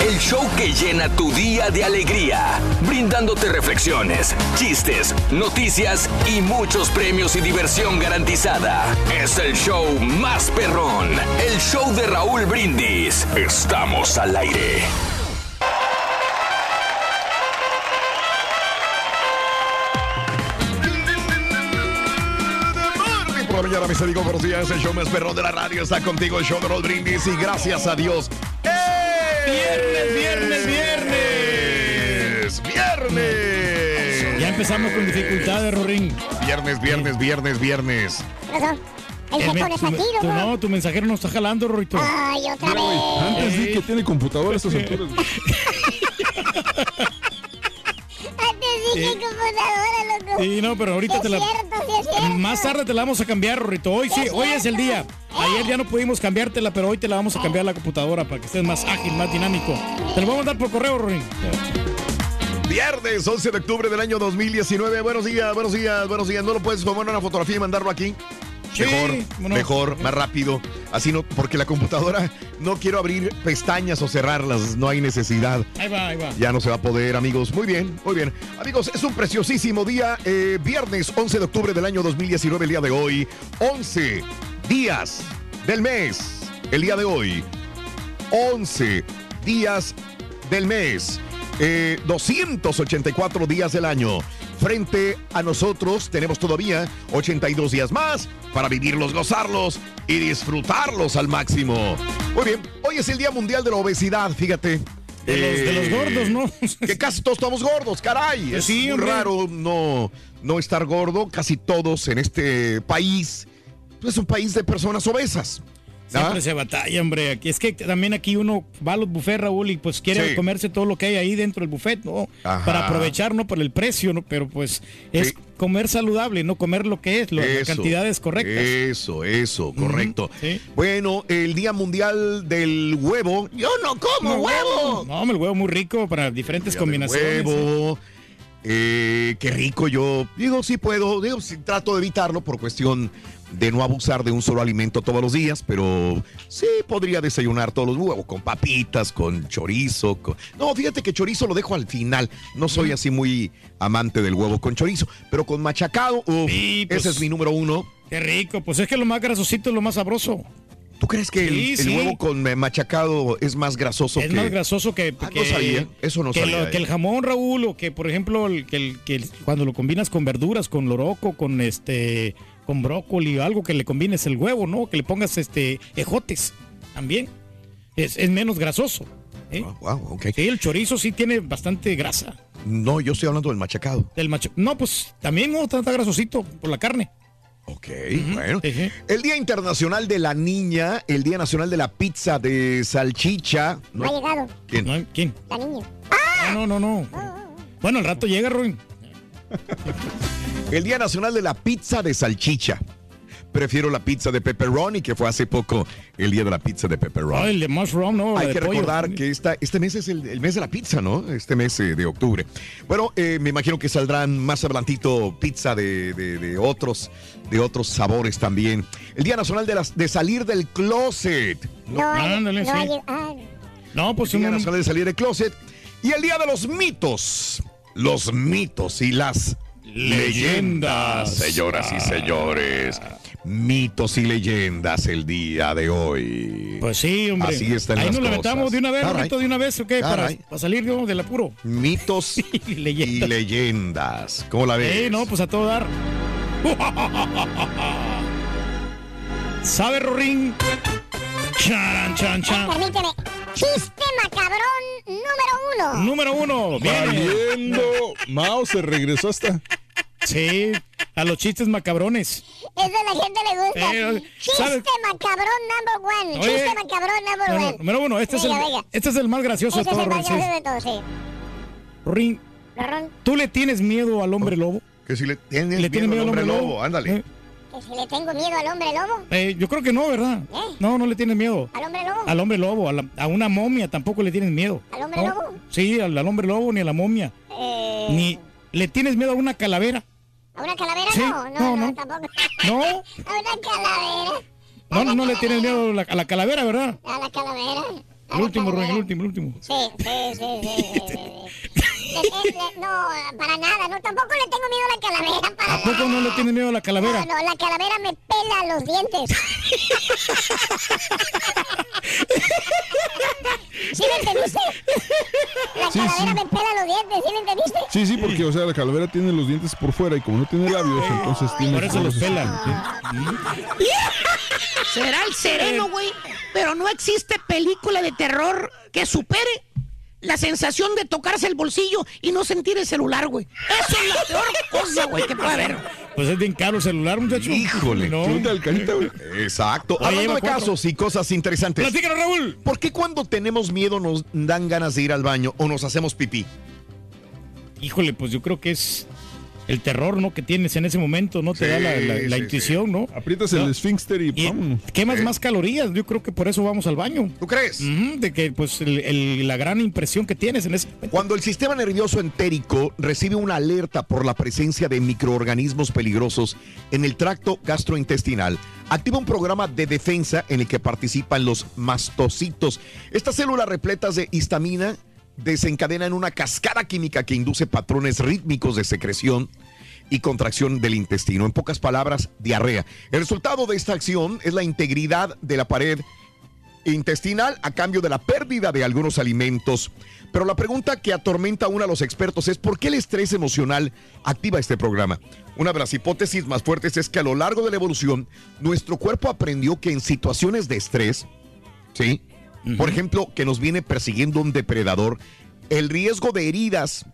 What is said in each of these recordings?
El show que llena tu día de alegría, brindándote reflexiones, chistes, noticias y muchos premios y diversión garantizada. Es el show más perrón, el show de Raúl Brindis. Estamos al aire. Por la mañana, mis amigos, buenos días. El show más perrón de la radio está contigo, el show de Raúl Brindis. Y gracias a Dios. Viernes, viernes, viernes. Viernes. Ya empezamos con dificultades, Rorín. Viernes, viernes, viernes, viernes. El me- tu, aquí, tu- ¿no? tu mensajero no está jalando, Rorito. Ay, otra vez. Antes di que tiene computadora a estas computadora, loco. Sí, no, pero ahorita Sí te es la. cierto, sí es cierto. Más tarde te la vamos a cambiar, Rorito. Hoy sí, Es hoy es el día. Ayer ya no pudimos cambiártela, pero hoy te la vamos a cambiar la computadora para que estés más ágil, más dinámico. Te lo vamos a mandar por correo, Rorín. Viernes 11 de octubre del año 2019. Buenos días, buenos días, buenos días. ¿No lo puedes tomar una fotografía y mandarlo aquí? Sí, Mejor, bueno. mejor, más rápido. Así no, porque la computadora no quiero abrir pestañas o cerrarlas, no hay necesidad. Ahí va, ahí va. Ya no se va a poder, amigos. Muy bien, muy bien. Amigos, es un preciosísimo día. eh, viernes 11 de octubre del año 2019, el día de hoy. 11 días del mes. El día de hoy. 11 días del mes. Eh, 284 días del año. Frente a nosotros tenemos todavía 82 días más para vivirlos, gozarlos y disfrutarlos al máximo. Muy bien, hoy es el Día Mundial de la Obesidad, fíjate. De los, de los Eh, gordos, ¿no? que casi todos estamos gordos, caray. Pues Es sí, muy hombre. raro no, no estar gordo. Casi todos en este país. Es un país de personas obesas. ¿Ah? Siempre se batalla, hombre. Aquí- Es que también aquí uno va a los buffets, Raúl, y pues quiere Sí. comerse todo lo que hay ahí dentro del buffet, ¿no? Ajá. Para aprovechar, ¿no? Por el precio, ¿no? Pero pues es Sí. comer saludable, no comer lo que es, lo- las Eso, cantidades correctas. Eso, eso, correcto. sí. Bueno, el Día Mundial del Huevo. Yo no como huevo. No, el huevo muy rico para diferentes combinaciones. Huevo. Eh, qué rico yo. Digo, sí puedo. Digo, sí, trato de evitarlo por cuestión de no abusar de un solo alimento todos los días, pero sí podría desayunar todos los huevos con papitas, con chorizo. con- No, fíjate que chorizo lo dejo al final. No soy así muy amante del huevo con chorizo, pero con machacado, uf, Sí, pues. ese es mi número uno. Qué rico. Pues es que lo más grasosito es lo más sabroso. ¿Tú crees que el, Sí, el sí. huevo con eh, machacado es más grasoso Es que más grasoso que, Ah, no que- sabía, eso no que, sabía, lo- que eh. el jamón, Raúl, o que por ejemplo el, que, el- que el- cuando lo combinas con verduras, con loroco, con este, con brócoli, algo que le combines el huevo, ¿no? Que le pongas este ejotes también. Es, es menos grasoso. ¿eh? Ah, wow, ok. Sí, el chorizo sí tiene bastante grasa. No, yo estoy hablando del machacado. Del macho. No, pues también no tanta grasosito por la carne. Ok, bueno. El Día Internacional de la Niña, el Día Nacional de la Pizza de Salchicha. No ha llegado ¿Quién? ¿No? ¿Quién? la niña. No, no, no, no. Bueno, al rato llega, Ruin. El Día Nacional de la Pizza de Salchicha. prefiero la pizza de pepperoni, que fue hace poco el día de la pizza de pepperoni. Ah, el de mushroom, ¿no? Hay de que pollo. recordar que esta, este mes es el, el mes de la pizza, ¿no? Este mes eh, de octubre. Bueno, eh, me imagino que saldrán más adelantito pizza de, de- de otros, de otros sabores también. El Día Nacional de, las, de Salir del Closet. No, Ándale, no sí. No, pues El Día un- Nacional de Salir del Closet. Y el Día de los Mitos. Los mitos y las leyendas, señoras y señores. Mitos y leyendas el día de hoy. Pues sí, hombre. Así están Ahí las nos cosas. levantamos de una vez, Caray. De una vez, ¿o qué? Para, Caray. para salir ¿no? del apuro. Mitos Y y leyendas. leyendas. ¿Cómo la ves? Eh, no, pues a todo dar. ¿Sabe, Rorín? Chan, chan, chan. Permíteme. Chiste macabrón número uno. Número uno. Valiendo. Mao se regresó hasta. Sí, a los chistes macabrones. Eso a la gente le gusta. Eh, Chiste ¿sabe? macabrón number one. Oye. Chiste macabrón number No, no, one. número uno, este, Venga, es el, venga. este es el más gracioso Ese de es todos, el más gracioso de todos, sí. Rorrón, ¿tú le tienes miedo al hombre lobo? Que si le tienes ¿Le tienes miedo al hombre lobo? lobo, ándale. Eh, le tengo miedo al hombre lobo. eh, yo creo que no, ¿verdad? ¿Eh? No, no le tienes miedo. ¿Al hombre lobo? Al hombre lobo, a, la- a una momia tampoco le tienes miedo. ¿Al hombre ¿no? lobo? Sí, al, al hombre lobo ni a la momia. Eh, Ni le tienes miedo a una calavera. ¿A una calavera? Sí, No, no, no, no, tampoco. No, ¿A una calavera? no, no, no le tienes miedo a la, a la calavera, ¿verdad? ¿A la calavera? ¿A El último, calavera? el último, el último. Sí, sí, sí, sí, sí, sí, sí. Le- le- le- No, para nada, no, tampoco le tengo miedo a la calavera, para ¿A poco no le tienes miedo a la calavera? No, no, la calavera me pela los dientes. ¿Sí me entendiste? La Sí, calavera sí. me pela los dientes, ¿sí me entendiste? Sí, sí, porque, o sea, la calavera tiene los dientes por fuera y como no tiene labios, entonces tiene. Por eso los pela. Será el sereno, güey. Pero no existe película de terror que supere la sensación de tocarse el bolsillo y no sentir el celular, güey. Eso es la peor cosa, güey, que puede haber. Pues es bien caro el celular, muchacho. Híjole. No. Súbete al carita, güey. Exacto. Oye, Hablando de cuatro. casos y cosas interesantes. Platícanos, Raúl. ¿Por qué cuando tenemos miedo nos dan ganas de ir al baño o nos hacemos pipí? Híjole, pues yo creo que es el terror, ¿no? Que tienes en ese momento, ¿no? Te Sí, da la, la- la sí, intuición, ¿no? Aprietas No. el esfínster y Y quemas más calorías. Yo creo que por eso vamos al baño. ¿Tú crees? De que, pues, el- el- la gran impresión que tienes en ese momento. Cuando el sistema nervioso entérico recibe una alerta por la presencia de microorganismos peligrosos en el tracto gastrointestinal, activa un programa de defensa en el que participan los mastocitos. Estas células repletas de histamina desencadenan una cascada química que induce patrones rítmicos de secreción y contracción del intestino. En pocas palabras, diarrea. El resultado de esta acción es la integridad de la pared intestinal a cambio de la pérdida de algunos alimentos. Pero la pregunta que atormenta aún a los expertos es ¿por qué el estrés emocional activa este programa? Una de las hipótesis más fuertes es que a lo largo de la evolución nuestro cuerpo aprendió que en situaciones de estrés, ¿sí? Por ejemplo, que nos viene persiguiendo un depredador, el riesgo de heridas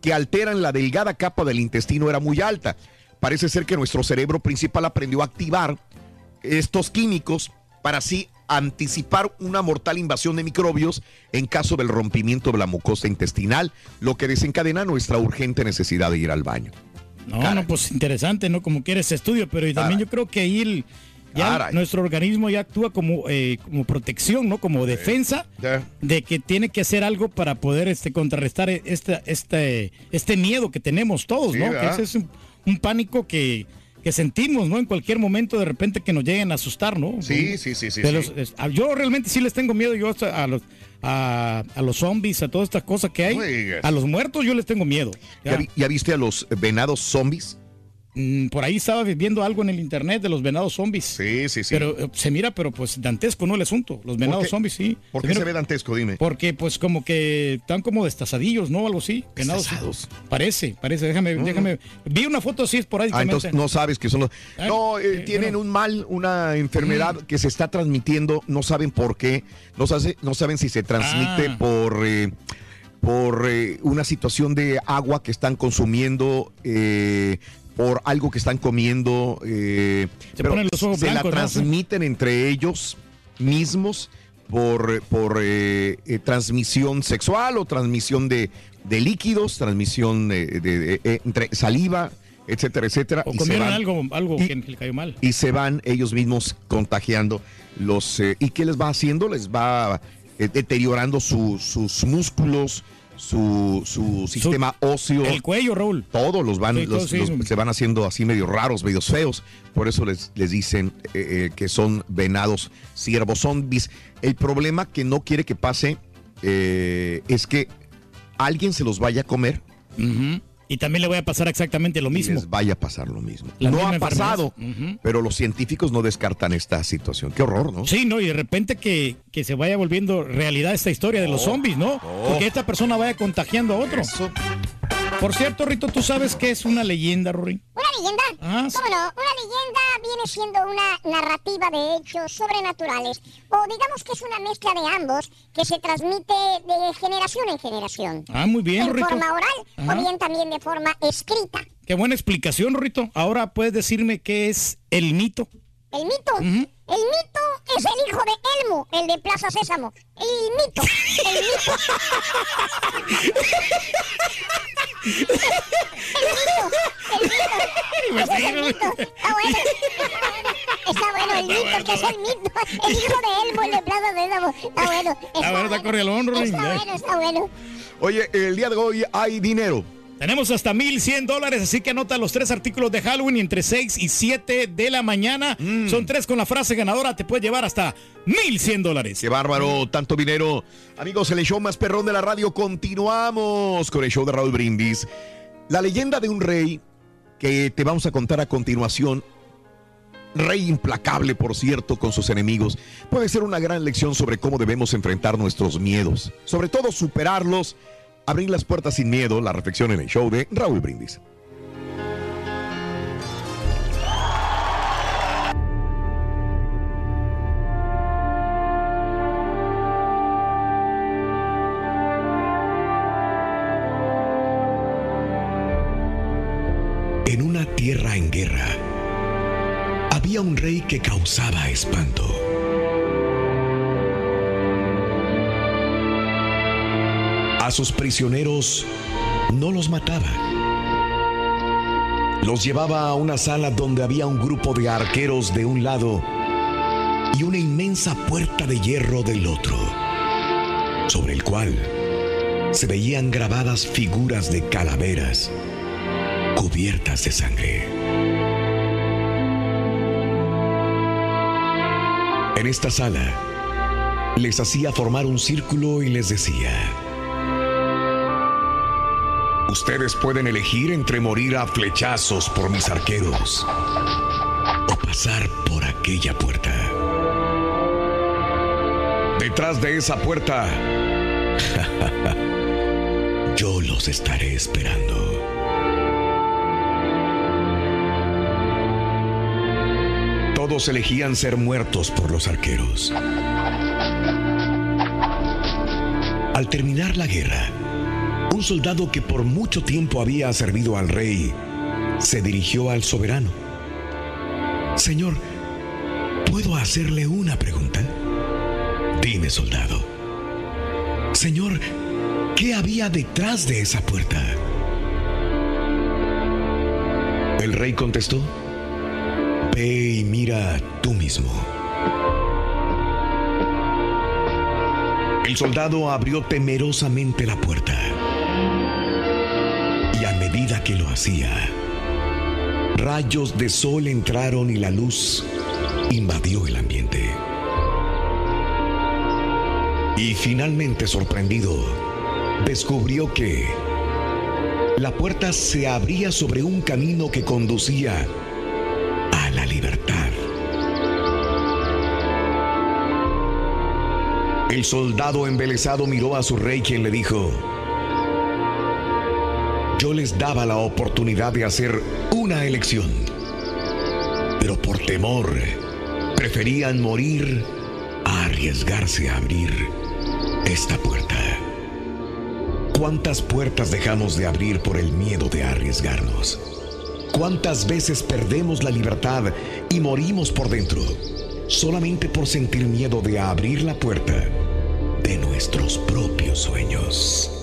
que alteran la delgada capa del intestino era muy alta. Parece ser que nuestro cerebro principal aprendió a activar estos químicos para así anticipar una mortal invasión de microbios en caso del rompimiento de la mucosa intestinal, lo que desencadena nuestra urgente necesidad de ir al baño. No, Caray. no, pues interesante, ¿no? Como quieres estudio, pero y también Caray. yo creo que ahí el- ya Caray. nuestro organismo ya actúa como, eh, como protección, ¿no? Como defensa de que tiene que hacer algo para poder este, contrarrestar este, este, este miedo que tenemos todos, Sí, ¿no? Que ¿verdad? ese es un, un pánico que, que sentimos, ¿no? En cualquier momento de repente que nos lleguen a asustar, ¿no? Sí, sí, sí, sí, yo realmente sí les tengo miedo yo a los, a, a los zombies, a todas estas cosas que hay. No. A los muertos yo les tengo miedo. ¿Ya, ya viste a los venados zombies? Mm, por ahí estaba viendo algo en el internet de los venados zombies. Sí, sí, sí. Pero eh, se mira, pero pues dantesco, ¿no? El asunto. Los venados zombies, sí. ¿Por Se qué mira- se ve dantesco? Dime. Porque pues como que están como destazadillos, ¿no? Algo así. Venados. ¿Destazados? Parece, parece. Déjame, déjame. Vi una foto así Ah, esporádicamente. entonces no sabes que son los... Ah, No, eh, eh, tienen bueno. un mal, una enfermedad que se está transmitiendo, no saben por qué, no, sabe- no saben si se transmite Ah. por, por eh, una situación de agua que están consumiendo, eh, por algo que están comiendo, eh, Se pero ponen los ojos se blancos, la ¿no? transmiten entre ellos mismos por, por eh, eh, transmisión sexual o transmisión de, de líquidos, transmisión de, de- eh, entre saliva, etcétera, etcétera. O y se comieron van- algo, algo y- que le cayó mal. y se van ellos mismos contagiando los eh, y qué les va haciendo les va deteriorando su- sus músculos su, su sistema óseo El cuello, Raúl. todos los van Sí, los- todo, sí. los- se van haciendo así medio raros medios feos por eso les, les dicen eh, eh, que son venados ciervos zombies el problema que no quiere que pase eh, es que alguien se los vaya a comer. Y también le voy a pasar exactamente lo y mismo. les vaya a pasar lo mismo La no ha pasado enfermedad. Ujú. pero los científicos no descartan esta situación qué horror no Sí, ¿no? Y de repente que, que se vaya volviendo realidad esta historia de los zombies, ¿no? Porque esta persona vaya contagiando a otro. Eso. Por cierto, Rito, ¿tú sabes qué es una leyenda, Rory? ¿Una leyenda? Ah, sí. ¿Cómo no? Una leyenda viene siendo una narrativa de hechos sobrenaturales. O digamos que es una mezcla de ambos que se transmite de generación en generación. Ah, muy bien, en Rito. forma oral Ajá. o bien también de forma escrita. Qué buena explicación, Rito. Ahora puedes decirme qué es el mito. El mito. El mito es el hijo de Elmo, el de Plaza Sésamo. El mito. El mito. el mito. El mito. Ese es el mito. Está bueno. Está bueno el mito, que es el mito. El hijo de Elmo, el de Plaza Sésamo. Está bueno. Está, bueno, está corrialón. Está bueno, está bueno. Oye, el día de hoy hay dinero. Tenemos hasta 1100 dólares, así que anota los tres artículos de Halloween entre 6 y 7 de la mañana. Mm. Son tres con la frase ganadora, te puede llevar hasta 1100 dólares. Qué bárbaro, tanto dinero. Amigos, el show más perrón de la radio. Continuamos con el show de Raúl Brindis. La leyenda de un rey que te vamos a contar a continuación. Rey implacable, por cierto, con sus enemigos. Puede ser una gran lección sobre cómo debemos enfrentar nuestros miedos. Sobre todo superarlos. Abrir las puertas sin miedo. La reflexión en el show de Raúl Brindis. En una tierra en guerra, había un rey que causaba espanto. A sus prisioneros no los mataba. Los llevaba a una sala donde había un grupo de arqueros de un lado y una inmensa puerta de hierro del otro, sobre el cual se veían grabadas figuras de calaveras cubiertas de sangre. En esta sala les hacía formar un círculo y les decía, ustedes pueden elegir entre morir a flechazos por mis arqueros o pasar por aquella puerta. Detrás de esa puerta, yo los estaré esperando. Todos elegían ser muertos por los arqueros. Al terminar la guerra, un soldado que por mucho tiempo había servido al rey se dirigió al soberano. Señor, ¿puedo hacerle una pregunta? Dime, soldado. Señor, ¿qué había detrás de esa puerta? El rey contestó, Ve y mira tú mismo. El soldado abrió temerosamente la puerta. Que lo hacía, rayos de sol entraron y la luz invadió el ambiente. Y finalmente sorprendido, descubrió que la puerta se abría sobre un camino que conducía a la libertad. El soldado embelesado miró a su rey quien le dijo, yo les daba la oportunidad de hacer una elección, pero por temor preferían morir a arriesgarse a abrir esta puerta. ¿Cuántas puertas dejamos de abrir por el miedo de arriesgarnos? ¿Cuántas veces perdemos la libertad y morimos por dentro solamente por sentir miedo de abrir la puerta de nuestros propios sueños?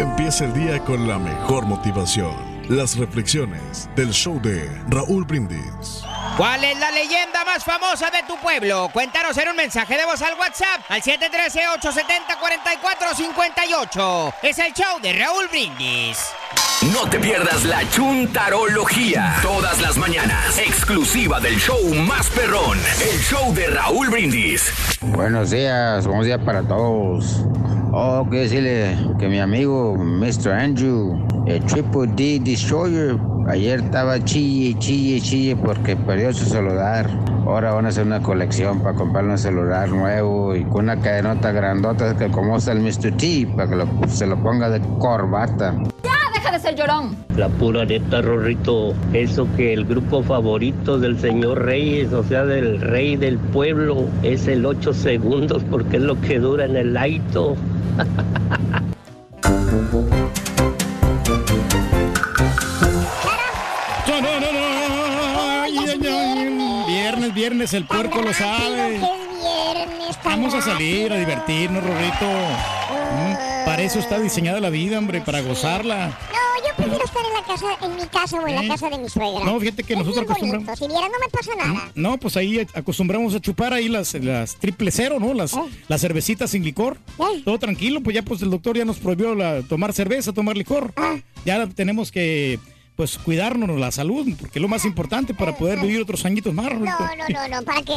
Empieza el día con la mejor motivación. Las reflexiones del show de Raúl Brindis. ¿Cuál es la leyenda más famosa de tu pueblo? Cuéntanos en un mensaje de voz al WhatsApp al 713-870-4458. Es el show de Raúl Brindis. No te pierdas la chuntarología. Todas las mañanas. Exclusiva del show más perrón. El show de Raúl Brindis. Buenos días, buenos días para todos. Oh, quiero decirle que mi amigo Mr. Andrew, el Triple D Destroyer, ayer estaba chille, chille, chille porque perdió su celular. Ahora van a hacer una colección para comprarle un celular nuevo y con una cadenota grandota que como está el Mr. T, para que lo- se lo ponga de corbata. ¡Ya! ¡Deja de ser llorón! La pura neta, Rorrito, eso que el grupo favorito del señor Reyes, o sea, del rey del pueblo, es el 8 segundos porque es lo que dura en el laito. Viernes, viernes, el puerco lo sabe. Viernes, Vamos a salir a divertirnos, Rorrito. Mm, Para eso está diseñada la vida, hombre, para gozarla. Casa, en mi casa o en ¿Eh? la casa de mi suegra. No, fíjate que Es nosotros bien acostumbramos- Si viera, no me pasa nada. No, pues ahí acostumbramos a chupar ahí las, las triple cero, ¿no? Las, las cervecitas sin licor. Todo tranquilo, pues ya pues el doctor ya nos prohibió la- tomar cerveza, tomar licor. Ya tenemos que pues cuidarnos la salud, porque es lo más importante para poder vivir otros añitos más. No, no, no, no, ¿para qué?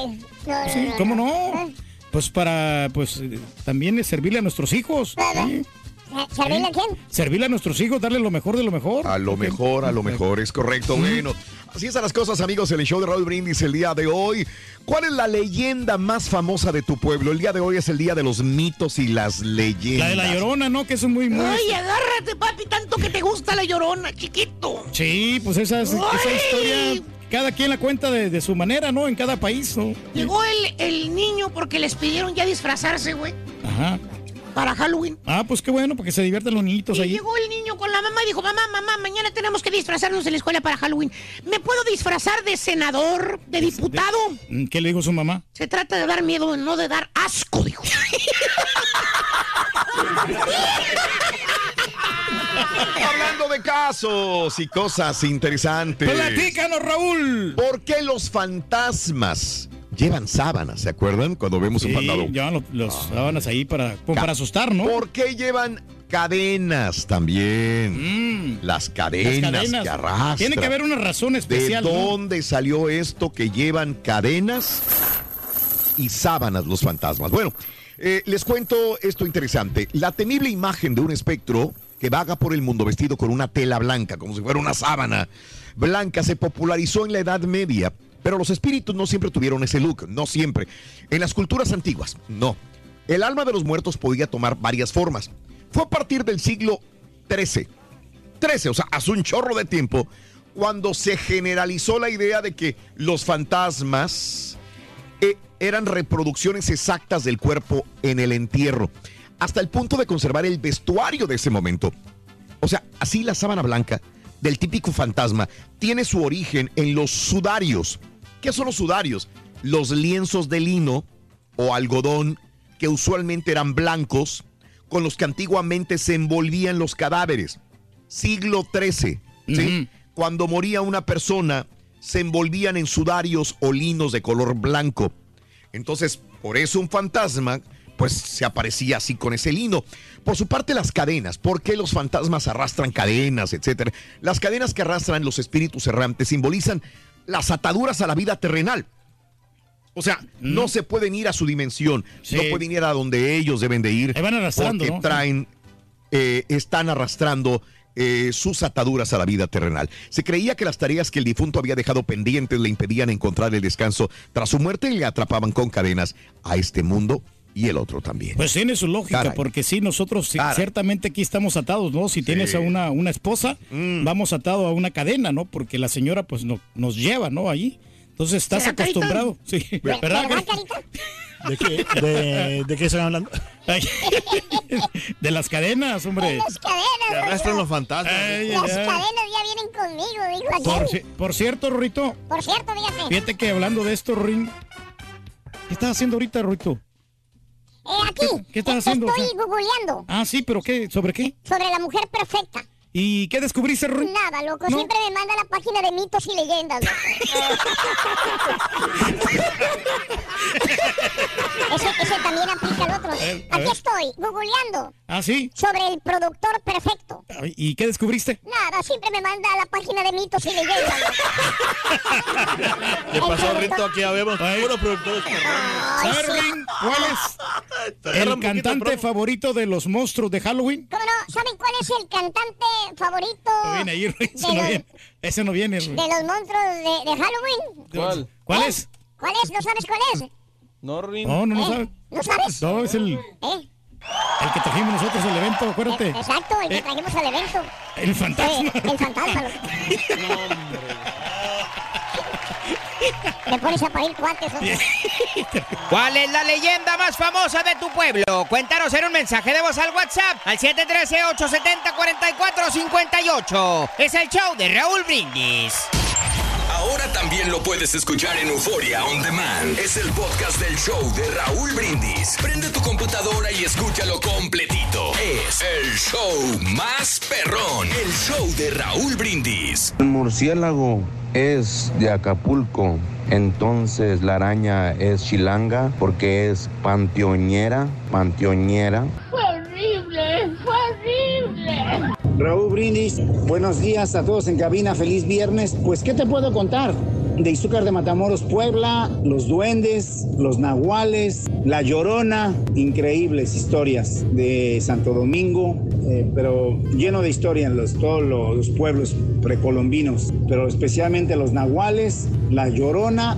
No, no, Sí, no, ¿cómo no. Pues para, pues eh, también servirle a nuestros hijos. ¿sí? ¿Servirle a quién? Servirle a nuestros hijos, darle lo mejor de lo mejor. A lo mejor, a lo mejor, es correcto. Bueno, así están las cosas, amigos, en el show de Raúl Brindis el día de hoy. ¿Cuál es la leyenda más famosa de tu pueblo? El día de hoy es el día de los mitos y las leyendas. La de la llorona, ¿no? Que es muy, muy. Ay, agárrate, papi, tanto que te gusta la llorona, chiquito. Sí, pues esa, es- esa historia, cada quien la cuenta de, de su manera, ¿no? En cada país, ¿no? Llegó el, el niño porque les pidieron ya disfrazarse, güey, Ajá. Para Halloween. Ah, pues qué bueno, porque se divierten los niñitos Y ahí. llegó el niño con la mamá y dijo, mamá, mamá, mañana tenemos que disfrazarnos en la escuela para Halloween. ¿Me puedo disfrazar de senador, de diputado? Mm, ¿Qué le dijo su mamá? Se trata de dar miedo, no de dar asco, dijo. Hablando de casos y cosas interesantes. Platícanos, Raúl. ¿Por qué los fantasmas llevan sábanas? ¿Se acuerdan? Cuando vemos un fantasma. llevan los, los sábanas ahí para, para asustar, ¿no? ¿Por qué llevan cadenas también? Las cadenas, Mm. Las cadenas. que arrastran. Tiene que haber una razón especial, ¿De ¿no? dónde salió esto que llevan cadenas y sábanas los fantasmas? Bueno, eh, les cuento esto interesante. La temible imagen de un espectro que vaga por el mundo vestido con una tela blanca, como si fuera una sábana blanca, se popularizó en la Edad Media. Pero los espíritus no siempre tuvieron ese look, no siempre. En las culturas antiguas, no. El alma de los muertos podía tomar varias formas. Fue a partir del siglo XIII 13, o sea, hace un chorro de tiempo, cuando se generalizó la idea de que los fantasmas eh, eran reproducciones exactas del cuerpo en el entierro, hasta el punto de conservar el vestuario de ese momento. O sea, así la sábana blanca del típico fantasma tiene su origen en los sudarios. ¿Qué son los sudarios? Los lienzos de lino o algodón que usualmente eran blancos, con los que antiguamente se envolvían los cadáveres. Siglo XIII, ¿sí? Cuando moría una persona, se envolvían en sudarios o linos de color blanco. Entonces, por eso un fantasma, pues se aparecía así con ese lino. Por su parte, las cadenas. ¿Por qué los fantasmas arrastran cadenas, etcétera? Las cadenas que arrastran los espíritus errantes simbolizan las ataduras a la vida terrenal. O sea, no se pueden ir a su dimensión, no pueden ir a donde ellos deben de ir. Van arrastrando, porque ¿no? traen, eh, están arrastrando eh, sus ataduras a la vida terrenal. Se creía que las tareas que el difunto había dejado pendientes le impedían encontrar el descanso tras su muerte y le atrapaban con cadenas a este mundo y el otro también. Pues tiene su lógica, Caray. porque sí, nosotros Caray. ciertamente aquí estamos atados, ¿no? Si tienes a una, una esposa, Mm. vamos atado a una cadena, ¿no? Porque la señora pues no, nos lleva, ¿no? Allí. Entonces estás acostumbrado. Sí. ¿De qué, de, de qué están hablando? Ay, de las cadenas, hombre. Las cadenas. Que arrastran los fantasmas. Ay, Las ay, ay. cadenas ya vienen conmigo, dijo Por, cierto, Rorito, Por cierto, dígame. fíjate que hablando de esto, Rorín, ¿qué estás haciendo ahorita, Rorito? Eh, ¿Qué, qué estás haciendo? Estoy googleando Ah, sí, pero ¿qué? ¿Sobre qué? sobre la mujer perfecta. ¿Y qué descubriste, Rui? Nada, loco. ¿No? Siempre me manda la página de mitos y leyendas, loco. ese, ese también aplica al otro. ver, Aquí ver. estoy, googleando Ah, sí. sobre el productor perfecto. ¿Y qué descubriste? Nada, siempre me manda a la página de mitos y leyendas. loco. ¿Qué pasó, Rito? Aquí ya vemos puros productores. Ay, ¿Sabes, sí. Ring? ¿Cuál es el cantante favorito de los monstruos de Halloween? ¿Cómo no? ¿Saben cuál es el cantante favorito No viene ahí, Rui. Ese de, no los, viene. Ese no viene, Rui. de los monstruos de, de Halloween? ¿Cuál? ¿Cuál es? ¿Cuál es? ¿No sabes cuál es? No, Rin. No, no, no ¿Eh? sabe. ¿No sabes? No, es el, ¿Eh? el que trajimos nosotros al evento, acuérdate. Exacto, el que Eh, trajimos al evento. El fantasma. Eh, el fantasma. loco. Me pones a parir cuates. ¿Cuál es la leyenda más famosa de tu pueblo? Cuéntanos en un mensaje de voz al WhatsApp al 713-870-4458. Es el show de Raúl Brindis. Ahora también lo puedes escuchar en Euforia On Demand. Es el podcast del show de Raúl Brindis. Prende tu computadora y escúchalo completito. Es el show más perrón. El show de Raúl Brindis. El murciélago es de Acapulco, entonces la araña es chilanga porque es panteoñera, panteoñera. Fue Raúl Brindis, buenos días a todos en cabina, feliz viernes. Pues, ¿qué te puedo contar? De Izúcar de Matamoros, Puebla, los duendes, los nahuales, la llorona, increíbles historias de Santo Domingo, eh, pero lleno de historia en los, todos los pueblos precolombinos, pero especialmente los nahuales, la llorona.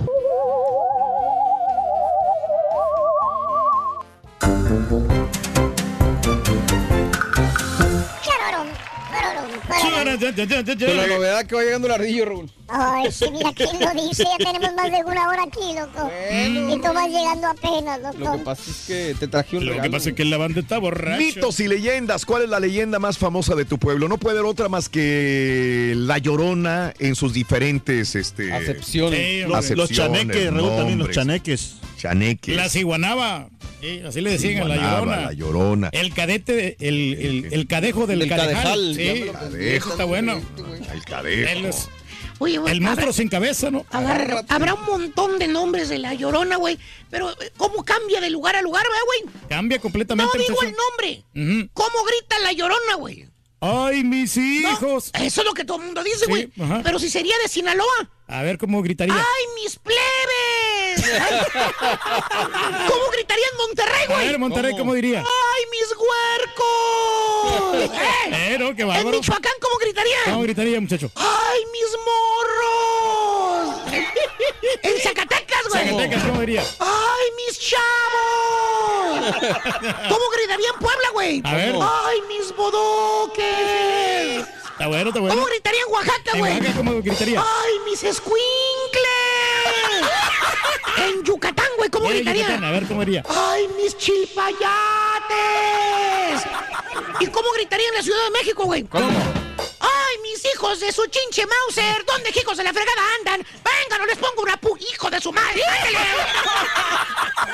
Con la novedad que va llegando el ardillo, Raúl. Ay, sí, mira quién lo dice. Ya tenemos más de una hora aquí, loco. Y tú vas llegando apenas, Lo que loco. pasa es que te traje un Lo que pasa es que la banda está borracha. Mitos y leyendas. ¿Cuál es la leyenda más famosa de tu pueblo? No puede haber otra más que La Llorona en sus diferentes este, Acepciones. Sí, Los- los chaneques, Raúl, también los chaneques. Chaneques. La ciguanaba. Sí, así le decían a la llorona. La Llorona. El cadete, el, el, el cadejo del, Del cadejal. cadejal, Sí, llámalo Cadejo. está bueno. El cadejo. Oye, el monstruo sin cabeza, ¿no? habrá- habrá un montón de nombres de la llorona, güey. Pero, eh, ¿cómo cambia de lugar a lugar, ¿verdad, güey? Cambia completamente No digo el nombre. ¿Cómo grita la llorona, güey? ¡Ay, mis No, hijos! eso es lo que todo el mundo dice, güey. Pero si sería de Sinaloa. A ver cómo gritaría. ¡Ay, mis plebes! ¿Cómo gritaría en Monterrey, A güey? ver, Monterrey, ¿cómo diría? ¡Ay, mis huercos! ¡Eh! No, qué En bárbaro. Michoacán, ¿cómo gritaría? ¿Cómo gritaría, muchacho? ¡Ay, mis morros! en Zacatecas, güey. Zacatecas, ¿cómo diría? ¡Ay, mis chavos! ¿Cómo gritaría en Puebla, güey? A ver. ¡Ay, mis bodoques! Está bueno, está bueno. ¿Cómo gritaría en Oaxaca, En güey? Oaxaca, ¿cómo gritaría? ¡Ay, mis escuincles! En Yucatán, güey, ¿cómo gritaría? Yucatán, a ver cómo diría. ¡Ay, mis chilpayates! ¿Y cómo gritaría en la Ciudad de México, güey? ¿Cómo? ¡Ay, mis hijos de su chinche Mauser! ¿Dónde hijos de la fregada andan? ¡Vengan o les pongo una pu... ¡Hijo de su madre! ¡Ándale!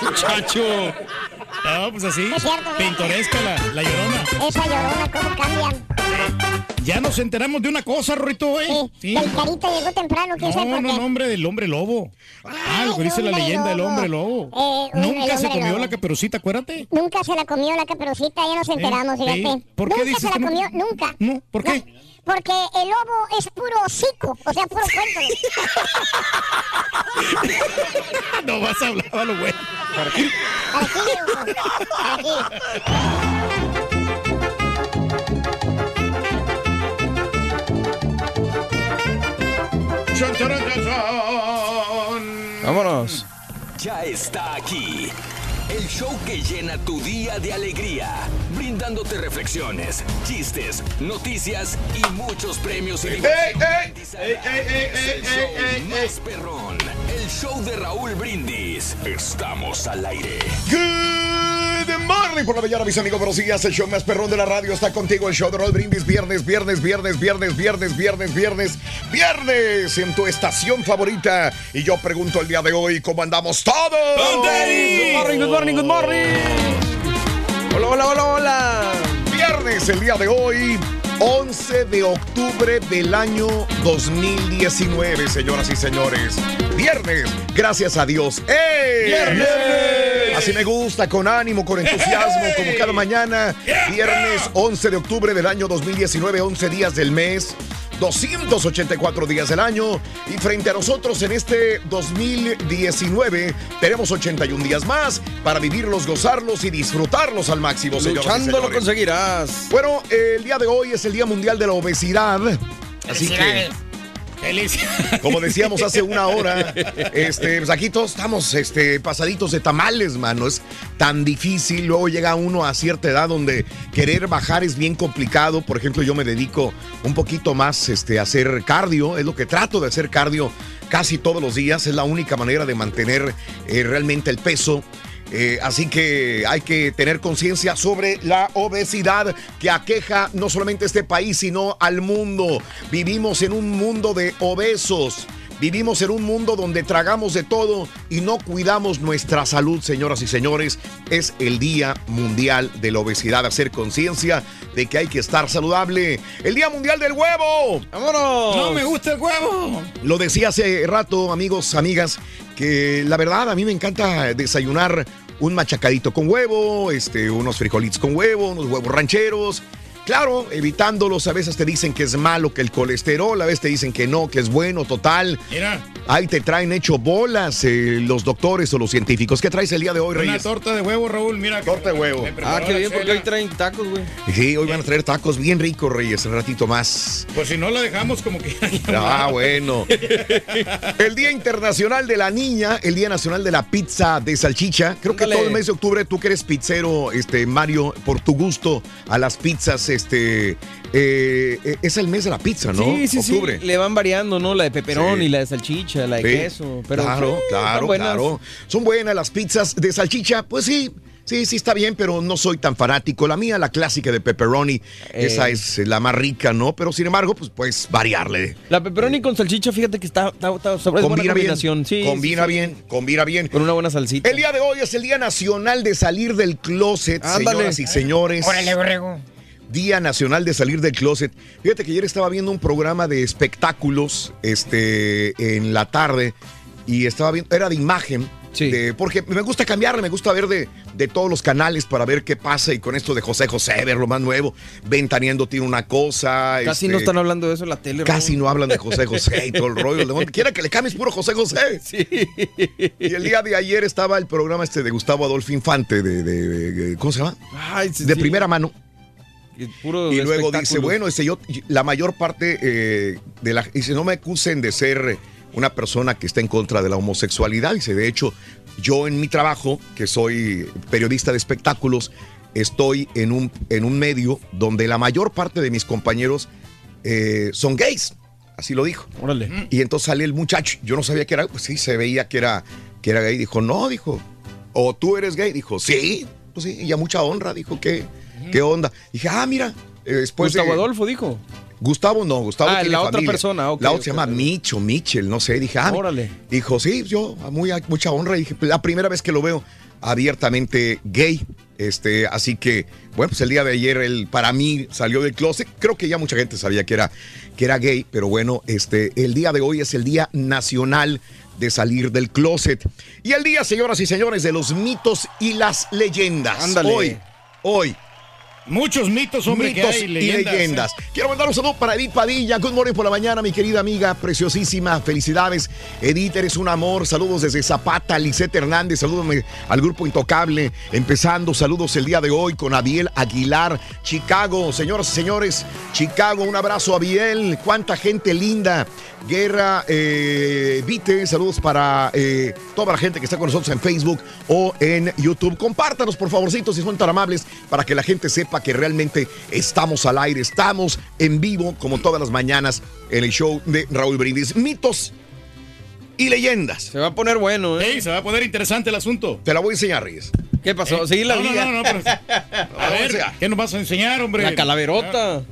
Muchacho. No, pues así. Es cierto. Pintoresca la, la llorona. Esa llorona, ¿cómo cambian? Ya nos enteramos de una cosa, Rorito, ¿eh? Sí. El carita llegó temprano, ¿quién sabe No, por no, qué? no, hombre, del hombre lobo. Ah, lo que dice la leyenda del hombre lobo. Eh, un- Nunca se comió lobo. la caperucita, acuérdate. Nunca se la comió la caperucita, ya nos enteramos, Sí, fíjate. sí. ¿Por qué nunca dices se la no? nunca. No, ¿por qué? No, porque el lobo es puro hocico, o sea, puro cuento. no vas a hablar a lo bueno. Aquí, aquí. Chon. Vámonos. Ya está aquí. El show que llena tu día de alegría, brindándote reflexiones, chistes, noticias y muchos premios y diversión. Es el show más perrón. El show de Raúl Brindis. Estamos al aire. Good morning por la mañana, mis amigos. Buenos días. El show más perrón de la radio está contigo. El show de Roll Brindis. Viernes, viernes, viernes, viernes, viernes, viernes, viernes, viernes en tu estación favorita. Y yo pregunto el día de hoy, ¿cómo andamos todos? Good morning, good morning, morning. hola, hola, hola. Viernes, el día de hoy, 11 de octubre del año 2019, señoras y señores. Viernes, gracias a Dios. ¡Ey! ¡Viernes! Así me gusta, con ánimo, con entusiasmo, como cada mañana. Viernes 11 de octubre del año 2019, 11 días del mes. 284 días del año y frente a nosotros en este 2019 tenemos 81 días más para vivirlos, gozarlos y disfrutarlos al máximo, señoras y Luchando lo conseguirás. Bueno, el día de hoy es el Día Mundial de la Obesidad. Así que, como decíamos hace una hora, este, pues aquí todos estamos este, pasaditos de tamales, mano. Es tan difícil. Luego llega uno a cierta edad donde querer bajar es bien complicado. Por ejemplo, yo me dedico un poquito más este, a hacer cardio. Es lo que trato de hacer cardio casi todos los días. Es la única manera de mantener eh, realmente el peso. Eh, así que hay que tener conciencia sobre la obesidad que aqueja no solamente este país, sino al mundo. Vivimos en un mundo de obesos. Vivimos en un mundo donde tragamos de todo y no cuidamos nuestra salud, señoras y señores. Es el Día Mundial de la Obesidad. Hacer conciencia de que hay que estar saludable. El Día Mundial del Huevo. ¡Vámonos! No me gusta el huevo. Lo decía hace rato, amigos, amigas, que la verdad a mí me encanta desayunar un machacadito con huevo, este, unos frijolitos con huevo, unos huevos rancheros. Claro, evitándolos, a veces te dicen que es malo que el colesterol, a veces te dicen que no, que es bueno, total. Mira, Ahí te traen hecho bolas eh, los doctores o los científicos. ¿Qué traes el día de hoy, una Reyes? torta de huevo, Raúl. Mira. Torta de huevo. Ah, qué bien, porque hoy traen tacos, güey. Sí, hoy van a traer tacos bien ricos, Reyes, un ratito más. Pues si no la dejamos como que. Ah, bueno. El Día Internacional de la Niña, el Día Nacional de la Pizza de Salchicha. Creo que todo el mes de octubre, tú que eres pizzero, este, Mario, por tu gusto a las pizzas, este, eh, eh, es el mes de la pizza, ¿no? Sí, sí, octubre. sí. Le van variando, ¿no? La de peperón Sí. y la de salchicha, la de Sí. queso. Pero claro, sí, claro, buenas. claro. Son buenas las pizzas de salchicha. Pues sí, sí, sí está bien, pero no soy tan fanático. La mía, la clásica de pepperoni, Eh. esa es la más rica, ¿no? Pero sin embargo, pues puedes variarle. La pepperoni con salchicha, fíjate que está, está, está- es buena Combina bien, combinación. Sí, combina sí, sí. bien, combina bien. Con una buena salsita. El día de hoy es el Día Nacional de Salir del Closet, Ándale. señoras y señores. Órale, borrego. Día Nacional de Salir del Closet. Fíjate que ayer estaba viendo un programa de espectáculos este, en la tarde y estaba viendo, era de imagen. de- porque me gusta cambiarle, me gusta ver de, de todos los canales para ver qué pasa y con esto de José José, ver lo más nuevo. Ventaneando tiene una cosa. Casi este, no están hablando de eso en la tele. Casi no hablan de José José y todo el rollo. Donde quiera que le cambies puro José José. Y el día de ayer estaba el programa este de Gustavo Adolfo Infante, de, de- de- ¿cómo se llama? Ay, sí, de primera mano. Puro Y luego dice, bueno, dice, yo, la mayor parte eh, de la... Dice, no me acusen de ser una persona que está en contra de la homosexualidad. Dice, de hecho, yo en mi trabajo, que soy periodista de espectáculos, estoy en un, en un medio donde la mayor parte de mis compañeros eh, son gays. Así lo dijo. Órale. Y entonces sale el muchacho. Yo no sabía que era, pues sí, se veía que era, que era gay. Dijo, no, dijo. O tú eres gay. Dijo, sí. Pues sí, y a mucha honra. Dijo, ¿qué, qué onda? Dije, ah, mira. eh, Después Gustavo de- Adolfo dijo. Gustavo no, Gustavo Ah, tiene la otra persona, ok, La otra se llama ok. Mitch o Mitchell, no sé. Dije, ah, Órale. Dijo, sí, yo, muy, mucha honra. Dije, la primera vez que lo veo abiertamente gay. Este, así que, bueno, pues el día de ayer él para mí salió del closet. Creo que ya mucha gente sabía que era, que era gay, pero bueno, este, el día de hoy es el Día Nacional de Salir del Closet. Y el día, señoras y señores, de los mitos y las leyendas. Ándale. Hoy, hoy. Muchos mitos, hombre, que mitos y leyendas. ¿eh? Quiero mandar un saludo para Edith Padilla. Good morning por la mañana, mi querida amiga, preciosísima. Felicidades. Edith, eres un amor. Saludos desde Zapata, Lisette Hernández. Saludos al grupo Intocable. Empezando, saludos el día de hoy con Abiel Aguilar, Chicago. Señoras y señores, Chicago, un abrazo, Abiel. Cuánta gente linda. Guerra eh, Vite, saludos para eh, toda la gente que está con nosotros en Facebook o en YouTube. Compártanos, por favorcito, si son tan amables, para que la gente sepa que realmente estamos al aire, estamos en vivo, como todas las mañanas, en el show de Raúl Brindis. Mitos y leyendas. Se va a poner bueno, ¿eh? Sí, se va a poner interesante el asunto. Te la voy a enseñar, Reyes. ¿Qué pasó? Eh, Seguí la no, liga. No, no, no, pero- A ver, ¿qué nos vas a enseñar, hombre? La calaverota.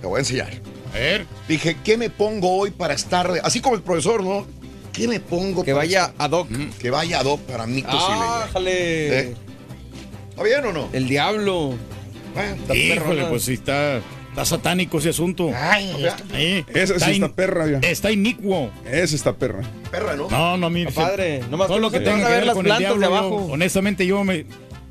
Te voy a enseñar. A ver. Dije, ¿qué me pongo hoy para estar, así como el profesor, ¿no? ¿Qué me pongo Que para vaya estar- ad hoc. Que vaya ad hoc para mitos y leyendas. ¡Ájale! ¿Eh? ¿Está bien o no? El diablo. Híjole, pues sí está, está satánico ese asunto. Ay, Esa sí in- está perra, ya. Está inicuo. Esa está perra. Perra, ¿no? No, no. Está padre. Nomás todo que lo no que tenga a que ver ver las con el plantas de diablo, yo- abajo. honestamente yo me,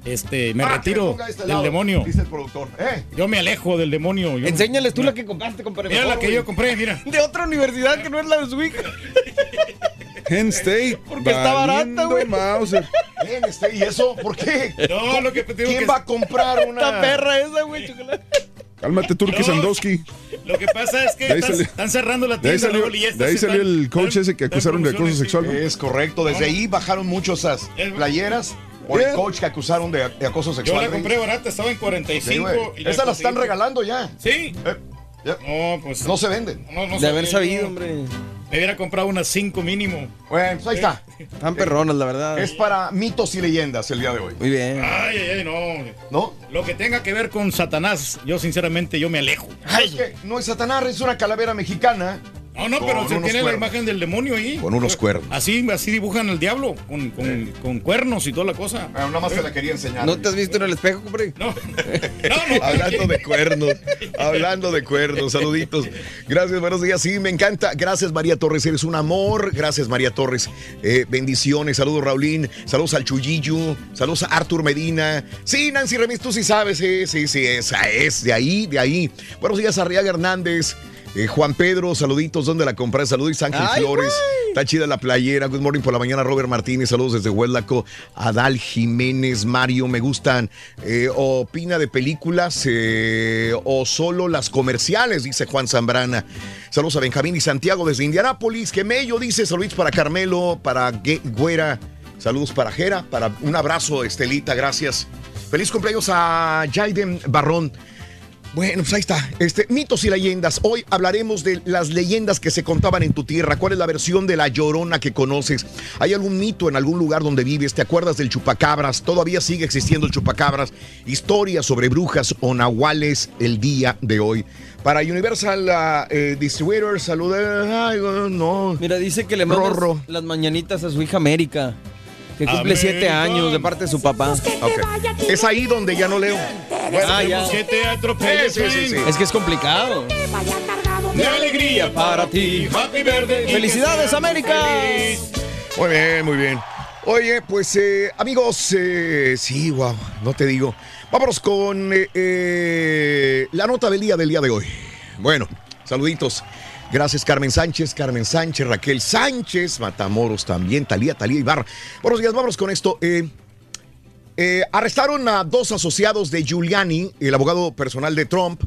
este, me Ah, retiro este del lado, demonio. Dice el productor. ¿Eh? Yo me alejo del demonio. Yo- Enséñales tú la que compraste, compadre. Mira la que güey. yo compré, mira. De otra universidad que no es la de su hija. Penn State. Porque está barata, güey. Bien, este, ¿Y eso? ¿Por qué? No, lo que te digo ¿Quién que va a comprar una...? Esta perra esa, güey, chocolate. Cálmate, Turki No. Sandowski. Lo que pasa es que están, salió- están cerrando la De ahí tienda. salió, y de ahí salió el coach ese que acusaron de acoso sexual. Es correcto. Desde ahí bajaron muchos esas playeras por el coach que acusaron de, de acoso Yo sexual. la compré barata, estaba en 45. Sí, güey. y la Esas las están regalando ya. Sí. Eh, ya. No, pues. No se venden. no, no De haber sabido, yo. hombre. Me hubiera comprado unas 5 mínimo. Bueno, pues ahí está. Están perronas, la verdad. Es para mitos y leyendas el día de hoy. Muy bien. Ay, ay, ay, no. ¿No? Lo que tenga que ver con Satanás, yo sinceramente yo me alejo. Es que no es Satanás, es una calavera mexicana. No, no, pero se tiene la imagen del demonio ahí. Con unos cuernos. Así, así dibujan al diablo, con, con, con cuernos y toda la cosa. Bueno, nada más te la quería enseñar. ¿No te has visto en el espejo, compadre? No, no, no. Hablando de cuernos, hablando de cuernos, saluditos. Gracias, buenos días. Sí, me encanta. Gracias, María Torres, eres un amor. Gracias, María Torres. Eh, bendiciones, saludos, Raulín. Saludos al Chuyillo. Saludos a Artur Medina. Sí, Nancy Remis, tú sí sabes, sí, sí, sí, esa es, de ahí, de ahí. Buenos días, Arriaga Hernández. Eh, Juan Pedro, saluditos, ¿dónde la compré? Saludos, Ángel Ay, Flores. Está chida la playera. Good morning por la mañana, Robert Martínez. Saludos desde Huelaco. Adal Jiménez, Mario, me gustan. Eh, opina de películas eh, o solo las comerciales, dice Juan Zambrana. Saludos a Benjamín y Santiago desde Indianápolis. Que mello, dice. Saludos para Carmelo, para Gue- Güera. Saludos para Jera. Para un abrazo, Estelita, gracias. Feliz cumpleaños a Jaiden Barrón. Bueno, pues ahí está. Este, mitos y leyendas. Hoy hablaremos de las leyendas que se contaban en tu tierra. ¿Cuál es la versión de la llorona que conoces? ¿Hay algún mito en algún lugar donde vives? ¿Te acuerdas del chupacabras? ¿Todavía sigue existiendo el chupacabras? Historias sobre brujas o nahuales el día de hoy. Para Universal eh, Distributor. Ay, no. Mira, dice que le manda Rorro. las mañanitas a su hija América. Que cumple siete años de parte de su papá. Es ahí donde ya no leo. Ah, ya. Que te atropelle, Sí, sí, sí, sí. Es que es complicado. De alegría para ti. Happy birthday. ¡Felicidades, América! Muy bien, muy bien. Oye, pues eh, amigos, eh, sí, wow, no te digo. Vámonos con eh, eh, la nota del día del día de hoy. Bueno, saluditos. Gracias Carmen Sánchez, Carmen Sánchez, Raquel Sánchez, Matamoros también, Talía, Talía Ibarra. Buenos días, vámonos con esto. Eh, eh, arrestaron a dos asociados de Giuliani, el abogado personal de Trump,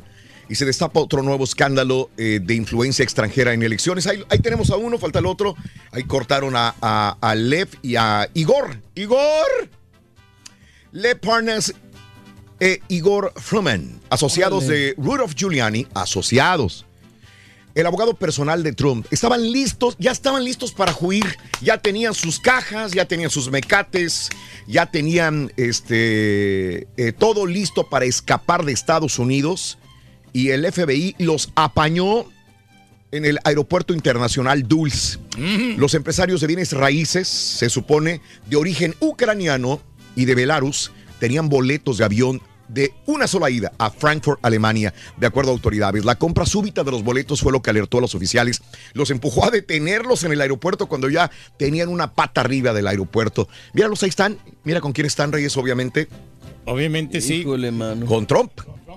y se destapa otro nuevo escándalo eh, de influencia extranjera en elecciones. Ahí, ahí tenemos a uno, falta el otro. Ahí cortaron a, a- a Lev y a Igor. Igor. Lev Parnas e Igor Fruman, asociados de Rudolph Giuliani, asociados. El abogado personal de Trump estaban listos, ya estaban listos para huir, ya tenían sus cajas, ya tenían sus mecates, ya tenían este eh, todo listo para escapar de Estados Unidos. Y el FBI los apañó en el aeropuerto internacional Dulce. Los empresarios de bienes raíces, se supone, de origen ucraniano y de Belarus, tenían boletos de avión de una sola ida a Frankfurt, Alemania, de acuerdo a autoridades. La compra súbita de los boletos fue lo que alertó a los oficiales. Los empujó a detenerlos en el aeropuerto cuando ya tenían una pata arriba del aeropuerto. Míralos, ahí están. Mira con quién están, Reyes, obviamente. Obviamente sí. Híjole, mano. Con Trump.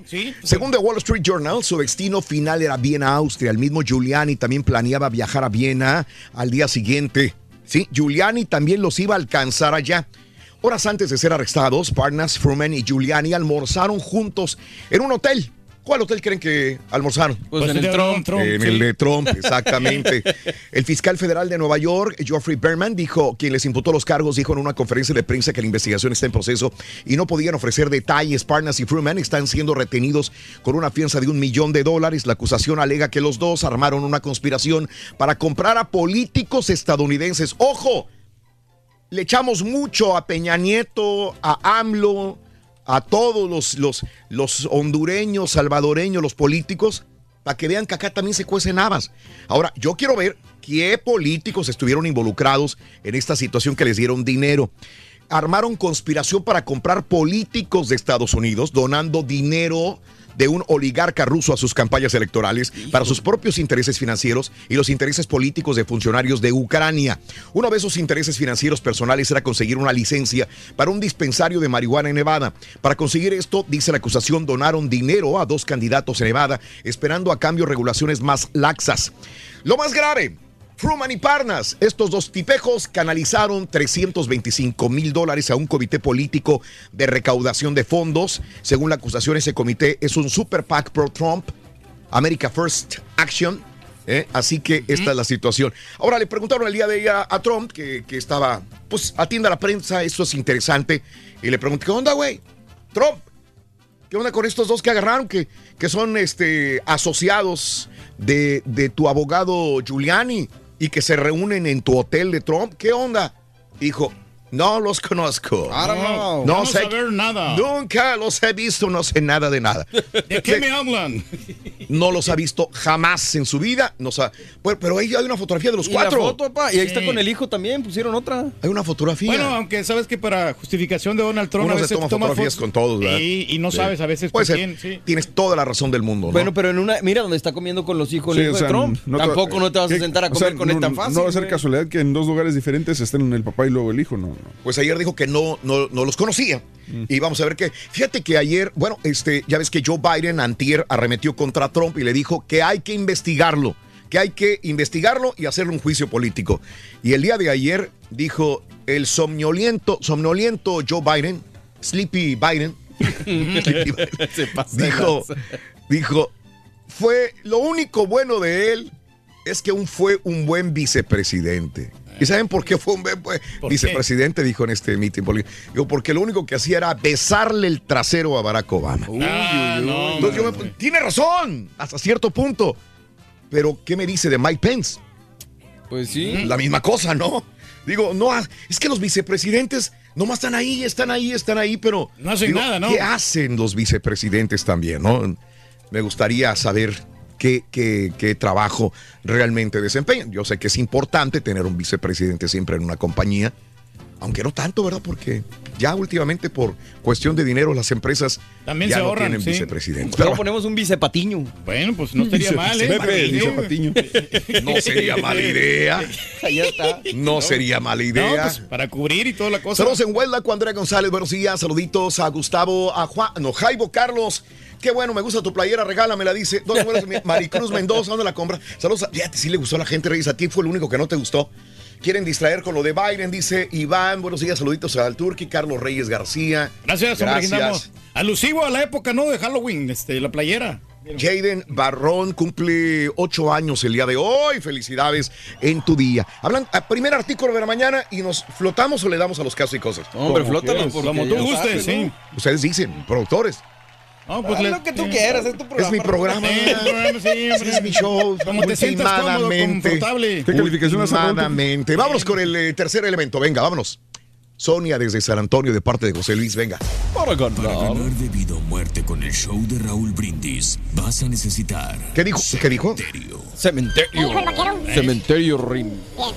Sí. Según The Wall Street Journal, su destino final era Viena, Austria. El mismo Giuliani también planeaba viajar a Viena al día siguiente. Sí, Giuliani también los iba a alcanzar allá. Horas antes de ser arrestados, Parnas, Fruman y Giuliani almorzaron juntos en un hotel. ¿Cuál hotel creen que almorzaron? Pues en el Trump. en el de Trump, exactamente. el fiscal federal de Nueva York, Geoffrey Berman, dijo, quien les imputó los cargos, dijo en una conferencia de prensa que la investigación está en proceso y no podían ofrecer detalles. Parnas y Fruman están siendo retenidos con una fianza de un millón de dólares. La acusación alega que los dos armaron una conspiración para comprar a políticos estadounidenses. ¡Ojo! Le echamos mucho a Peña Nieto, a AMLO, a todos los, los, los hondureños, salvadoreños, los políticos, para que vean que acá también se cuecen habas. Ahora, yo quiero ver qué políticos estuvieron involucrados en esta situación que les dieron dinero. armaron conspiración para comprar políticos de Estados Unidos, donando dinero de un oligarca ruso a sus campañas electorales para sus propios intereses financieros y los intereses políticos de funcionarios de Ucrania. Uno de esos intereses financieros personales era conseguir una licencia para un dispensario de marihuana en Nevada. Para conseguir esto, dice la acusación, donaron dinero a dos candidatos en Nevada, esperando a cambio regulaciones más laxas. Lo más grave, Fruman y Parnas, estos dos tipejos canalizaron 325 mil dólares a un comité político de recaudación de fondos. Según la acusación, ese comité es un super PAC pro Trump, America First Action. ¿eh? Así que esta es la situación. Ahora le preguntaron el día de ella a Trump, que, que estaba, pues atiende a la prensa, esto es interesante. Y le pregunté, ¿qué onda, güey? Trump, ¿qué onda con estos dos que agarraron, que, que son este, asociados de, de tu abogado Giuliani? Y que se reúnen en tu hotel de Trump. ¿Qué onda? Dijo, no los conozco. I don't know. No Vamos sé. nada. Nunca los he visto, no sé nada de nada. ¿De qué me hablan? No los ha visto jamás en su vida. No sa- Bueno, pero ahí hay una fotografía de los Y la cuatro. foto, papá, y ahí está Sí. con el hijo también, pusieron otra. Hay una fotografía. Bueno, aunque sabes que para justificación de Donald Trump Uno a se veces toma toma fotografías fotos con todos, ¿verdad? Y, y no Sí. sabes a veces Puede con ser. quién. Sí. Tienes toda la razón del mundo, ¿no? Bueno, pero en una, mira donde está comiendo con los hijos Sí, el hijo o sea, de Trump. no Tampoco no te vas a sentar a O sea, comer con él no- tan fácil. No va a ser casualidad que en dos lugares diferentes estén el papá y luego el hijo, no. Pues ayer dijo que no, no, no los conocía. Y vamos a ver qué. Fíjate que ayer, bueno, este, ya ves que Joe Biden antier arremetió contra Trump y le dijo que hay que investigarlo, que hay que investigarlo y hacerle un juicio político. Y el día de ayer dijo el somnoliento, somnoliento Joe Biden, Sleepy Biden, Sleepy dijo, dijo, fue lo único bueno de él es que un, fue un buen vicepresidente. ¿Y saben por qué fue un buen pues, ¿Por vicepresidente? Dijo en este meeting político. Digo, porque lo único que hacía era besarle el trasero a Barack Obama. Ah, no, Entonces yo me- tiene razón, hasta cierto punto. Pero, ¿qué me dice de Mike Pence? Pues sí. La misma cosa, ¿no? Digo, no, es que los vicepresidentes nomás están ahí, están ahí, están ahí, pero. No hacen digo, nada, ¿no? ¿Qué hacen los vicepresidentes también, no? Me gustaría saber qué, qué- qué trabajo realmente desempeñan. Yo sé que es importante tener un vicepresidente siempre en una compañía, aunque no tanto, ¿verdad? Porque ya últimamente por cuestión de dinero las empresas También ya se no ahorran, tienen sí. Pero ponemos un vicepatiño. Bueno, pues no estaría mal, ¿eh? Pepe, dice Patiño. no sería mala idea. Allá está. No sería mala No, idea. pues, para cubrir y toda la cosa. Saludos en Huelva Andrea González, buenos días, saluditos a Gustavo, a Juan, no, Jaibo Carlos. Qué bueno, me gusta tu playera, regálamela, dice. ¿Dónde mueres? Maricruz Mendoza, ¿dónde la compra? Saludos, a, fíjate, sí le gustó a la gente, Reyes, a ti fue el único que no te gustó. Quieren distraer con lo de Biden, dice Iván. Buenos días, saluditos al Turqui, Carlos Reyes García. Gracias, hombre, Guindamos. Alusivo a la época, ¿no? De Halloween, este, la playera. Jaden Barrón cumple ocho años el día de hoy. Felicidades en tu día. Hablan, a primer artículo de la mañana y nos flotamos o le damos a los casos y cosas. Hombre, flótanos. Como tú gustes, sí. Ustedes dicen, productores. No, pues le- lo que tú quieras, es tu programa. Es mi programa. Sí, el programa, sí, hombre. Es mi show. Como te sientas cómodo, confortable. ¿Qué calificación. Vámonos con el eh, tercer elemento. Venga, vámonos. Sonia desde San Antonio de parte de José Luis. Venga. Para Para ganar. ganar de vida o muerte con el show de Raúl Brindis, vas a necesitar ¿Qué dijo? ¿Qué dijo? cementerio. Cementerio. Dijo el vaquero. Cementerio Rim. Bien.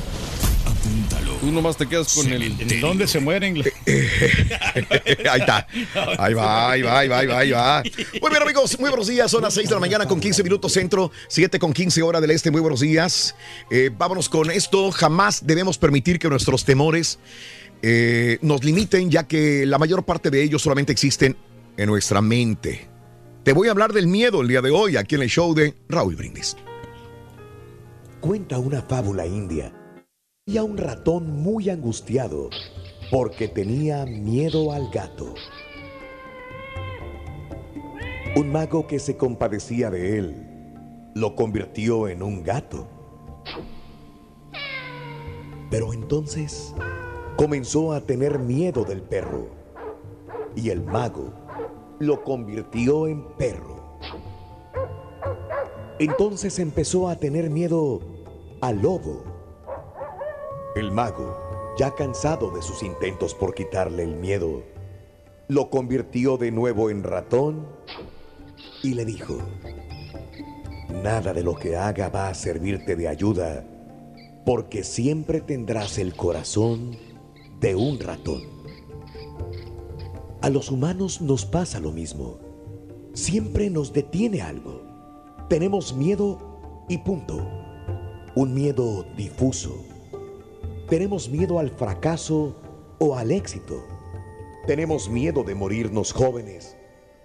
Tú nomás te quedas con el. ¿En dónde se mueren? ahí está. Ahí va, ahí va, ahí va, ahí va, ahí va. Muy bien, amigos, muy buenos días. Son las 6 de la mañana con 15 minutos centro, 7 con 15 hora del este. Muy buenos días. Eh, vámonos con esto. Jamás debemos permitir que nuestros temores eh, nos limiten, ya que la mayor parte de ellos solamente existen en nuestra mente. Te voy a hablar del miedo el día de hoy aquí en el show de Raúl Brindis. Cuenta una fábula india y a un ratón muy angustiado porque tenía miedo al gato. Un mago que se compadecía de él lo convirtió en un gato. Pero entonces comenzó a tener miedo del perro y el mago lo convirtió en perro. Entonces empezó a tener miedo al lobo. El mago, ya cansado de sus intentos por quitarle el miedo, lo convirtió de nuevo en ratón y le dijo, nada de lo que haga va a servirte de ayuda, porque siempre tendrás el corazón de un ratón. A los humanos nos pasa lo mismo. Siempre nos detiene algo. Tenemos miedo y punto. Un miedo difuso. Tenemos miedo al fracaso o al éxito. Tenemos miedo de morirnos jóvenes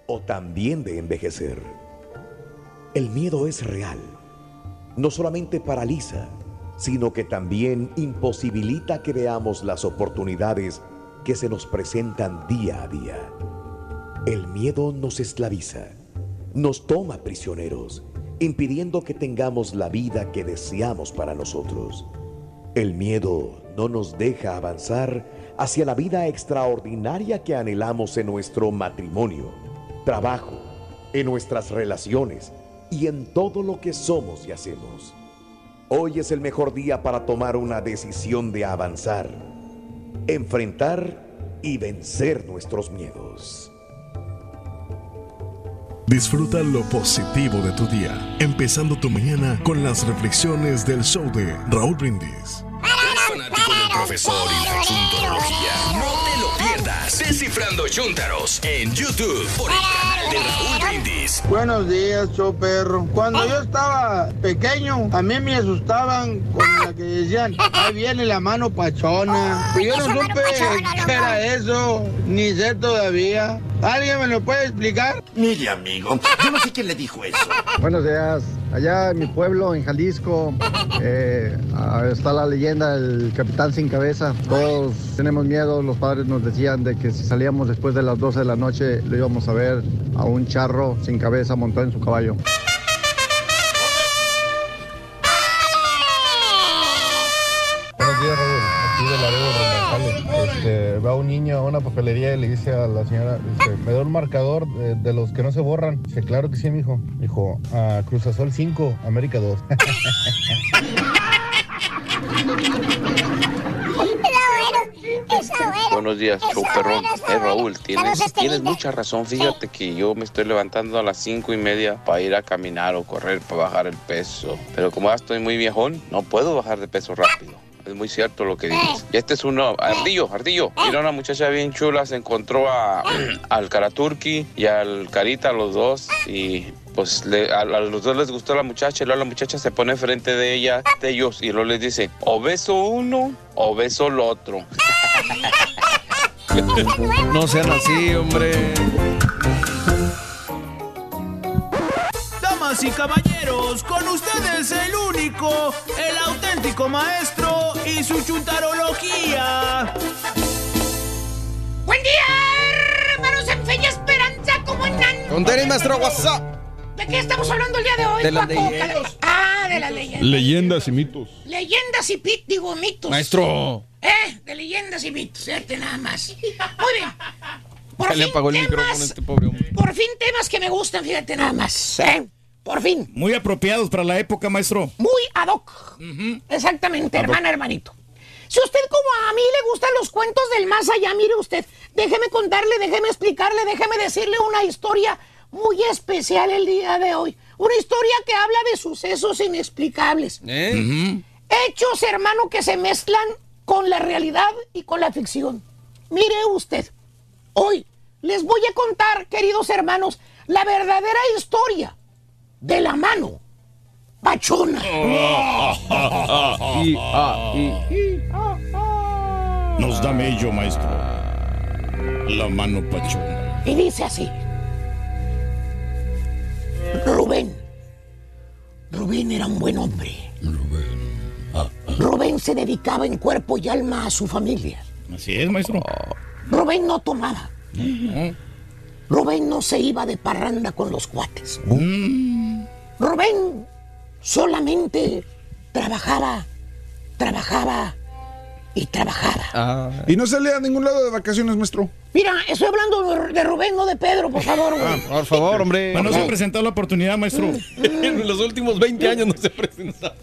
o también de envejecer. El miedo es real. No solamente paraliza, sino que también imposibilita que veamos las oportunidades que se nos presentan día a día. El miedo nos esclaviza, nos toma prisioneros, impidiendo que tengamos la vida que deseamos para nosotros. El miedo no nos deja avanzar hacia la vida extraordinaria que anhelamos en nuestro matrimonio, trabajo, en nuestras relaciones y en todo lo que somos y hacemos. Hoy es el mejor día para tomar una decisión de avanzar, enfrentar y vencer nuestros miedos. Disfruta lo positivo de tu día, empezando tu mañana con las reflexiones del show de Raúl Brindis. Descifrando Chuntaros en YouTube por el canal de Raúl Brindis. Buenos días, show perro. Cuando yo estaba pequeño, a mí me asustaban con la que decían, ahí viene la mano pachona. Y yo no supe qué era eso, ni sé todavía. ¿Alguien me lo puede explicar? Mire, amigo, yo no sé quién le dijo eso. Buenos días. Allá en mi pueblo, en Jalisco, eh, está la leyenda del capitán sin cabeza. Todos tenemos miedo. Los padres nos decían de que si salíamos después de las 12 de la noche, lo íbamos a ver a un charro sin cabeza montado en su caballo. Este, va un niño a una papelería y le dice a la señora, dice, me da un marcador de, de los que no se borran. Dice, claro que sí, mijo. Dijo, ah, Cruz Azul 5, América 2. Buenos días, show perrón. Eh, Raúl, tienes, tienes mucha razón. Fíjate que yo me estoy levantando a las cinco y media para ir a caminar o correr para bajar el peso. Pero como ya estoy muy viejón, no puedo bajar de peso rápido. Es muy cierto lo que dices. Y este es uno, Ardillo, Ardillo. Mira una muchacha bien chula, se encontró a, al Karaturki y al Carita, los dos, y pues a los dos les gustó la muchacha, y luego la muchacha se pone frente de ella, de ellos, y luego les dice, o beso uno, o beso el otro. No sean así, hombre. Damas y caballeros, con ustedes el único, el auténtico maestro y su chuntarología. ¡Buen día, hermanos en fe y esperanza! ¿Cómo andan? Con tenis, maestro, WhatsApp. ¿De qué estamos hablando el día de hoy, De las Paco? leyendas. Ah, de las leyendas. Leyendas y mitos. Leyendas y pit, digo, mitos. Maestro. ¿Eh? De leyendas y mitos, fíjate nada más. Muy bien. Por le fin apagó el temas- micrófono a este pobre hombre. Por fin temas que me gustan, fíjate nada más. ¿eh? Por fin. Muy apropiados para la época, maestro. Muy ad hoc. Exactamente, Ad hoc. hermana, hermanito. Si usted como a mí le gustan los cuentos del más allá, mire usted, déjeme contarle, déjeme explicarle, déjeme decirle una historia muy especial el día de hoy. Una historia que habla de sucesos inexplicables. Hechos, hermano, que se mezclan con la realidad y con la ficción. Mire usted, hoy les voy a contar, queridos hermanos, la verdadera historia de la mano pachona. Ah, Nos da mello, maestro. La mano pachona. Y dice así. Rubén. Rubén era un buen hombre. Rubén se dedicaba en cuerpo y alma a su familia. Así es, maestro. Rubén no tomaba. Rubén no se iba de parranda con los cuates. Rubén solamente trabajaba, trabajaba y trabajaba. Y no salía a ningún lado de vacaciones, maestro. Mira, estoy hablando de- Rubén, no de Pedro, por favor. güey. Por favor, hombre. Bueno, se ha presentado la oportunidad, maestro. en los últimos 20 años no se ha presentado.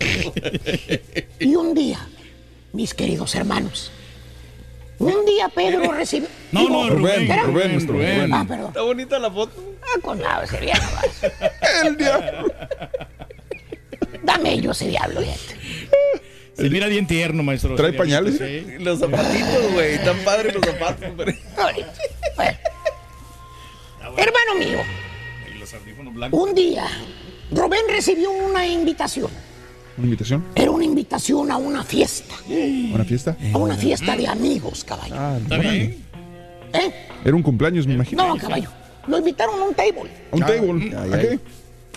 Y un día, mis queridos hermanos, un día Pedro eh, recibió. No, no, Rubén, Rubén, Rubén, Rubén, ah, Está bonita la foto. Ah, con nada, ese diablo. El diablo. Dame yo ese diablo, Se mira bien tierno, maestro. ¿Trae pañales? Sí. Los zapatitos, güey. Están padres los zapatos, pero... Hermano mío. Los audífonos blancos. Un día, Rubén recibió una invitación ¿Una invitación? Era una invitación a una fiesta. ¿Una fiesta? A una fiesta de amigos, caballo. Ah, Está órale. bien. ¿Eh? Era un cumpleaños, me imagino. No, caballo. Lo invitaron a un table. ¿A un table? Ay, ¿A ay. qué?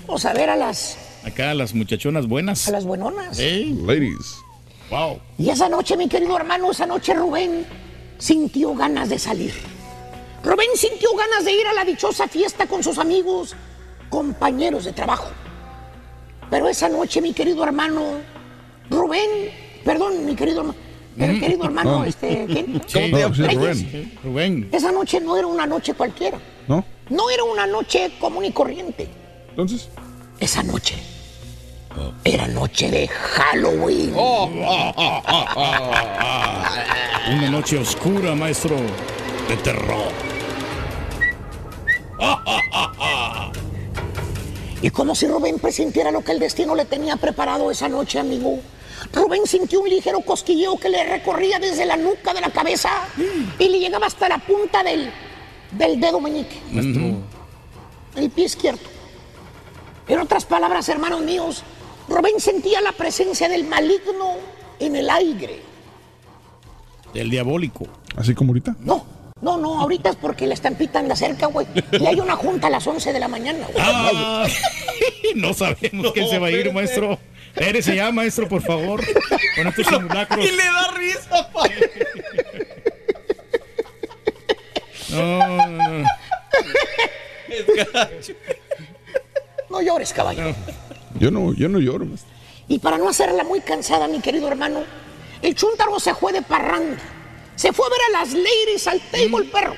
Vamos a ver a las, Acá las muchachonas buenas. a las buenonas. Ey, Ladies. wow. Y esa noche, mi querido hermano, esa noche Rubén sintió ganas de salir. Rubén sintió ganas de ir a la dichosa fiesta con sus amigos, compañeros de trabajo. Pero esa noche, mi querido hermano, Rubén, perdón, mi querido hermano, mi querido hermano, No. este, ¿quién? ¿Cómo te llamas? Reyes. Rubén. Rubén. Esa noche no era una noche cualquiera, ¿No? no era una noche común y corriente. Entonces. Esa noche era noche de Halloween. Una noche oscura, maestro, de terror. Y como si Rubén presintiera lo que el destino le tenía preparado esa noche, amigo. Rubén sintió un ligero cosquilleo que le recorría desde la nuca de la cabeza y le llegaba hasta la punta del, del dedo meñique, el pie izquierdo. En otras palabras, hermanos míos, Rubén sentía la presencia del maligno en el aire. Del diabólico. ¿Así como ahorita? No, no, no, ahorita es porque la estampita anda cerca, güey. Y hay una junta a las 11 de la mañana, güey. Ah, no sabemos quién se va a ir, maestro. Espérese ya, maestro, por favor. Con estos simulacros. Y le da risa, pa. No, no, no. Es gacho. No llores, caballo. Yo no, yo no lloro, maestro. Y para no hacerla muy cansada, mi querido hermano, el chúntaro se fue de parranda. Se fue a ver a las ladies al table, perro.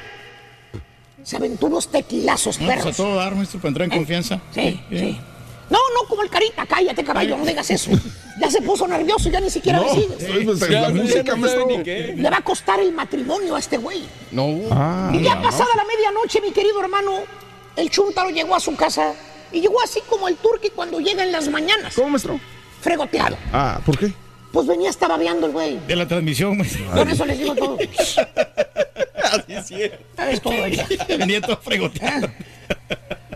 Se aventó unos tequilazos, No, pues perros. a todo dar, maestro, para entrar en confianza. Sí, sí. No, no como el carita, cállate, caballo, no digas eso. Ya se puso nervioso, ya ni siquiera No, le sigues. pues, Ya, la ya música, no sabe maestro. ni qué. Le va a costar el matrimonio a este güey. No. Ah, Y ya no. pasada la medianoche, mi querido hermano, el chúntaro llegó a su casa y llegó así como el turqui cuando llega en las mañanas, ¿Cómo, maestro? fregoteado. Ah, ¿por qué? Pues venía hasta babeando el güey. De la transmisión, maestro. Con eso les digo todo. Así es cierto. ¿Sabes todo ella? Venía todo fregoteado.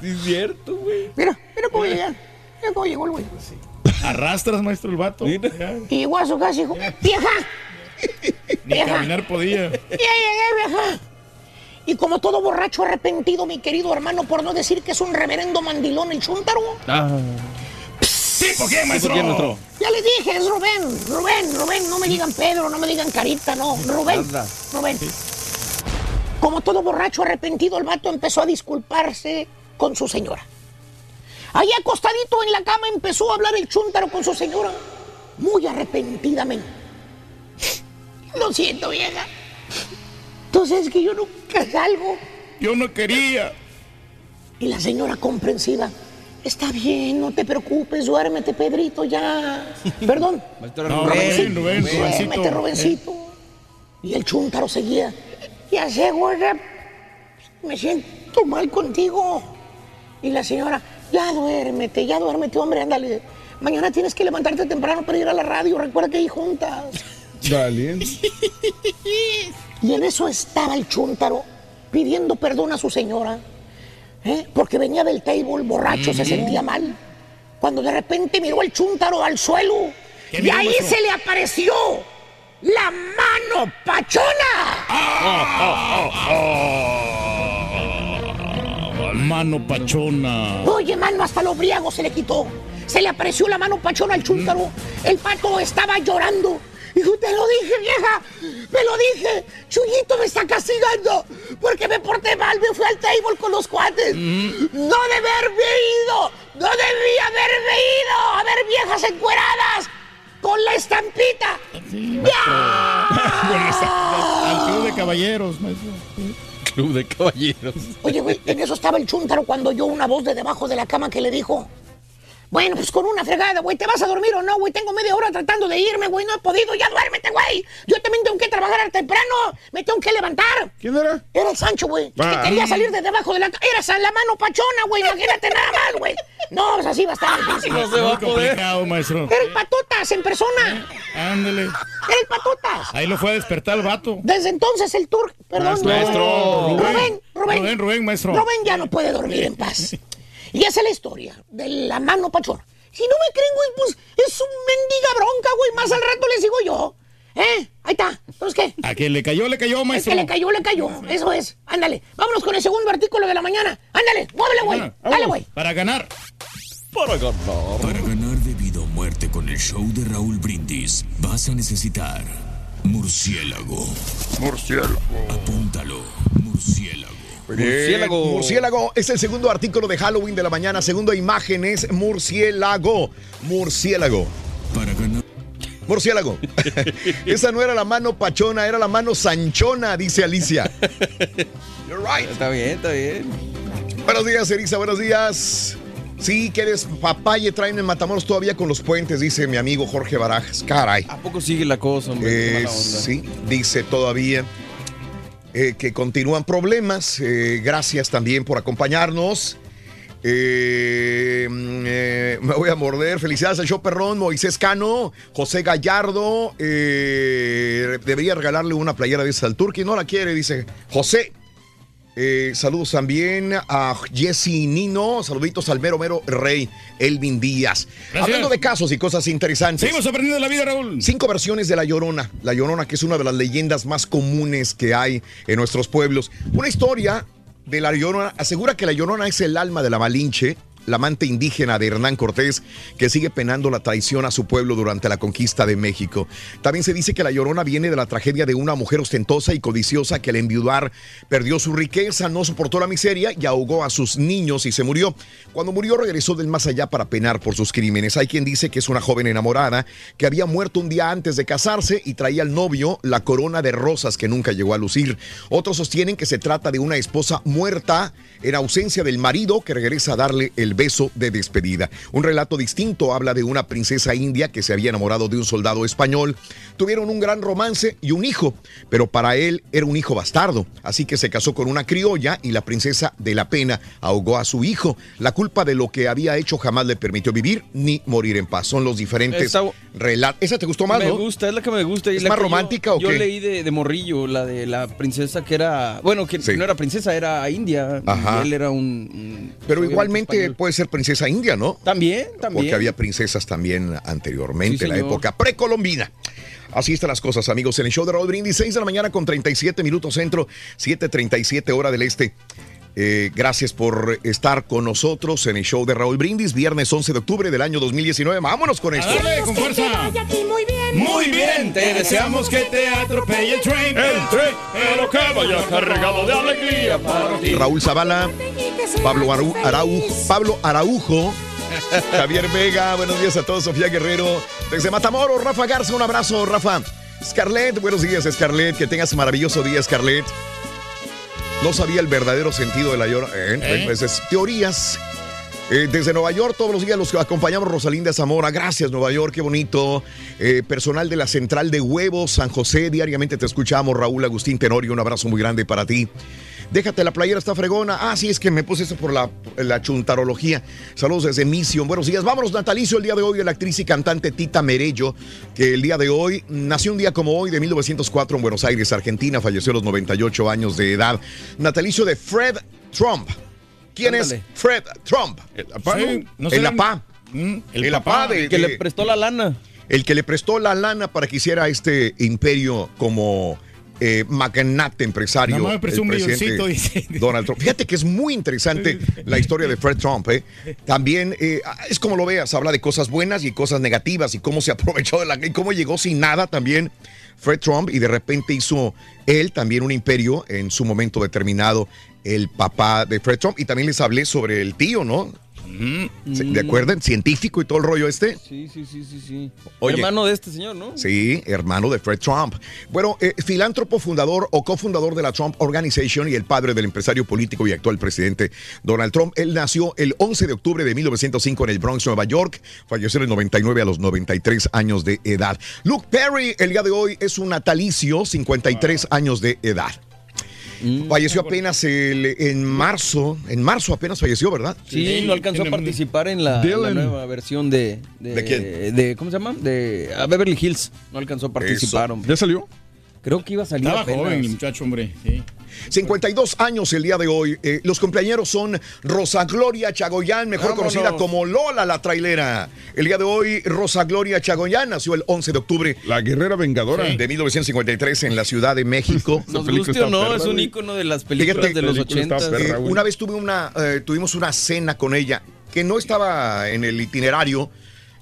Sí es cierto, güey. Mira, mira cómo llega. Mira cómo llegó el güey. Arrastras, maestro, el vato. Mira. Y llegó a su casa y dijo, vieja, Ni Vieja. caminar podía. ya llegué, vieja. Y como todo borracho arrepentido, mi querido hermano, por no decir que es un reverendo mandilón el chúntaro, Ah. ¿Tipo quién, maestro? ¿Por qué, maestro? Ya les dije, es Rubén, Rubén, Rubén, no me digan Pedro, no me digan Carita, no, Rubén. Rubén. Como todo borracho arrepentido, el vato empezó a disculparse con su señora. Ahí acostadito en la cama empezó a hablar el chúntaro con su señora, muy arrepentidamente. Lo siento, vieja. Entonces es que yo nunca salgo. Yo no quería. Y la señora comprensiva. Está bien, no te preocupes, duérmete, Pedrito, ya. Perdón. No, Rubén. Rubén, Rubén, Duérmete, Rubencito. Y el chúntaro seguía. Ya sé, gorda. Me siento mal contigo. Y la señora, ya duérmete, ya duérmete, hombre, ándale. Mañana tienes que levantarte temprano para ir a la radio. Recuerda que hay juntas. Dale. Y en eso estaba el chúntaro pidiendo perdón a su señora, ¿eh? porque venía del table borracho, se sentía mal. Cuando de repente miró el chúntaro al suelo ¿Qué y ahí se le apareció la mano pachona. Mano pachona. Oye, mano, hasta los briagos se le quitó. Se le apareció la mano pachona al chúntaro. El pato estaba llorando. Dijo, te lo dije, vieja. Me lo dije. Chuyito me está castigando porque me porté mal. Me fui al table con los cuates. No debe haberme ido. No debía haberme ido. A ver, viejas encueradas. Con la estampita. Esta- Al club de caballeros, maestro. Club de caballeros. Oye, güey, en eso estaba el chúntaro cuando oyó una voz de debajo de la cama que le dijo: Bueno, pues con una fregada, güey, ¿te vas a dormir o no, güey? Tengo media hora tratando de irme, güey, no he podido, ya duérmete, güey. Yo también tengo que trabajar temprano, me tengo que levantar. ¿Quién era? Era el Sancho, güey, Ah. que quería salir de debajo de la. Era San la mano pachona, güey, imagínate nada más, güey. No, pues así va a estar difícil. No se va a poder. maestro. Era el patotas en persona. Ándale. Era el patotas. Ahí lo fue a despertar el vato. Desde entonces el tour, perdón, Maestro. Rubén, Rubén, Rubén, Rubén, maestro. Rubén ya no puede dormir en paz. Y esa es la historia de la mano pachona. Si no me creen, güey, pues es un mendiga bronca, güey. Más al rato les digo yo. ¿Eh? Ahí está. Entonces, ¿qué? A quien le cayó, le cayó, Es maestro. que le cayó, le cayó. Eso es. Ándale. Vámonos con el segundo artículo de la mañana. Ándale. Muévele, güey. Ah, Dale, güey. Para ganar. Para ganar. Para ganar de vida o muerte con el show de Raúl Brindis, vas a necesitar murciélago. Murciélago. Apúntalo, murciélago. Bien. Murciélago. Murciélago es el segundo artículo de Halloween de la mañana. Segundo imágenes, murciélago. Murciélago. Para ganar. Murciélago. Esa no era la mano pachona, era la mano sanchona, dice Alicia. You're right. Está bien, está bien. Buenos días, Erisa, buenos días. Sí, que eres papaye, traen en Matamoros todavía con los puentes, dice mi amigo Jorge Barajas. Caray. ¿A poco sigue la cosa, hombre? Qué Eh, mala onda. sí, dice todavía eh, que continúan problemas. Eh, gracias también por acompañarnos. Eh, mm, me voy a morder. Felicidades al show perrón, Moisés Cano, José Gallardo. debería regalarle una playera de esa al. No la quiere, dice José. Eh, saludos también a Jesse Nino. Saluditos al mero mero rey Elvin Díaz. Gracias. Hablando de casos y cosas interesantes. Seguimos aprendiendo la vida, Raúl. Cinco versiones de La Llorona. La Llorona, que es una de las leyendas más comunes que hay en nuestros pueblos. Una historia de La Llorona asegura que La Llorona es el alma de la Malinche, la amante indígena de Hernán Cortés, que sigue penando la traición a su pueblo durante la conquista de México. También se dice que La Llorona viene de la tragedia de una mujer ostentosa y codiciosa que al enviudar perdió su riqueza, no soportó la miseria y ahogó a sus niños y se murió. Cuando murió regresó del más allá para penar por sus crímenes. Hay quien dice que es una joven enamorada que había muerto un día antes de casarse y traía al novio la corona de rosas que nunca llegó a lucir. Otros sostienen que se trata de una esposa muerta en ausencia del marido que regresa a darle el beso de despedida. Un relato distinto habla de una princesa india que se había enamorado de un soldado español. Tuvieron un gran romance y un hijo, pero para él era un hijo bastardo, así que se casó con una criolla y la princesa de la pena ahogó a su hijo. La culpa de lo que había hecho jamás le permitió vivir ni morir en paz. Son los diferentes relatos. ¿Esa te gustó más, me no? gusta, es la que me gusta. ¿Es la más que yo- romántica o yo, qué? leí de, de Morrillo, la de la princesa que era. Bueno, que Sí. no era princesa, era india. Ajá. Y él era un. un- Pero igualmente español. Puede ser princesa india, ¿no? También, también. Porque había princesas también anteriormente, Sí, en la época precolombina. Así están las cosas, amigos. En el show de Raúl Brindis, 6 de la mañana con 37 minutos centro, 7:37 hora del este. Eh, gracias por estar con nosotros en el show de Raúl Brindis, viernes 11 de octubre del año 2019. Vámonos con esto. Dale, con fuerza. Muy bien. Te deseamos que te atropelle el tren. El tren, pero que vaya cargado de alegría para ti. Raúl Zavala, Pablo Arau- Araujo, Pablo Araujo, Javier Vega, buenos días a todos, Sofía Guerrero, desde Matamoros, Rafa Garza, un abrazo, Rafa. Scarlett, buenos días, Scarlett, que tengas maravilloso día, Scarlett. No sabía el verdadero sentido de la llora. ¿eh? ¿Eh? Pues es teorías. Eh, desde Nueva York, todos los días los que acompañamos Rosalinda Zamora. Gracias, Nueva York, qué bonito. Eh, personal de la Central de Huevos, San José, diariamente te escuchamos. Raúl Agustín Tenorio, un abrazo muy grande para ti. Déjate, la playera está fregona. Ah, sí, es que me puse eso por la, chuntarología. Saludos desde Mission. Buenos días. Vámonos, natalicio, el día de hoy de la actriz y cantante Tita Merello, que el día de hoy nació un día como hoy de 1904 en Buenos Aires, Argentina. Falleció a los 98 años de edad. Natalicio de Fred Trump. ¿Quién Ándale. es Fred Trump? El papá, Sí, ¿no? no el papá. Mm, El papá de- que de- le prestó la lana. El que le prestó la lana para que hiciera este imperio como eh, magnate empresario. Me prestó el un presidente milloncito, dice. Donald Trump. Fíjate que es muy interesante la historia de Fred Trump. ¿eh? También eh, es como lo veas, habla de cosas buenas y cosas negativas y cómo se aprovechó de la y cómo llegó sin nada también Fred Trump y de repente hizo él también un imperio en su momento determinado, el papá de Fred Trump. Y también les hablé sobre el tío, ¿no? ¿Se- ¿De acuerdo? Científico y todo el rollo este. Sí, sí, sí, sí, sí. Oye. Hermano de este señor, ¿no? Sí, hermano de Fred Trump. Bueno, eh, filántropo, fundador o cofundador de la Trump Organization y el padre del empresario político y actual presidente Donald Trump. Él nació el 11 de octubre de 1905 en el Bronx, Nueva York. Falleció en el 99 a los 93 años de edad. Luke Perry, el día de hoy, es un natalicio, 53 años de edad. Falleció apenas el- en marzo, en marzo apenas falleció, ¿verdad? Sí, no alcanzó a participar en la, en la Dylan. nueva versión de, ¿De quién? de- ¿Cómo se llama? De a Beverly Hills. No alcanzó a participar. hombre. ¿Ya salió? Creo que iba a salir Estaba apenas. joven el muchacho, hombre. Sí. 52 años el día de hoy. Eh, los cumpleañeros son Rosa Gloria Chagoyán, mejor Vámonos. conocida como Lola la trailera. El día de hoy, Rosa Gloria Chagoyán nació el 11 de octubre. La guerrera vengadora. De 1953 en la Ciudad de México. Nos guste o no, es un ícono de las películas Fíjate, de los película está 80. perra, güey. una vez tuve una, eh, tuvimos una cena con ella que no estaba en el itinerario.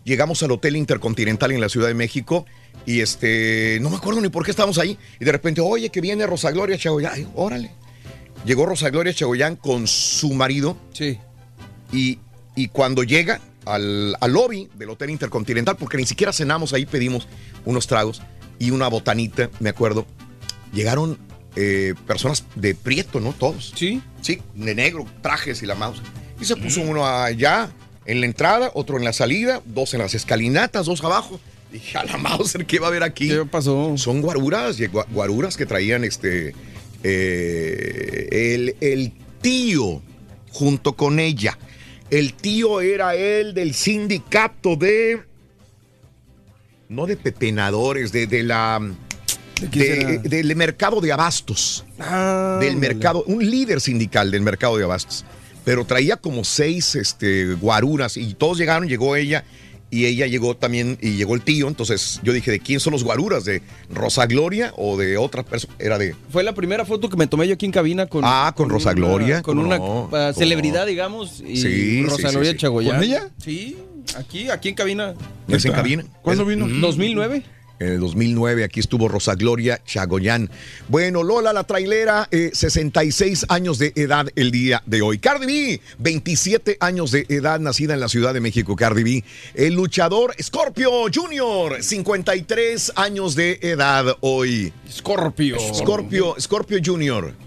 Llegamos al Hotel Intercontinental en la Ciudad de México y este, no me acuerdo ni por qué estábamos ahí. Y de repente, oye, que viene Rosa Gloria Chagoyán. Órale. Llegó Rosa Gloria Chagoyán con su marido. Sí. Y, y cuando llega al, al lobby del Hotel Intercontinental, porque ni siquiera cenamos ahí, pedimos unos tragos y una botanita, me acuerdo. Llegaron eh, personas de prieto, ¿no? Todos. Sí. Sí, de negro, trajes y la mouse. Y se puso uno allá en la entrada, otro en la salida, dos en las escalinatas, dos abajo. Dije, a la Mauser, ¿qué va a haber aquí? ¿Qué pasó? Son guaruras, guaruras que traían este. eh, el, el tío junto con ella. El tío era el del sindicato de. No de pepenadores, de, de la. de- del mercado de abastos. del mercado, un líder sindical del mercado de abastos. Pero traía como seis este, guaruras y todos llegaron, llegó ella y ella llegó también y llegó el tío. Entonces yo dije, ¿de quién son los guaruras? ¿De Rosa Gloria o de otra persona? Era de... Fue la primera foto que me tomé yo aquí en cabina con. Ah, con Rosa una- Gloria, Con una no, uh, celebridad, no. digamos. Y Sí, Rosa sí, sí, Gloria sí. Chagoyán. ¿Con ella? Sí, aquí, aquí en cabina. ¿Es en cabina? ¿Cuándo vino? 2009. En el 2009 aquí estuvo Rosa Gloria Chagoyán. Bueno, Lola la trailera, eh, 66 años de edad el día de hoy. Cardi B, 27 años de edad, nacida en la Ciudad de México, Cardi B. El luchador Scorpio Jr., 53 años de edad hoy. Scorpio. Scorpio, Scorpio Jr.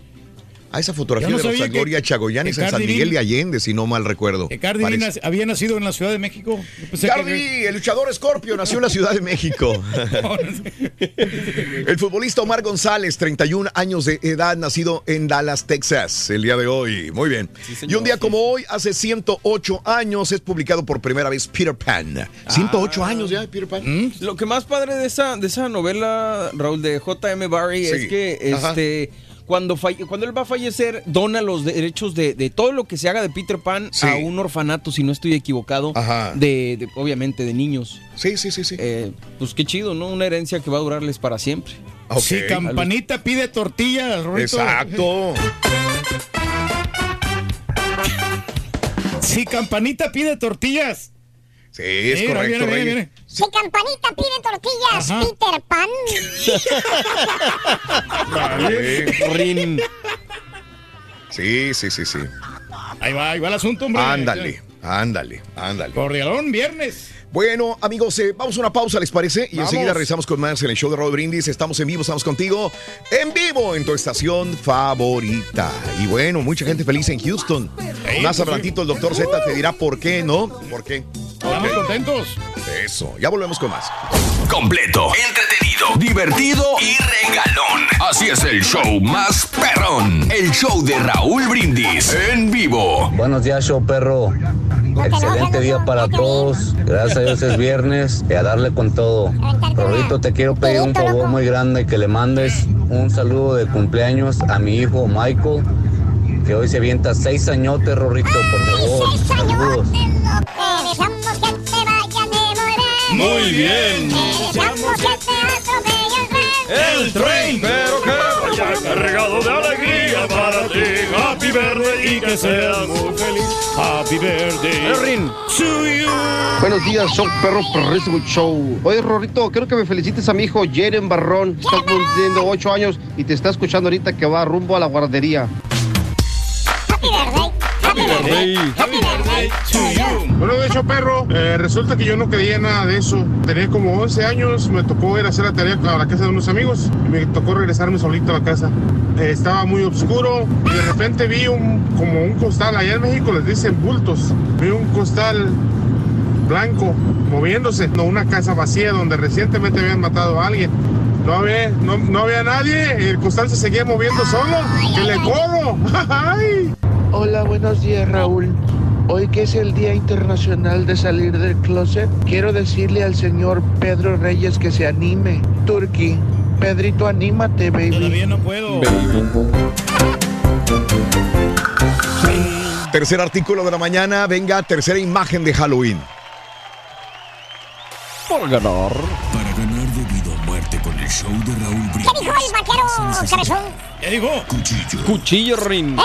A esa fotografía no de Rosa sabía que- Gloria Chagoyán que es en San Miguel de Allende, si no mal recuerdo. Cardi B había nacido en la Ciudad de México. Que- Cardi el luchador Scorpio, nació en la Ciudad de México. El futbolista Omar González, 31 años de edad, nacido en Dallas, Texas, el día de hoy. Muy bien. y un día como hoy, hace 108 años, es publicado por primera vez Peter Pan. 108 Ah. años ya, Peter Pan. Mm. Lo que más padre de esa, de esa novela, Raúl, de J.M. Barry, Sí. es que Ajá. este. Cuando, falle- cuando él va a fallecer, dona los derechos de, de todo lo que se haga de Peter Pan Sí. a un orfanato, si no estoy equivocado, de, de- obviamente de niños. Sí, sí, sí, sí. pues qué chido, ¿no? Una herencia que va a durarles para siempre. Si campanita pide tortillas, Rorrito. Exacto. Si campanita pide tortillas. Sí, es Mira, correcto, Reyes. viene. Si Campanita pide tortillas, Ajá. Peter Pan. Rin. Sí, sí, sí, sí. Ahí va, ahí va el asunto, hombre. Ándale, ándale, ándale. Cordialón, viernes. Bueno, amigos, eh, vamos a una pausa, ¿les parece? Y Vamos. enseguida regresamos con más en el show de Rodo Brindis. Estamos en vivo, estamos contigo en vivo en tu estación favorita. Y bueno, mucha gente feliz en Houston. más al ratito el doctor Z te dirá por qué, ¿no? ¿Por qué? Estamos contentos. Eso, ya volvemos con más. Completo, entretenido, divertido y regalón. Así es el show más perrón. El show de Raúl Brindis en vivo. Buenos días, show perro. Excelente día para todos. Gracias a Dios es viernes y a darle con todo. Rorrito, te quiero pedir un favor muy grande que le mandes un saludo de cumpleaños a mi hijo Michael, que hoy se avienta seis añotes, Rorrito, por favor. De muy bien. El tren. Pero que vaya cargado de alegría para ti. Happy birthday y que seas muy feliz. Happy birthday. To you. Buenos días, show perro perrísimo show. Oye, Rorrito, quiero que me felicites a mi hijo Jeren Barrón. Está cumpliendo ocho años y te está escuchando ahorita que va rumbo a la guardería. Happy birthday. Happy birthday to you. Bueno, de hecho, perro, eh, resulta que yo no creía nada de eso. Tenía como 11 años, me tocó ir a hacer la tarea a la casa de unos amigos y me tocó regresarme solito a la casa. Eh, estaba muy oscuro y de repente vi un, como un costal, allá en México les dicen bultos. Vi un costal blanco moviéndose, no una casa vacía donde recientemente habían matado a alguien. No había, no, no había nadie, el costal se seguía moviendo solo. ¡Que le corro! ¡Ay! Hola, buenos días Raúl. Hoy que es el Día Internacional de Salir del Closet, quiero decirle al señor Pedro Reyes que se anime. Turkey, Pedrito, anímate, baby. Todavía no puedo. Tercer artículo de la mañana, venga, tercera imagen de Halloween. Por ganar. Para ganar de vida o muerte con el show de Raúl Brindis. ¿Qué dijo el vaquero cabezón? ¿Qué dijo? Cuchillo. Cuchillo, Rin.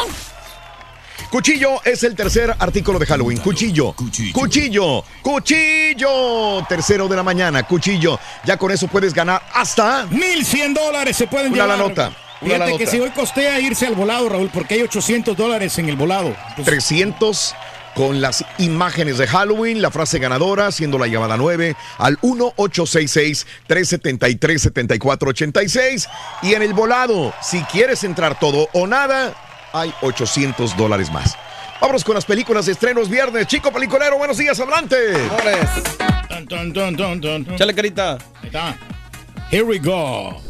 Cuchillo es el tercer artículo de Halloween. Cuchillo. Cuchillo. Cuchillo. Tercero de la mañana. Cuchillo. Ya con eso puedes ganar hasta 1100 dólares se pueden Una llevar. la nota. Una la Fíjate que nota. si hoy costea irse al volado, Raúl, porque hay 800 dólares en el volado. 300 con las imágenes de Halloween, la frase ganadora, siendo la llamada 9 al 1-866-373-7486. Y en el volado, si quieres entrar todo o nada, hay 800 dólares más. Vámonos con las películas de estrenos viernes. Chico peliculero, buenos días, adelante. Ton, ton, ton. Chale, carita. Ahí está. Here we go.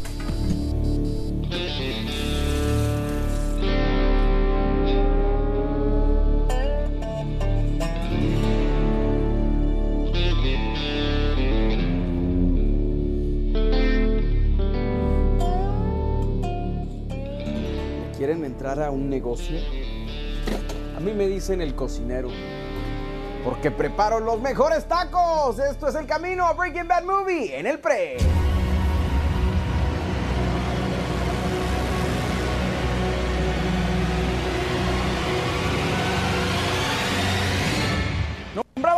¿Quieren entrar a un negocio? A mí me dicen el cocinero. Porque preparo los mejores tacos. Esto es el camino a Breaking Bad Movie en el pre.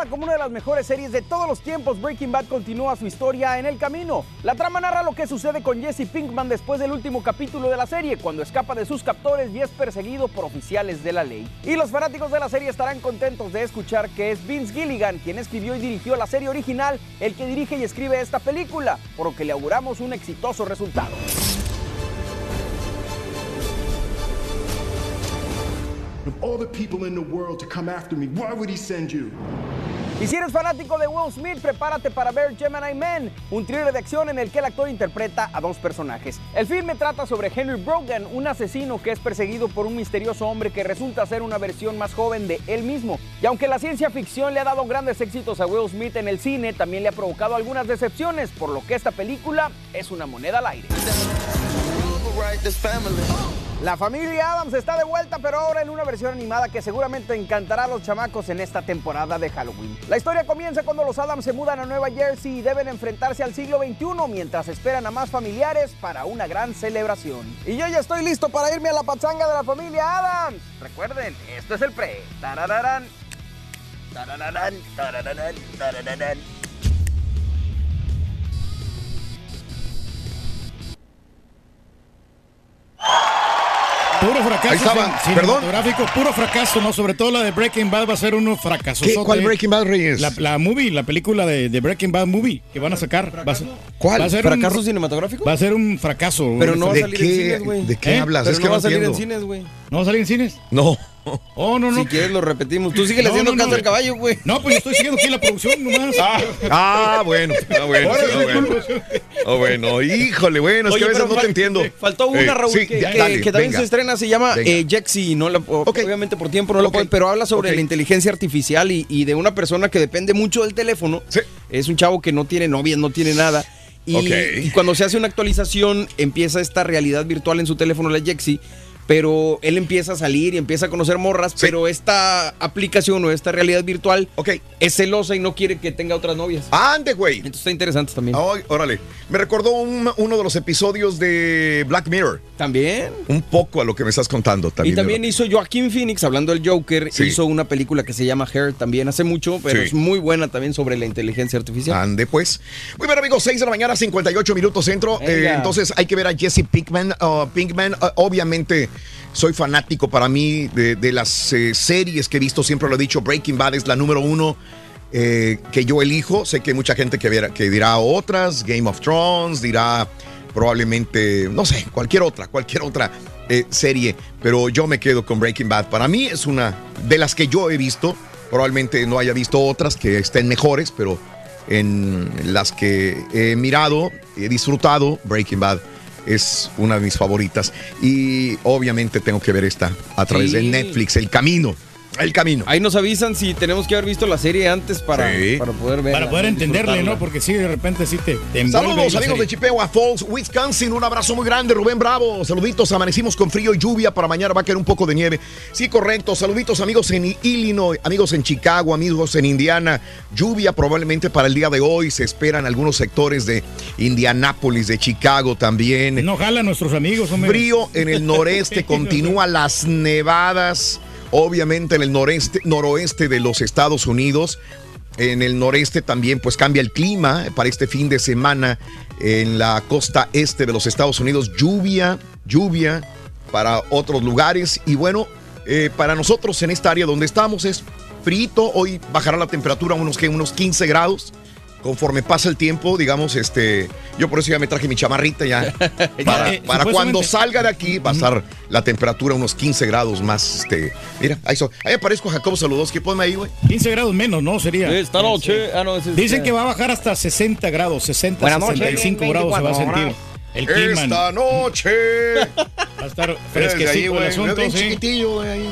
Como una de las mejores series de todos los tiempos, Breaking Bad continúa su historia en el camino. La trama narra lo que sucede con Jesse Pinkman después del último capítulo de la serie, cuando escapa de sus captores y es perseguido por oficiales de la ley. Y los fanáticos de la serie estarán contentos de escuchar que es Vince Gilligan quien escribió y dirigió la serie original, el que dirige y escribe esta película, por lo que le auguramos un exitoso resultado. Of all the people in the world to come after me, why would he send you? Y si eres fanático de Will Smith, prepárate para ver Gemini Man, un thriller de acción en el que el actor interpreta a dos personajes. El filme trata sobre Henry Brogan, un asesino que es perseguido por un misterioso hombre que resulta ser una versión más joven de él mismo. Y aunque la ciencia ficción le ha dado grandes éxitos a Will Smith en el cine, también le ha provocado algunas decepciones, por lo que esta película es una moneda al aire. La familia Adams está de vuelta, pero ahora en una versión animada que seguramente encantará a los chamacos en esta temporada de Halloween. La historia comienza cuando los Adams se mudan a Nueva Jersey y deben enfrentarse al siglo XXI mientras esperan a más familiares para una gran celebración. Y yo ya estoy listo para irme a la pachanga de la familia Adams. Recuerden, esto es el pre. Tarararán. Tarararán, tarararán, tarararán. Puro fracaso Ahí estaba. cin- Perdón. cinematográfico, puro fracaso, ¿no? Sobre todo la de Breaking Bad va a ser uno fracaso. ¿Qué? ¿Cuál Breaking Bad, Reyes? La, la movie, la película de, de Breaking Bad Movie que van a sacar. Va a ser, ¿Cuál? va a ser ¿Fracaso un, cinematográfico? Va a ser un fracaso. Pero no va a ¿De salir en qué- cines, güey. de qué ¿Eh? hablas? Pero es que no va a salir en entiendo. cines, güey. ¿No va a salir en cines? No. Oh, no, no. Si quieres lo repetimos. Tú síguele No, haciendo no, no, caso al eh. caballo, güey. No, pues yo estoy siguiendo aquí la producción nomás. Ah, bueno. Ah, bueno. Ah, sí, bueno. Ah, bueno. Híjole, bueno, es que a veces no te entiendo. Faltó una, Eh, Raúl, sí, que, ya, que- dale, que también venga. se estrena, se llama eh, Jexy, no la- obviamente por tiempo no la puede, pero habla sobre la inteligencia artificial y, y de una persona que depende mucho del teléfono. Es un chavo que no tiene novia, no tiene nada. Y cuando se hace una actualización, empieza esta realidad virtual en su teléfono, la Jexy. Pero él empieza a salir y empieza a conocer morras, pero esta aplicación o esta realidad virtual es celosa y no quiere que tenga otras novias. Ande, güey. Entonces está interesante también. Órale. Me recordó un- uno de los episodios de Black Mirror. También. Un poco a lo que me estás contando también. y también hizo Joaquín Phoenix, hablando del Joker, Sí. hizo una película que se llama Hair también hace mucho, pero Sí. es muy buena también sobre la inteligencia artificial. Ande, pues. Muy bien, amigos, 6 de la mañana, 58 minutos centro. Eh, entonces hay que ver a Jesse Pinkman. uh, Pinkman, uh, obviamente, soy fanático para mí de, las eh, series que he visto. Siempre lo he dicho, Breaking Bad es la número uno. eh, que yo elijo, sé que hay mucha gente que, verá- que dirá otras, Game of Thrones, dirá probablemente, no sé, cualquier otra, cualquier otra eh, serie, pero yo me quedo con Breaking Bad. Para mí es una de las que yo he visto, probablemente no haya visto otras que estén mejores, pero en las que he mirado, he disfrutado, Breaking Bad es una de mis favoritas. Y obviamente tengo que ver esta a través de. Netflix, El Camino. El camino. Ahí nos avisan si tenemos que haber visto la serie antes para, Sí. para poder ver. Para poder entenderle, ¿no? Porque sí, de repente sí te, te Saludos amigos de Chippewa Falls, Wisconsin. Un abrazo muy grande, Rubén Bravo. Saluditos, amanecimos con frío y lluvia. Para mañana va a caer un poco de nieve. Sí, correcto. Saluditos amigos en Illinois, amigos en Chicago, amigos en Indiana. Lluvia probablemente para el día de hoy. Se esperan algunos sectores de Indianápolis, de Chicago también. No jala nuestros amigos, hombre. Frío en el noreste, continúa las nevadas, obviamente en el noreste, noroeste de los Estados Unidos. En el noreste también pues cambia el clima para este fin de semana en la costa este de los Estados Unidos. Lluvia, lluvia para otros lugares y bueno, eh, para nosotros en esta área donde estamos es frito. Hoy bajará la temperatura a unos, unos 15 grados. Conforme pasa el tiempo, digamos, este, yo por eso ya me traje mi chamarrita ya. Para, Eh, para cuando salga de aquí va a estar la temperatura unos 15 grados más. Este, mira, ahí, so- ahí aparezco Jacobo Saludowski, ponme ahí, güey. 15 grados menos, ¿no? Sería. Esta noche. Ah, no, es- Dicen que va a bajar hasta 60 grados, 60, Buenas noches. 65 grados se va a sentir. El clima. Esta noche. Va a estar fresquecito el asunto, bien sí. chiquitillo, güey, ahí.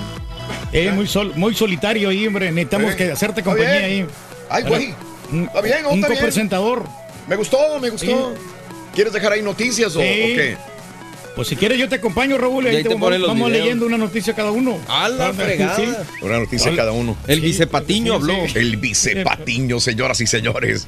Eh, muy, sol, muy solitario ahí, hombre. Necesitamos que hacerte compañía ahí. Ay, güey. Un, Está bien, ¿no? un Está bien. copresentador. Me gustó, me gustó. ¿Quieres dejar ahí noticias o, Sí. o qué? Pues si quieres yo te acompaño, Raúl. Y Ahí ahí te te vamos, leyendo una noticia cada uno. A la Ah, fregada. sí. Una noticia Al- cada uno. El vicepatiño Sí, habló. sí. El vicepatiño, señoras y señores.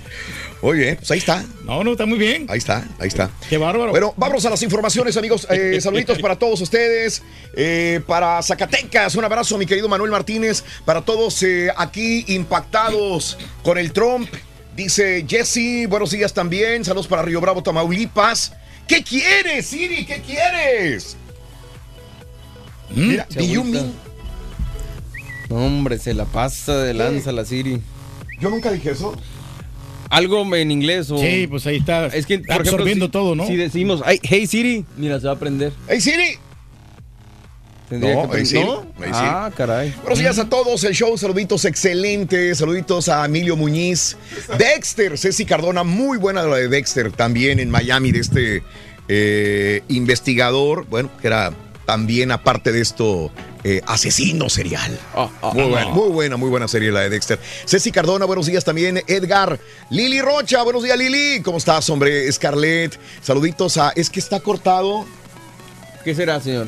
Muy bien, pues ahí está. No, no, está muy bien. Ahí está, ahí está. Qué bárbaro. Bueno, vamos a las informaciones, amigos. Eh, saluditos para todos ustedes. Eh, para Zacatecas, un abrazo, mi querido Manuel Martínez. Para todos eh, aquí impactados con el Trump. Dice Jesse, buenos días también. Saludos para Río Bravo, Tamaulipas. ¿Qué quieres, Siri? ¿Qué quieres? Mira, you agüita. mean- No, hombre, se la pasa de lanza la Siri. Yo nunca dije eso. Algo en inglés o. Sí, pues ahí está. Es que, por absorbiendo ejemplo, si- todo, ¿no? Si decimos, "Ay, hey Siri, mira, se va a aprender. ¡Hey, Siri! Tendría No, que. ¿No? Ah, caray. Buenos días a todos, el show, saluditos excelentes, saluditos a Emilio Muñiz, Dexter, Ceci Cardona, muy buena la de Dexter también en Miami, de este eh, investigador, bueno, que era también aparte de esto, eh, asesino serial. muy, buena, muy buena, muy buena serie la de Dexter. Ceci Cardona, buenos días también, Edgar, Lili Rocha, buenos días Lili, ¿cómo estás hombre? Scarlett, saluditos a, es que está cortado. ¿Qué será, señor?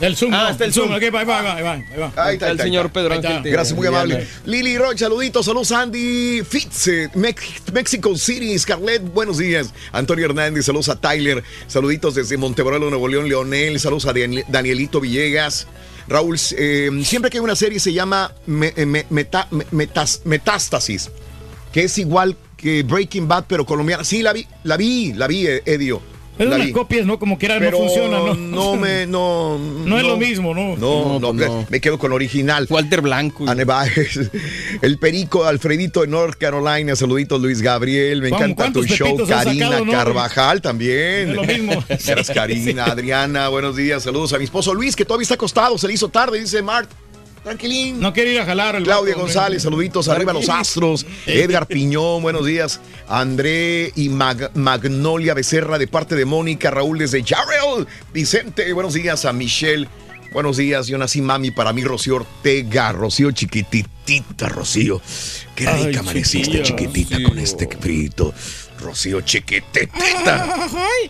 El Zoom. Ah, no, está el Zoom. Ok, va, va, va, va, va. Ahí está, el ahí está, señor ahí. Pedro Ahí. Ángel. Gracias, muy amable. Lili Rocha, saluditos, saludos Andy Fitz, eh, Mex- Mexico City, Scarlett, buenos días. Antonio Hernández, saludos a Tyler, saluditos desde Monteborola, Nuevo León, Leonel, saludos a Dan- Danielito Villegas. Raúl, eh, siempre que hay una serie se llama Me- eh, Me- Meta- Me- Metas- Metástasis, que es igual que Breaking Bad, pero colombiana. Sí, la vi, la vi, la vi, eh, Edio. Es unas copias, ¿no? Como quiera, no funciona, ¿no? no me, no. No es lo mismo, ¿no? No, No, no, pues no. me quedo con original. Walter Blanco. Ane Baez, el perico Alfredito de North Carolina, saluditos Luis Gabriel, me ¿Cuán- encanta tu show, Karina sacado, no? Carvajal también. Es lo mismo. Gracias Karina, Adriana, buenos días, saludos a mi esposo Luis, que todavía está acostado, se le hizo tarde, dice Mart. Tranquilín. No quiere ir a jalar. el Claudia González, hombre. saluditos arriba los astros. Edgar Piñón, buenos días. André y Mag- Magnolia Becerra de parte de Mónica, Raúl desde Jarrell. Vicente, buenos días a Michelle. Buenos días, yo nací mami para mí, Rocío Ortega, Rocío chiquititita, Rocío. Qué rica amaneciste, chiquitita, con este frito. Rocío chiquititita.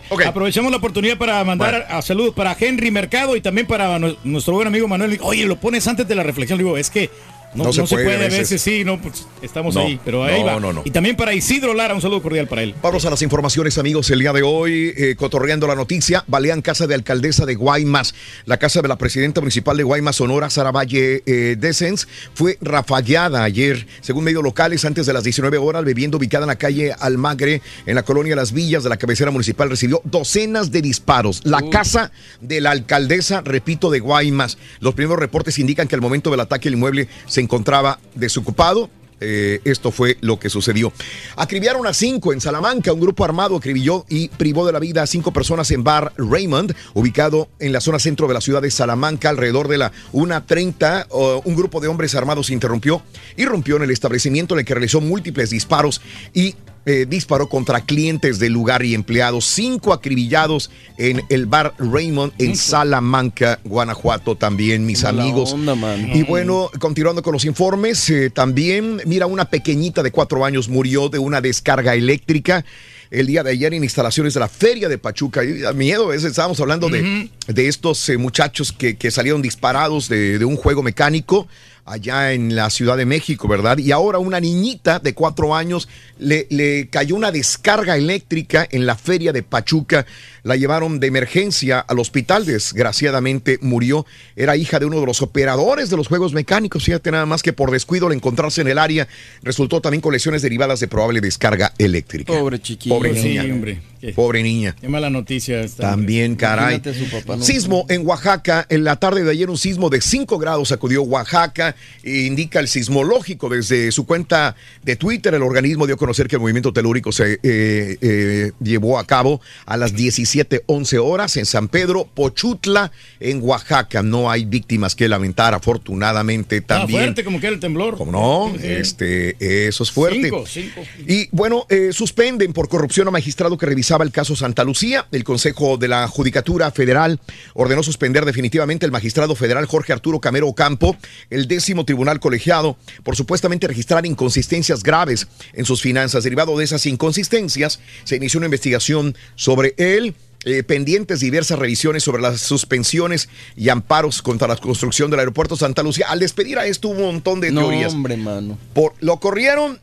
Ok. Aprovechamos la oportunidad para mandar a, saludos para Henry Mercado y también para nu- nuestro buen amigo Manuel. Oye, lo pones antes de la reflexión. Le digo, es que no, No se no se puede puede, a veces. veces. sí, no, pues estamos No, ahí, pero ahí va. no, no. Y también para Isidro Lara, un saludo cordial para él. Vamos a las informaciones, amigos. El día de hoy, eh, cotorreando la noticia, balean casa de alcaldesa de Guaymas. La casa de la presidenta municipal de Guaymas, Sonora, Sara Valle eh, Desens, fue rafagueada ayer. Según medios locales, antes de las 19 horas, vivienda ubicada en la calle Almagre, en la colonia Las Villas de la cabecera municipal, recibió docenas de disparos. La casa de la alcaldesa, repito, de Guaymas. Los primeros reportes indican que al momento del ataque el inmueble se encontraba desocupado. Eh, esto fue lo que sucedió. Acribillaron a cinco en Salamanca. Un grupo armado acribilló y privó de la vida a cinco personas en Bar Raymond, ubicado en la zona centro de la ciudad de Salamanca, alrededor de la 1.30. uh, un grupo de hombres armados interrumpió, irrumpió en el establecimiento en el que realizó múltiples disparos y eh, disparó contra clientes del lugar y empleados, cinco acribillados en el bar Raymond en Salamanca, Guanajuato también, mis Mala amigos. onda. Y bueno, continuando con los informes, eh, también, mira, una pequeñita de cuatro años murió de una descarga eléctrica el día de ayer en instalaciones de la Feria de Pachuca. Y da miedo, es- estábamos hablando de, de estos eh, muchachos que, que salieron disparados de, de un juego mecánico allá en la Ciudad de México, ¿verdad? Y ahora una niñita de cuatro años le, le cayó una descarga eléctrica en la Feria de Pachuca. La llevaron de emergencia al hospital, desgraciadamente murió. Era hija de uno de los operadores de los juegos mecánicos. Fíjate nada más que por descuido al encontrarse en el área resultó también con lesiones derivadas de probable descarga eléctrica. Pobre chiquillo. Pobre Sí, niña. hombre. Qué- Pobre niña. Qué mala noticia esta. También, caray. Imagínate a su papá, ¿no? Sismo en Oaxaca. En la tarde de ayer, un sismo de 5 grados sacudió Oaxaca. Indica el sismológico desde su cuenta de Twitter. El organismo dio a conocer que el movimiento telúrico se eh, eh, llevó a cabo a las 17:11 horas en San Pedro, Pochutla, en Oaxaca. No hay víctimas que lamentar, afortunadamente Ah, también. fuerte como que era el temblor. ¿Cómo no? Sí. Este, eso es fuerte. Cinco, cinco. Y bueno, eh, suspenden por corrupción a magistrado que revisaba el caso Santa Lucía. El Consejo de la Judicatura Federal ordenó suspender definitivamente al magistrado federal Jorge Arturo Camero Ocampo, el décimo tribunal colegiado, por supuestamente registrar inconsistencias graves en sus finanzas. Derivado de esas inconsistencias, se inició una investigación sobre él. eh, pendientes diversas revisiones sobre las suspensiones y amparos contra la construcción del aeropuerto Santa Lucía. Al despedir a esto hubo un montón de No, teorías. hombre, mano. Por, lo corrieron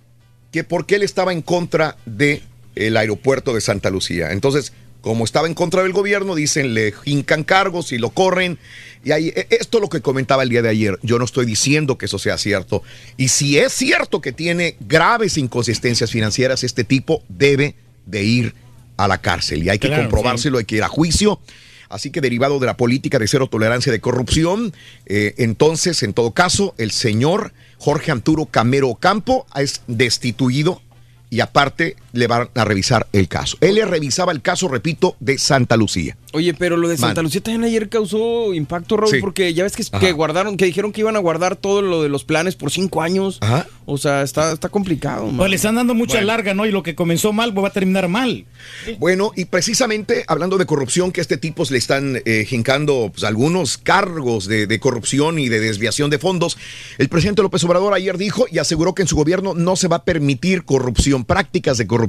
que porque él estaba en contra del el aeropuerto de Santa Lucía. Entonces, como estaba en contra del gobierno, dicen, le hincan cargos y lo corren. Y ahí, e- esto es lo que comentaba el día de ayer. Yo no estoy diciendo que eso sea cierto. Y si es cierto que tiene graves inconsistencias financieras, este tipo debe de ir a la cárcel. Y hay que Claro, comprobárselo, hay que ir a juicio. Así que derivado de la política de cero tolerancia de corrupción, eh, entonces, en todo caso, el señor Jorge Anturo Camero Campo es destituido y aparte le van a revisar el caso. Él le revisaba el caso, repito, de Santa Lucía. Oye, pero lo de Santa Man. Lucía también ayer causó impacto, Raúl, Sí. porque ya ves que, que guardaron, que dijeron que iban a guardar todo lo de los planes por cinco años. Ajá. O sea, está, está complicado. man. Pues le están dando mucha Bueno. larga, ¿no? Y lo que comenzó mal pues va a terminar mal. Bueno, y precisamente hablando de corrupción, que a este tipo le están eh, jincando pues, algunos cargos de, de corrupción y de desviación de fondos, el presidente López Obrador ayer dijo y aseguró que en su gobierno no se va a permitir corrupción, prácticas de corrupción,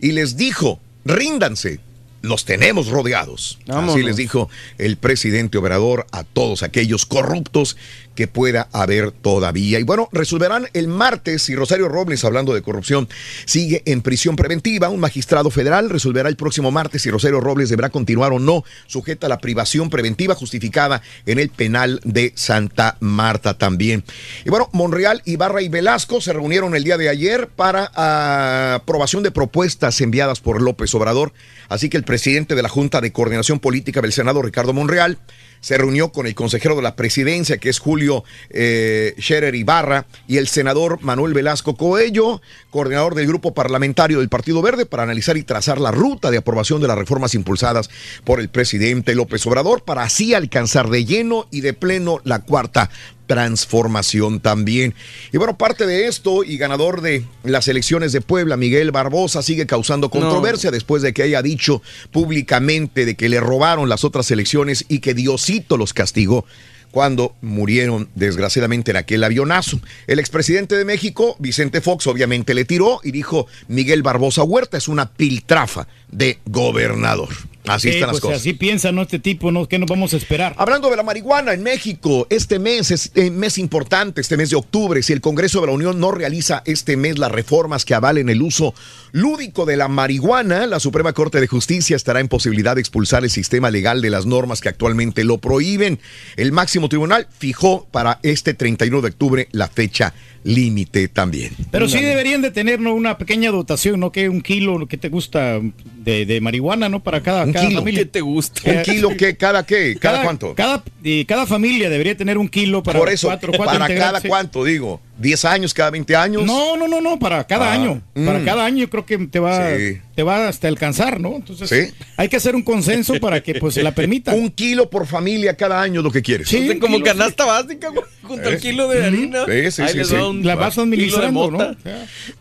y les dijo, ríndanse. Los tenemos rodeados. Así les dijo el presidente Obrador a todos aquellos corruptos que pueda haber todavía. Y bueno, resolverán el martes si Rosario Robles, hablando de corrupción, sigue en prisión preventiva. Un magistrado federal resolverá el próximo martes si Rosario Robles deberá continuar o no sujeta a la privación preventiva justificada en el penal de Santa Marta también. Y bueno, Monreal, Ibarra y Velasco se reunieron el día de ayer para ah, aprobación de propuestas enviadas por López Obrador. Así que el presidente de la Junta de Coordinación Política del Senado, Ricardo Monreal, se reunió con el consejero de la presidencia, que es Julio eh, Scherer Ibarra, y el senador Manuel Velasco Coello, coordinador del grupo parlamentario del Partido Verde, para analizar y trazar la ruta de aprobación de las reformas impulsadas por el presidente López Obrador, para así alcanzar de lleno y de pleno la cuarta transformación también. Y bueno, parte de esto y ganador de las elecciones de Puebla, Miguel Barbosa, sigue causando controversia después de que haya dicho públicamente de que le robaron las otras elecciones y que Diosito los castigó cuando murieron desgraciadamente en aquel avionazo. El expresidente de México, Vicente Fox, obviamente le tiró y dijo, Miguel Barbosa Huerta es una piltrafa de gobernador. Así Sí, están las pues, cosas. Así piensa, ¿no? Este tipo, ¿no? ¿Qué nos vamos a esperar? Hablando de la marihuana en México, este mes es un mes importante, este mes de octubre. Si el Congreso de la Unión no realiza este mes las reformas que avalen el uso lúdico de la marihuana, la Suprema Corte de Justicia estará en posibilidad de expulsar el sistema legal de las normas que actualmente lo prohíben. El máximo tribunal fijó para este 31 de octubre la fecha límite también. Pero sí deberían de tener ¿no? una pequeña dotación, ¿no? Que un kilo, que te gusta de, de marihuana, ¿no? Para cada, Un cada kilo. familia. ¿Qué te gusta? ¿Un kilo qué? ¿Cada qué? ¿Cada cuánto? Cada, y cada familia debería tener un kilo para Por eso, cuatro, cuatro para cada cuánto, digo. 10 años, cada 20 años. No, no, no, no, para cada Ah, año. Para mm. cada año yo creo que te va, Sí. te va hasta alcanzar, ¿no? Entonces Sí. hay que hacer un consenso para que pues se la permita. Un kilo por familia cada año, lo que quieres. Sí, como kilo, canasta básica, güey, junto al ¿Eh? kilo de harina. Sí, sí, Ahí sí, les sí. va un La vas administrando. ¿no?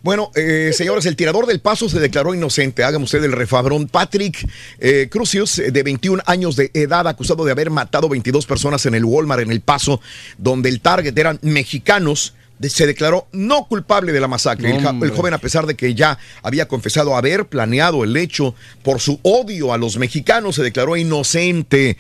Bueno, eh, señores, el tirador del paso se declaró inocente. Hágame usted el refabrón. Patrick eh, Crucius, eh, de 21 años de edad, acusado de haber matado 22 personas en el Walmart en El Paso, donde el target eran mexicanos. Se declaró no culpable de la masacre. El, joven, a pesar de que ya había confesado haber planeado el hecho por su odio a los mexicanos, se declaró inocente.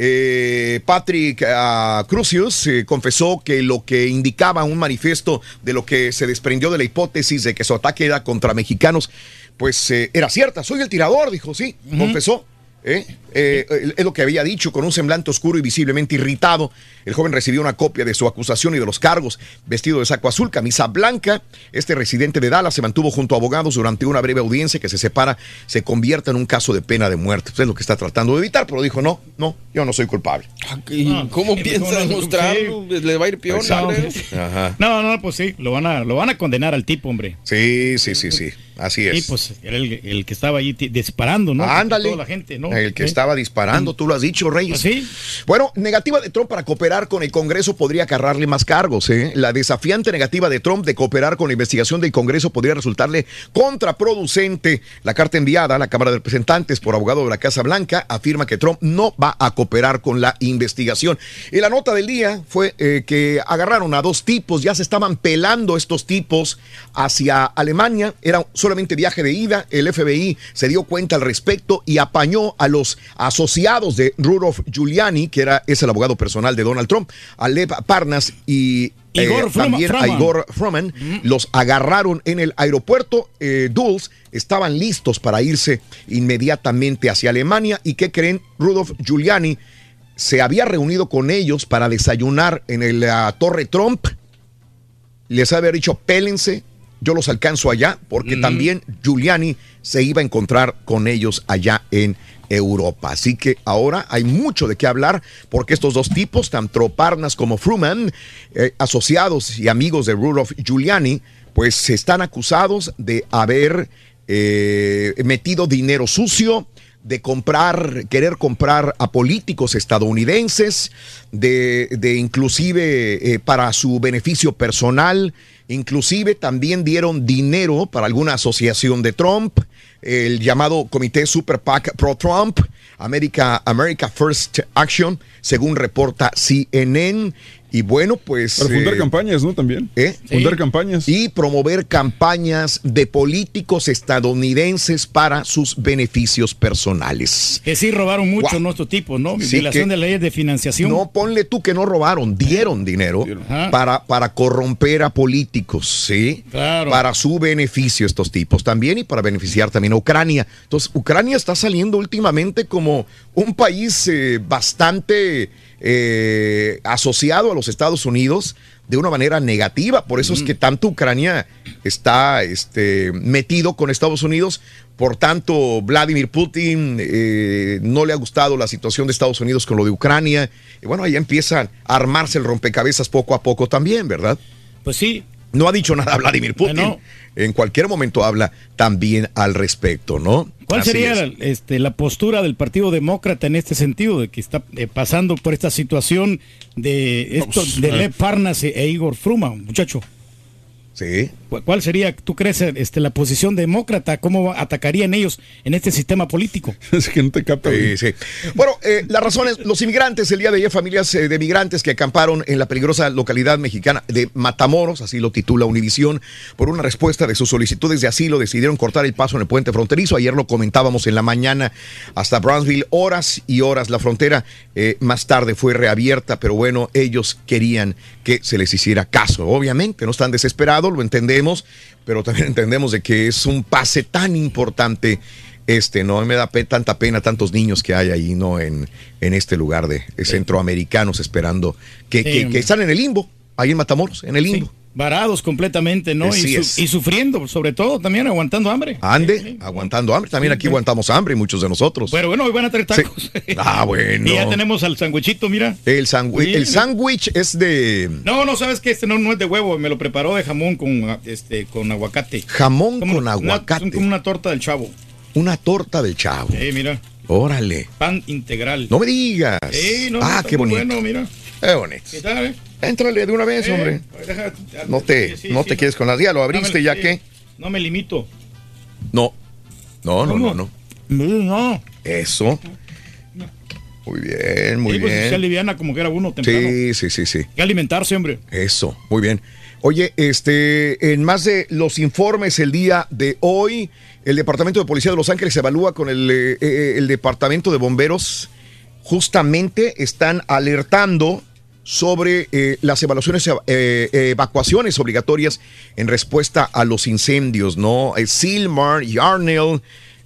Eh, Patrick ah, Crucius eh, confesó que lo que indicaba un manifiesto de lo que se desprendió de la hipótesis de que su ataque era contra mexicanos, pues eh, era cierta. Soy el tirador, dijo, sí, confesó. ¿Eh? Eh, eh, es lo que había dicho con un semblante oscuro y visiblemente irritado. El joven recibió una copia de su acusación y de los cargos, vestido de saco azul, camisa blanca. Este residente de Dallas se mantuvo junto a abogados durante una breve audiencia que se separa, se convierta en un caso de pena de muerte. Pues es lo que está tratando de evitar, pero dijo, no, no, yo no soy culpable. ¿Y ¿Cómo piensa demostrarlo? ¿Le va a ir peor? Ajá. No, no, pues sí, lo van a, lo van a condenar al tipo, hombre. Sí, sí, sí, sí. Así es. pues era el, el que estaba allí disparando, ¿no? Ándale. Toda la gente, ¿no? El que ¿Eh? estaba disparando, tú lo has dicho, Reyes. ¿Sí? Bueno, negativa de Trump para cooperar con el Congreso podría acarrarle más cargos. ¿eh? La desafiante negativa de Trump de cooperar con la investigación del Congreso podría resultarle contraproducente. La carta enviada a la Cámara de Representantes por abogado de la Casa Blanca afirma que Trump no va a cooperar con la investigación. Y la nota del día fue eh, que agarraron a dos tipos, ya se estaban pelando estos tipos hacia Alemania. Era solamente viaje de ida. El FBI se dio cuenta al respecto y apañó a los asociados de Rudolph Giuliani, que era, es el abogado personal de Donald Trump, a Lev Parnas y eh, Igor también a Froman. Igor Froman. Los agarraron en el aeropuerto. Eh, Dulles estaban listos para irse inmediatamente hacia Alemania. ¿Y qué creen? Rudolph Giuliani se había reunido con ellos para desayunar en el, la Torre Trump. Les había dicho, pélense, yo los alcanzo allá, porque también Giuliani se iba a encontrar con ellos allá en Europa. Así que ahora hay mucho de qué hablar, porque estos dos tipos, tanto Parnas como Fruman, eh, asociados y amigos de Rudolph Giuliani, pues están acusados de haber eh, metido dinero sucio, de comprar, querer comprar a políticos estadounidenses, de, de inclusive eh, para su beneficio personal, inclusive también dieron dinero para alguna asociación de Trump, el llamado Comité Super PAC Pro Trump, America, America First Action, según reporta CNN. Y bueno, pues... Para fundar eh, campañas, ¿no? También. ¿Eh? Fundar campañas. Y promover campañas de políticos estadounidenses para sus beneficios personales. Que sí robaron mucho Guau. nuestros tipos, ¿no? Sí, Violación que- de leyes de financiación. No, ponle tú que no robaron, dieron dinero para, para corromper a políticos, ¿sí? Claro. Para su beneficio estos tipos también y para beneficiar también a Ucrania. Entonces, Ucrania está saliendo últimamente como un país eh, bastante eh, asociado a los Estados Unidos de una manera negativa. Por eso es que tanto Ucrania está este, metido con Estados Unidos. Por tanto, Vladimir Putin eh, no le ha gustado la situación de Estados Unidos con lo de Ucrania. Y bueno, ahí empiezan a armarse el rompecabezas poco a poco también, ¿verdad? Pues sí. No ha dicho nada Vladimir Putin. no. En cualquier momento habla también al respecto, ¿no? ¿Cuál Así sería es. este, la postura del Partido Demócrata en este sentido, de que está eh, pasando por esta situación de esto, de. Lev Parnas e, e Igor Fruma, muchacho? Sí. ¿Cu- ¿Cuál sería, tú crees, este, la posición demócrata? ¿Cómo atacarían ellos en este sistema político? Es que no te capta. Sí, sí. Bueno, eh, las razones, los inmigrantes, el día de ayer, familias eh, de migrantes que acamparon en la peligrosa localidad mexicana de Matamoros, así lo titula Univisión, por una respuesta de sus solicitudes de asilo, decidieron cortar el paso en el puente fronterizo. Ayer lo comentábamos en la mañana hasta Brownsville, horas y horas. La frontera eh, más tarde fue reabierta, pero bueno, ellos querían que se les hiciera caso. Obviamente, no están desesperados, lo entendemos, pero también entendemos de que es un pase tan importante este, ¿no? Me da pe- tanta pena tantos niños que hay ahí, ¿no? En, en este lugar de, de centroamericanos esperando que, Sí, que- están en el limbo, ahí en Matamoros, en el limbo. Varados completamente, ¿no? Y, su- es. y sufriendo, sobre todo también aguantando hambre. Ande, aguantando hambre. También aquí aguantamos hambre, muchos de nosotros. Pero bueno, hoy van a traer tacos. Ah, bueno. Y ya tenemos al sandwichito, mira. El sándwich Sí, el sándwich es de No, no, sabes que este no, no es de huevo, me lo preparó de jamón con, este, con aguacate. jamón con Una- aguacate. como una torta del chavo. Una torta del chavo. Eh, mira, Órale. pan integral. No me digas. Eh, no, ah, qué bonito. Bueno, mira. Qué bonito. ¿Qué tal, eh? Éntrale de una vez, Eh, hombre. deja- No te, sí, no sí, te quedes con las. Ya lo No abriste, me- ya sí, que. No me limito. No. No, no, no, no. No. Eso. Muy bien, muy Sí, pues, bien. se aliviana como que era uno temprano. Sí, sí, sí, sí. Que alimentarse, hombre. Eso, muy bien. Oye, este, en más de los informes el día de hoy, el Departamento de Policía de Los Ángeles evalúa con el, eh, eh, el Departamento de Bomberos, justamente están alertando sobre eh, las evaluaciones, eh, eh, evacuaciones obligatorias en respuesta a los incendios, ¿no? Silmar, Yarnell,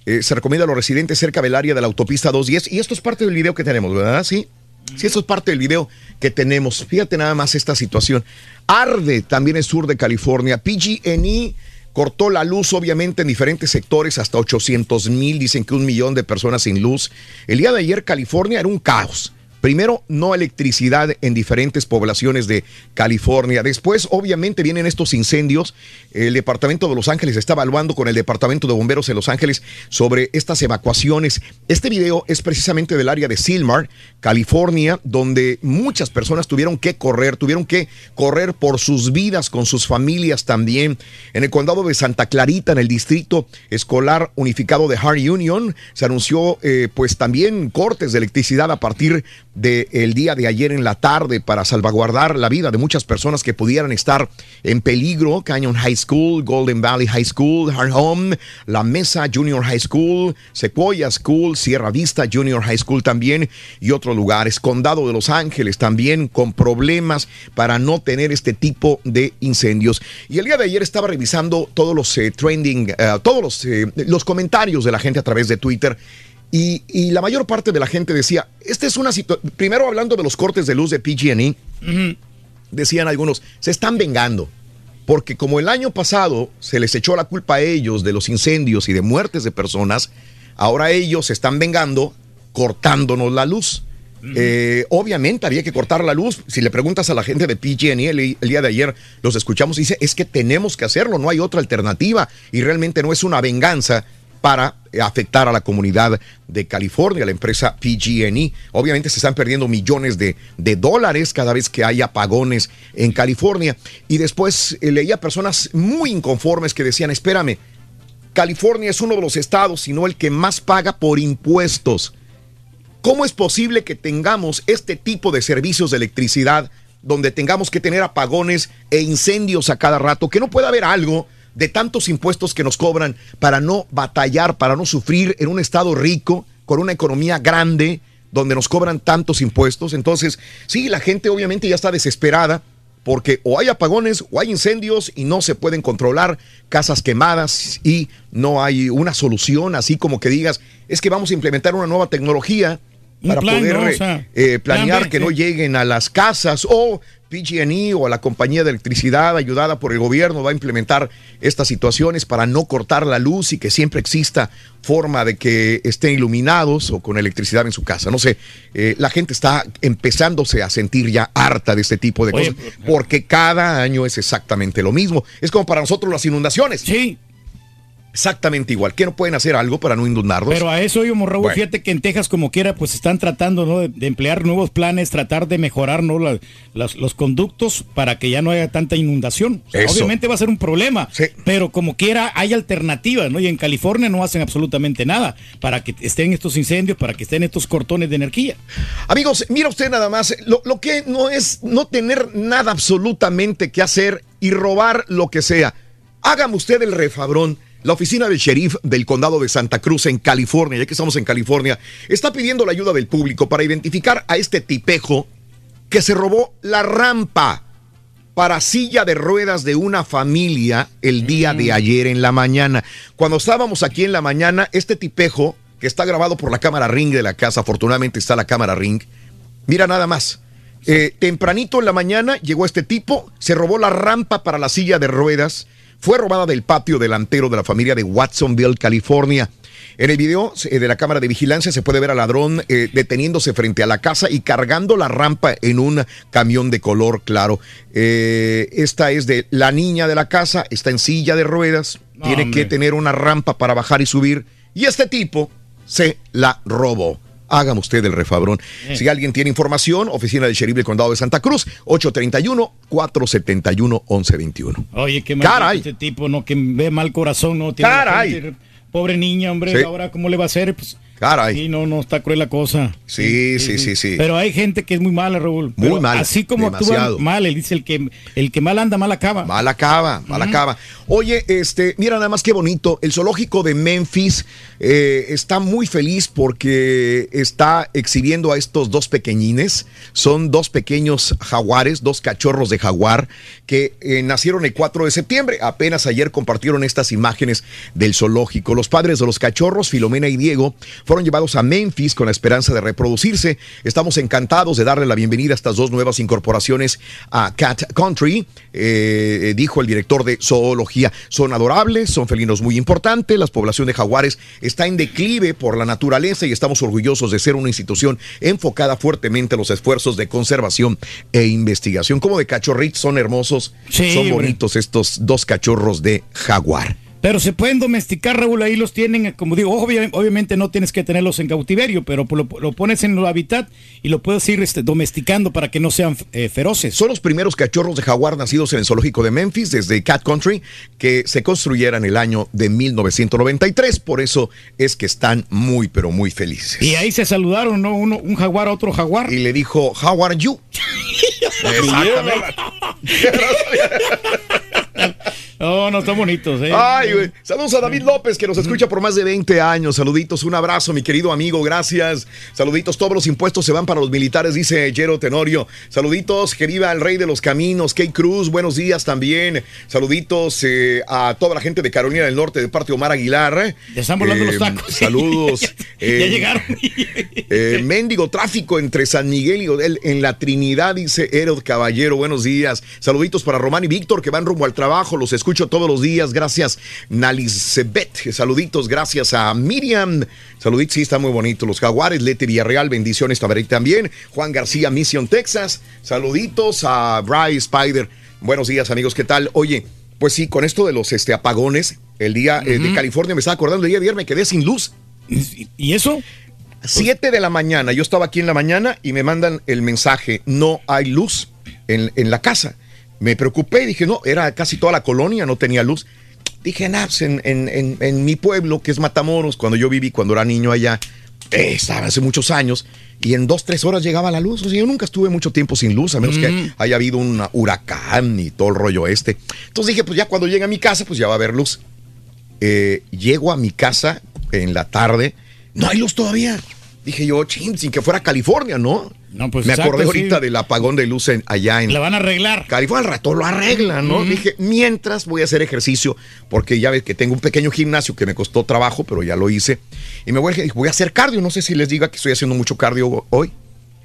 se recomienda a los residentes cerca del área de la autopista 210, y esto es parte del video que tenemos, ¿verdad? Sí. Sí, esto es parte del video que tenemos. Fíjate nada más esta situación. Arde también el sur de California. PG&E cortó la luz, obviamente, en diferentes sectores, hasta 800 mil. Dicen que un millón de personas sin luz. El día de ayer, California era un caos. Primero, no electricidad en diferentes poblaciones de California. Después, obviamente, vienen estos incendios. El Departamento de Los Ángeles está evaluando con el Departamento de Bomberos de Los Ángeles sobre estas evacuaciones. Este video es precisamente del área de Silmar, California, donde muchas personas tuvieron que correr, tuvieron que correr por sus vidas, con sus familias también. En el condado de Santa Clarita, en el distrito escolar unificado de Hart Union, se anunció eh, pues también cortes de electricidad a partir del día de ayer en la tarde para salvaguardar la vida de muchas personas que pudieran estar en peligro. Canyon High School, Golden Valley High School, Hart Home, La Mesa Junior High School, Sequoia School, Sierra Vista Junior High School también y otros lugares. Condado de Los Ángeles también con problemas para no tener este tipo de incendios. Y el día de ayer estaba revisando todos los eh, trending, eh, todos los, eh, los comentarios de la gente a través de Twitter. Y, y la mayor parte de la gente decía, esta es una situación, primero hablando de los cortes de luz de PG&E, decían algunos, se están vengando. Porque como el año pasado se les echó la culpa a ellos de los incendios y de muertes de personas, ahora ellos se están vengando cortándonos la luz. Eh, obviamente había que cortar la luz. Si le preguntas a la gente de PG&E el, el día de ayer, los escuchamos y dice, es que tenemos que hacerlo, no hay otra alternativa. Y realmente no es una venganza para afectar a la comunidad de California, la empresa PG&E. Obviamente se están perdiendo millones de, dólares cada vez que hay apagones en California. Y después eh, leía personas muy inconformes que decían, espérame, California es uno de los estados, sino el que más paga por impuestos. ¿Cómo es posible que tengamos este tipo de servicios de electricidad donde tengamos que tener apagones e incendios a cada rato? Que no pueda haber algo de tantos impuestos que nos cobran para no batallar, para no sufrir en un estado rico, con una economía grande, donde nos cobran tantos impuestos. Entonces, sí, la gente obviamente ya está desesperada porque o hay apagones o hay incendios y no se pueden controlar, casas quemadas y no hay una solución, así como que digas, es que vamos a implementar una nueva tecnología para plan, poder ¿no? O eh, sea, eh, planear plan B, que no lleguen a las casas o PG&E o a la compañía de electricidad ayudada por el gobierno va a implementar estas situaciones para no cortar la luz y que siempre exista forma de que estén iluminados o con electricidad en su casa. No sé, eh, la gente está empezándose a sentir ya harta de este tipo de Oye, cosas porque cada año es exactamente lo mismo. Es como para nosotros las inundaciones. Sí. Exactamente igual. ¿Qué no pueden hacer algo para no inundarnos? Pero a eso yo, Raúl, Bueno. fíjate que en Texas, como quiera, pues están tratando ¿no? de, de emplear nuevos planes, tratar de mejorar ¿no? La- las- los conductos para que ya no haya tanta inundación. O sea, Eso. obviamente va a ser un problema, pero como quiera hay alternativas, ¿no? Y en California no hacen absolutamente nada para que estén estos incendios, para que estén estos cortones de energía. Amigos, mira usted nada más, lo, lo que no es no tener nada absolutamente que hacer y robar lo que sea. Hágame usted el refabrón. La oficina del sheriff del condado de Santa Cruz en California, ya que estamos en California, está pidiendo la ayuda del público para identificar a este tipejo que se robó la rampa para silla de ruedas de una familia el día de ayer en la mañana. Cuando estábamos aquí en la mañana, este tipejo, que está grabado por la cámara ring de la casa, afortunadamente está la cámara ring, mira nada más, Eh, tempranito en la mañana llegó este tipo, se robó la rampa para la silla de ruedas, fue robada del patio delantero de la familia de Watsonville, California. En el video eh, de la cámara de vigilancia se puede ver al ladrón eh, deteniéndose frente a la casa y cargando la rampa en un camión de color claro. Eh, esta es de la niña de la casa, está en silla de ruedas, No, tiene hombre. que tener una rampa para bajar y subir. Y este tipo se la robó. Hágame usted el refabrón. Si alguien tiene información, oficina del sheriff del condado de Santa Cruz, 831-471-1121. Oye, qué mal Caray. este tipo, ¿no? Que ve mal corazón, ¿no? Tiene Caray. gente- pobre niña, hombre, Sí. ahora cómo le va a hacer, pues. Caray. Sí, no, no, está cruel la cosa. Sí, sí, sí, sí. Pero hay gente que es muy mala, Raúl. Muy mala, Así como demasiado. actúan mal, él dice el que, el que mal anda, mal acaba. Mal acaba, mal acaba. Oye, este, mira nada más qué bonito. El zoológico de Memphis eh, está muy feliz porque está exhibiendo a estos dos pequeñines. Son dos pequeños jaguares, dos cachorros de jaguar que eh, nacieron el 4 de septiembre. Apenas ayer compartieron estas imágenes del zoológico. Los padres de los cachorros, Filomena y Diego, fueron llevados a Memphis con la esperanza de reproducirse. Estamos encantados de darle la bienvenida a estas dos nuevas incorporaciones a Cat Country, eh, dijo el director de zoología. Son adorables, son felinos muy importantes, la población de jaguares está en declive por la naturaleza y estamos orgullosos de ser una institución enfocada fuertemente en los esfuerzos de conservación e investigación. Como de cachorritos son hermosos, Sí, son bonitos estos dos cachorros de jaguar. Pero se pueden domesticar, Raúl, ahí los tienen, eh, como digo, obvia- obviamente no tienes que tenerlos en cautiverio, pero lo, lo pones en el hábitat y lo puedes ir este, domesticando para que no sean eh, feroces. Son los primeros cachorros de jaguar nacidos en el zoológico de Memphis desde Cat Country que se construyeran el año de 1993. Por eso es que están muy, pero muy felices. Y ahí se saludaron, ¿no? Uno, un jaguar a otro jaguar. Y le dijo, How are you? Exactamente. Oh, no, están bonitos, ¿eh? Ay, güey. Saludos a David López, que nos escucha por más de 20 años. Saluditos, un abrazo, mi querido amigo, gracias. Saluditos, todos los impuestos se van para los militares, dice Jero Tenorio. Saluditos, que viva el rey de los caminos, Kate Cruz, buenos días también. Saluditos eh, a toda la gente de Carolina del Norte, de parte de Omar Aguilar. Ya están volando Eh, los tacos. Saludos. ya Eh, llegaron. eh, mendigo tráfico entre San Miguel y Odel en la Trinidad, dice Erod Caballero. Buenos días. Saluditos para Román y Víctor que van rumbo al trabajo. Los escucho todos los días. Gracias, Nalisbet. Saluditos. Gracias a Miriam. Saluditos. Sí, está muy bonito. Los Jaguares, Leti Villarreal. Bendiciones también. también. Juan García, Mission, Texas. Saluditos a Bryce Spider. Buenos días, amigos. ¿Qué tal? Oye, pues sí, con esto de los este, apagones, el día eh, de California me estaba acordando el día de ayer me quedé sin luz. ¿Y eso? 7 de la mañana, yo estaba aquí en la mañana y me mandan el mensaje, no hay luz en, en la casa. Me preocupé, dije, no, era casi toda la colonia, no tenía luz. Dije, nah, pues en, en- en- en mi pueblo, que es Matamoros, cuando yo viví, cuando era niño allá, eh, estaba hace muchos años, y en dos, tres horas llegaba la luz. O sea, yo nunca estuve mucho tiempo sin luz, a menos que haya habido un huracán y todo el rollo este. Entonces dije, pues ya cuando llegue a mi casa, pues ya va a haber luz. Eh, llego a mi casa en la tarde, no hay luz todavía. Dije yo, ching, sin que fuera California, ¿no? No, pues Me acordé sí. ahorita del apagón de luz en- allá en La van a arreglar. California. Al rato lo arreglan, ¿no? Ujú. Dije, mientras voy a hacer ejercicio, porque ya ves que tengo un pequeño gimnasio que me costó trabajo, pero ya lo hice. Y me voy, a- voy a hacer cardio. No sé si les diga que estoy haciendo mucho cardio hoy,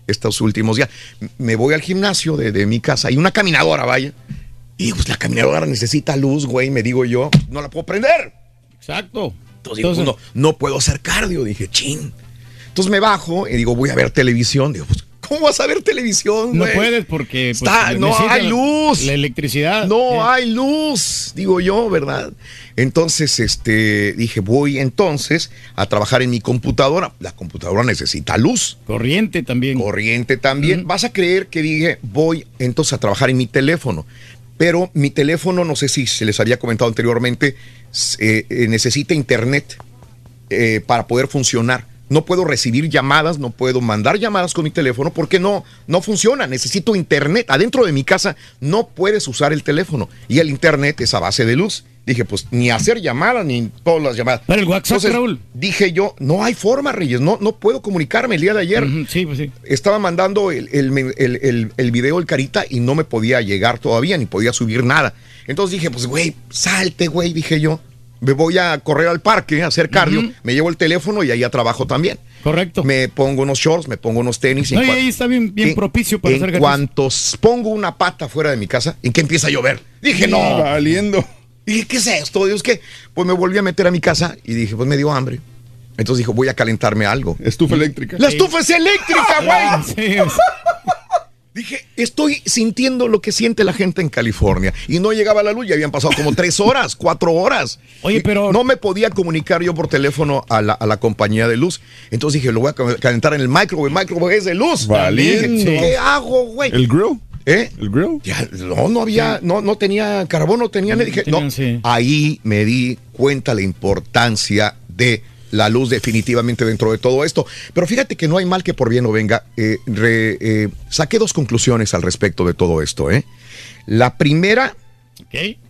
estos últimos días. Me voy al gimnasio de, de mi casa. Hay una caminadora, vaya. Y pues la caminadora necesita luz, güey, me digo yo. No la puedo prender. Exacto. Entonces, digo, pues, no, no puedo hacer cardio. Dije, chin. Entonces me bajo y digo, voy a ver televisión. Digo, pues, ¿cómo vas a ver televisión, No puedes porque pues, Está- no hay la- luz. La electricidad. No Eh, hay luz, digo yo, ¿verdad? Entonces, este, dije, voy entonces a trabajar en mi computadora. La computadora necesita luz. Corriente también. Corriente también. Vas a creer que dije, voy entonces a trabajar en mi teléfono. Pero mi teléfono, no sé si se les había comentado anteriormente, eh, eh, necesita internet para poder funcionar. No puedo recibir llamadas, no puedo mandar llamadas con mi teléfono porque no, no funciona. Necesito internet. Adentro de mi casa no puedes usar el teléfono y el internet es a base de luz. Dije, pues ni hacer llamadas ni todas las llamadas. Pero el WhatsApp, Raúl. Dije yo, no hay forma, Reyes, no, no puedo comunicarme el día de ayer. Sí, pues sí. Estaba mandando el, el, el, el- el video el carita y no me podía llegar todavía, ni podía subir nada. Entonces dije, pues güey, salte, güey, dije yo. Me voy a correr al parque, a hacer cardio, me llevo el teléfono y ahí a trabajo también. Correcto. Me pongo unos shorts, me pongo unos tenis. y No, y ahí está bien, bien en- propicio para en hacer cuanto pongo una pata fuera de mi casa, ¿en qué empieza a llover? Dije, no. Valiendo. Dije, ¿qué es esto? Dios, ¿qué? Pues me volví a meter a mi casa y dije, pues me dio hambre. Entonces dijo, voy a calentarme algo. Estufa eléctrica. ¡La estufa es eléctrica, güey! Sí, Dije, estoy sintiendo lo que siente la gente en California. Y no llegaba la luz, ya habían pasado como tres horas, cuatro horas. Oye, pero- No me podía comunicar yo por teléfono a la, a la compañía de luz. Entonces dije, lo voy a ca- calentar en el microwave. El microwave es de luz. Dije, ¿Qué hago, güey? ¿El grill? ¿Eh? ¿El grill? Ya, no, no había, no, no tenía carbón, no tenía. Dije, no. sí. Ahí me di cuenta la importancia de la luz definitivamente dentro de todo esto. Pero fíjate que no hay mal que por bien no venga. Eh, re- eh, saqué dos conclusiones al respecto de todo esto. ¿eh? La primera.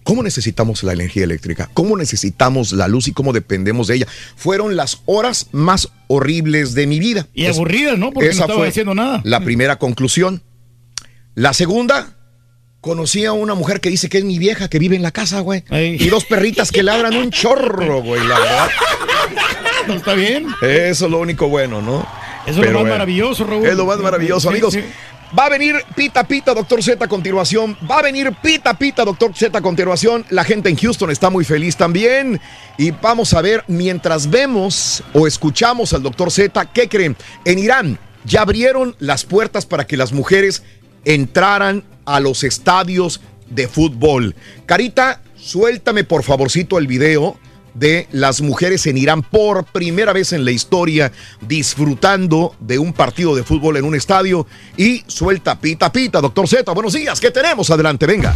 ¿cómo necesitamos la energía eléctrica? ¿Cómo necesitamos la luz y cómo dependemos de ella? Fueron las horas más horribles de mi vida. Y Es- aburridas, ¿no? Porque no esa estaba fue haciendo nada. La primera conclusión. La segunda, conocí a una mujer que dice que es mi vieja, que vive en la casa, güey. Ey. Y dos perritas que ladran un chorro, güey, la verdad. No está bien. Eso es lo único bueno, ¿no? Eso es lo más maravilloso, Raúl. Es lo más maravilloso, Sí, amigos. sí. Va a venir Pita Pita, Doctor Z a continuación. Va a venir Pita Pita, Doctor Z a continuación. La gente en Houston está muy feliz también. Y vamos a ver, mientras vemos o escuchamos al Doctor Z, ¿qué creen? En Irán ya abrieron las puertas para que las mujeres entraran a los estadios de fútbol. Carita, suéltame por favorcito el video de las mujeres en Irán por primera vez en la historia disfrutando de un partido de fútbol en un estadio y suelta pita pita, doctor Z. Buenos días, ¿qué tenemos? Adelante, venga.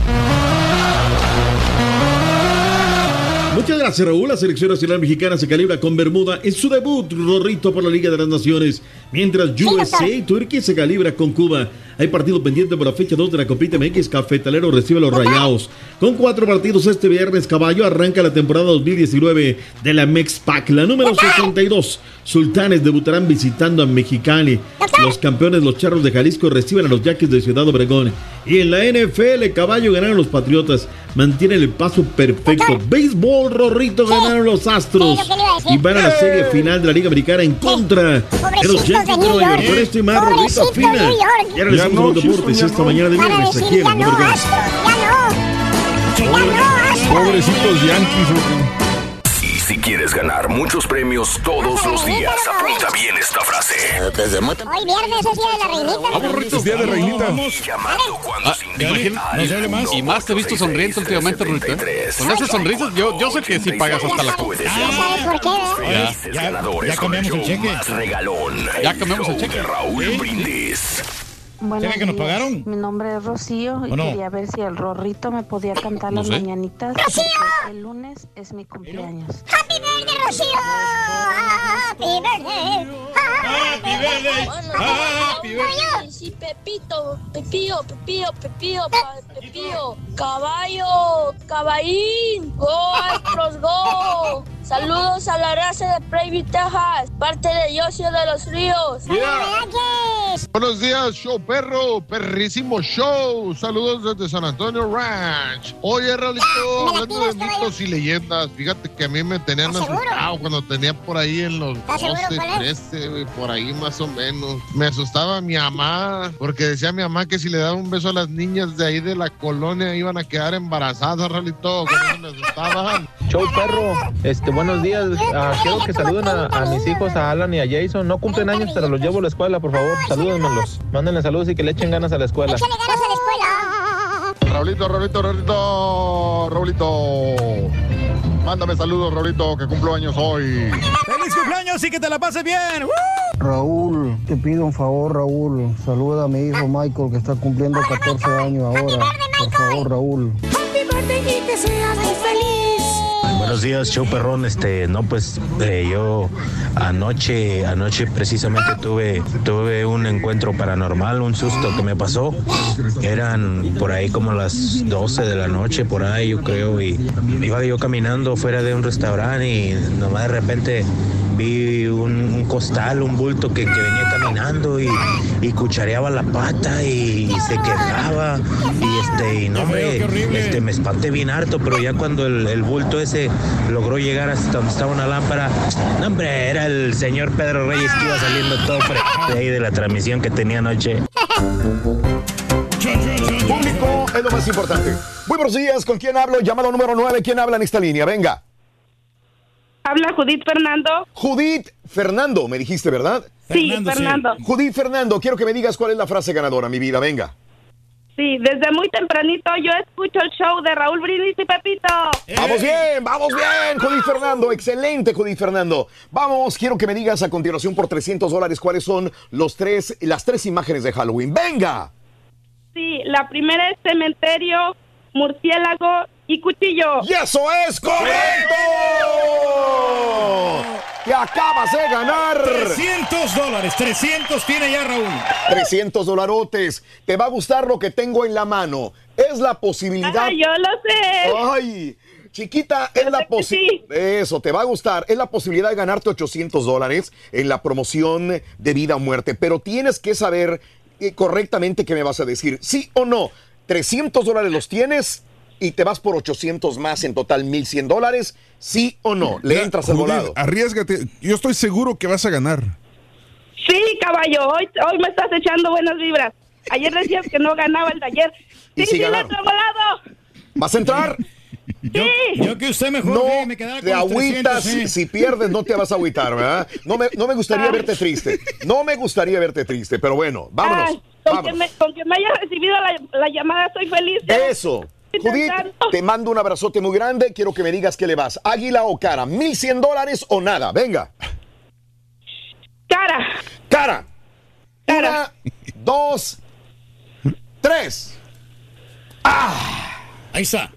Muchas gracias, Raúl. La selección nacional mexicana se calibra con Bermuda en su debut, Rorrito, por la Liga de las Naciones. Mientras USA y Turquía se calibra con Cuba. Hay partido pendiente por la fecha 2 de la Copita MX. Cafetalero recibe a los Rayados. Con cuatro partidos este viernes, Caballo arranca la temporada 2019 de la Mexpac. La número 62. Sultanes debutarán visitando a Mexicali. Los campeones, los Charros de Jalisco, reciben a los Yaquis de Ciudad Obregón. Y en la NFL, Caballo ganaron los Patriotas. Mantienen el paso perfecto. Béisbol, Rorrito, ganaron los Astros. Y van a la serie final de la Liga Americana en contra de los Yankees de New York. Esto y más, Rorrito Pobrecitos de afina. New York. Ya regresamos Ya a no, los deportes Houston, esta ya no. mañana de viernes aquí en ya no, ya no. Ya no, Astros. Pobrecitos Yankees. Si quieres ganar muchos premios todos los días, apunta bien esta frase. Hoy viernes es día de la reinita. Es día de reinita. Llamando cuando Ah, se más. Y más te he visto sonriente últimamente. ¿eh? Con esas sonrisas, yo, yo sé que sí pagas hasta la ¿Ya llamar sabes por qué? Felices Ya- ya cambiamos el cheque. Ya cambiamos el cheque. de Raúl. Brindis. Buenos ¿Saben que nos días. pagaron? Mi nombre es Rocío y ¿O no? quería ver si el Rorrito me podía cantar No las sé. mañanitas. ¡Rocío! El lunes es mi cumpleaños. Happy birthday, Rocío. Happy birthday. Happy birthday. Happy birthday. Sí, Pepito, Pepío, Pepío, Pepío, Pepío, caballo, caballín, go, Astros, go. Saludos a la raza de Prairie, Texas, parte de Yocio de los Ríos. Buenos días, show perro, perrísimo show. Saludos desde San Antonio Ranch. Oye, Raulito, me la hablando de tiras, mitos y leyendas, fíjate que a mí me tenían asustado cuando tenía por ahí en los ¿Estás seguro 12, cuál es? 13, güey, por ahí más o menos. Me asustaba mi mamá, porque decía mi mamá que si le daba un beso a las niñas de ahí de la colonia iban a quedar embarazadas, Raulito. Con eso me asustaban. Show perro, este buenos días. Ah, quiero que saluden a, a mis hijos, a Alan y a Jason. No cumplen años, pero los llevo a la escuela, por favor. Salúdenmelos. Mándenle saludos y que le echen ganas a la escuela. Échale ganas a la escuela. Raulito, Raulito, Raulito, Raulito. Mándame saludos, Raulito, que cumplo años hoy. ¡Feliz cumpleaños y que te la pases bien! Raúl, te pido un favor, Raúl. Saluda a mi hijo Michael que está cumpliendo 14 años ahora. Por favor, Raúl. Happy birthday y que seas muy feliz. Buenos días, show perrón. Este, no, pues eh, yo anoche, anoche precisamente tuve, tuve un encuentro paranormal, un susto que me pasó. Eran por ahí como las 12 de la noche, por ahí yo creo, y iba yo caminando fuera de un restaurante y nomás de repente vi un, un costal, un bulto que, que venía caminando y, y cuchareaba la pata y, se quejaba. Y este, y no, hombre, este, me espanté bien harto, pero ya cuando el, el bulto ese logró llegar hasta donde estaba una lámpara, no, hombre, era el señor Pedro Reyes que iba saliendo todo de ahí de la transmisión que tenía anoche. Público es lo más importante. Muy buenos días, ¿con quién hablo? Llamado número 9, ¿quién habla en esta línea? Venga. Habla Judith Fernando. Judith Fernando, me dijiste, ¿verdad? Sí, Fernando, sí. Fernando. Judith Fernando, quiero que me digas cuál es la frase ganadora, mi vida, venga. Sí, desde muy tempranito yo escucho el show de Raúl Brindis y Pepito. Vamos bien, vamos bien, Judith Fernando, excelente, Judith Fernando. Vamos, quiero que me digas a continuación por 300 dólares cuáles son los tres, las tres imágenes de Halloween. ¡Venga! Sí, la primera es cementerio, murciélago y cuchillo. ¡Y eso es correcto! ¡Que acabas de ganar! 300 dólares, 300 tiene ya Raúl. 300 dolarotes. Te va a gustar lo que tengo en la mano. Es la posibilidad. Ah, yo lo sé. Ay, chiquita, es la posibilidad. Eso, te va a gustar. Es la posibilidad de ganarte 800 dólares en la promoción de vida o muerte. Pero tienes que saber eh, correctamente qué me vas a decir. ¿Sí o no? 300 dólares los tienes y te vas por 800 más en total 1100 dólares. ¿Sí o no? Le Ya, entras al Judith, volado. Arriesgate. Yo estoy seguro que vas a ganar. Sí, caballo, hoy, hoy me estás echando buenas vibras. Ayer decías que no ganaba el taller. Sí, sí sí, he volado. ¿Vas a entrar? Yo, yo que usted mejor No que me quedara con te agüitas, 300, ¿eh? si pierdes no te vas a agüitar, ¿verdad? No me, no me gustaría Ay. verte triste, no me gustaría verte triste, pero bueno, vámonos, Ay, con, que me, con que me haya recibido la, la llamada, estoy feliz. ya. Eso. Judith, te mando un abrazote muy grande, quiero que me digas qué le vas, águila o cara, 1100 dólares o nada, venga. Cara. Cara. Una, dos, tres. ¡Ah! Ahí está.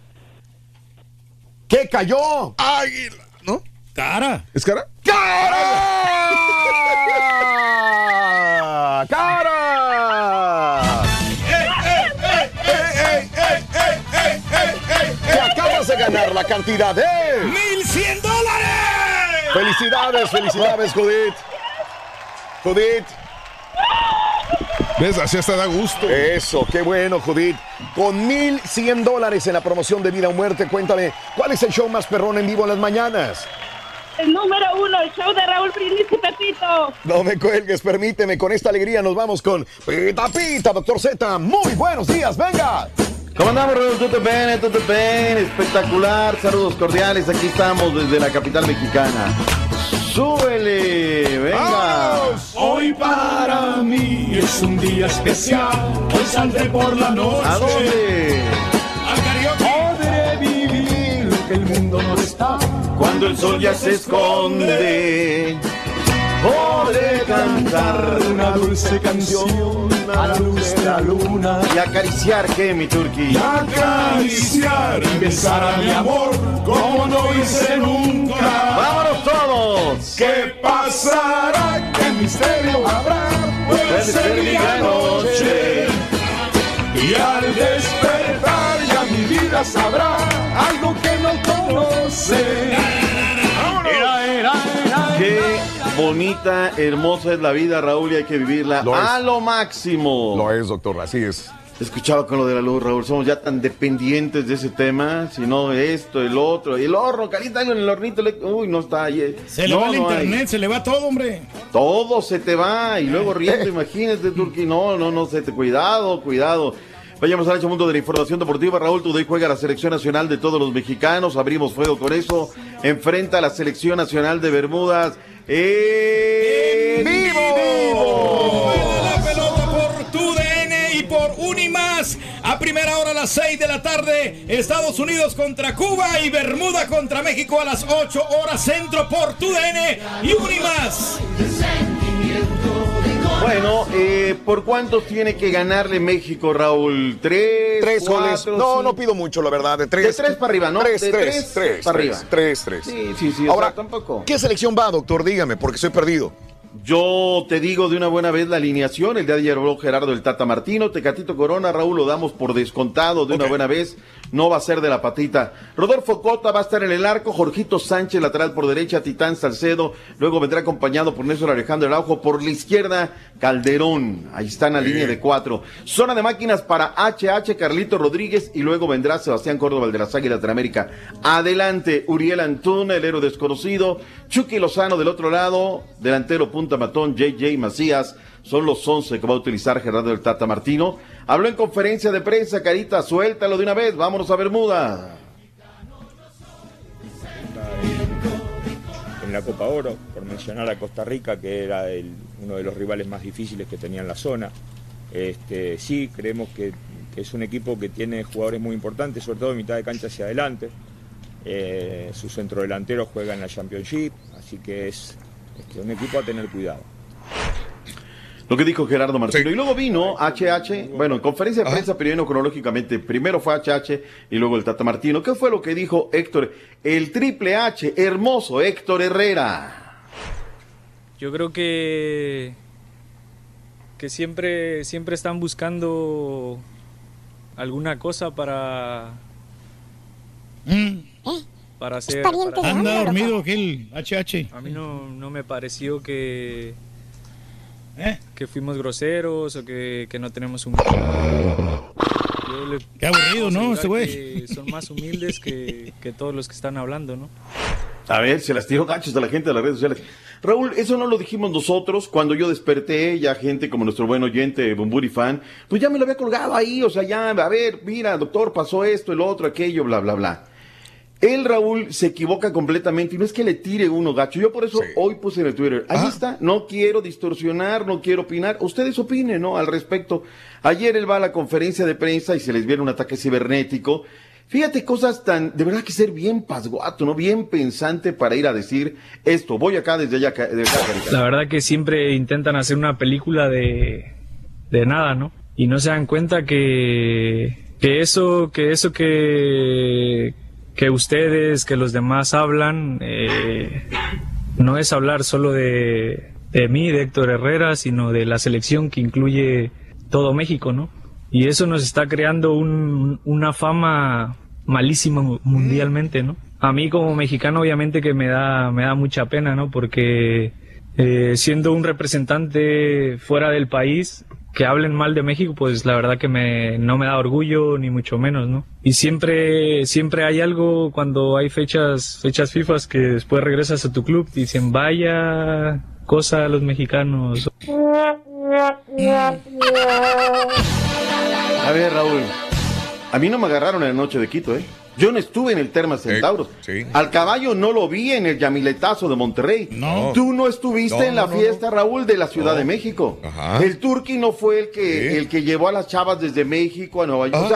¿Qué cayó? Águila, ¿no? Cara. ¿Es cara? ¡Cara! ganar la cantidad de... ¡1100 dólares! ¡Felicidades, felicidades, Judith! Judith. ¿Ves? Así hasta da gusto. Eso, qué bueno, Judith. Con 1100 dólares en la promoción de vida o muerte, cuéntame, ¿cuál es el show más perrón en vivo en las mañanas? El número uno, el show de Raúl Brindis y Pepito. No me cuelgues, permíteme, con esta alegría nos vamos con Pita Pita, Doctor Z. Muy buenos días, venga. ¿Cómo andamos? ¿Todo bien? ¿Todo bien? Espectacular. Saludos cordiales. Aquí estamos desde la capital mexicana. ¡Súbele! ¡Venga! Hoy para mí es un día especial. Hoy saldré por la noche. ¿A dónde? Al karaoke. Podré vivir lo que el mundo no está. Cuando el sol ya se esconde, podré cantar una dulce canción a la luz de la luna. y acariciar, ¿qué, mi turqui? Y acariciar y besar a mi amor como no hice nunca. ¡Vámonos todos! ¿Qué pasará? ¿Qué misterio habrá? Puede ser mi gran noche. Y al despertar ya mi vida sabrá algo que no conoce. Qué bonita, hermosa es la vida, Raúl, y hay que vivirla Lo a es. lo máximo. Lo es, doctor, así es. Escuchaba con lo de la luz, Raúl. Somos ya tan dependientes de ese tema. Si no, esto, el otro. Y el horno, algo en el hornito. le- Uy, no está ahí. Se le No, va el no hay. internet, se le va todo, hombre. Todo se te va y luego riendo, imagínate, Turki. No, no, no, se te cuidado, cuidado. Vayamos al ancho mundo de la información deportiva. Raúl Today juega la selección nacional de todos los mexicanos. Abrimos fuego con eso. Enfrenta a la selección nacional de Bermudas. ¡En vivo! La pelota por TUDN y por Unimas. A primera hora a las 6 de la tarde, Estados Unidos contra Cuba y Bermuda contra México a las 8 horas centro por TUDN y Unimas. Bueno, eh, ¿por cuántos tiene que ganarle México, Raúl? ¿Tres? Tres cuatro, goles. No, cinco? no pido mucho, la verdad. De tres. De tres para arriba, ¿no? Tres, De tres, tres tres, para tres, arriba. tres, tres. Sí, sí, sí. o Ahora, sea, tampoco. ¿qué selección va, doctor? Dígame, porque estoy perdido. Yo te digo de una buena vez la alineación. El día de ayer habló Gerardo el Tata Martino. Tecatito Corona, Raúl, lo damos por descontado de una buena vez. no va a ser de la patita. Rodolfo Cota va a estar en el arco, Jorgito Sánchez, lateral por derecha, Titán Salcedo, luego vendrá acompañado por Néstor Alejandro Araujo, por la izquierda, Calderón, ahí está en la línea de cuatro. Zona de máquinas para HH, Carlito Rodríguez, y luego vendrá Sebastián Córdoba, el de las Águilas de América. Adelante, Uriel Antún, el héroe desconocido, Chucky Lozano del otro lado, delantero punta matón, JJ Macías, son los 11 que va a utilizar Gerardo del Tata Martino. Habló en conferencia de prensa, Carita, suéltalo de una vez, vámonos a Bermuda. en la Copa Oro, por mencionar a Costa Rica, que era uno de los rivales más difíciles que tenía en la zona. Este, sí, creemos que, es un equipo que tiene jugadores muy importantes, sobre todo en mitad de cancha hacia adelante. Eh, su centrodelantero juega en la Championship, así que es este, un equipo a tener cuidado. Lo que dijo Gerardo Martino. Y luego vino HH, bueno, en conferencia de prensa, pero vino cronológicamente. Primero fue HH y luego el Tata Martino. ¿Qué fue lo que dijo Héctor? El triple H, hermoso Héctor Herrera. Yo creo que que siempre siempre están buscando alguna cosa para para hacer pariente para- de Anda dormido aquel HH. A mí no, no me pareció que ¿Eh? que fuimos groseros o que, que no tenemos un le- Qué aburrido, ¿no? Este güey. Son más humildes que, que todos los que están hablando, ¿no? A ver, se las tiró gachos a la gente de las redes sociales. Raúl, eso no lo dijimos nosotros. Cuando yo desperté, ya gente como nuestro buen oyente, Bumburi Fan, pues ya me lo había colgado ahí. O sea, ya, a ver, mira, doctor, pasó esto, el otro, aquello, bla, bla, bla. Él, Raúl, se equivoca completamente y no es que le tire uno gacho. Yo por eso hoy puse en el Twitter, ahí está, no quiero distorsionar, no quiero opinar. Ustedes opinen, ¿no? Al respecto. Ayer él va a la conferencia de prensa y se les viene un ataque cibernético. Fíjate, cosas tan, de verdad que ser bien pasguato, ¿no? Bien pensante para ir a decir esto. Voy acá desde allá, acá. La verdad que siempre intentan hacer una película de, de nada, ¿no? Y no se dan cuenta que, que eso, que eso que, que ustedes, que los demás hablan, eh, no es hablar solo de, de mí, de Héctor Herrera, sino de la selección que incluye todo México, ¿no? Y eso nos está creando un- una fama malísima mu- mundialmente, ¿no? A mí como mexicano obviamente que me da, me da mucha pena, ¿no? Porque eh, siendo un representante fuera del país, que hablen mal de México, pues la verdad que me, no me da orgullo ni mucho menos, ¿no? Y siempre, siempre hay algo cuando hay fechas, fechas FIFAs que después regresas a tu club dicen, vaya cosa a los mexicanos. A ver, Raúl. A mí no me agarraron en la noche de Quito, ¿eh? Yo no estuve en el Termas Centauros. Al caballo no lo vi en el Yamiletazo de Monterrey. No. Tú no estuviste No, en la no, fiesta, Raúl, de la Ciudad de México. Ajá. El Turqui no fue el que, Sí. el que llevó a las chavas desde México a Nueva York. Ah. O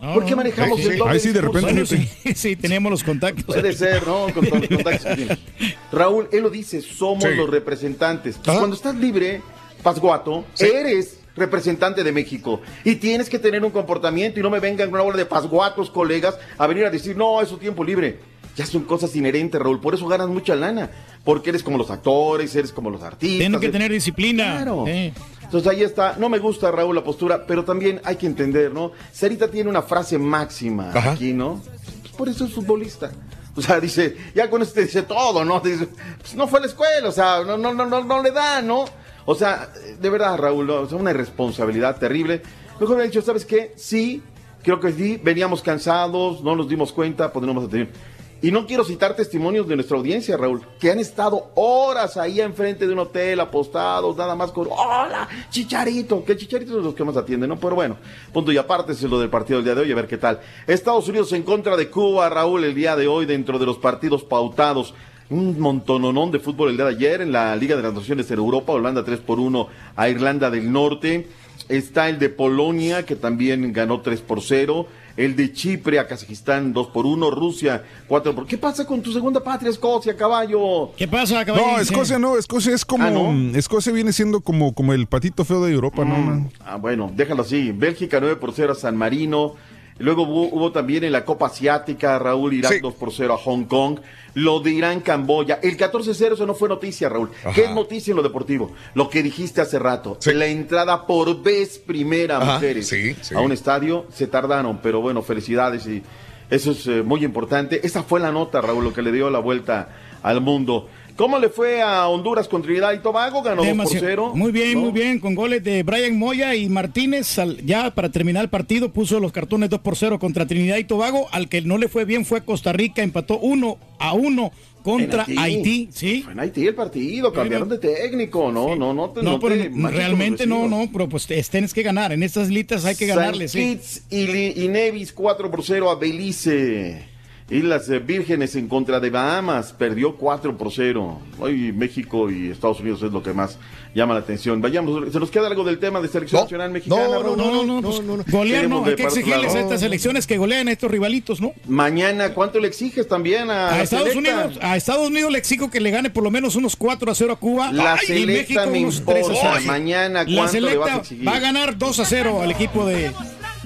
sea, ¿por qué manejamos el doble discurso? Bueno, sí, sí, teníamos los contactos. Puede ser, ¿no? Con todos los contactos que. Raúl, él lo dice, somos Sí. los representantes. Pues Cuando estás libre, Pasguato, eres representante de México y tienes que tener un comportamiento y no me vengan una bola de pasguatos, colegas, a venir a decir, no, es su tiempo libre. Ya son cosas inherentes, Raúl, por eso ganas mucha lana, porque eres como los actores, eres como los artistas. Tienen que tener disciplina. Claro. Entonces ahí está, no me gusta Raúl la postura, pero también hay que entender, ¿no? Sarita tiene una frase máxima aquí, ¿no? Pues por eso es futbolista. O sea, dice, ya con esto te dice todo, ¿no? Dice, pues no fue a la escuela, o sea, no, no, no, no, no le da, ¿no? O sea, de verdad, Raúl, o una irresponsabilidad terrible. Mejor me ha dicho, ¿sabes qué? Sí, creo que sí, veníamos cansados, no nos dimos cuenta, podríamos atención. Y no quiero citar testimonios de nuestra audiencia, Raúl, que han estado horas ahí enfrente de un hotel, apostados, nada más con, hola, chicharito, que chicharito de los que más atienden, ¿no? Pero bueno, punto y aparte es lo del partido del día de hoy, a ver qué tal. Estados Unidos en contra de Cuba, Raúl, el día de hoy, dentro de los partidos pautados. Un montononón de fútbol el día de ayer en la Liga de las Naciones en Europa, Holanda 3 por 1 a Irlanda del Norte. Está el de Polonia, que también ganó 3 por 0. El de Chipre a Kazajistán 2 por 1. Rusia 4 por ¿Qué pasa con tu segunda patria, Escocia, caballo? ¿Qué pasa, No, Escocia no, Escocia es como. Ah, ¿no? Escocia viene siendo como, como el patito feo de Europa, ¿no? man? Ah, bueno, déjalo así. Bélgica 9 por 0 a San Marino. Luego hubo, hubo también en la Copa Asiática, Raúl, Irak 2 por 0 a Hong Kong. Lo de Irán, Camboya. El 14-0, eso no fue noticia, Raúl. ¿Qué es noticia en lo deportivo? Lo que dijiste hace rato. La entrada por vez primera, Ajá, mujeres, sí, sí. a un estadio, se tardaron, pero bueno, felicidades y eso es eh, muy importante. Esa fue la nota, Raúl, lo que le dio la vuelta al mundo. ¿Cómo le fue a Honduras con Trinidad y Tobago? Ganó 2 por Demasiado- 0. Muy bien, ¿no? muy bien, con goles de Brian Moya y Martínez. al- ya para terminar el partido puso los cartones 2 por 0 contra Trinidad y Tobago. Al que no le fue bien fue Costa Rica, empató 1 a 1 contra En Haití. ¿sí? Fue en Haití el partido, cambiaron de técnico, no, no, no. te- No, no pero te realmente no, no, pero pues tienes que ganar. En estas litas hay que San ganarle, sí. Kitts y, Li- y Nevis 4 por 0 a Belice. Islas eh, Vírgenes en contra de Bahamas perdió 4 por 0. Hoy México y Estados Unidos es lo que más llama la atención. Vayamos, ¿se nos queda algo del tema de selección nacional mexicana? No, no, Raúl? no, no, pues, Golear Queremos no, de hay que exigirles a estas elecciones que golean a estos rivalitos, ¿no? Mañana, ¿cuánto le exiges también a, A la Estados selecta? Unidos, a Estados Unidos le exijo que le gane por lo menos unos 4 a 0 a Cuba. La Ay, y selecta México me unos 3 a importa. 0. Mañana, La ¿cuánto le selecta vas a exigir? va a ganar 2 a 0 al equipo de,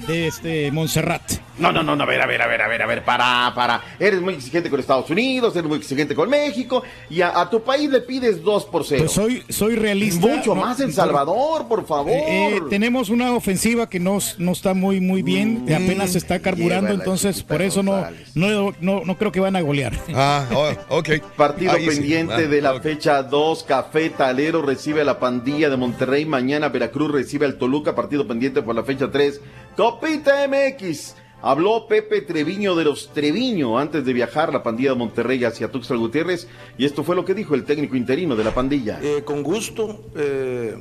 de este Montserrat. No, no, no, no, a ver, a ver, a ver, a ver, a ver, para, para. Eres muy exigente con Estados Unidos, eres muy exigente con México, y a, a tu país le pides 2 por 0. Pues soy, soy realista. Mucho No, más El Salvador, por favor. Eh, eh, tenemos una ofensiva que no, no está muy muy bien, que apenas se está carburando, entonces por eso no, no, no, no creo que van a golear. Ah, ok. Partido Ahí sí. pendiente Ah, de la fecha 2, Café Talero recibe a la pandilla de Monterrey, mañana Veracruz recibe al Toluca, partido pendiente por la fecha 3, Copita MX. Habló Pepe Treviño de los Treviño antes de viajar la pandilla de Monterrey hacia Tuxtla Gutiérrez y esto fue lo que dijo el técnico interino de la pandilla. Eh, con gusto, eh,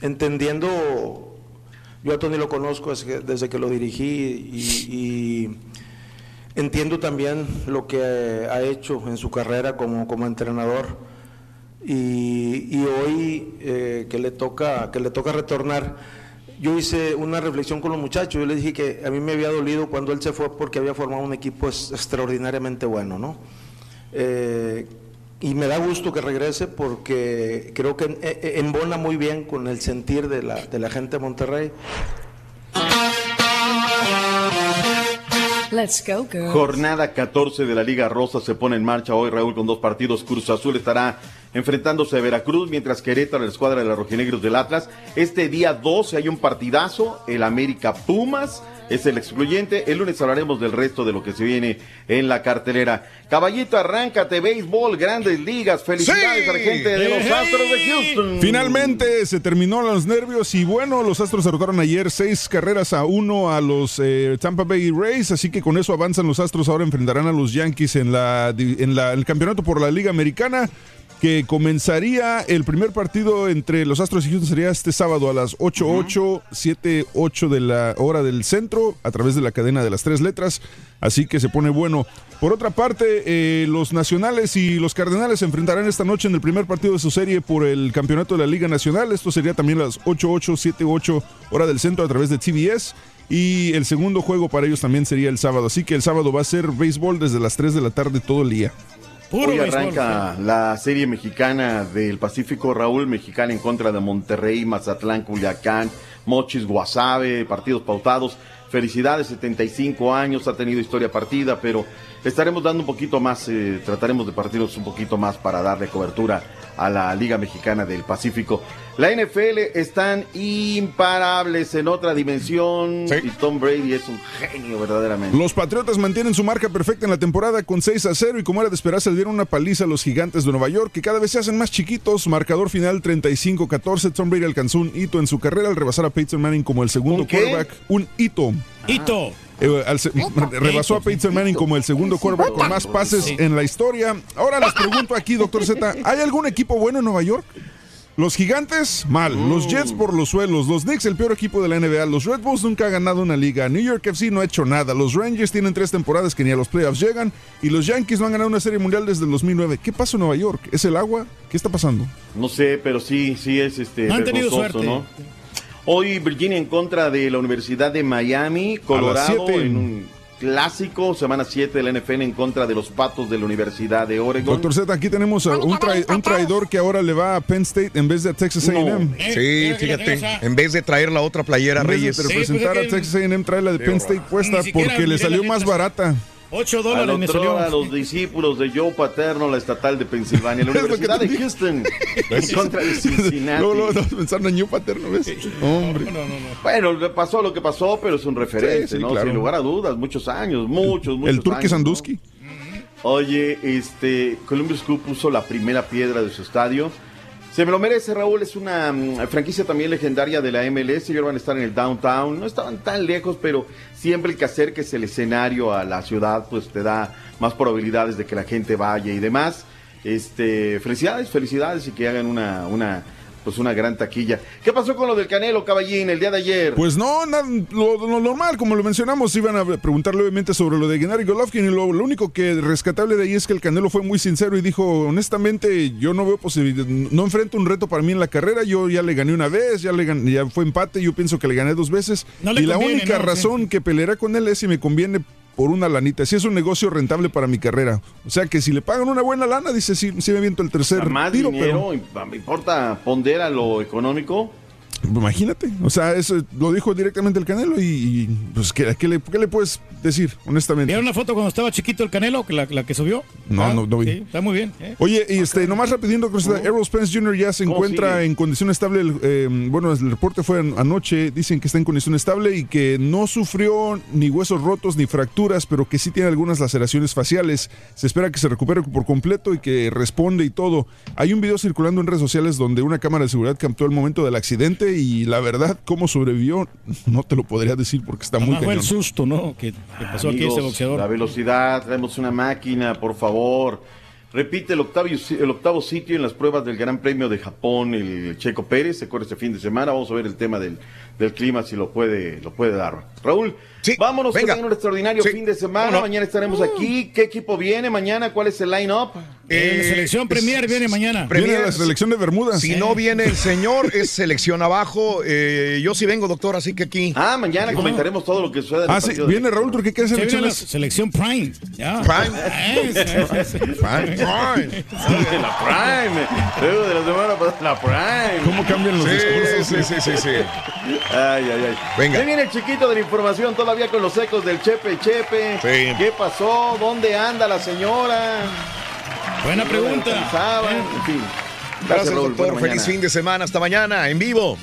entendiendo, yo a Tony lo conozco desde que, lo dirigí y, entiendo también lo que ha hecho en su carrera como, como entrenador y, hoy eh, que le toca que le toca retornar. Yo hice una reflexión con los muchachos, yo les dije que a mí me había dolido cuando él se fue porque había formado un equipo es- extraordinariamente bueno, ¿no? Eh, y me da gusto que regrese porque creo que en- eh, embona muy bien con el sentir de la, de la gente de Monterrey. Let's go, girls. Jornada 14 de la Liga Rosa se pone en marcha hoy, Raúl, con dos partidos. Cruz Azul estará enfrentándose a Veracruz, mientras Querétaro, la escuadra de los rojinegros del Atlas. Este día 12 hay un partidazo, el América Pumas. Es el excluyente. El lunes hablaremos del resto de lo que se viene en la cartelera. Caballito, arráncate, béisbol, grandes ligas. Felicidades a la gente de los Astros de Houston. Finalmente se terminó los nervios y bueno, los Astros derrotaron ayer seis carreras a uno a los eh, Tampa Bay Rays, así que con eso avanzan los Astros. Ahora enfrentarán a los Yankees en la en la- el campeonato por la Liga Americana. Que comenzaría el primer partido entre los Astros y Houston sería este sábado a las 8:8, 7:8 de la hora del centro, a través de la cadena de las tres letras. Así que se pone bueno. Por otra parte, eh, los Nacionales y los Cardenales se enfrentarán esta noche en el primer partido de su serie por el campeonato de la Liga Nacional. Esto sería también a las 8:8, 7:8 hora del centro a través de TBS. Y el segundo juego para ellos también sería el sábado. Así que el sábado va a ser béisbol desde las 3 de la tarde todo el día. Hoy arranca la serie mexicana del Pacífico, Raúl, mexicana en contra de Monterrey, Mazatlán, Culiacán, Mochis, Guasave, partidos pautados. Felicidades, 75 años, ha tenido historia partida, pero estaremos dando un poquito más, eh, trataremos de partirnos un poquito más para darle cobertura a la Liga Mexicana del Pacífico. La NFL están imparables en otra dimensión y Tom Brady es un genio verdaderamente. Los Patriotas mantienen su marca perfecta en la temporada con 6 a 0 y como era de esperarse le dieron una paliza a los gigantes de Nueva York que cada vez se hacen más chiquitos. Marcador final 35-14. Tom Brady alcanzó un hito en su carrera al rebasar a Peyton Manning como el segundo quarterback. Un hito. Hito. Eh, al rebasó a Peyton Manning como el segundo quarterback con más pases en la historia. Ahora les pregunto aquí, doctor Z, ¿hay algún equipo bueno en Nueva York? Los gigantes, mal. Los Jets por los suelos. Los Knicks, el peor equipo de la NBA. Los Red Bulls nunca han ganado una liga. New York FC no ha hecho nada. Los Rangers tienen tres temporadas que ni a los playoffs llegan. Y los Yankees no han ganado una serie mundial desde el 2009. ¿Qué pasa en Nueva York? ¿Es el agua? ¿Qué está pasando? No sé, pero sí, sí es este No han tenido suerte. ¿no? Hoy Virginia en contra de la Universidad de Miami, Colorado en un clásico, semana 7 del NFL en contra de los Patos de la Universidad de Oregon. Doctor Z, aquí tenemos a un, trai- un traidor que ahora le va a Penn State en vez de a Texas A&M. Sí, fíjate, en vez de traer la otra playera, En vez Reyes. de representar a Texas A&M, trae la de Penn State puesta porque le salió más barata. 8 A dólares me salió. a los discípulos de Joe Paterno, la estatal de Pensilvania, la Universidad de Houston en contra de Cincinnati. Luego, luego estamos pensando en New Paterno, ¿ves? Hombre. Bueno, le pasó lo que pasó, pero es un referente, Sí, sí, ¿no? claro. Sin lugar a dudas, muchos años, muchos, muchos El Turque años, ¿no? Sandusky. Oye, este, Columbus Crew puso la primera piedra de su estadio. Se me lo merece, Raúl, es una mm, franquicia también legendaria de la MLS, ellos van a estar en el downtown, no estaban tan lejos, pero siempre el que acerques el escenario a la ciudad, pues te da más probabilidades de que la gente vaya y demás. Este, felicidades, felicidades y que hagan una, una, pues una gran taquilla. ¿Qué pasó con lo del Canelo, Caballín, el día de ayer? Pues no, nada, lo, lo normal, como lo mencionamos, iban a preguntarle obviamente sobre lo de Gennady Golovkin y lo, lo único que rescatable de ahí es que el Canelo fue muy sincero y dijo, honestamente, yo no veo posibilidad, no enfrento un reto para mí en la carrera, yo ya le gané una vez, ya, le gan- ya fue empate, yo pienso que le gané dos veces No y la única ¿no? razón que peleará con él es si me conviene por una lanita, si es un negocio rentable para mi carrera. O sea que si le pagan una buena lana, dice, sí, sí me viento el tercer más tiro, dinero, pero... me importa pondera lo económico. Imagínate, o sea, eso lo dijo directamente el Canelo y, y, pues ¿qué, qué le, qué le puedes decir, honestamente? ¿Vieron la foto cuando estaba chiquito el Canelo, que la, la que subió? No, Ah, no, no vi. Sí, está muy bien. ¿eh? Oye, y este, nomás rapidito, Cruzada, Errol Spence Jr. ya se ¿Cómo encuentra sigue? en condición estable. eh, bueno, el reporte fue an- anoche, dicen que está en condición estable y que no sufrió ni huesos rotos ni fracturas, pero que sí tiene algunas laceraciones faciales. Se espera que se recupere por completo y que responde y todo. Hay un video circulando en redes sociales donde una cámara de seguridad captó el momento del accidente y la verdad, cómo sobrevivió, no te lo podría decir porque está muy fue el cañón. susto, ¿no? Que, que pasó aquí ese boxeador. La velocidad, traemos una máquina, por favor. Repite el octavo, el octavo sitio en las pruebas del Gran Premio de Japón, el Checo Pérez, se corre este fin de semana. Vamos a ver el tema del, del clima, si lo puede, lo puede dar. Raúl, vámonos venga. que un extraordinario Sí. fin de semana. Mañana estaremos aquí. ¿Qué equipo viene mañana? ¿Cuál es el line-up? Eh, selección Premier viene mañana. Premier, la selección de Bermudas. Si no viene el señor, es selección abajo. Eh, yo sí vengo, doctor, así que aquí. Ah, mañana comentaremos todo lo que suceda en el Ah, sí, viene Raúl, ¿qué, qué Se viene la selecciones? selección Prime. Prime. Eh, sí, sí, sí. Prime, Prime. la Prime. Luego de la semana pasada, la Prime. ¿Cómo cambian los Sí, discursos? sí, sí, sí, sí. Ay, ay, ay. Venga. Ya viene el chiquito de la información todavía con los ecos del Chepe Chepe. Sí. ¿Qué pasó? ¿Dónde anda la señora? Buena pregunta. descansaban, En fin. Gracias, Raúl. doctor. Feliz mañana. fin de semana. Hasta mañana, en vivo.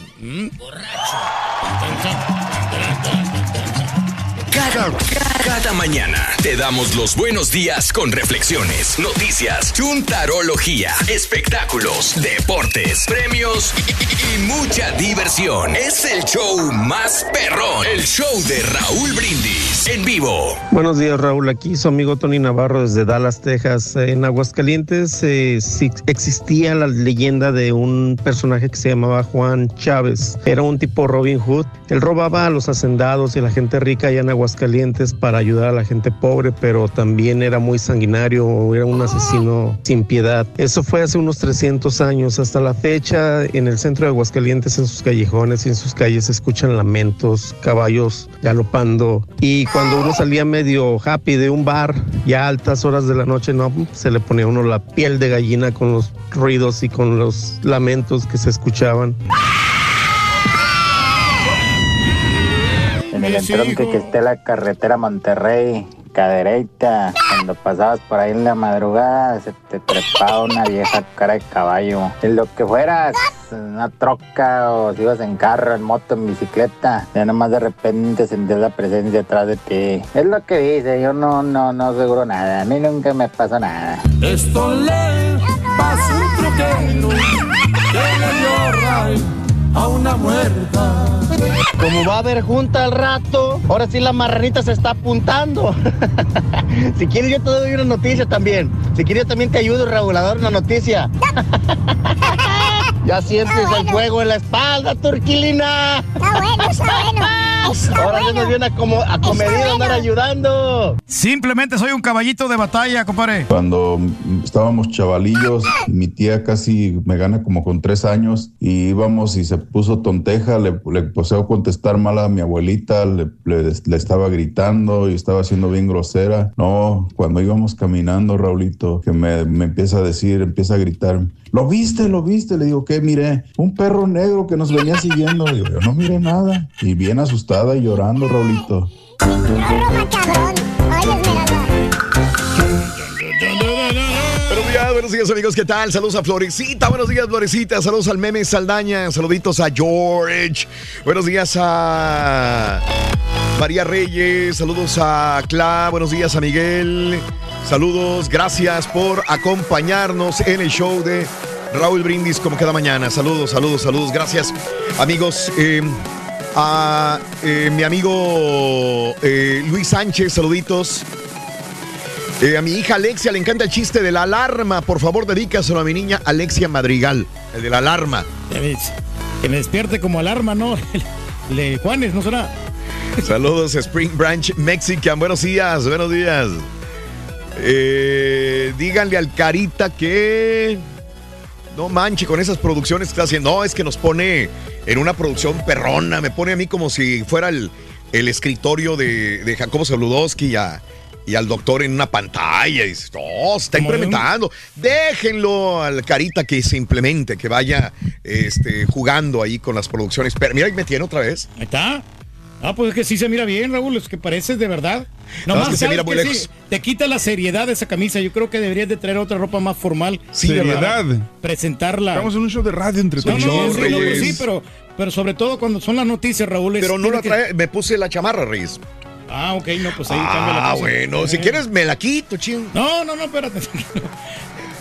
Cada, mañana te damos los buenos días con reflexiones, noticias, chuntarología, espectáculos, deportes, premios y, mucha diversión. Es el show más perrón, el show de Raúl Brindis en vivo. Buenos días, Raúl. Aquí su amigo Tony Navarro desde Dallas, Texas. En Aguascalientes eh, existía la leyenda de un personaje que se llamaba Juan Chávez. Era un tipo Robin Hood. Él robaba a los hacendados y a la gente rica allá en Aguascalientes para ayudar a la gente pobre, pero también era muy sanguinario, era un asesino sin piedad. Eso fue hace unos 300 años. Hasta la fecha, en el centro de Aguascalientes, en sus callejones y en sus calles, se escuchan lamentos, caballos galopando. Y cuando uno salía medio happy de un bar, ya a altas horas de la noche, no, se le ponía a uno la piel de gallina con los ruidos y con los lamentos que se escuchaban. En el entronque que esté la carretera Monterrey, cadereita, cuando pasabas por ahí en la madrugada, se te trepaba una vieja cara de caballo. En lo que fueras, una troca o si ibas en carro, en moto, en bicicleta, ya nomás de repente sentías la presencia detrás de ti. Es lo que dice, yo no, no, no aseguro nada, a mí nunca me pasó nada. Esto le pasa un que le dio a una muerta. Como va a haber junta al rato, ahora sí la marranita se está apuntando. si quieres yo te doy una noticia también. Si quieres yo también te ayudo, dar una noticia. ya sientes el fuego en la espalda, Turquilina. Está bueno, está bueno. Ahora yo nos viene a, como, a comedido andar ayudando. Simplemente soy un caballito de batalla, compadre. Cuando estábamos chavalillos, mi tía casi me gana como con tres años y íbamos y se puso tonteja, le, le a contestar mal a mi abuelita, le, le- le estaba gritando y estaba siendo bien grosera. No, cuando íbamos caminando, Raulito, que me, me empieza a decir, empieza a gritar, ¿lo viste? ¿Lo viste? Le digo, ¿qué? Miré, un perro negro que nos venía siguiendo. Digo, yo no miré nada. Y bien asustada y llorando, Raulito. Buenos días, buenos días amigos, ¿qué tal? Saludos a Florecita, buenos días Florecita, saludos al meme Saldaña, saluditos a George, buenos días a María Reyes, saludos a Cla, buenos días a Miguel, saludos, gracias por acompañarnos en el show de Raúl Brindis como cada mañana, saludos, saludos, saludos, gracias amigos. eh, a eh, mi amigo eh, Luis Sánchez, saluditos. Eh, a mi hija Alexia le encanta el chiste de la alarma. Por favor, dedícaselo a mi niña Alexia Madrigal, el de la alarma. Que me despierte como alarma, ¿no? El de Juanes, ¿no será? Saludos, Spring Branch Mexican. Buenos días, buenos días. Eh, díganle al Carita que no manche con esas producciones que está haciendo. No, es que nos pone en una producción perrona. Me pone a mí como si fuera el, el escritorio de, de Jacobo Saludowski y, a- y al doctor en una pantalla. Y dices, no, se está implementando. Déjenlo al Carita que se implemente, que vaya este, jugando ahí con las producciones. Pero mira, ahí me tiene otra vez. Ahí está. Ah, pues es que sí se mira bien, Raúl, es que pareces de verdad. Nada más Nomás que se ¿sabes mira muy lejos. Sí, te quita la seriedad de esa camisa. Yo creo que deberías de traer otra ropa más formal. Sí, Seriedad. Presentarla. Estamos en un show de radio entre No, no, sí, no, pues Reyes. sí, pero, pero sobre todo cuando son las noticias, Raúl. Pero no la que- trae, me puse la chamarra, Reyes. Ah, ok, no, pues ahí cambia la Ah, bueno, si Eh. quieres me la quito, ching. No, no, no, espérate.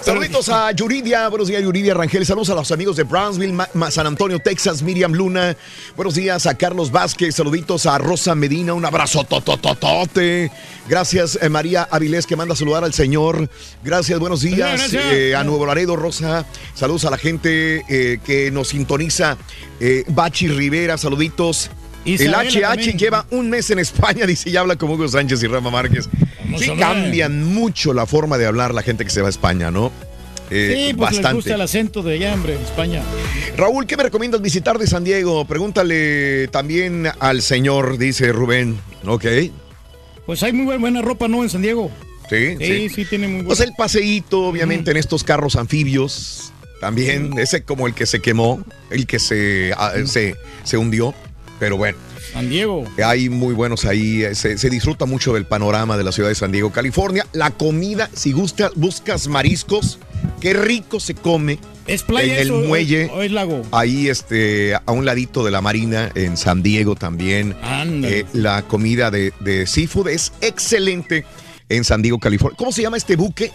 Saluditos a Yuridia, buenos días Yuridia Rangel, saludos a los amigos de Brownsville, San Antonio, Texas, Miriam Luna, buenos días a Carlos Vázquez, saluditos a Rosa Medina, un abrazo totototote, gracias eh, María Avilés que manda a saludar al Señor, gracias, buenos días Gracias. eh, a Nuevo Laredo, Rosa, saludos a la gente eh, que nos sintoniza, Bachi Rivera, saluditos. Isabela el HH también. lleva un mes en España, dice, y habla como Hugo Sánchez y Rama Márquez. Sí cambian mucho la forma de hablar la gente que se va a España, ¿no? Eh, sí, pues les bastante. gusta el acento de allá, hombre, en España. Raúl, ¿qué me recomiendas visitar de San Diego? Pregúntale también al señor, dice Rubén. Ok. Pues hay muy buena ropa, ¿no? En San Diego. Sí, Sí, sí, tiene muy buena. Pues el paseíto, obviamente, en estos carros anfibios. También, ese como el que se quemó, el que se, ah, se, se hundió. Pero bueno. San Diego. Hay muy buenos ahí. eh, Se, se disfruta mucho del panorama de la ciudad de San Diego, California. La comida, si gusta, buscas mariscos, qué rico se come. ¿Es playa en el eso muelle. o es lago? Ahí, este, a un ladito de la marina, en San Diego también. Eh, la comida de, de seafood es excelente en San Diego, California. ¿Cómo se llama este buque?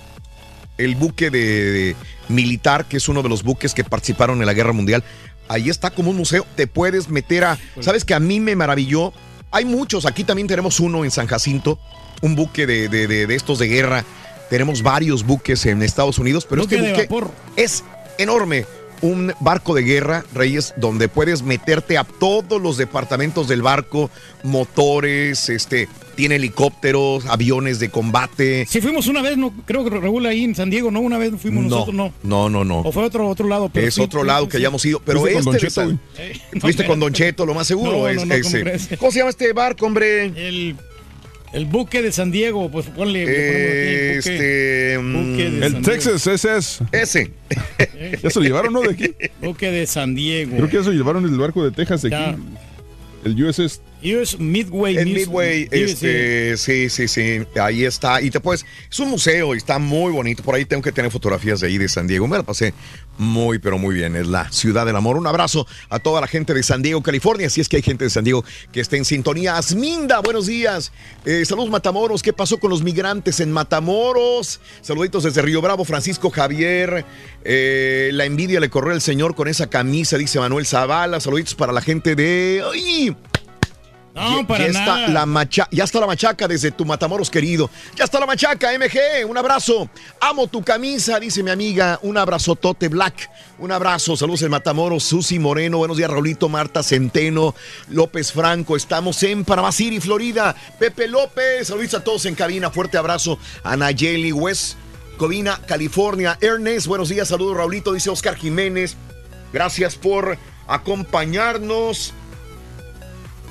El buque de, de militar, que es uno de los buques que participaron en la guerra mundial. Ahí está como un museo. Te puedes meter a. ¿Sabes que a mí me maravilló? Hay muchos. Aquí también tenemos uno en San Jacinto, un buque de, de- de- de estos de guerra. Tenemos varios buques en Estados Unidos, pero Buque este buque vapor. es enorme. Un barco de guerra, Reyes, donde puedes meterte a todos los departamentos del barco, motores, este, tiene helicópteros, aviones de combate. Si fuimos una vez, no creo que Raúl ahí en San Diego, no, una vez fuimos nosotros, no. no, no, no. O fue otro otro lado, pero es sí, otro sí, lado sí, que sí. hayamos ido. Pero este con Don Cheto, Eh, Fuiste con Don Cheto, lo más seguro. No, es no, no, ese. ¿cómo se llama este barco, hombre? El, el buque de San Diego, pues ponle. aquí el buque. Este. mm, Buque de El San Texas, ese es. Ese. ¿Ya se lo llevaron, no? De aquí. Buque de San Diego. Creo que ya se lo llevaron el barco de Texas de Ya. aquí. El USS. US Midway. En Midway, este, sí, sí, sí, ahí está. Y te puedes, es un museo y está muy bonito. Por ahí tengo que tener fotografías de ahí de San Diego. Me la pasé muy, pero muy bien. Es la ciudad del amor. Un abrazo a toda la gente de San Diego, California. Si es que hay gente de San Diego que esté en sintonía. Asminda, buenos días. Eh, saludos, Matamoros. ¿Qué pasó con los migrantes en Matamoros? Saluditos desde Río Bravo, Francisco Javier. Eh, la envidia le corrió al señor con esa camisa, dice Manuel Zavala. Saluditos para la gente de. ¡Ay! No, ya, para ya nada. está la macha, ya está la machaca desde tu Matamoros querido. Ya está la machaca, MG, un abrazo. Amo tu camisa, dice mi amiga. Un abrazotote black. Un abrazo. Saludos en Matamoros, Susi Moreno. Buenos días, Raulito, Marta Centeno, López Franco. Estamos en Panamá City, Florida. Pepe López, saludos a todos en cabina. Fuerte abrazo a Nayeli West. Covina, California. Ernest, buenos días, saludos Raulito, dice Oscar Jiménez. Gracias por acompañarnos.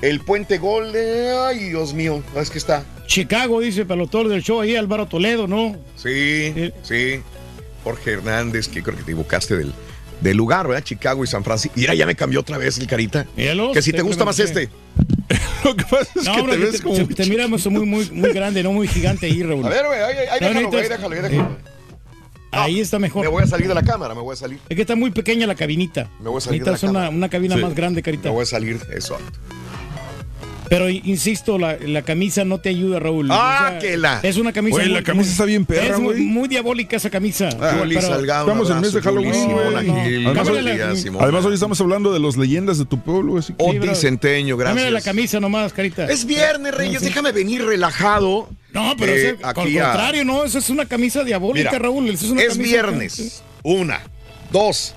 El puente Golden, ay Dios mío, es que está. Chicago, dice el pelotón del show ahí, Álvaro Toledo, ¿no? Sí, sí. Jorge Hernández, que creo que te equivocaste del, del lugar, ¿verdad? Chicago y San Francisco. Mira, ya me cambió otra vez el carita. Míralo, que si te gusta más este. Lo que pasa es No, que te ves como... se- te miramos muy, muy, muy grande, no muy gigante ahí, Raúl. A ver, güey, ahí, ahí No, déjalo, ahí déjalo, ahí déjalo. Ahí está mejor. Me voy a salir de la cámara, me voy a salir. Es que está muy pequeña la cabinita. Me voy a salir de la una, cámara. una cabina Sí. más grande, Carita. Me voy a salir, eso. Pero insisto, la, la camisa no te ayuda, Raúl. Ah, que la- Es una camisa. Güey, la camisa está bien perra, Es muy, muy diabólica esa camisa. Juli Pero- Salgado, Estamos en el mes de Juli, Halloween, Simona güey. Gil, Además, hoy- Simona. Además, hoy estamos hablando de las leyendas de tu pueblo, así que... Oti bro. Centeño, Dámele la gracias. camisa nomás, Carita. Es viernes, Reyes, déjame venir relajado. No, pero eh, ese- al aquí a- contrario, no, eso es una camisa diabólica, Mira, Raúl. eso es una es camisa- viernes. Una. Dos.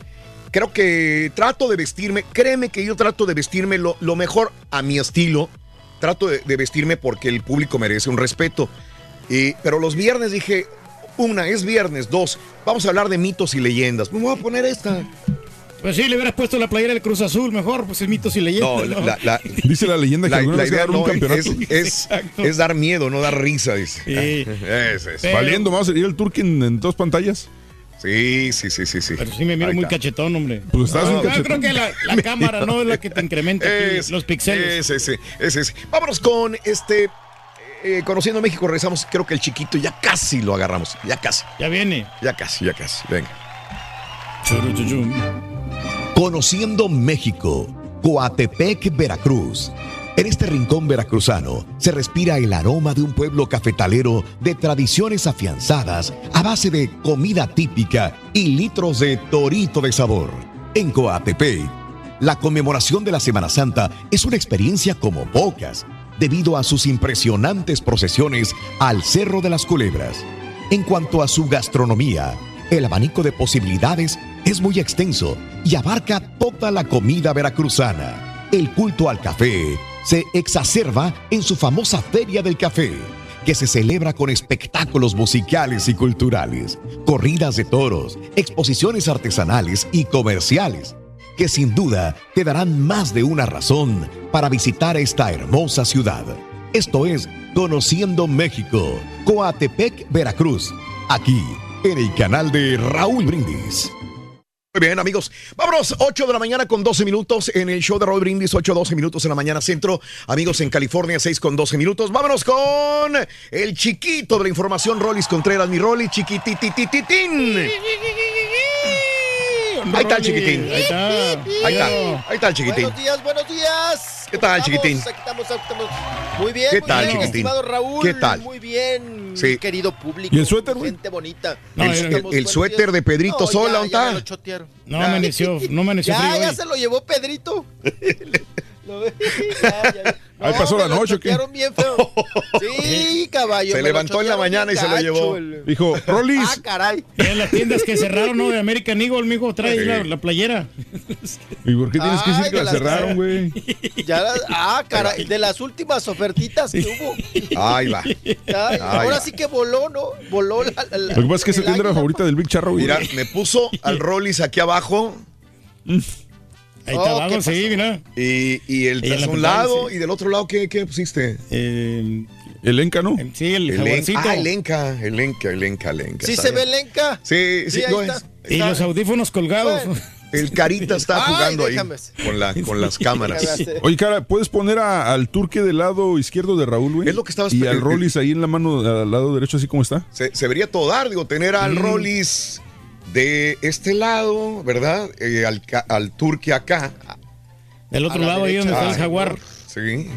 Creo que trato de vestirme, créeme que yo trato de vestirme lo, lo mejor a mi estilo. Trato de, de vestirme porque el público merece un respeto. Y- pero los viernes dije, una, es viernes. Dos, vamos a hablar de mitos y leyendas. Me voy a poner esta. Pues sí, le hubieras puesto la playera del Cruz Azul mejor, pues es mitos y leyendas. No, la, la- Dice la leyenda que la- la idea ganaron un no, es, campeonato. es- es dar miedo, no dar risa, dice. Sí. Es, es. Pero- Valiendo, vamos a ir el Turkin en dos pantallas. Sí, sí, sí, sí, sí. Pero sí me miro muy cachetón, hombre. Pues estás No, un yo creo que la, la cámara no es la que te incrementa aquí Es- los píxeles. Ese, ese, ese, ese. Vámonos con este. eh, conociendo México, regresamos. Creo que el chiquito ya casi lo agarramos. Ya casi. Ya viene. Ya casi, ya casi. Venga. Conociendo México, Coatepec, Veracruz. En este rincón veracruzano se respira el aroma de un pueblo cafetalero de tradiciones afianzadas a base de comida típica y litros de torito de sabor. En Coatepec, la conmemoración de la Semana Santa es una experiencia como pocas, debido a sus impresionantes procesiones al Cerro de las Culebras. En cuanto a su gastronomía, el abanico de posibilidades es muy extenso y abarca toda la comida veracruzana. El culto al café se exacerba en su famosa Feria del Café, que se celebra con espectáculos musicales y culturales, corridas de toros, exposiciones artesanales y comerciales, que sin duda te darán más de una razón para visitar esta hermosa ciudad. Esto es Conociendo México, Coatepec, Veracruz, aquí en el canal de Raúl Brindis. Muy bien, amigos. Vámonos, 8 de la mañana con 12 minutos en el show de Roy Brindis, 8, 12 minutos en la mañana centro. Amigos en California, 6 con 12 minutos. Vámonos con el chiquito de la información, Rolis Contreras, mi Rolly, chiquitititititín. Ahí está el chiquitín. Ahí está. Ahí está, ahí está el chiquitín. Buenos días, buenos días. ¿Qué tal, ¿Cómo chiquitín? Aquí estamos, aquí estamos. Muy bien, ¿Qué muy tal, bien, chiquitín? estimado Raúl. ¿Qué tal? Muy bien, Sí. mi querido público. ¿Y el suéter, güey? Gente bonita. No, El, suéter días. de Pedrito No, Sola, ¿dónde está? lo chotearon. No amaneció, no amaneció Ya, frío ya se lo llevó Pedrito. Ya, ya. Ahí pasó la noche, ¿o qué? bien feo. Sí, caballo. Se levantó en la mañana y se lo llevó. el- Dijo, Rolis, Ah, caray. Y en las tiendas que cerraron, ¿no? De American Eagle, mijo, trae la, la playera. ¿y por qué tienes que Ay, decir que de la las- cerraron, güey? Ya la- ah, caray, de las últimas ofertitas que hubo. Ahí va. Ay, ahora va. sí que voló, ¿no? Voló la. la- Lo que pasa es que esa tienda era la favorita del Big Charro, güey. Mira, me puso al Rollis aquí abajo Ahí Oh, está ¿qué abajo, sí, mira. y, y el la un lado sí. y del otro lado, ¿qué, qué pusiste? Eh, El Enca, ¿no? sí, el, El jaguarcito. ah, el Enca, el Enca, el Enca, el Enca. ¿Sí se ve bien. Lenca? Sí, sí, ahí no está. es. Y Está- los audífonos colgados. Bueno. El Carita está Ay, jugando ahí con, la, con las cámaras. Oye, cara, ¿puedes poner a- al turque del lado izquierdo de Raúl, güey? Es lo que estaba Y al Rollis ahí en la mano, al lado derecho, así como está. Se, se vería todo dar, digo, tener al Rollis de este lado, ¿verdad? Eh, al, al Turque acá. Del otro la lado, ahí donde está el Ay, jaguar. Sí.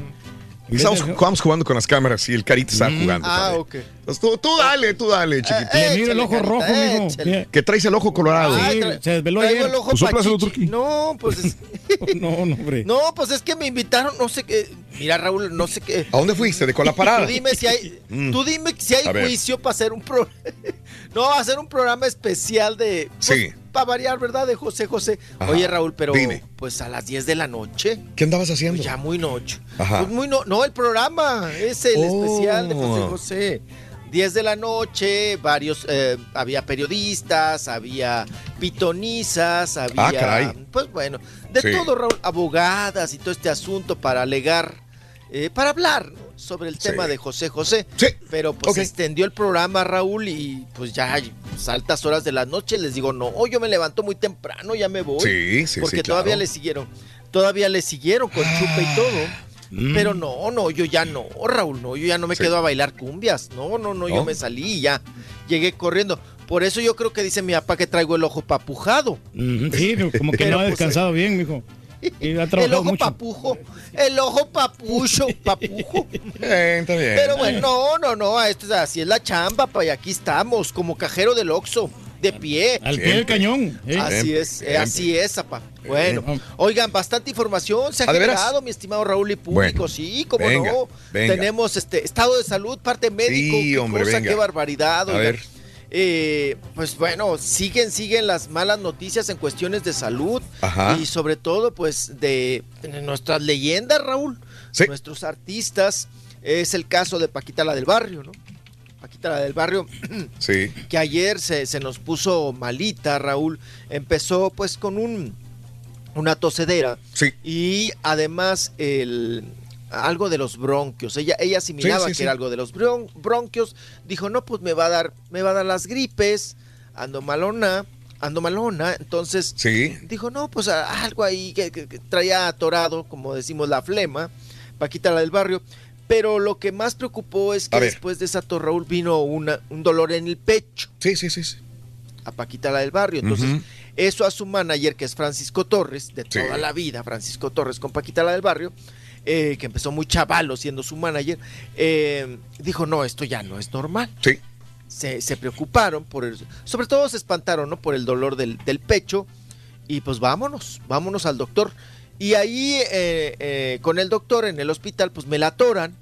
Estamos, estábamos jugando con las cámaras y el carita estaba jugando. Ah, también. ok. Entonces, tú, tú dale, tú dale, chiquito. Le miro el ojo rojo, mijo. Que traes el ojo colorado. Ay, tra- se desveló ayer. el ojo Pues. No, pues es, No, no, hombre. no, pues es que me invitaron, no sé qué. Mira, Raúl, no sé qué. ¿A dónde fuiste? ¿De con la parada? Tú dime si hay, Mm. tú dime si hay ver. juicio para hacer un pro, no, hacer un programa especial de, pues, Sí. para variar, ¿verdad? De José José. Ajá. Oye, Raúl, pero Dime. pues a las 10 de la noche. ¿Qué andabas haciendo? Pues ya muy noche. Ajá. Pues muy no, no, el programa es el Oh. especial de José José. 10 de la noche, varios, eh, había periodistas, había pitonizas, había, Ah, caray. pues bueno, de Sí. todo, Raúl, abogadas y todo este asunto para alegar, eh, para hablar ¿no? sobre el Sí. tema de José José. Sí. Pero pues Ok. se extendió el programa, Raúl, y pues ya pues, altas horas de la noche les digo, no, yo me levanto muy temprano, ya me voy. Sí, sí, Porque sí, todavía claro. le siguieron, todavía le siguieron con chupe y todo. Pero no, no, yo ya no, Raúl, no, yo ya no me Mm. Sí. quedo a bailar cumbias. No, no, no, yo me salí y ya llegué corriendo. Por eso yo creo que dice mi papá que traigo el ojo papujado. Sí, como que Pero, no ha pues, descansado bien, mijo. El ojo mucho. papujo, el ojo papucho, papujo. Eh, está bien. Pero bueno, no, no, no, esto es así es la chamba, pa, y aquí estamos, como cajero del Oxxo, de pie. Al pie del cañón. ¿eh? Así es, eh, siempre. así es, apa. Bueno, oigan, bastante información se ha generado, mi estimado Raúl y público, Bueno, sí, como no. venga. Tenemos este estado de salud, parte médico, Sí, qué hombre, cosa, venga. qué barbaridad. A oigan. ver. Eh, pues bueno, siguen, siguen las malas noticias en cuestiones de salud Ajá. y sobre todo, pues, de, de nuestras leyendas, Raúl, Sí. nuestros artistas. Es el caso de Paquita la del Barrio, ¿no? Paquita la del Barrio Sí. que ayer se, se nos puso malita, Raúl. Empezó pues con un una tosedera Sí. y además el algo de los bronquios. Ella ella asimilaba Sí, sí, que era algo de los bron- bronquios. Dijo, "No, pues me va a dar me va a dar las gripes, ando malona, ando malona." Entonces Sí. dijo, "No, pues algo ahí que, que- que traía atorado, como decimos la flema." Paquita la del barrio. Pero lo que más preocupó es que después de esa Raúl vino una, un dolor en el pecho Sí, sí, sí. sí. a Paquita la del barrio. Entonces, eso a su manager, que es Francisco Torres, de Sí. toda la vida, Francisco Torres con Paquita la del barrio, eh, que empezó muy chavalo siendo su manager, eh, dijo, no, esto ya no es normal. Sí. Se, se preocuparon por el, sobre todo se espantaron, ¿no? Por el dolor del, del pecho. Y pues vámonos, vámonos al doctor. Y ahí eh, eh, con el doctor en el hospital, pues me la atoran.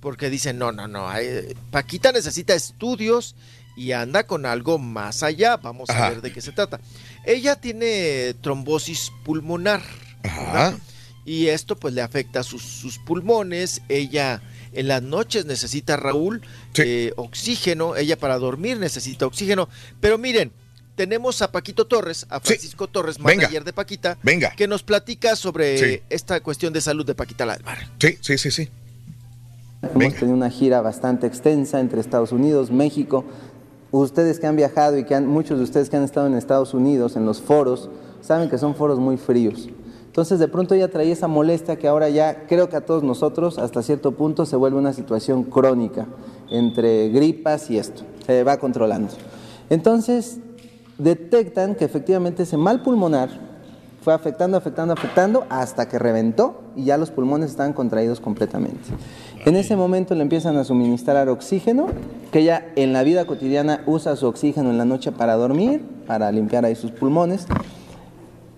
Porque dicen, no, no, no, eh, Paquita necesita estudios y anda con algo más allá. Vamos a Ajá. ver de qué se trata. Ella tiene trombosis pulmonar. Ajá. Y esto pues le afecta sus, sus pulmones. Ella en las noches necesita, Raúl, Sí. eh, oxígeno. Ella para dormir necesita oxígeno. Pero miren, tenemos a Paquito Torres, a Sí. Francisco Torres, Venga. manager de Paquita, Venga. que nos platica sobre Sí. esta cuestión de salud de Paquita la del Barrio. Sí, sí, sí, sí. Hemos Venga. tenido una gira bastante extensa entre Estados Unidos, México. Ustedes que han viajado y que han, muchos de ustedes que han estado en Estados Unidos, en los foros, saben que son foros muy fríos. Entonces de pronto ella traía esa molestia que ahora ya creo que a todos nosotros hasta cierto punto se vuelve una situación crónica entre gripas y esto. Se va controlando. Entonces detectan que efectivamente ese mal pulmonar fue afectando, afectando, afectando hasta que reventó y ya los pulmones estaban contraídos completamente. En ese momento le empiezan a suministrar oxígeno, que ella en la vida cotidiana usa su oxígeno en la noche para dormir, para limpiar ahí sus pulmones.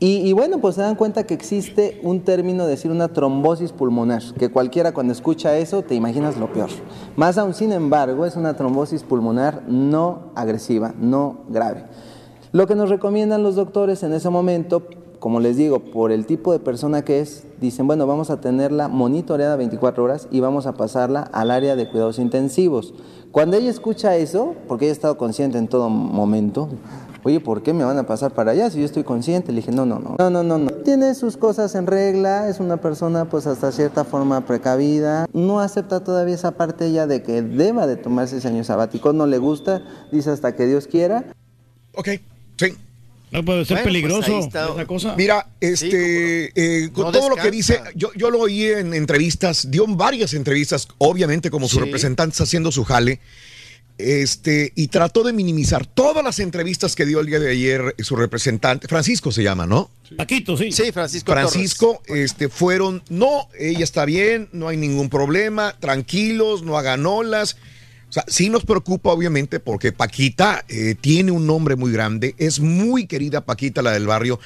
Y, bueno, pues se dan cuenta que existe un término, decir una trombosis pulmonar, que cualquiera cuando escucha eso te imaginas lo peor. Más aún, sin embargo, es una trombosis pulmonar no agresiva, no grave. Lo que nos recomiendan los doctores en ese momento, como les digo, por el tipo de persona que es, dicen, bueno, vamos a tenerla monitoreada 24 horas y vamos a pasarla al área de cuidados intensivos. Cuando ella escucha eso, porque ella ha estado consciente en todo momento, oye, ¿por qué me van a pasar para allá si yo estoy consciente? Le dije, no, no, no, no, no, no, no. Tiene sus cosas en regla, es una persona pues hasta cierta forma precavida, no acepta todavía esa parte ella de que deba de tomarse ese año sabático, no le gusta, dice hasta que Dios quiera. Ok, sí. No puede ser Bueno, pues peligroso esa cosa. Mira, este, eh, con No todo lo que dice, yo, yo lo oí en entrevistas, dio varias entrevistas, obviamente como su Sí. representante está haciendo su jale. Este, y trató de minimizar todas las entrevistas que dio el día de ayer su representante, Francisco se llama, ¿no? Paquito, sí. Sí, Francisco. Francisco, este, fueron, no, ella está bien, no hay ningún problema, tranquilos, no hagan olas. O sea, sí nos preocupa, obviamente, porque Paquita eh, tiene un nombre muy grande, es muy querida Paquita, la del barrio,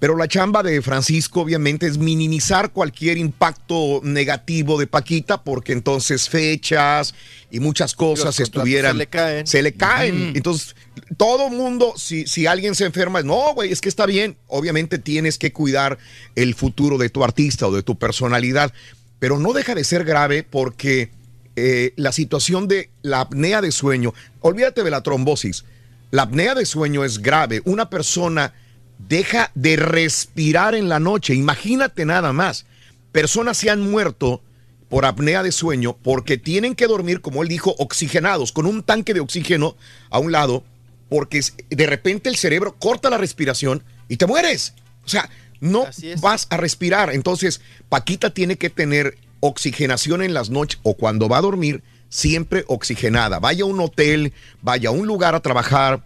pero la chamba de Francisco, obviamente, es minimizar cualquier impacto negativo de Paquita, porque entonces fechas y muchas cosas Los estuvieran. se le caen. Se le caen. Entonces, todo mundo, si, si alguien se enferma, no, güey, es que está bien. Obviamente tienes que cuidar el futuro de tu artista o de tu personalidad, pero no deja de ser grave porque eh, la situación de la apnea de sueño, olvídate de la trombosis, la apnea de sueño es grave. Una persona deja de respirar en la noche, imagínate nada más. Personas se han muerto por apnea de sueño porque tienen que dormir, como él dijo, oxigenados, con un tanque de oxígeno a un lado, porque de repente el cerebro corta la respiración y te mueres. O sea, no vas a respirar. Entonces, Paquita tiene que tener oxigenación en las noches o cuando va a dormir, siempre oxigenada. Vaya a un hotel, vaya a un lugar a trabajar,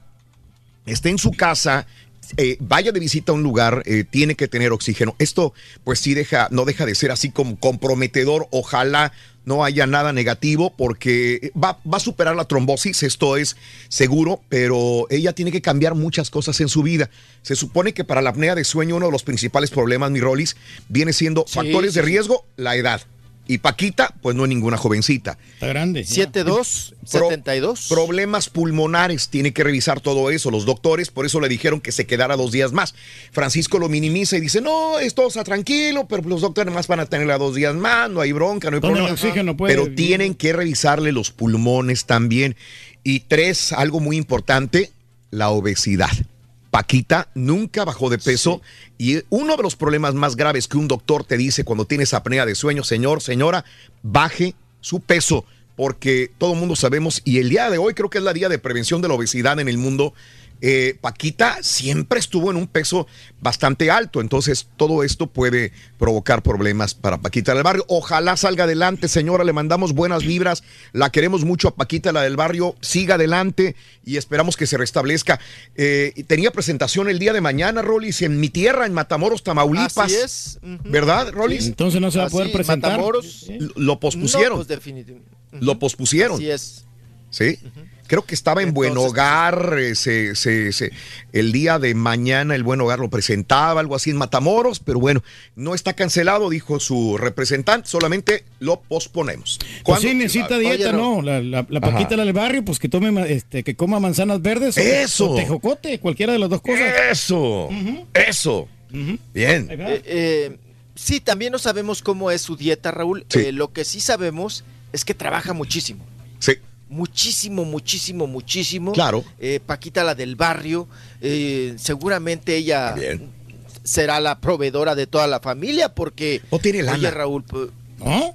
esté en su casa, eh, vaya de visita a un lugar, eh, tiene que tener oxígeno. Esto, pues sí deja, no deja de ser así como comprometedor. Ojalá no haya nada negativo porque va, va a superar la trombosis, esto es seguro, pero ella tiene que cambiar muchas cosas en su vida. Se supone que para la apnea de sueño uno de los principales problemas, mi Rolis, viene siendo factores de sí, riesgo, la edad. Y Paquita, pues no es ninguna jovencita. Está grande. 7'2", 72. Problemas pulmonares, tiene que revisar todo eso. Los doctores, por eso le dijeron que se quedara dos días más. Francisco lo minimiza y dice, no, esto está tranquilo, pero los doctores más van a tenerla dos días más, no hay bronca, no hay Con el problema. oxígeno puede pero tienen que revisarle los pulmones también. Y tres, algo muy importante, la obesidad. Paquita nunca bajó de peso y uno de los problemas más graves que un doctor te dice cuando tienes apnea de sueño, señor, señora, baje su peso, porque todo el mundo sabemos y el día de hoy creo que es la día de prevención de la obesidad en el mundo. Eh, Paquita siempre estuvo en un peso bastante alto, entonces todo esto puede provocar problemas para Paquita del barrio. Ojalá salga adelante, señora, le mandamos buenas vibras, la queremos mucho a Paquita, la del barrio, siga adelante y esperamos que se restablezca. Eh, tenía presentación el día de mañana, Rolis, en mi tierra, en Matamoros, Tamaulipas. Así es. ¿Verdad, Rolis? Entonces no se va a poder Así, presentar. Matamoros. Lo- Lo pospusieron. No, pues definitivamente. Lo pospusieron. Así es. Sí. Creo que estaba en Buen Hogar, eh, se- se- se- el día de mañana el Buen Hogar lo presentaba, algo así en Matamoros, pero bueno, no está cancelado, dijo su representante, solamente lo posponemos. Pues sí, necesita dieta, Oye, ¿no? La, la, la. Paquita la del barrio, pues que tome, ma- este, que coma manzanas verdes. o- Eso. O tejocote, cualquiera de las dos cosas. Eso. Eso. Bien. Eh, eh, sí, también no sabemos cómo es su dieta, Raúl. Sí. Eh, lo que sí sabemos es que trabaja muchísimo. Sí. Muchísimo, muchísimo, muchísimo. Claro. Eh, Paquita, la del barrio, eh, seguramente ella será la proveedora de toda la familia porque... O tiene lana. Oye, Raúl, pues,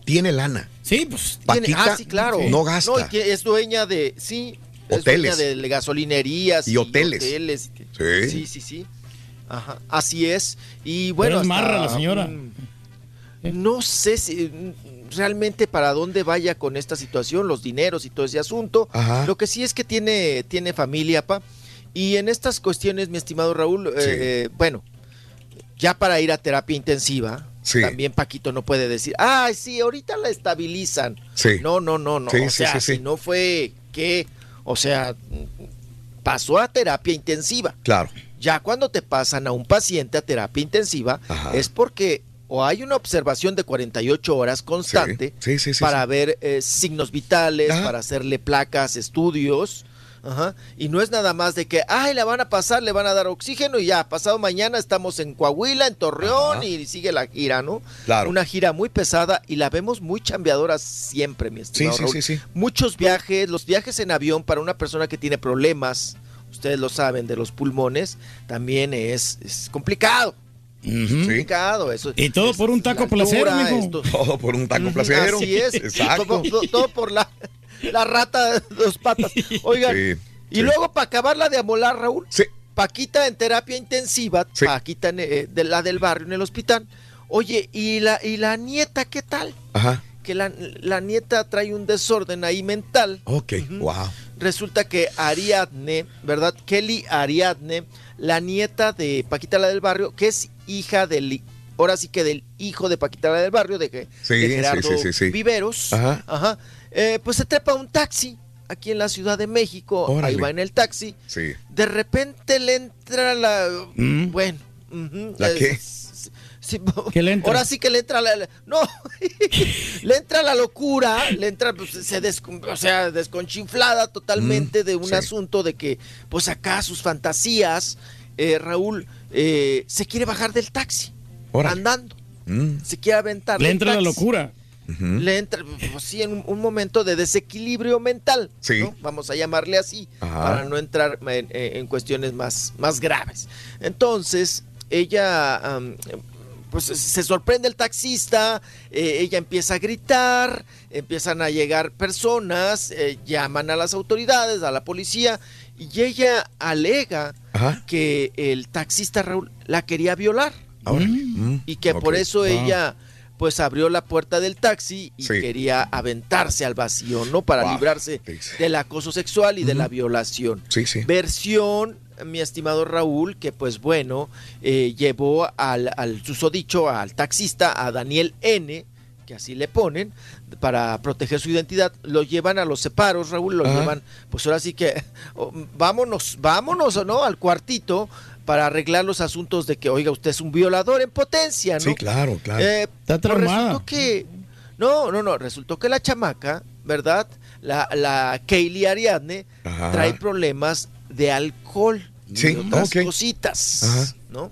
Tiene lana. Sí, pues. tiene- Paquita ah, sí, claro. no gasta. y que es dueña de... Sí, es Hoteles. dueña de gasolinerías. Y hoteles. hoteles. Sí. Sí, sí, sí. Ajá, así es. Y bueno, Pero es marra la señora. un- no sé si realmente para dónde vaya con esta situación, los dineros y todo ese asunto. Ajá. Lo que sí es que tiene, tiene familia, pa. Y en estas cuestiones, mi estimado Raúl, eh, eh, bueno, ya para ir a terapia intensiva, Sí. también Paquito no puede decir, ay, sí, ahorita la estabilizan. Sí. No, no, no, no. O sea, si no fue que, o sea, pasó a terapia intensiva. Claro. Ya cuando te pasan a un paciente a terapia intensiva Ajá. es porque o hay una observación de 48 horas constante Sí, sí, sí, para sí. ver eh, signos vitales, Ajá. para hacerle placas, estudios. Ajá. Y no es nada más de que, ay, la van a pasar, le van a dar oxígeno y ya, pasado mañana estamos en Coahuila, en Torreón Ajá. y sigue la gira, ¿no? Claro. Una gira muy pesada y la vemos muy chambeadora siempre, mi estimado sí, Raúl. sí, sí. Muchos viajes, los viajes en avión para una persona que tiene problemas, ustedes lo saben, de los pulmones, también es, es complicado. Eso. Y todo por un taco placero, altura, esto- Todo por un taco placero. Así es. Exacto. Todo, todo- todo por la, la rata de dos patas. Oigan, Sí, y sí. luego para acabarla de amolar, Raúl. Sí. Paquita en terapia intensiva. Paquita en, eh, de la del barrio en el hospital. Oye, ¿y la, y la nieta qué tal? Ajá. Que la, la nieta trae un desorden ahí mental. Ok, wow. resulta que Ariadne, ¿verdad? Kelly Ariadne, la nieta de Paquita la del Barrio, que es hija del, ahora sí que del hijo de Paquita la del Barrio, de, que- Sí, de Gerardo sí, sí, sí. Viveros, Ajá. ajá, eh, pues se trepa a un taxi aquí en la Ciudad de México, ahí va en el taxi, Sí. de repente le entra la, bueno, ¿La es- qué? sí, ¿Qué le entra? Ahora sí que le entra la, la- no, le entra la locura, le entra, pues, se des- o sea, desconchinflada totalmente de un sí. asunto de que, pues acá sus fantasías, eh, Raúl, eh, se quiere bajar del taxi, Órale. andando, Mm. se quiere aventar. Le entra la locura. Le entra, pues sí, en un, un momento de desequilibrio mental, Sí. ¿no? vamos a llamarle así, Ajá. para no entrar en, en cuestiones más, más graves. Entonces, ella, pues se sorprende el taxista, eh, ella empieza a gritar, empiezan a llegar personas, eh, llaman a las autoridades, a la policía, y ella alega Ajá. que el taxista Raúl la quería violar Ahora. Mm. y que por eso Ah. ella pues abrió la puerta del taxi y Sí. quería aventarse al vacío, ¿no? Para Wow. librarse Dice. del acoso sexual y de la violación. Sí, sí. Versión, mi estimado Raúl, que pues bueno, eh, llevó al, al susodicho, al taxista, a Daniel N., que así le ponen, para proteger su identidad, lo llevan a los separos, Raúl, lo Ajá. llevan, pues ahora sí que, oh, vámonos, vámonos, ¿no? Al cuartito para arreglar los asuntos de que, oiga, usted es un violador en potencia, ¿no? Sí, claro, claro. Eh, Está pues traumada. resultó que, no, no, no, resultó que la chamaca, ¿verdad? La, la Kaylee Ariadne Ajá. trae problemas de alcohol Sí, y otras ok. cositas, Ajá. ¿no?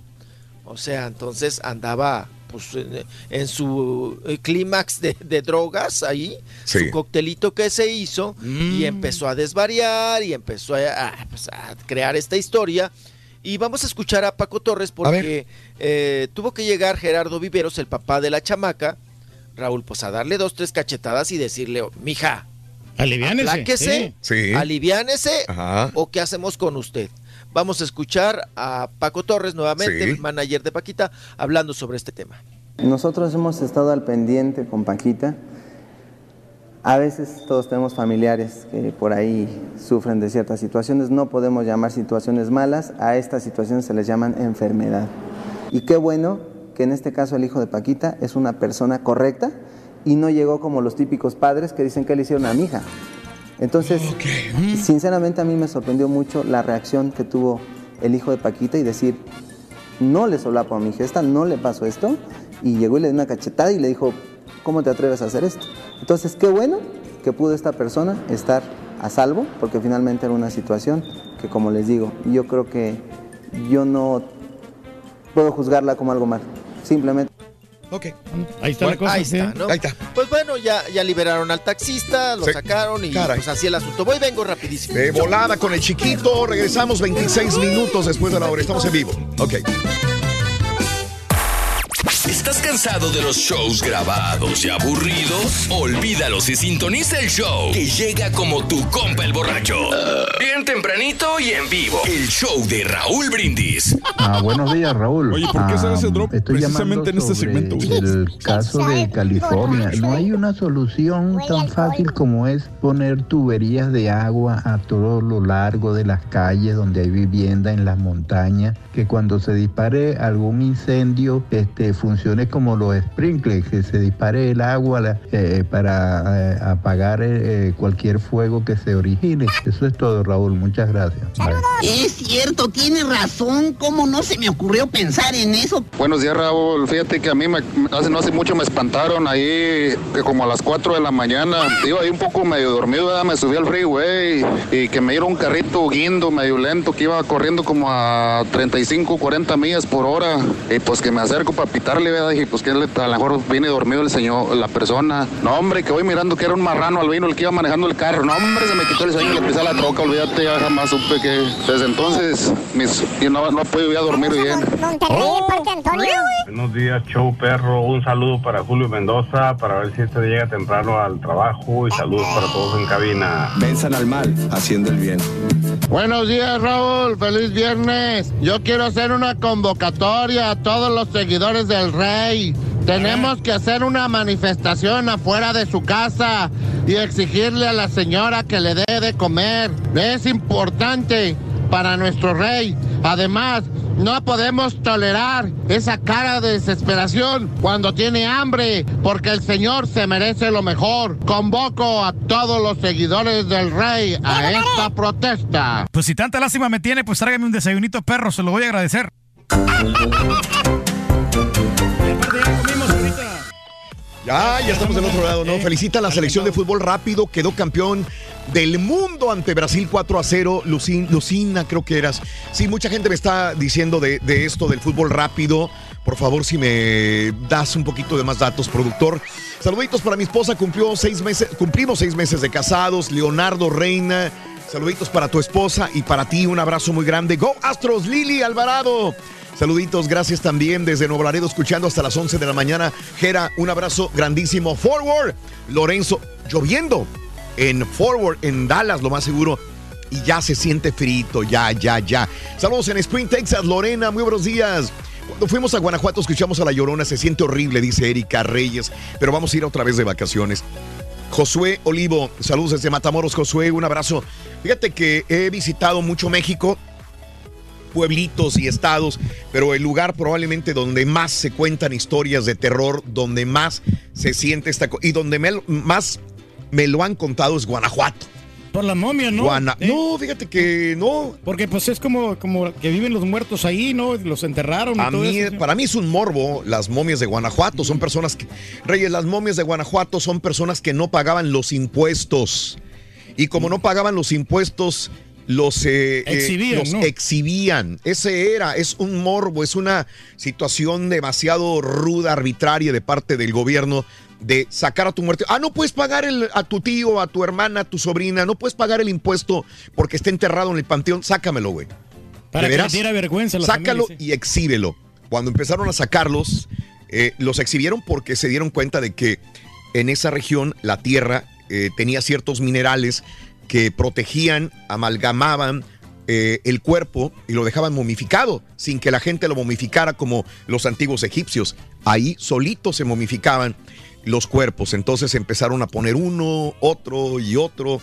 O sea, entonces andaba pues en, en su eh, clímax de, de drogas ahí, Sí. su coctelito que se hizo y Mm. empezó a desvariar y empezó a, a, pues, a crear esta historia. Y vamos a escuchar a Paco Torres porque eh, tuvo que llegar Gerardo Viveros, el papá de la chamaca, Raúl, pues a darle dos, tres cachetadas y decirle, mija, Aliviánese. sí. Sí. aliviánese Ajá. o qué hacemos con usted. Vamos a escuchar a Paco Torres nuevamente, Sí. el manager de Paquita, hablando sobre este tema. Nosotros hemos estado al pendiente con Paquita. A veces todos tenemos familiares que por ahí sufren de ciertas situaciones. No podemos llamar situaciones malas, a estas situaciones se les llaman enfermedad. Y qué bueno que en este caso el hijo de Paquita es una persona correcta y no llegó como los típicos padres que dicen que le hicieron a mi hija. Entonces, sinceramente a mí me sorprendió mucho la reacción que tuvo el hijo de Paquita y decir, no le solapo a mi hija, esta no le pasó esto, y llegó y le dio una cachetada y le dijo, ¿cómo te atreves a hacer esto? Entonces, qué bueno que pudo esta persona estar a salvo, porque finalmente era una situación que, como les digo, yo creo que yo no puedo juzgarla como algo mal, simplemente... Ok. Ahí está Bueno, la cosa. ahí sí. está, ¿no? Ahí está. Pues bueno, ya, ya liberaron al taxista, lo Sí. sacaron y Caray. pues así el asunto. Voy vengo rapidísimo. De volada con el chiquito. Regresamos 26 minutos después de la hora. Estamos en vivo. Ok. ¿Estás cansado de los shows grabados y aburridos? Olvídalos y sintoniza el show que llega como tu compa el borracho. Bien tempranito y en vivo. El show de Raúl Brindis. Ah, buenos días, Raúl. Oye, ¿por qué sale ese drop Estoy precisamente en este segmento? El caso de California. No hay una solución tan fácil como es poner tuberías de agua a todo lo largo de las calles donde hay vivienda en las montañas, que cuando se dispare algún incendio, este, funcione como los sprinklers, que se dispare el agua la- eh, para eh, apagar eh, cualquier fuego que se origine. Eso es todo, Raúl. Muchas gracias. Bye. Es cierto, tiene razón. ¿Cómo no se me ocurrió pensar en eso? Buenos días, Raúl. Fíjate que a mí me- hace, no hace mucho me espantaron ahí, que como a las 4 de la mañana. Iba ahí un poco medio dormido, ¿verdad? me subí al freeway y que me dieron un carrito guindo medio lento que iba corriendo como a 35, 40 millas por hora. Y pues que me acerco para pitarle, ¿verdad? Dije, pues que a lo mejor viene dormido el señor, la persona. No, hombre, que voy mirando que era un marrano albino el que iba manejando el carro. No, hombre, se me quitó el sueño y le pisé a la troca, olvídate, ya jamás supe que desde entonces mis, yo no, no he podido ya dormir bien. Monterrey, Parque Antonio. Buenos días, show perro. Un saludo para Julio Mendoza para ver si este llega temprano al trabajo y saludos para todos en cabina. Venzan al mal haciendo el bien. Buenos días, Raúl. Feliz viernes. Yo quiero hacer una convocatoria a todos los seguidores del Rey. Tenemos que hacer una manifestación afuera de su casa y exigirle a la señora que le dé de comer. Es importante para nuestro rey. Además, no podemos tolerar esa cara de desesperación cuando tiene hambre, porque el Señor se merece lo mejor. Convoco a todos los seguidores del rey a esta protesta. Pues si tanta lástima me tiene, pues tráigame un desayunito perro, se lo voy a agradecer. Ya, ya estamos del otro lado, ¿no? Felicita a la selección de fútbol rápido, quedó campeón del mundo ante Brasil 4 a 0. Lucin, Lucina, creo que eras. Sí, mucha gente me está diciendo de, de esto del fútbol rápido. Por favor, si me das un poquito de más datos, productor. Saluditos para mi esposa, cumplió seis meses, cumplimos seis meses de casados. Leonardo Reina. Saluditos para tu esposa y para ti, un abrazo muy grande. Go Astros, Lili Alvarado. Saluditos, gracias también desde Nuevo Laredo, escuchando hasta las 11 de la mañana. Gera, un abrazo grandísimo. Forward, Lorenzo, lloviendo en Forward, en Dallas, lo más seguro. Y ya se siente frito, ya, ya, ya. Saludos en Spring, Texas, Lorena, muy buenos días. Cuando fuimos a Guanajuato, escuchamos a La Llorona, se siente horrible, dice Erika Reyes, pero vamos a ir otra vez de vacaciones. Josué Olivo, saludos desde Matamoros, Josué, un abrazo. Fíjate que he visitado mucho México, pueblitos y estados, pero el lugar probablemente donde más se cuentan historias de terror, donde más se siente esta y donde me- más me lo han contado es Guanajuato. Por la momia, ¿no? Guana- ¿Eh? No, fíjate que no. Porque pues es como, como que viven los muertos ahí, ¿no? Los enterraron y A todo mí, eso. para mí es un morbo las momias de Guanajuato. Son personas que, Reyes, las momias de Guanajuato son personas que no pagaban los impuestos. Y como no pagaban los impuestos, los, eh, eh, Exhibían, los ¿no? exhibían. Ese era, es un morbo, es una situación demasiado ruda, arbitraria de parte del gobierno de sacar a tu muerte. Ah, no puedes pagar el- a tu tío, a tu hermana, a tu sobrina, no puedes pagar el impuesto porque está enterrado en el panteón. Sácamelo, güey. Para ¿De que veras? le diera vergüenza a la Sácalo familia, sí. y exhíbelo. Cuando empezaron a sacarlos, eh, los exhibieron porque se dieron cuenta de que en esa región la tierra eh, tenía ciertos minerales que protegían, amalgamaban eh, el cuerpo y lo dejaban momificado, sin que la gente lo momificara como los antiguos egipcios. Ahí solitos se momificaban los cuerpos. Entonces empezaron a poner uno, otro y otro.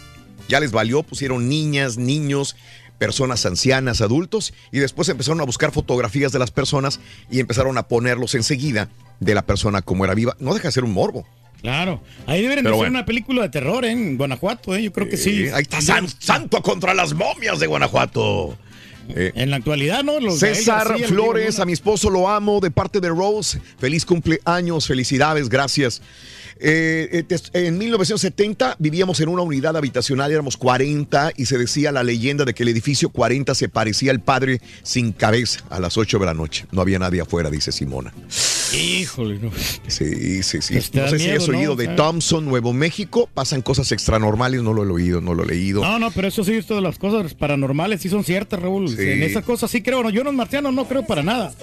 Ya les valió, pusieron niñas, niños, personas ancianas, adultos, y después empezaron a buscar fotografías de las personas y empezaron a ponerlos enseguida de la persona como era viva. No deja de ser un morbo. Claro. Ahí deberían de hacer bueno. una película de terror ¿eh? en Guanajuato, ¿eh? Yo creo que sí. Eh, ahí está San- Santo contra las momias de Guanajuato. Eh, En la actualidad, ¿no? Los César García, Flores, a mi esposo lo amo de parte de Rose. Feliz cumpleaños, felicidades, gracias. Eh, eh, en 1970 vivíamos en una unidad habitacional, éramos 40 y se decía la leyenda de que el edificio 40 se parecía al padre sin cabeza a las 8 de la noche. No había nadie afuera, dice Simona. Híjole, no. Sí, sí, sí. Pues no sé si has ¿no? oído de. Thompson, Nuevo México. Pasan cosas extranormales, no lo he oído, no lo he leído. No, no, pero eso sí, esto de las cosas paranormales sí son ciertas, Raúl. Sí. En esas cosas sí creo. No, yo en los marcianos no creo para nada.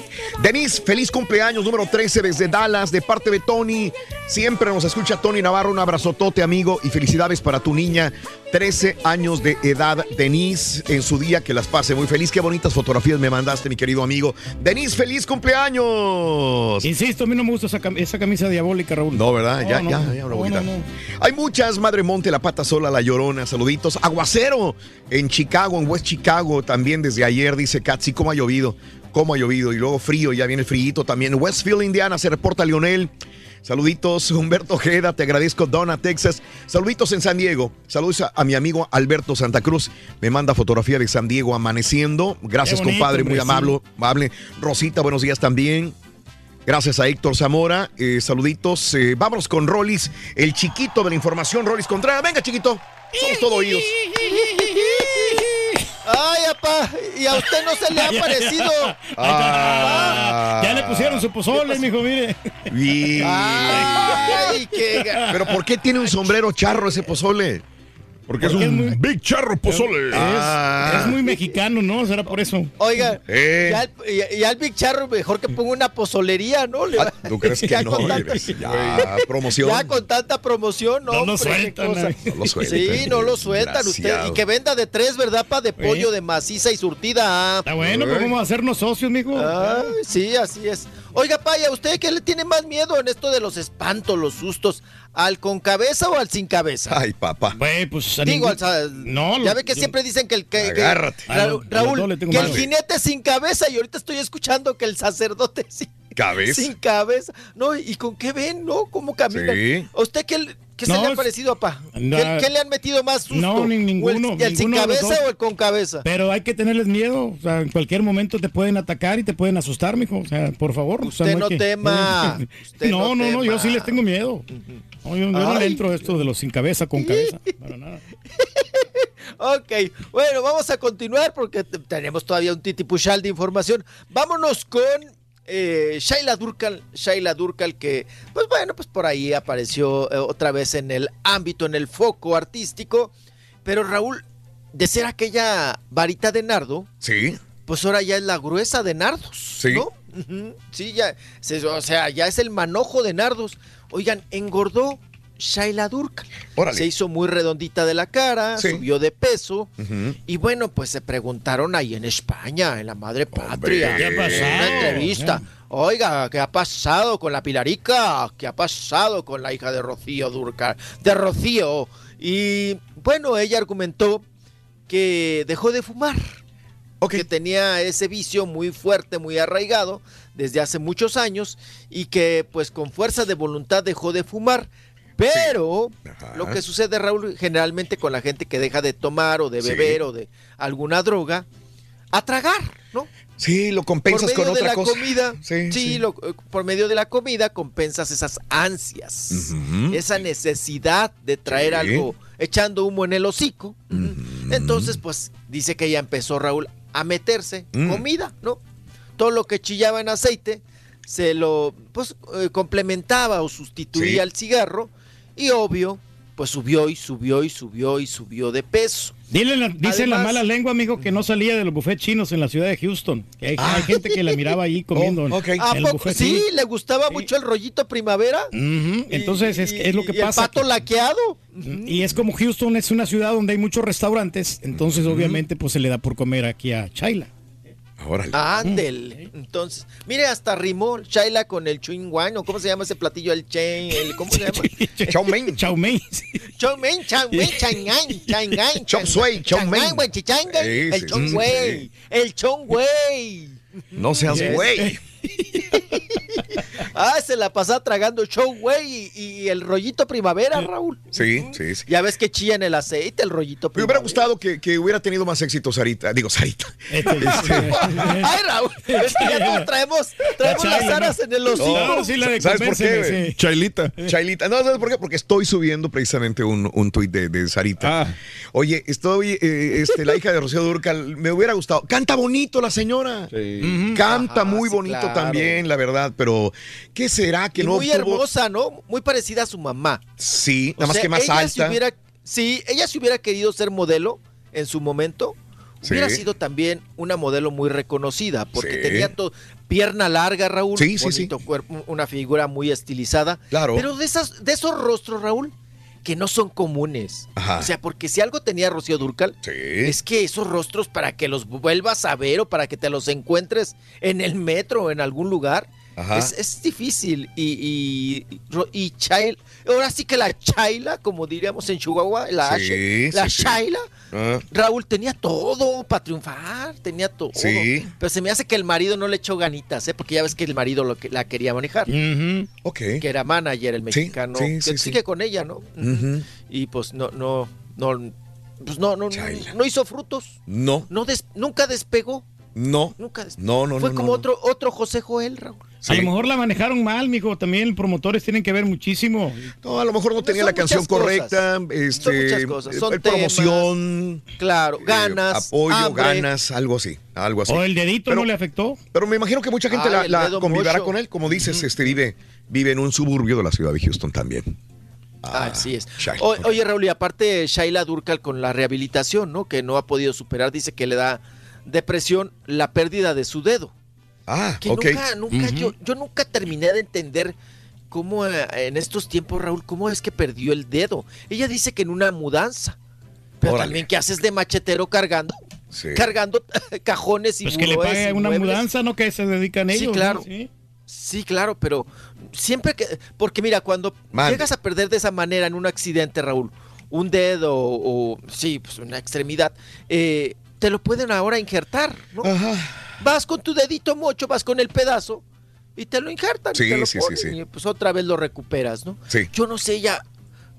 Denise, feliz cumpleaños número 13 desde Dallas, de parte de Tony. Siempre nos escucha Tony Navarro, un abrazotote, amigo, y felicidades para tu niña, 13 años de edad, Denise, en su día, que las pase muy feliz. Qué bonitas fotografías me mandaste, mi querido amigo. Denise, feliz cumpleaños. Insisto, a mí no me gusta esa, cam- esa camisa diabólica, Raúl. No, ¿verdad? ya, no, ya, no, ya me lo no, voy a quitar. no, no. Hay muchas, Madre Monte, La Pata Sola, La Llorona, saluditos. Aguacero en Chicago, en West Chicago, también desde ayer, dice Katsi, cómo ha llovido, cómo ha llovido. Y luego frío, ya viene el frío también. Westfield, Indiana, se reporta Lionel. Saluditos, Humberto Ojeda, te agradezco, Donna, Texas. Saluditos en San Diego. Saludos a, a mi amigo Alberto Santa Cruz. Me manda fotografía de San Diego amaneciendo. Gracias, bonito, compadre, muy amable, amable. Rosita, buenos días también. Gracias a Héctor Zamora. Eh, saluditos. Eh, vámonos con Rolis, el chiquito de la información. Rolis Contreras. Venga, chiquito. Somos todo oídos. Ay, apá, y a usted no se le ha parecido. Ah. Ya le pusieron su pozole, mijo, mire. Ay, qué Pero ¿por qué tiene un sombrero charro ese pozole? Porque es un Big Charro Pozole. Es, Ah. es muy mexicano, ¿no? Será por eso. Oiga, Eh. ya, el, y- y al Big Charro mejor que ponga una pozolería, ¿no? Le va- Ah, ¿Tú crees que ya no? Con tanta, Ya, promoción. ya con tanta promoción, ¿no? No lo sueltan. No lo sueltan. Sí, no lo sueltan usted. Desgraciado. Y que venda de tres, ¿verdad? Pa' de pollo, de maciza y surtida. ah. Está bueno, pues vamos a hacernos socios, mijo. Ay, sí, así es. Oiga, Paya, ¿usted qué le tiene más miedo en esto de los espantos, los sustos? ¿Al con cabeza o al sin cabeza? Ay, papá. Güey, pues Digo, ningún- al No, ya lo- ve que yo- siempre dicen que el que, que- Agárrate. Ra- A los- a los Raúl, que el jinete sin cabeza y ahorita estoy escuchando que el sacerdote sin, Cabeza. sin cabeza. No, ¿y con qué ven, no? ¿Cómo caminan? Sí. ¿A usted qué, qué se le ha parecido, papá? No. ¿Qué, qué le han metido más susto? No, ni ¿O el- ninguno, ¿El, sin ninguno cabeza o el con cabeza? Pero hay que tenerles miedo. O sea, en cualquier momento te pueden atacar y te pueden asustar, mijo. O sea, por favor. o sea, Usted no que- tema. Usted no, no no, no, yo sí les tengo miedo. No, yo, yo no le entro esto de los sin cabeza con cabeza. Para nada. Ok, bueno, vamos a continuar porque te- tenemos todavía un titipuchal de información. Vámonos con eh, Shaila Durkal. Shaila Durkal que, pues bueno, pues por ahí apareció eh, otra vez en el ámbito, en el foco artístico. Pero Raúl, de ser aquella varita de nardo, Sí. pues ahora ya es la gruesa de nardos. Sí. ¿no? Sí, ya, se- o sea, ya es el manojo de nardos. Oigan, engordó Shaila Durkal. Órale. Se hizo muy redondita de la cara, Sí. subió de peso. Y bueno, pues se preguntaron ahí en España, en la madre patria, ¿Qué ha en pasado? una entrevista. Oiga, ¿qué ha pasado con la Pilarica? ¿Qué ha pasado con la hija de Rocío Durcal? De Rocío. Y bueno, ella argumentó que dejó de fumar. Que tenía ese vicio muy fuerte, muy arraigado desde hace muchos años y que pues con fuerza de voluntad dejó de fumar. Pero lo que sucede, Raúl, generalmente con la gente que deja de tomar o de Sí. beber o de alguna droga, a tragar, ¿no? Sí, lo compensas por medio con de otra la cosa. comida. Sí, lo- eh, por medio de la comida compensas esas ansias, esa necesidad de traer algo echando humo en el hocico. Entonces, pues dice que ya empezó Raúl a meterse Mm. comida, ¿no? Todo lo que chillaba en aceite se lo pues eh, complementaba o sustituía al cigarro y obvio, pues subió y subió y subió y subió de peso. Dile la- dice la mala lengua, amigo, que no salía de los buffets chinos en la ciudad de Houston. Que hay, hay gente que la miraba ahí comiendo en- ¿A en el poco buffet sí? chino. ¿Le gustaba mucho el rollito primavera? Entonces es, es lo que y el pasa. pato que- laqueado. y es como Houston es una ciudad donde hay muchos restaurantes, entonces obviamente pues se le da por comer aquí a Chaila. Órale. Ándele. Entonces, mire, hasta rimó Shaila con el chewing wine, o cómo se llama ese platillo, el chain, el, ¿cómo se llama? Chow mein. Chow mein. Chow mein, chow mein, changan, changan. Chop suey, chow mein. changan, guachichangan, Sí, El sí, chong el chong güey. No seas Yes. güey. Ah, se la pasa tragando show güey y, y el rollito primavera, Raúl. Sí, sí, sí. Ya ves que chilla en el aceite el rollito Me hubiera primavera. gustado que, que hubiera tenido más éxito Sarita. Digo, Sarita. Ay, Raúl, es que ya todos traemos, traemos las aras en el hocico. No, ¿Sabes por qué? Chailita. Chailita. No, ¿sabes por qué? Porque estoy subiendo precisamente un, un tuit de, de Sarita. Ah. Oye, estoy, eh, este, la hija de Rocío Durcal, me hubiera gustado. Canta bonito la señora. Canta Ajá, muy sí, bonito claro. también, la verdad, pero ¿qué será que Y no muy tuvo- hermosa, ¿no? Muy parecida a su mamá. Sí, O nada más sea, que más ella si alta. hubiera- sí, ella si hubiera querido ser modelo en su momento, Sí. hubiera sido también una modelo muy reconocida, porque Sí. tenía pierna larga, Raúl, Sí, sí, bonito cuerpo, una figura muy estilizada. Claro. Pero de, esas, de esos rostros, Raúl, que no son comunes. Ajá. O sea, porque si algo tenía Rocío Durcal, es que esos rostros para que los vuelvas a ver o para que te los encuentres en el metro o en algún lugar, Ajá. es, es difícil. Y, y, y Chail- ahora sí que la Chaila, como diríamos en Chihuahua, la, Sí, H, la sí, sí. Chaila, Ah, Raúl tenía todo para triunfar, tenía todo. Pero se me hace que el marido no le echó ganitas, ¿eh? porque ya ves que el marido lo que, la quería manejar. Que era manager, el mexicano. que sigue con ella, ¿no? Y pues no, no, no, pues no, no, no, no hizo frutos. No, No des- nunca despegó. no. Nunca despegó. No, no, Fue no, como no, otro, otro José Joel, Raúl. A lo mejor la manejaron mal, mijo. También promotores tienen que ver muchísimo. No, a lo mejor no tenía son la canción cosas. correcta, este, Son muchas cosas, son eh, promoción, Claro, eh, ganas, apoyo, hambre. ganas, algo así, algo así. O el dedito Pero- no le afectó. Pero me imagino que mucha gente la, la mucho. con él, como dices, este vive, vive en un suburbio de la ciudad de Houston también. Ah, Así es. O- oye, Raúl, y aparte Shaila Durcal con la rehabilitación, ¿no? Que no ha podido superar, dice que le da depresión la pérdida de su dedo. Ah, Que ok. nunca, yo, yo nunca terminé de entender cómo eh, en estos tiempos, Raúl, cómo es que perdió el dedo. Ella dice que en una mudanza. Pero Órale. también que haces de machetero cargando, Sí. cargando cajones y Pues que le pague una muebles. mudanza, ¿no? Que se dedican ellos. Sí, ¿no? claro. Sí. Sí, claro, pero siempre que. Porque mira, cuando llegas a perder de esa manera en un accidente, Raúl, un dedo o, sí, pues una extremidad, eh, te lo pueden ahora injertar, ¿no? Vas con tu dedito mocho, vas con el pedazo y te lo injertan. y Sí, te lo sí, sí, ponen sí. Y pues otra vez lo recuperas, ¿no? Sí. Yo no sé ya,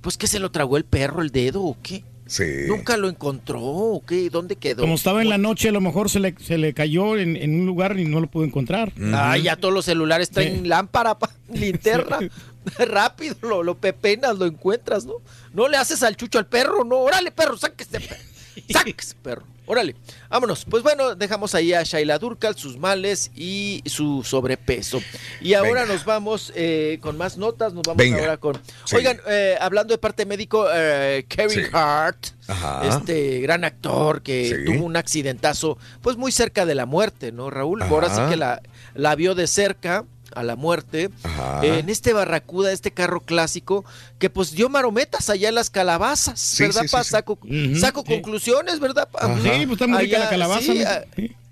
pues que se lo tragó el perro, el dedo o qué. Sí. Nunca lo encontró o qué, ¿dónde quedó? Como estaba en la noche, a lo mejor se le, se le cayó en, en un lugar y no lo pudo encontrar. Ah, ya todos los celulares traen lámpara, pa- linterna. Rápido, lo, lo pepenas, lo encuentras, ¿no? No le haces al chucho al perro, no. Órale, perro, sáquese, perro. Sáquese, perro. Órale. Vámonos. Pues bueno, dejamos ahí a Shaila Durkal, sus males y su sobrepeso. Y ahora Venga. nos vamos eh, con más notas. Nos vamos Venga. ahora con. Sí. Oigan, eh, hablando de parte médico, eh, Kevin Sí. Hart, Ajá. este gran actor que Sí. tuvo un accidentazo, pues muy cerca de la muerte, ¿no, Raúl? Ahora sí Ajá. que la, la vio de cerca a la muerte Ajá. en este Barracuda, este carro clásico que pues dio marometas allá en las calabazas, Sí, ¿verdad? sí, pa? sí. Saco, Ujú, saco sí. conclusiones, ¿verdad? pa? Ajá. Sí, pues está muy rica la calabaza. ah.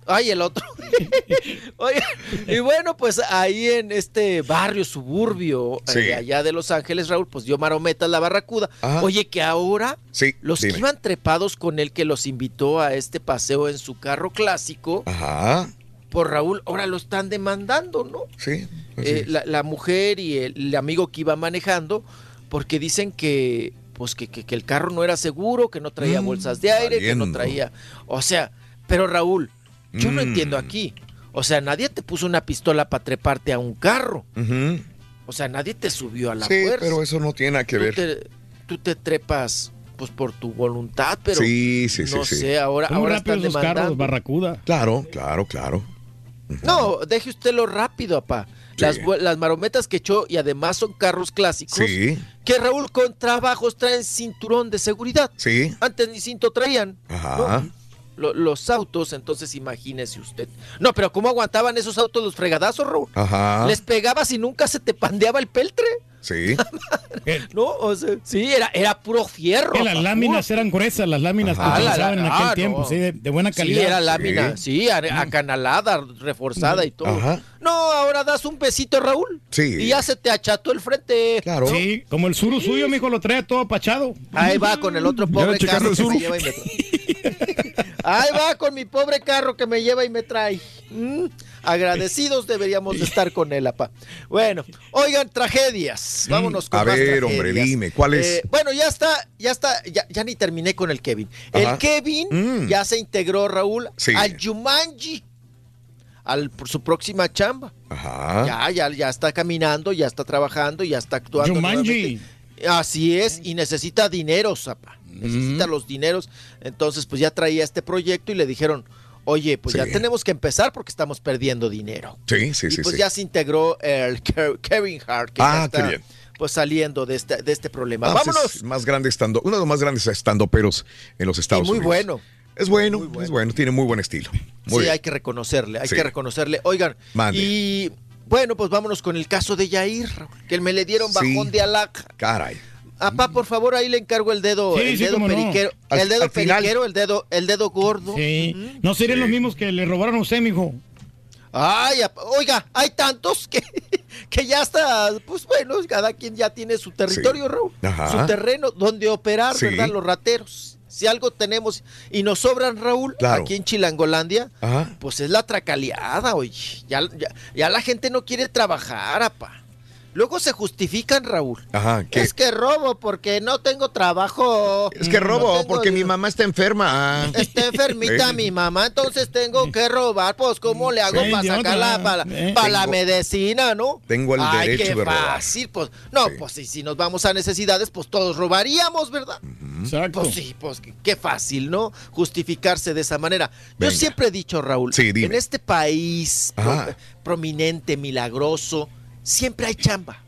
Ay, el otro. Oye, y bueno, pues ahí en este barrio suburbio eh, Sí. de allá de Los Ángeles, Raúl, pues dio marometas la barracuda. Ajá. Oye, que ahora Sí, los dime. que iban trepados con él, que los invitó a este paseo en su carro clásico, Ajá. Por Raúl, ahora lo están demandando, ¿no? Sí. pues Eh, sí. la, la mujer y el, el amigo que iba manejando, porque dicen que pues que, que- que el carro no era seguro, que no traía Mm, bolsas de aire, que no traía. O sea, pero Raúl, yo no Mm. entiendo aquí. O sea, nadie te puso una pistola para treparte a un carro. O sea, nadie te subió a la Sí, fuerza. pero eso no tiene nada que tú, ver. te, tú te trepas pues por tu voluntad, pero Sí, sí, sí, no sí. sé, ahora, ahora están los carros, demandando. Barracuda. Claro, claro, claro. No, deje usted lo rápido, apá. Las, Sí. las marometas que echó y además son carros clásicos. Sí, Que Raúl con trabajos traen cinturón de seguridad. sí. Antes ni cinto traían. Ajá. Lo- los autos, entonces imagínese usted. No, pero ¿cómo aguantaban esos autos los fregadazos, Raúl? Ajá. Les pegabas y nunca se te pandeaba el peltre. Sí. No, o sea, sí, era, era puro fierro. Que las láminas eran gruesas, las láminas que Ajá, la- utilizaban en la- aquel ah, tiempo, no. sí, de, de buena Sí, calidad. era lámina, sí, a- acanalada, reforzada y todo. Ajá. No, ahora das un besito, Raúl. Sí. Y ya se te acható el frente. Claro. Sí, como el suru suyo, mijo, lo trae todo apachado. Ahí va con el otro pobre carro que me lleva y me trae. Ahí va con mi pobre carro que me lleva y me trae. Mm, agradecidos deberíamos de estar con él, apá. Bueno, oigan, tragedias. Vámonos con A más ver, hombre, dime, ¿cuál es? Eh, bueno, ya está, ya está, ya, ya ni terminé con el Kevin. Ajá. El Kevin Mm. ya se integró, Raúl, Sí. al Jumanji. Al, por su próxima chamba. Ajá. Ya, ya, ya está caminando, ya está trabajando, ya está actuando. Jumanji. nuevamente. Así es, y necesita dinero, Zapa. Necesita los dineros. Entonces, pues ya traía este proyecto y le dijeron, oye, pues ya tenemos que empezar porque estamos perdiendo dinero. Sí, sí, y sí. pues sí. ya se integró el Ke- Kevin Hart, que Ah, ya está qué bien. pues saliendo de este, de este problema. Ah, pues Vámonos. es más grande estando, uno de los más grandes estandoperos en los Estados y muy Unidos. bueno. Es bueno, es bueno, tiene muy buen estilo. Muy sí, hay que reconocerle, hay Sí. que reconocerle. Oigan, Mande. y bueno, pues vámonos con el caso de Yair, que me le dieron bajón de alaca. Caray. Apá, por favor, ahí le encargo el dedo, Sí, el sí, dedo no. Al- el dedo periquero, el dedo, el dedo gordo. Sí. No serían los mismos que le robaron a usted, mijo. Ay, apá, oiga, hay tantos que, que ya está, pues bueno, cada quien ya tiene su territorio, Sí. Raúl, Ajá. su terreno donde operar, Sí. ¿verdad? Los rateros. Si algo tenemos y nos sobran, Raúl, Claro. aquí en Chilangolandia, Ajá. pues es la tracaleada, oye. Ya, ya, ya la gente no quiere trabajar, apa. Luego se justifican, Raúl. Ajá. ¿qué? Es que robo porque no tengo trabajo. Es que robo No tengo porque mi mamá está enferma. Está enfermita mi mamá, entonces tengo que robar. Pues, ¿cómo le hago para sacarla para, Eh. para la medicina, no? tengo el Ay, derecho qué de robar. fácil, pues. No, Sí. pues sí, si nos vamos a necesidades, pues todos robaríamos, ¿verdad? Exacto. Pues sí, pues qué- fácil, ¿no? Justificarse de esa manera. Yo siempre he dicho, Raúl, Sí, en este país Ajá. prominente, milagroso, siempre hay chamba.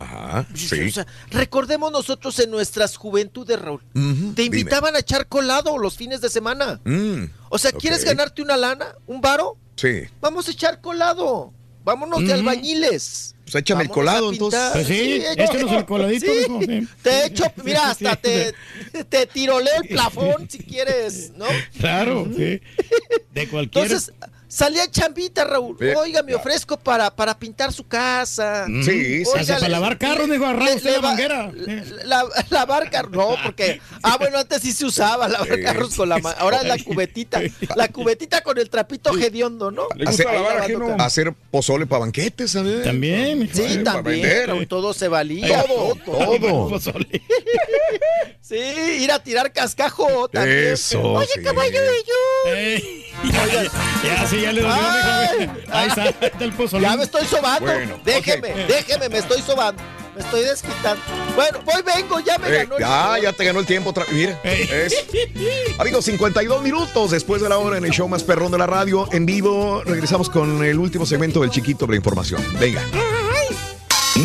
Ajá. Sí. O sea, recordemos nosotros en nuestras juventudes, Raúl. Ujú, Te dime. invitaban a echar colado los fines de semana. Mm, O sea, ¿quieres ganarte una lana? ¿Un varo? Sí. Vamos a echar colado. Vámonos de albañiles. Pues échame el colado, entonces. Pues sí, échenos el coladito, Sí. sí. Te echo, mira, hasta Sí. te, te tiroleo el plafón si quieres, ¿no? Claro, sí. De cualquier. Entonces, salía en chambita, Raúl. Oiga, me ofrezco para, para pintar su casa. Sí, sí. Hasta para lavar carros, dijo, agarrar usted la manguera. la- lavar carros, no, porque, ah, bueno, antes sí se usaba lavar carros con la mano, ahora es la cubetita, la cubetita con el trapito hediondo, ¿no? Hacer, hacer pozole para banquetes, ¿sabes? También. Sí, también. Raúl, todo se valía. Todo, todo. Sí, ir a tirar cascajo también. Eso, Oye, sí. caballo de yo. Ya, ya, sí, ya le dolió, Ay, mijo. Ahí está, ahí está el pozolín. Ya me estoy sobando. Bueno, déjeme, déjeme, me estoy sobando. Me estoy desquitando. Bueno, voy, vengo, ya me Eh, ganó. el- ya, ya te ganó el tiempo Mira, es- Amigos, 52 minutos después de la hora en el show más perrón de la radio. En vivo, regresamos con el último segmento del chiquito de la información. Venga.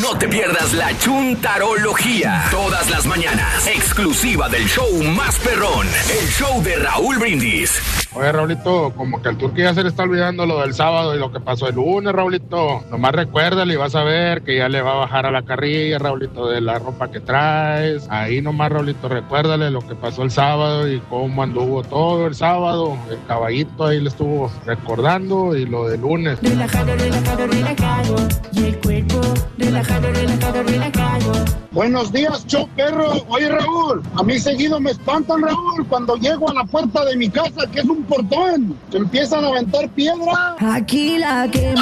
No te pierdas la chuntarología. Todas las mañanas. Exclusiva del show más perrón. El show de Raúl Brindis. Oye, Raulito, como que el turco ya se le está olvidando lo del sábado y lo que pasó el lunes, Raulito. Nomás recuérdale y vas a ver que ya le va a bajar a la carrilla, Raulito, de la ropa que traes. Ahí nomás, Raulito, recuérdale lo que pasó el sábado y cómo anduvo todo el sábado. El caballito ahí le estuvo recordando y lo del lunes. Relajado, relajado, relajado. Y el cuerpo relajado, relajado, relajado. Buenos días, show perro. Oye, Raúl, a mí seguido me espantan, Raúl, cuando llego a la puerta de mi casa, que es un portón, que empiezan a aventar piedra. Aquí la que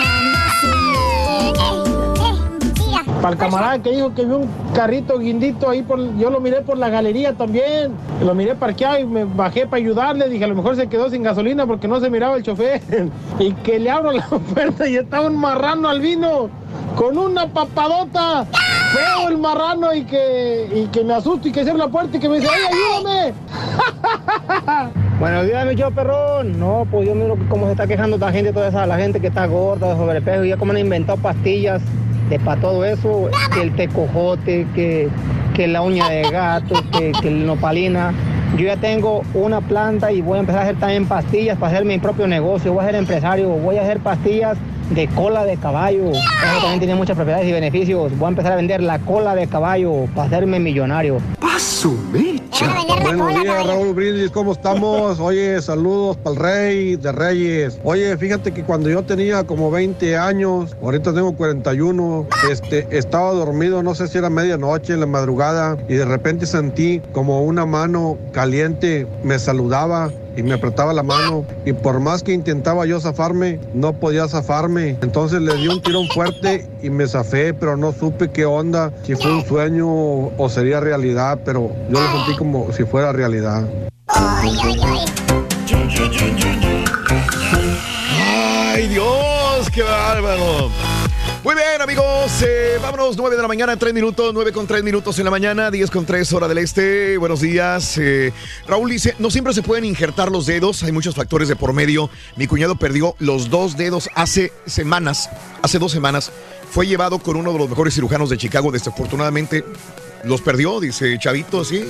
Para el camarada que dijo que vio un carrito guindito ahí, por, yo lo miré por la galería también. Lo miré parqueado y me bajé para ayudarle. Dije, a lo mejor se quedó sin gasolina porque no se miraba el chofer. Y que le abro la puerta y estaba un marrano al vino con una papadota. Feo el marrano y que, y que me asusto y que cierro la puerta y que me dice, ¡ay, ayúdame! Buenos días, mi yo perrón. No, pues yo miro cómo se está quejando la gente, toda esa, la gente que está gorda, sobrepeso, ya como han inventado pastillas de para todo eso, que el tecojote, que, que la uña de gato, que, que el nopalina. Yo ya tengo una planta y voy a empezar a hacer también pastillas para hacer mi propio negocio. Voy a ser empresario, voy a hacer pastillas de cola de caballo. Eso también tiene muchas propiedades y beneficios. Voy a empezar a vender la cola de caballo para hacerme millonario. ¡Paso, mecha! Buenos días, Raúl Brindis, ¿cómo estamos? Oye, saludos para el rey de reyes. Oye, fíjate que cuando yo tenía como 20 años, ahorita tengo 41, este, estaba dormido, no sé si era medianoche, en la madrugada, y de repente sentí como una mano caliente me saludaba y me apretaba la mano y por más que intentaba yo zafarme, no podía zafarme. Entonces le di un tirón fuerte y me zafé, pero no supe qué onda, si fue un sueño o sería realidad, pero yo lo sentí como si fuera realidad. ¡Ay, Dios! ¡Qué bárbaro! Muy bien, amigos. eh, vámonos, 9 de la mañana, 3 minutos, 9 con 3 minutos en la mañana, 10 con 3 hora del este. Buenos días. eh, Raúl dice, no siempre se pueden injertar los dedos, hay muchos factores de por medio. Mi cuñado perdió los dos dedos hace semanas, hace dos semanas. Fue llevado con uno de los mejores cirujanos de Chicago. Desafortunadamente los perdió, dice Chavito, sí.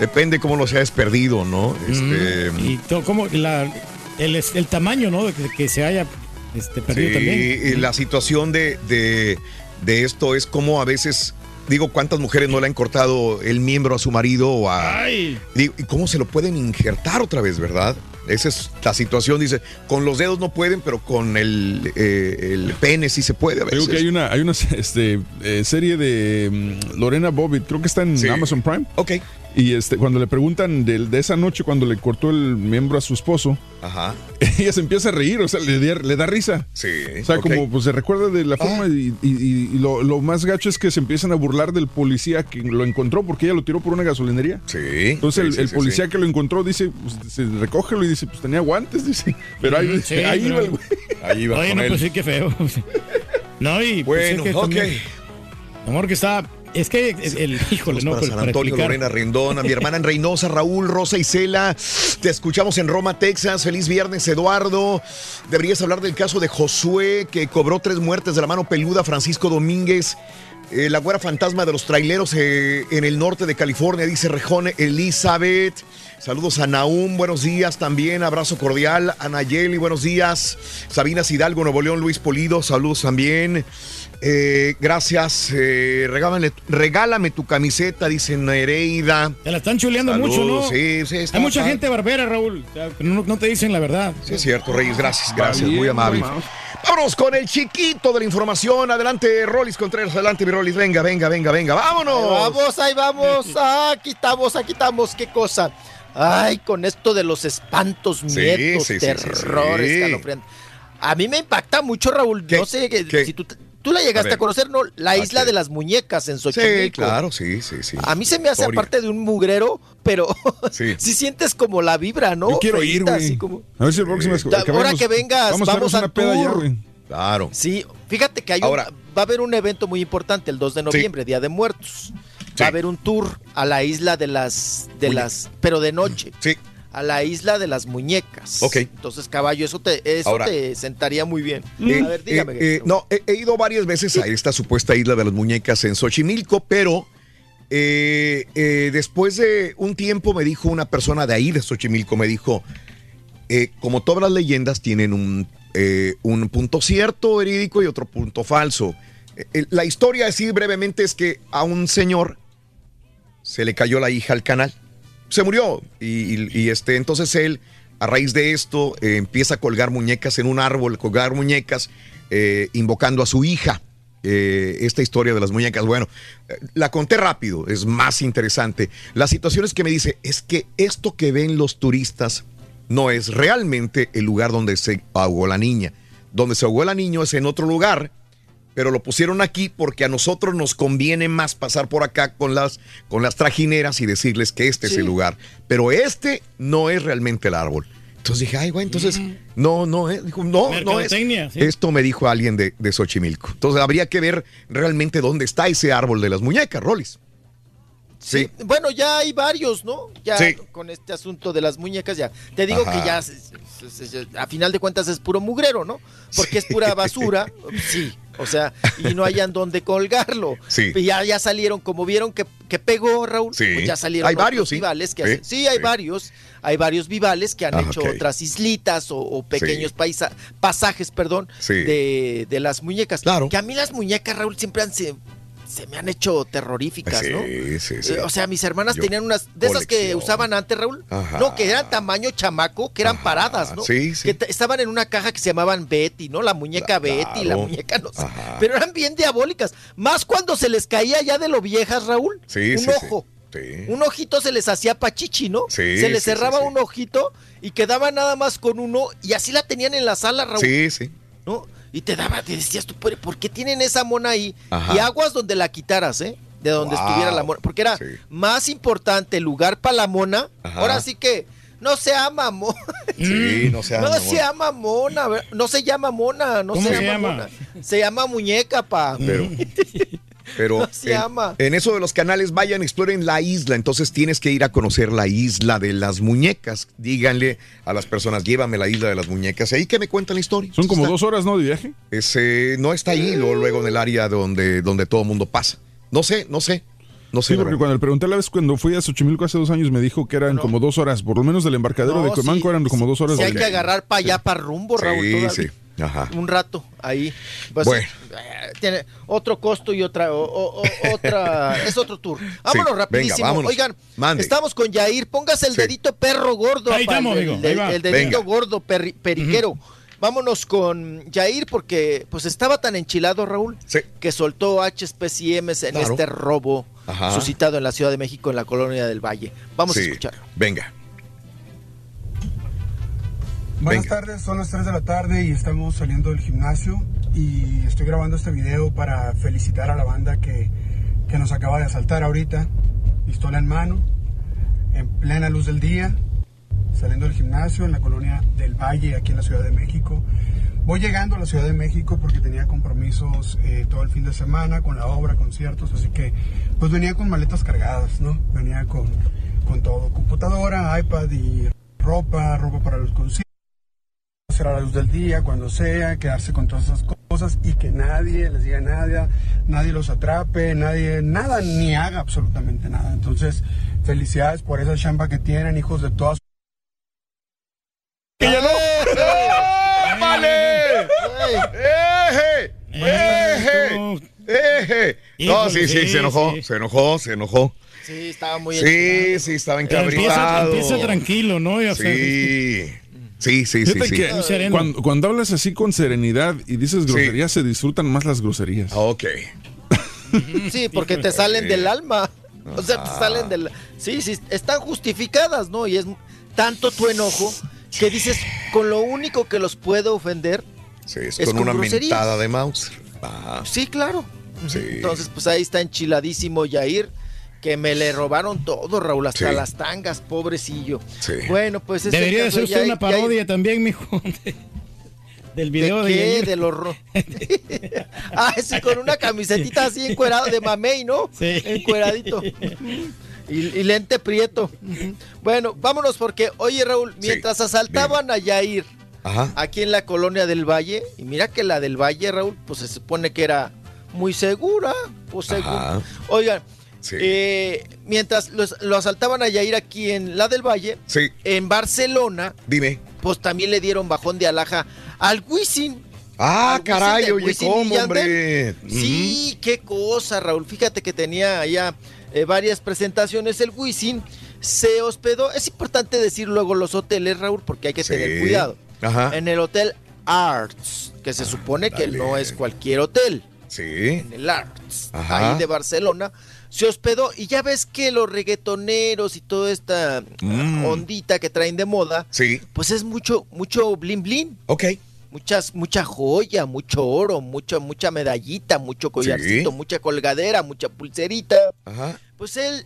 Depende cómo los hayas perdido, ¿no? Este, Y todo, como la, el, el tamaño, ¿no? De que, que se haya este, perdido Sí, también. y la situación de, de, de esto es como a veces, digo, ¿cuántas mujeres no le han cortado el miembro a su marido o a... Digo, ¿Y cómo se lo pueden injertar otra vez, verdad? Esa es la situación, dice, con los dedos no pueden, pero con el, eh, el pene sí se puede a Creo veces. que hay una, hay una este, eh, serie de mm, Lorena Bobbitt, creo que está en Amazon Prime. Ok. Y este, cuando le preguntan de, de esa noche cuando le cortó el miembro a su esposo, Ajá. ella se empieza a reír, o sea, le, da- le da risa. Sí. O sea, como pues se recuerda de la forma Ah. y, y- y lo, lo más gacho es que se empiezan a burlar del policía que lo encontró porque ella lo tiró por una gasolinería. Sí. Entonces sí, el, sí, el sí, policía sí. que lo encontró dice, pues, se recógelo y dice, pues tenía guantes, dice. Pero ahí, Sí, ahí pero- iba el güey. Ahí iba Oye, con no, él. pues sí, qué feo. No, y pues, Bueno, es que ok. también- amor, que está. Es que el, híjole, no, para pues, San Antonio. Lorena Rendón, a mi hermana en Reynosa, Raúl, Rosa y Cela. Te escuchamos en Roma, Texas. Feliz viernes, Eduardo. Deberías hablar del caso de Josué, que cobró tres muertes de la mano peluda Francisco Domínguez. Eh, la güera fantasma de los traileros eh, en el norte de California, dice Rejón Elizabeth. Saludos a Naum, buenos días también, abrazo cordial. A Nayeli, buenos días. Sabina Hidalgo, Nuevo León, Luis Polido, saludos también. Eh, gracias. eh, regálame, regálame tu camiseta, dice Nereida. Te la están chuleando mucho, ¿no? Sí, sí, está Hay mucha gente barbera, Raúl. No, no te dicen la verdad. Sí, es cierto, Reyes, gracias, gracias, muy amable. Vámonos con el chiquito de la información. Adelante, Rolis Contreras, adelante, mi Rolis. Venga, venga, venga, venga, vámonos. Ahí vamos, ahí vamos. Ah, aquí estamos, aquí estamos. ¿Qué cosa? Ay, con esto de los espantos, miedos, sí, sí, sí, terrores, sí. escalofriantes. A mí me impacta mucho, Raúl. No sé que- si tú, tú la llegaste A conocer, ¿no? La isla de las muñecas en Xochimilco. Sí, claro, sí, sí, sí. A mí se me hace Historia. aparte de un mugrero, pero Sí. si sientes como la vibra, ¿no? Yo quiero ir, güey. como- A ver si el próximo es ahora que vengas, vamos, vamos a al una peda ya, güey. Claro. Sí, fíjate que hay un- Ahora- va a haber un evento muy importante el 2 de noviembre, Día de Muertos. Va a haber un tour a la isla de las de las pero de noche. Sí. A la isla de las muñecas. Ok. Entonces, caballo, eso te eso Ahora- te sentaría muy bien. Eh, a ver, dígame. eh, eh, no, he, he ido varias veces a esta supuesta isla de las muñecas en Xochimilco, pero eh, eh, después de un tiempo me dijo una persona de ahí, de Xochimilco, me dijo, eh, como todas las leyendas tienen un, eh, un punto cierto, verídico y otro punto falso. Eh, eh, la historia así brevemente es que a un señor se le cayó la hija al canal, se murió y, este, entonces él a raíz de esto eh, empieza a colgar muñecas en un árbol, colgar muñecas eh, invocando a su hija. Eh, esta historia de las muñecas, bueno, la conté rápido, es más interesante. La situación es que me dice, es que esto que ven los turistas no es realmente el lugar donde se ahogó la niña. Donde se ahogó la niña es en otro lugar, pero lo pusieron aquí porque a nosotros nos conviene más pasar por acá con las, con las trajineras y decirles que este es el lugar. Pero este no es realmente el árbol. Entonces dije, ay, güey, entonces, no, no, eh. Dijo, no, no es. Sí. Esto me dijo alguien de, de Xochimilco. Entonces habría que ver realmente dónde está ese árbol de las muñecas, Rolis. Sí. Bueno, ya hay varios, ¿no? Ya Sí. con este asunto de las muñecas, ya. Te digo Ajá. que ya, a final de cuentas, es puro mugrero, ¿no? Porque es pura basura. Sí. O sea, y no hayan dónde colgarlo. Sí. Y ya, ya salieron, como vieron que, que pegó Raúl, Sí. pues ya salieron Hay varios, sí. vivales que Sí, hacen- Sí, hay varios. Hay varios vivales que han Ah, hecho otras islitas o, o pequeños paisa- pasajes, perdón, de, de las muñecas. Claro. Que a mí las muñecas, Raúl, siempre han, se, se me han hecho terroríficas, ¿no? Sí, sí, sí. Eh, O sea, mis hermanas Yo- tenían unas de esas que usaban antes, Raúl. Ajá. No, que eran tamaño chamaco, que eran paradas, ¿no? sí, sí. Que estaban en una caja que se llamaban Betty, ¿no? La muñeca Betty, la muñeca no sé. Ajá. Pero eran bien diabólicas. Más cuando se les caía ya de lo viejas, Raúl. Sí, un ojo. Sí. Un ojito se les hacía pachichi, ¿no? Sí, se les sí, cerraba un ojito y quedaba nada más con uno y así la tenían en la sala, Raúl. Sí, sí. ¿no? Y te daba, te decías tú, "¿Pero ¿por qué tienen esa mona ahí? Ajá. Y aguas donde la quitaras, ¿eh? De donde Wow. estuviera la mona. Porque era más importante el lugar para la mona. Ajá. Ahora sí que no se ama mona. Sí, no se ama, No mona. se llama mona, no se llama mona, no ¿Cómo se, llama? mona. Se llama muñeca, pa. Pero, pero No se en, ama. en eso de los canales, vayan, exploren la isla. Entonces tienes que ir a conocer la isla de las muñecas. Díganle a las personas, llévame la isla de las muñecas. Y ahí que me cuentan la historia. Son como Está- dos horas, ¿no? De viaje. Ese, no está ahí, luego, luego en el área donde, donde todo el mundo pasa. No sé, no sé. No sé. Sí, porque cuando le pregunté la vez cuando fui a Xochimilco hace dos años me dijo que eran como dos horas, por lo menos del embarcadero No, de Cuemanco sí, eran como dos horas Si de hay que agarrar para allá, para rumbo, Raúl. Sí, todavía. sí. Ajá. Un rato ahí. Pues, Bueno. eh, tiene otro costo y otra, o- o- o- otra, es otro tour. Vámonos Sí, rapidísimo. venga, vámonos. Oigan, Mande. estamos con Yair. Póngase el Sí. dedito perro gordo. Ahí estamos, el, amigo, el- ahí va. el dedito Venga. gordo perri- periquero. Vámonos con Yair porque pues estaba tan enchilado Raúl Sí. que soltó y Ms en Claro. este robo Ajá. suscitado en la Ciudad de México en la colonia del Valle. Vamos a escuchar. Venga. Buenas Venga. tardes, son las 3 de la tarde y estamos saliendo del gimnasio y estoy grabando este video para felicitar a la banda que, que nos acaba de asaltar ahorita, pistola en mano, en plena luz del día, saliendo del gimnasio en la colonia del Valle, aquí en la Ciudad de México. Voy llegando a la Ciudad de México porque tenía compromisos eh, todo el fin de semana con la obra, conciertos, así que pues venía con maletas cargadas, ¿no? Venía con, con todo, computadora, iPad y ropa, ropa para los conciertos hacer a la luz del día, cuando sea, quedarse con todas esas cosas. y que nadie les diga nada, nadie los atrape, nadie, nada, ni haga absolutamente nada. Entonces, felicidades por esa chamba que tienen, hijos de todas. ¡Vale! ¡Eje! ¡Eje! ¡Eje! No, sí, sí, se enojó, se enojó, se enojó. Sí, estaba muy Sí, sí, estaba Empieza, encabritado. empieza tranquilo, ¿no? Ya sé. Sí. Sí, sí, sí, sí. que Cuando, cuando hablas así con serenidad y dices groserías, se disfrutan más las groserías. Ok. Sí, porque te salen del alma. O sea, te salen del... Sí, sí, están justificadas, ¿no? Y es tanto tu enojo que dices, con lo único que los puedo ofender Sí, es, Es con, con una groserías. mentada de mouse. Ah, Sí, claro. Sí. Entonces, pues ahí está enchiladísimo Yair, que me le robaron todo, Raúl, hasta Sí. las tangas, pobrecillo. Sí. Bueno, pues es el Debería de ser usted Yair- una parodia también, mijo. de- del video de, ¿De qué? De los ro- ah, sí, con una camisetita así encuerado de mamey, ¿no? Sí. Encueradito. Y, y lente prieto. Bueno, vámonos porque, oye Raúl, mientras asaltaban a Yair Ajá. aquí en la colonia del Valle, y mira que la del Valle, Raúl, pues se supone que era muy segura, pues segura. Ajá. Eh, mientras los- lo asaltaban a Yair aquí en la del Valle, Sí. en Barcelona, Dime. pues también le dieron bajón de alhaja al Wisin. Ah, Al Wisin caray, de oye, Wisin ¿cómo, hombre? Sí, qué cosa, Raúl. Fíjate que tenía allá eh, varias presentaciones el Wisin. Se hospedó, es importante decir luego los hoteles, Raúl, porque hay que tener cuidado. Ajá. En el Hotel Arts, que se supone que no es cualquier hotel. Sí. En el Arts, Ajá. ahí de Barcelona. Se hospedó y ya ves que los reggaetoneros y toda esta Mm. ondita que traen de moda, Sí. pues es mucho, mucho blin blin. Ok. Muchas, mucha joya, mucho oro, mucho, mucha medallita, mucho collarcito, Sí. mucha colgadera, mucha pulserita. Ajá. Pues él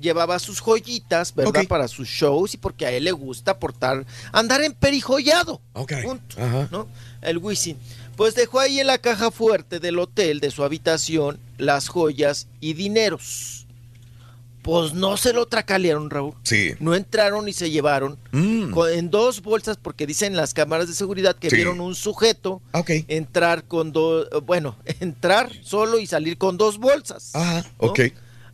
llevaba sus joyitas, ¿verdad? Para sus shows y porque a él le gusta portar, andar en perijollado. Ok. Punto, Ajá. ¿no? El Wisin. Pues dejó ahí en la caja fuerte del hotel, de su habitación, las joyas y dineros. Pues no se lo tracalearon, Raúl. Sí. No entraron y se llevaron Mm. con- en dos bolsas, porque dicen las cámaras de seguridad que Sí. vieron un sujeto Ok. entrar con dos, bueno, entrar solo y salir con dos bolsas. Ajá. ¿no? Ok.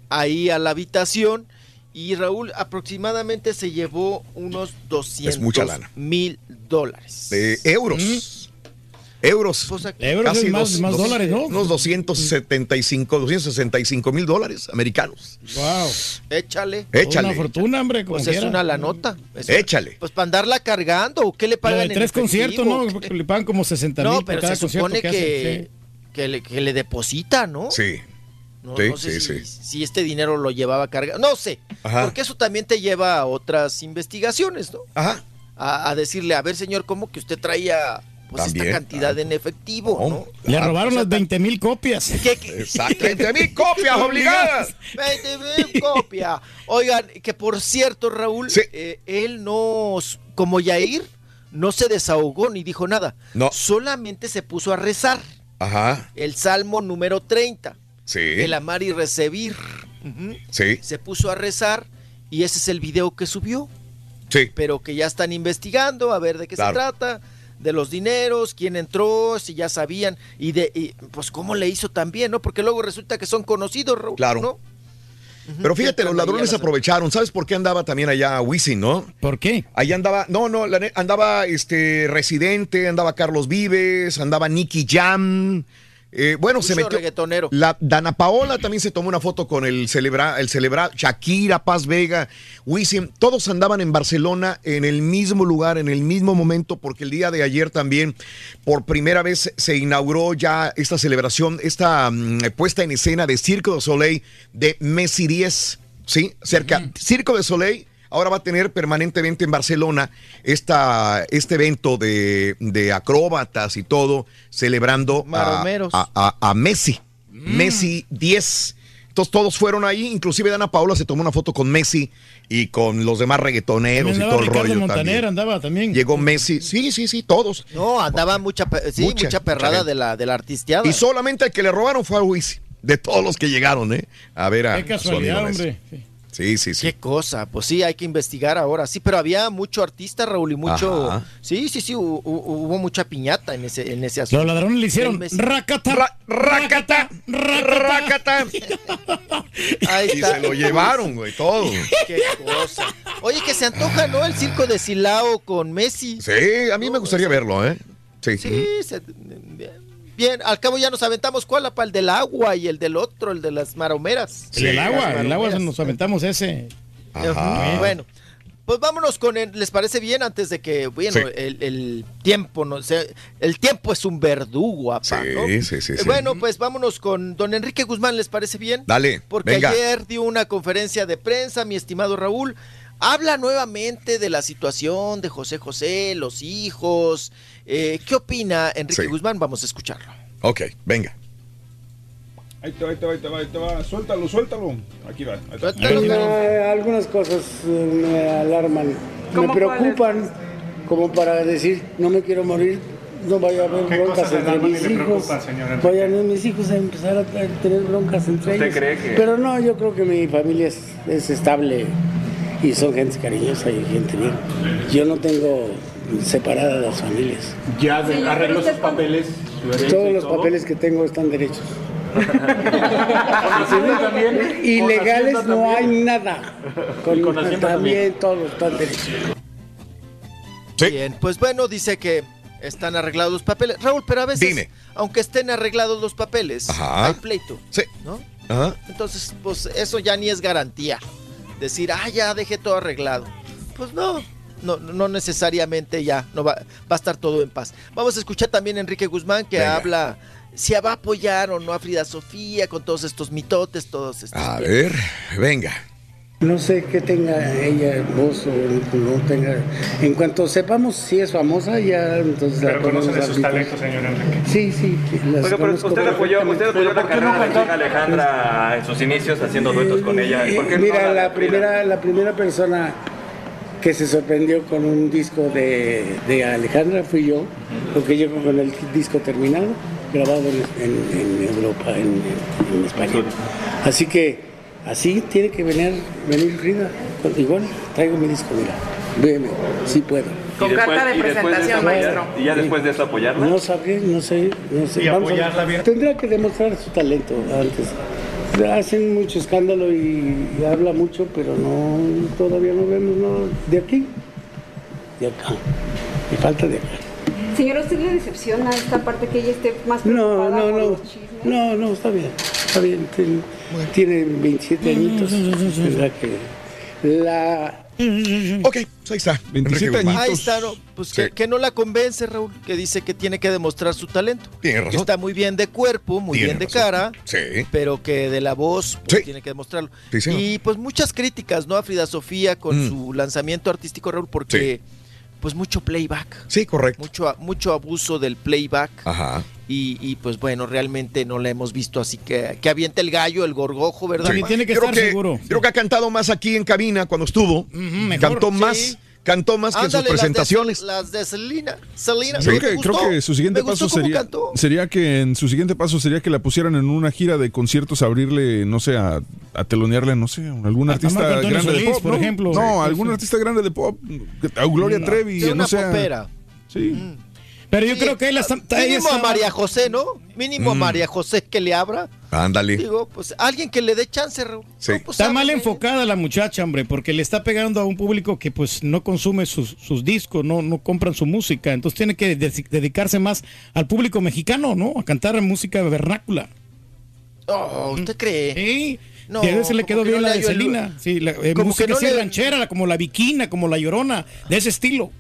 Ahí a la habitación. Y Raúl aproximadamente se llevó unos 200 mucha lana. mil dólares. De euros. Euros. Euros es más- más dólares, ¿no? Unos 275, 265 mil dólares americanos. Wow. Échale. Échale. Una fortuna, hombre. como Pues es una la nota. Échale. Pues para andarla cargando. ¿o ¿Qué le pagan de en tres conciertos? ¿no? Porque le pagan como 60 mil No, por pero cada se concierto supone que, que, hacen. que, le, que le deposita, ¿no? Sí. No, Sí, no sé sí, si, si este dinero lo llevaba cargado. No sé. Ajá. Porque eso también te lleva a otras investigaciones, ¿no? Ajá. A, a decirle, a ver, señor, ¿cómo que usted traía pues También, esta cantidad en efectivo, ¿no? Le robaron las 20 mil copias. Exacto. 20 mil copias obligadas. 20 mil copias. Oigan, que por cierto, Raúl, eh, él no, como Yair, no se desahogó ni dijo nada. No. Solamente se puso a rezar Ajá. el Salmo número 30. Sí. El amar y recibir. Sí. Se puso a rezar y ese es el video que subió. Sí. Pero que ya están investigando a ver de qué Claro. se trata, de los dineros, quién entró, si ya sabían y de y, pues cómo le hizo también, ¿no? Porque luego resulta que son conocidos, Raúl, Claro. ¿no? Pero fíjate, los ladrones aprovecharon. ¿Sabes por qué andaba también allá Wisin, no? ¿Por qué? Ahí andaba, no, no, andaba este Residente, andaba Carlos Vives, andaba Nicky Jam. Eh, bueno, se metió. reggaetonero. La Dana Paola también se tomó una foto con el celebra, el celebra, Shakira, Paz Vega, Wisin. Todos andaban en Barcelona en el mismo lugar, en el mismo momento, porque el día de ayer también, por primera vez, se inauguró ya esta celebración, esta mm, puesta en escena de Circo de Soleil de Messi 10, ¿sí? Cerca. Circo de Soleil ahora va a tener permanentemente en Barcelona esta, este evento de, de acróbatas y todo, celebrando a, Maromeros. a- a- a Messi. Mm. Messi 10. Entonces todos fueron ahí, inclusive Dana Paula se tomó una foto con Messi y con los demás reggaetoneros y todo el rollo Montaner, también. andaba también. Llegó Messi, sí, sí, sí, todos. No, andaba mucha, sí, Mucha, mucha, perrada mucha de la, de la artisteada. Y solamente el que le robaron fue a Wisin, de todos los que llegaron, ¿eh? A ver a Qué a su amigo casualidad, Messi. hombre. Sí. Sí, sí, sí. Qué cosa, pues sí, hay que investigar ahora. Sí, pero había mucho artista, Raúl, y mucho. Ajá. Sí, sí, sí, hu- hu- hubo, mucha piñata en ese, en ese asunto. Los ladrones le hicieron racata, racata, racata. Ahí Y está. se lo llevaron, güey, todo. Qué cosa. Oye, que se antoja, ¿no? El circo de Silao con Messi. Sí, a mí me gustaría verlo, ¿eh? Sí. Sí, se- bien, al cabo ya nos aventamos cuál, apa, el del agua y el del otro, el de las maromeras. El del agua, el agua nos aventamos ese. Ajá. Bueno, pues vámonos con el, ¿les parece bien? Antes de que, bueno, Sí. el, el tiempo, no sé, el tiempo es un verdugo, apa, Sí, ¿no? sí, sí, sí. Bueno, pues vámonos con don Enrique Guzmán, ¿les parece bien? Dale, Porque venga. ayer dio una conferencia de prensa, mi estimado Raúl, habla nuevamente de la situación de José José, los hijos. Eh, ¿Qué opina Enrique Sí. Guzmán? Vamos a escucharlo. Ok, venga. Ahí te va, ahí te va, ahí te va, ahí te va. Suéltalo, suéltalo. Aquí va. ahí. Eh, algunas cosas eh, me alarman, me ¿Cómo preocupan, como para decir, no me quiero morir, no vaya a haber ¿Qué broncas entre mis hijos, vayan mis hijos a empezar a tener broncas entre ¿Usted ellos. cree que- Pero no, yo creo que mi familia es, es estable y son gente cariñosa y gente bien. Yo no tengo separadas las familias. Ya de- arregló sus papeles, su Todos los todo. papeles que tengo están derechos. Hacienda también? Ilegales ¿Con Hacienda no hay también? nada. Con, ¿Y con Hacienda también todos están derechos. Bien, pues bueno, dice que están arreglados los papeles. Raúl, pero a veces, Dime. aunque estén arreglados los papeles, Ajá. hay pleito. Sí. ¿No? Ajá. Entonces, pues eso ya ni es garantía. Decir, ah, ya dejé todo arreglado. Pues no, no, no necesariamente ya, no va, va a estar todo en paz. Vamos a escuchar también a Enrique Guzmán que Venga. habla si va a apoyar o no a Frida Sofía con todos estos mitotes, todos estos. A ver, venga. No sé qué tenga ella voz o no tenga. En cuanto sepamos si es famosa, ya entonces la Pero conoce de sus talentos, señor Enrique. Sí, sí. las Oiga, pero usted apoyó, usted apoyó la carrera de Cristina Alejandra en sus inicios haciendo duetos con ella. ¿Y por qué no Mira, la primera, la primera persona que se sorprendió con un disco de, de Alejandra fui yo, porque llego con el disco terminado, grabado en, en- en Europa, en, en España. Así que así tiene que venir, venir Frida. Igual traigo mi disco, mira, véeme, sí puedo. Con carta de presentación, maestro. Y ya después de eso apoyarla. No sabré, no sé, no sé. ¿Y Vamos a- apoyarla bien? Tendrá que demostrar su talento antes. Hacen mucho escándalo y, y habla mucho, pero no, todavía no vemos no, de aquí, de acá. Y falta de acá. Señora, ¿usted le decepciona esta parte que ella esté más No, preocupada no, por no. los chismes? No, no, está bien. Está bien. Tiene, tiene 27 añitos. Tendrá que. La. Ok, pues ahí está. 27 Guzmán. Ahí está, ¿no? Pues que, que no la convence, Raúl, que dice que tiene que demostrar su talento. Tiene Que razón. está muy bien de cuerpo, muy Tiene bien de razón. cara, Sí. pero que de la voz pues, tiene que demostrarlo. Y pues muchas críticas, ¿no? A Frida Sofía con Mm. su lanzamiento artístico, Raúl, porque pues mucho playback. Sí, correcto. Mucho, mucho abuso del playback. Ajá. Y, y, pues bueno, realmente no la hemos visto así que, que aviente el gallo, el gorgojo, ¿verdad? Sí. creo que, Creo que ha cantado más aquí en cabina cuando estuvo. Cantó más, Sí. cantó más que en sus Ándale, las de- presentaciones. Las de Selena. Selena. Creo ¿me que, gustó? creo que su siguiente paso sería, cantó. sería que en su siguiente paso sería que la pusieran en una gira de conciertos a abrirle, no sé, a, a telonearle, no sé, a algún artista grande de Solís, pop, por ¿no? ejemplo. No, Sí, algún sí. artista grande de pop, a Gloria Trevi, De no una sé. popera. Sí. Pero yo creo que él está, está- ella Mínimo a María José, ¿no? Mínimo a Mm. María José que le abra. Ándale. Digo, pues alguien que le dé chance, Raúl. Sí. Está mal enfocada la muchacha, hombre, porque le está pegando a un público que pues no consume sus, sus discos, no, no compran su música. Entonces tiene que de- dedicarse más al público mexicano, ¿no? A cantar música vernácula. Oh, ¿usted cree? Sí. No, y a veces le quedó que bien no la de Selena. Sí, la, eh, música no así le- ranchera, como la Viquina, como la Llorona, de ese estilo.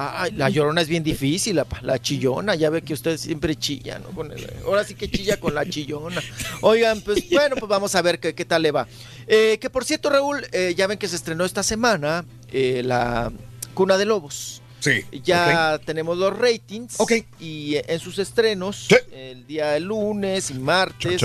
Ay, la llorona es bien difícil, la, la chillona, ya ve que usted siempre chilla, ¿no? Con el- ahora sí que chilla con la chillona. Oigan, pues bueno, pues vamos a ver qué, qué tal le va. Eh, que por cierto, Raúl, eh, ya ven que se estrenó esta semana eh, la Cuna de Lobos. Sí. Ya tenemos los ratings. Y eh, en sus estrenos, el día de lunes y martes,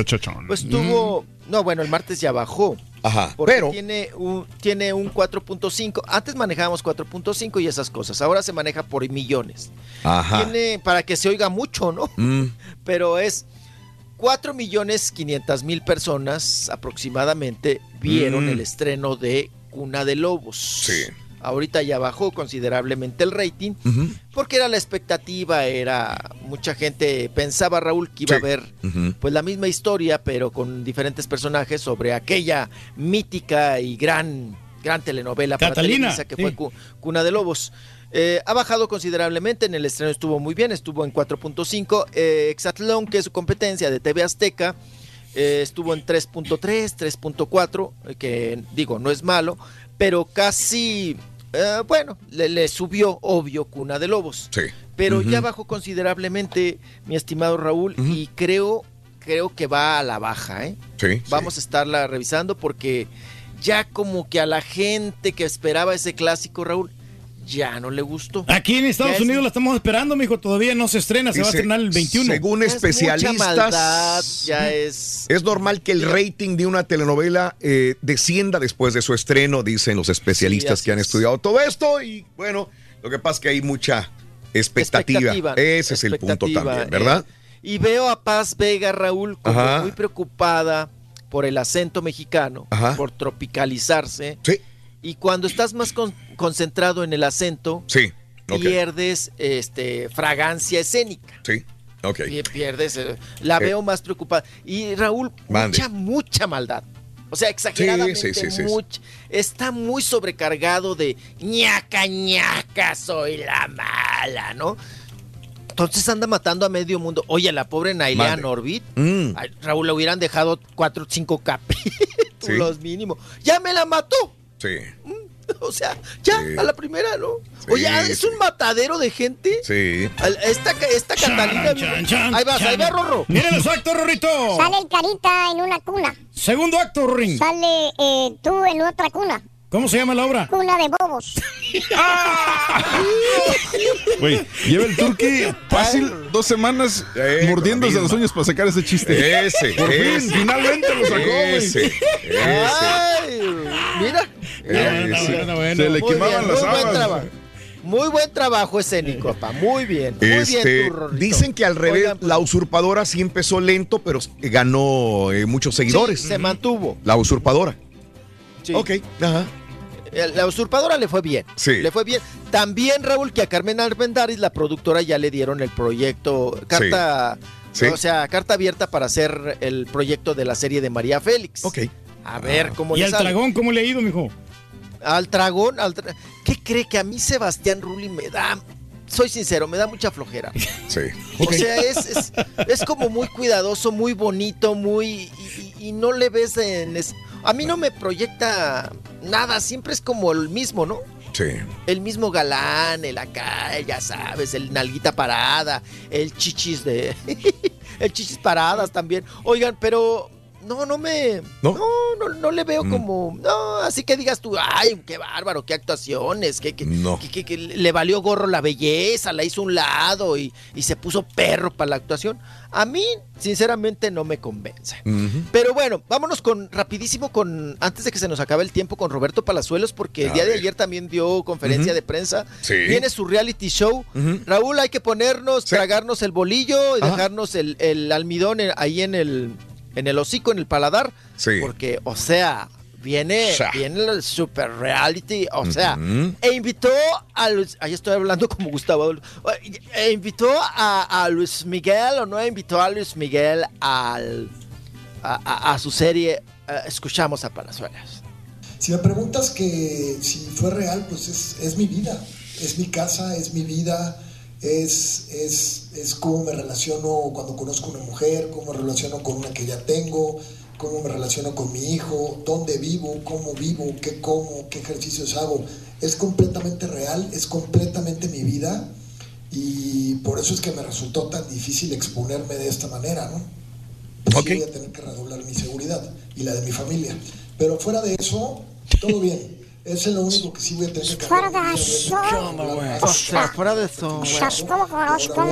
pues tuvo. No, bueno, el martes ya bajó. Ajá. Porque Pero. tiene un, tiene un 4.5. Antes manejábamos 4.5 y esas cosas. Ahora se maneja por millones. Ajá. Tiene, para que se oiga mucho, ¿no? Mm. Pero es 4 millones 500 mil personas aproximadamente vieron Mm. el estreno de Cuna de Lobos. Sí. Ahorita ya bajó considerablemente el rating porque era la expectativa, era mucha gente pensaba Raúl que iba Sí. a ver pues la misma historia pero con diferentes personajes sobre aquella mítica y gran gran telenovela para Catalina, Televisa que sí. fue Cu- Cuna de Lobos. Eh, ha bajado considerablemente, en el estreno estuvo muy bien, estuvo en 4.5. Eh, Exatlón, que es su competencia de TV Azteca, eh, estuvo en 3.3, 3.4, eh, que digo, no es malo, pero casi, eh, bueno, le, le subió, obvio, Cuna de Lobos. Sí. Pero ya bajó considerablemente, mi estimado Raúl, y creo, creo que va a la baja, ¿eh? Sí. Vamos a estarla revisando porque ya como que a la gente que esperaba ese clásico, Raúl, ya no le gustó. Aquí en Estados Ya es- Unidos la estamos esperando, mijo. Todavía no se estrena, se va a estrenar el 21. Según es especialistas, maldad, ya es... es normal que el rating de una telenovela eh, descienda después de su estreno, dicen los especialistas Sí, que han es. estudiado todo esto. Y bueno, lo que pasa es que hay mucha expectativa. Expectativa, Ese es el punto también, ¿verdad? eh, y veo a Paz Vega, Raúl, como Ajá. muy preocupada por el acento mexicano, Ajá. por tropicalizarse. Sí. Y cuando estás más con- concentrado en el acento, Sí. Pierdes este, fragancia escénica. Sí. Ok. Pie- Pierdes, eh, la Eh. veo más preocupada. Y Raúl, Mande. mucha, mucha maldad. O sea, exageradamente Sí, sí, sí, much- está muy sobrecargado de ñaca, ñaca, soy la mala, ¿no? Entonces anda matando a medio mundo. Oye, la pobre Nailea. Norbit, Mm, Raúl, le hubieran dejado cuatro o cinco capítulos mínimo. Ya me la mató. Sí. O sea, ya, Sí. a la primera, ¿no? Sí, Oye, ah, es sí. un matadero de gente. Sí. Esta, esta Catalina. Chan, chan, ahí vas, chan. ahí va, Rorro. Miren los actos, Rorrito. Sale el carita en una cuna. Segundo acto, Rorín. Sale eh, tú en otra cuna. ¿Cómo se llama la obra? Cuna de bobos. Güey, lleva el turqui fácil dos semanas Eh, mordiéndose las uñas para sacar ese chiste. Ese, Por fin, ese. finalmente lo sacó, güey. Ese, ese. Ay, mira. Eh, sí. Se le Muy quemaban bien, las muy buen habas. trabajo. Muy buen trabajo escénico, papá. Muy bien. Muy Este, bien, tú, Rorrito. dicen que al revés, Oigan, pues, la usurpadora sí empezó lento, pero ganó eh, muchos seguidores. sí, se mantuvo. La usurpadora. Sí. Ok, ajá. Eh, La usurpadora le fue bien. Sí. Le fue bien. También, Raúl, que a Carmen Arbendaris, la productora, ya le dieron el proyecto, carta, Sí. o sea, carta abierta para hacer el proyecto de la serie de María Félix. Ok. A ver cómo ¿Y le al sale. dragón cómo le ha ido, mijo? Al dragón, al dra- ¿qué cree que a mí Sebastián Rulli me da? Soy sincero, me da mucha flojera. Sí. O sea, es, es, es como muy cuidadoso, muy bonito, muy... Y, y- y no le ves en... es- a mí no me proyecta nada, siempre es como el mismo, ¿no? Sí. El mismo galán, el acá, ya sabes, el nalguita parada, el chichis de... el chichis paradas también. Oigan, pero... No, no me... ¿No? No, no, no le veo Mm. como... No, así que digas tú, ay, qué bárbaro, qué actuaciones, que, que, No. que- le valió gorro la belleza, la hizo un lado y, y se puso perro para la actuación. A mí, sinceramente, no me convence. Pero bueno, vámonos con rapidísimo con antes de que se nos acabe el tiempo con Roberto Palazuelos porque el día de ayer también dio conferencia de prensa. Sí. Viene su reality show. Raúl, hay que ponernos, Sí. tragarnos el bolillo y Ajá. dejarnos el, el almidón en- ahí en el en el hocico, en el paladar, Sí. porque o sea, viene viene el super reality, o sea, e invitó a Luis, ahí estoy hablando como Gustavo e invitó a, a Luis Miguel o no invitó a Luis Miguel al, a, a- a su serie eh, Escuchamos a Palazuelos. Si me preguntas que si fue real, pues es, es mi vida, es mi casa, es mi vida, es, es, es cómo me relaciono cuando conozco una mujer, cómo me relaciono con una que ya tengo, cómo me relaciono con mi hijo, dónde vivo, cómo vivo, qué como, qué ejercicios hago. Es completamente real, es completamente mi vida y por eso es que me resultó tan difícil exponerme de esta manera, ¿no? Pues sí voy a tener que redoblar mi seguridad y la de mi familia. Pero fuera de eso, todo bien. Eso es lo único que sí voy a tener que Fuera de eso. O sea, fuera de eso. Sas, ¿Cómo conozco?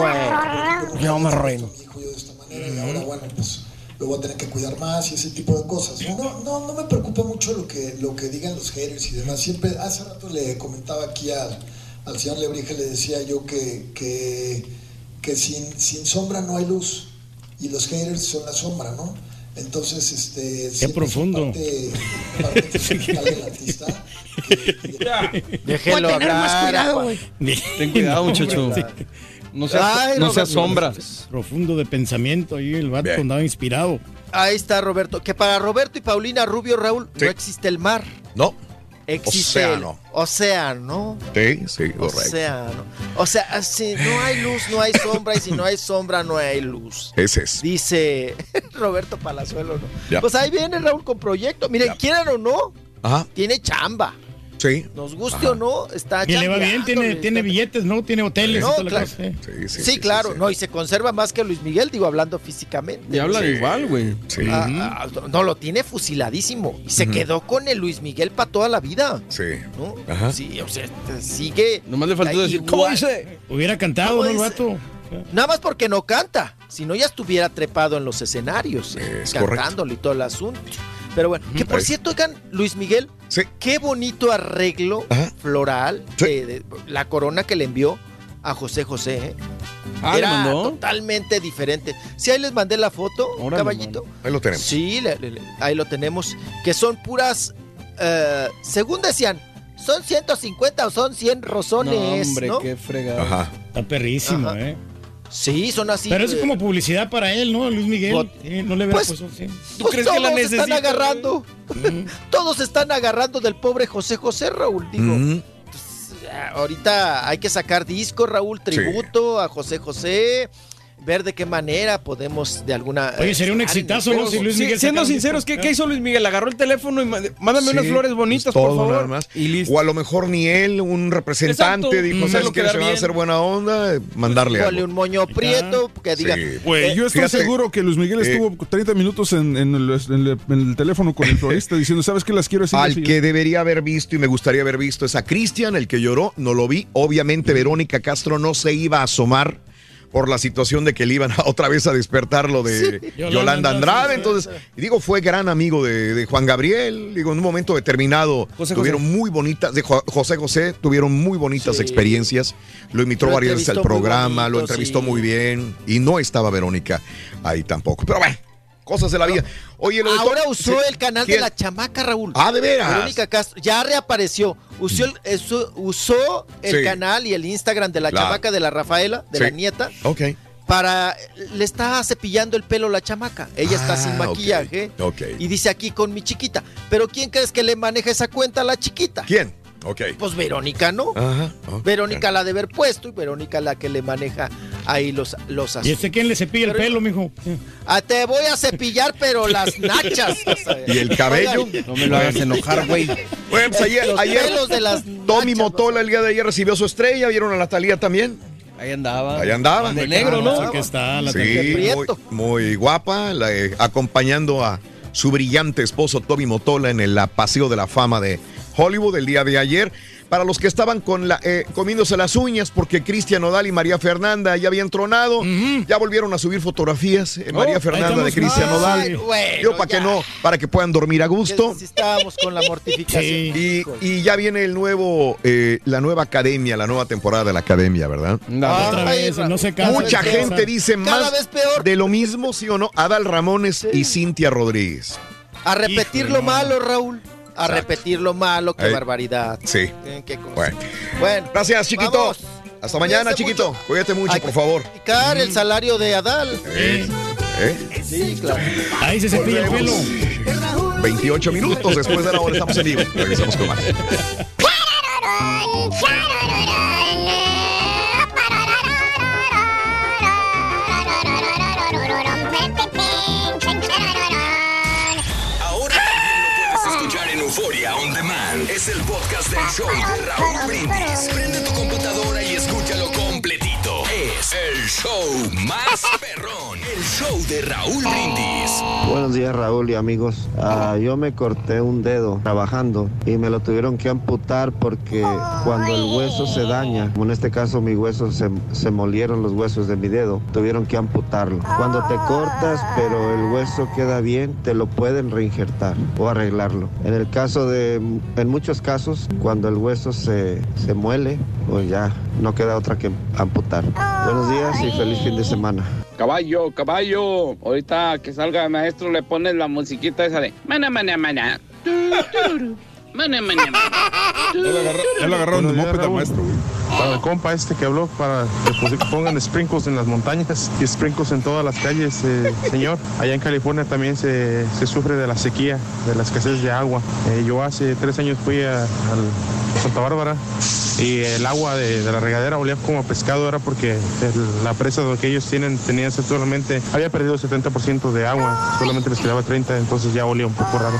Yo me reino. mi hijo yo de esta manera y ahora bueno pues lo voy a tener que cuidar más y ese tipo de cosas no no no me preocupa mucho lo que lo que digan los haters y demás siempre hace rato le comentaba aquí al, al señor Lebrija le decía yo que que, que sin, sin sombra no hay luz y los haters son la sombra, ¿no? Entonces, este... Qué profundo. Parte, parte del artista. Voy a tener más hablar, cuidado, güey. Ten cuidado, muchacho. No seas, Ay, no Roberto. seas sombra. Profundo de pensamiento ahí, el vato Bien. andaba inspirado. Ahí está Roberto. Que para Roberto y Paulina Rubio, Raúl, Sí. no existe el mar. No. Existe Océano. el océano. Sí, sí, correcto. Océano. O sea, si no hay luz, no hay sombra. Y si no hay sombra, no hay luz. Ese es. Dice Roberto Palazuelo, ¿no? Ya. Pues ahí viene Raúl con proyecto. Miren, Ya. quieran o no, Ajá. tiene chamba. Sí. Nos guste o no, está Que le va bien, tiene, tiene billetes, ¿no? Tiene hoteles. No, y toda la claro. cosa, ¿eh? Sí, sí, Sí, claro, no, y se conserva más que Luis Miguel, digo, hablando físicamente. Y hablan Sí. igual, güey. Sí. Ah, ah, no, lo tiene fusiladísimo. Y se quedó con el Luis Miguel para toda la vida. Sí. ¿no? Ajá. Sí, o sea, este, sigue. Nomás le faltó decir. ¿cómo dice? Hubiera cantado, ¿Cómo ¿no, el vato? Nada más porque no canta. Si no, ya estuviera trepado en los escenarios, Es cantándolo y todo el asunto. Pero bueno, que por Ahí. cierto, oigan, Luis Miguel, Sí. qué bonito arreglo Ajá. floral Sí. de, de la corona que le envió a José José. ¿eh? Ah, ¿le Era mandó? totalmente diferente. Si ahí les mandé la foto, Órale, caballito. Ahí lo tenemos. Sí, le- le- le- ahí lo tenemos. Que son puras, eh, según decían, son 150 o son 100 No, rosones, hombre, ¿no? qué fregado. Ajá. Está perrísimo, Ajá. ¿eh? Sí, son así. Pero eso es como publicidad para él, ¿no? Luis Miguel. Pues- no le pues- puesto sí. ¿Tú pues crees que la todos necesita? están agarrando. Mm. Todos están agarrando del pobre José José, Raúl. Digo, Ujú. pues, ahorita hay que sacar disco, Raúl, tributo a José José. Ver de qué manera podemos de alguna. Oye, sería un el exitazo, ¿no? Si Luis Sí, Miguel siendo sacara un sinceros, ¿qué, qué hizo Luis Miguel? Agarró el teléfono y mándame unas Sí, flores bonitas, todo, por favor. nada más. Y listo. O a lo mejor ni él, un representante, Exacto. dijo, Mm. ¿sabes qué? Se van a hacer buena onda, mandarle Ponle algo. un moño prieto que diga. Sí. Güey, eh, yo estoy fíjate, seguro que Luis Miguel eh, estuvo 30 minutos en, en el, en el- en el teléfono con el florista diciendo, ¿sabes qué las quiero así? Al así". que debería haber visto y me gustaría haber visto es a Cristian, el que lloró, no lo vi. Obviamente Verónica Castro no se iba a asomar por la situación de que le iban a- otra vez a despertar lo de Yolanda Yolanda Andrade, Entonces, digo, fue gran amigo de, de Juan Gabriel. Digo, en un momento determinado José tuvieron muy bonitas, de Jo- José José, tuvieron muy bonitas Sí. experiencias. Lo invitó varias veces al programa, lo entrevistó sí. muy bien. Y no estaba Verónica ahí tampoco. Pero bueno, cosas de la vida. Oye, lo de Ahora usó el canal ¿Quién? de la chamaca, Raúl. Ah, ¿de veras? Verónica Castro ya reapareció. Usó el, eso- usó el Sí. canal y el Instagram de la chamaca de la Rafaela, de Sí. la nieta, Ok. para. Le está cepillando el pelo la chamaca. Ella está sin Ah, maquillaje. ok. Y dice aquí con mi chiquita. Pero ¿quién crees que le maneja esa cuenta a la chiquita? ¿Quién? Ok. Pues Verónica, ¿no? Ajá. Verónica la de haber puesto y Verónica la que le maneja ahí los, los ¿Y este quién le cepilla el pelo, mijo? Ah, te voy a cepillar, pero las nachas. ¿Y el cabello? Oigan, No me lo hagas enojar, güey. Bueno, pues ayer, los ayer pelos de las Tommy nachas, Motola el día de ayer recibió su estrella. ¿Vieron a la Talía también? Ahí andaba. Ahí andaba. De negro, ¿no? Aquí está la Sí, muy, muy guapa, la, eh, acompañando a su brillante esposo Tommy Motola en el la Paseo de la Fama de Hollywood el día de ayer. Para los que estaban con la, eh, comiéndose las uñas porque Cristian Nodal y María Fernanda ya habían tronado, ya volvieron a subir fotografías. eh, Oh, María ahí Fernanda de. Cristian bueno, Yo para que no, para que puedan dormir a gusto. Estábamos con la mortificación. Sí. Y, ya viene el nuevo, eh, la nueva academia, la nueva temporada de la academia, ¿verdad? Otra Ay, vez, no se cansa. Mucha peor. gente dice Cada más vez peor. de lo mismo, ¿sí o no? Adal Ramones y Cintia Rodríguez. A repetir Híjole, lo no. malo, Raúl. A Exacto. repetir lo malo, qué barbaridad. Sí. Qué cosa. Bueno. Bueno, Gracias, chiquito. Vamos. Hasta mañana, chiquito. mucho. Cuídate mucho, Hay por que favor. Aplicar el salario de Adal. Eh, eh. Sí, claro. Ahí se cepilla el pelo. 28 minutos después de la hora estamos en vivo. Regresamos con más. Es el podcast del show de Raúl Brindis. Prende tu computadora y completito. El show más perrón. El show de Raúl Brindis. Buenos días Raúl y amigos. Ah, yo me corté un dedo trabajando y me lo tuvieron que amputar porque cuando el hueso se daña, como en este caso mi hueso se, se molieron los huesos de mi dedo, tuvieron que amputarlo. Cuando te cortas pero el hueso queda bien, te lo pueden reinjertar o arreglarlo. En el caso de, en muchos casos, cuando el hueso se, se muele pues ya no queda otra que amputar. Días y feliz fin de semana. Caballo, caballo. Ahorita que salga el maestro le pones la musiquita esa de mana, mana, mana. Lo de Buenos días, moped al Raúl. maestro, güey. Para el compa este que habló, para que pongan sprinkles en las montañas y sprinkles en todas las calles, eh, señor. Allá en California también se, se sufre de la sequía, de la escasez de agua. Eh, yo hace tres años fui a, Santa Bárbara y el agua de, de la regadera olía como a pescado, era porque el- la presa que ellos tienen tenía solamente, había perdido 70% de agua, solamente les quedaba 30, entonces ya olía un poco raro.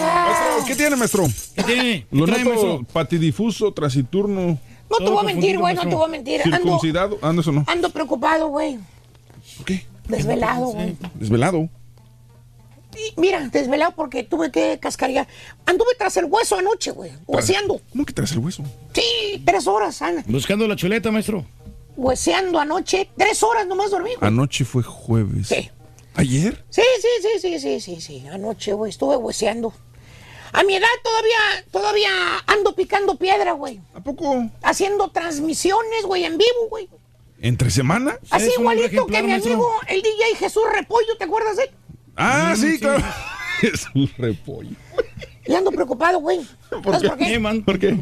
Maestro, ¿Qué tiene, maestro? ¿Qué tiene? Lo ¿Qué trae, noto maestro? patidifuso, trasiturno. No te voy a mentir, güey, no te voy a mentir. Ando, Circuncidado. Ando eso no. ando preocupado, güey. ¿Por qué? Desvelado, güey. Desvelado. Y Mira, desvelado porque tuve que cascarear. Anduve tras el hueso anoche, güey. Hueseando. ¿Cómo que traes el hueso? Sí, tres horas, Ana. Buscando la chuleta, maestro. Hueseando anoche. Tres horas nomás dormí, güey. Anoche fue jueves. Sí. ¿Ayer? Sí, sí, sí, sí, sí, sí, sí. Anoche, güey, estuve hueseando. A mi edad todavía, todavía ando picando piedra, güey. ¿A poco? Haciendo transmisiones, güey, en vivo, güey. ¿Entre semana? Así igualito que mi amigo, el DJ Jesús Repollo, ¿te acuerdas de él? Ah, Mm, sí, claro. Es un repollo. Y ando preocupado, güey. ¿Por ¿Sabes qué? por qué? man? ¿Por qué?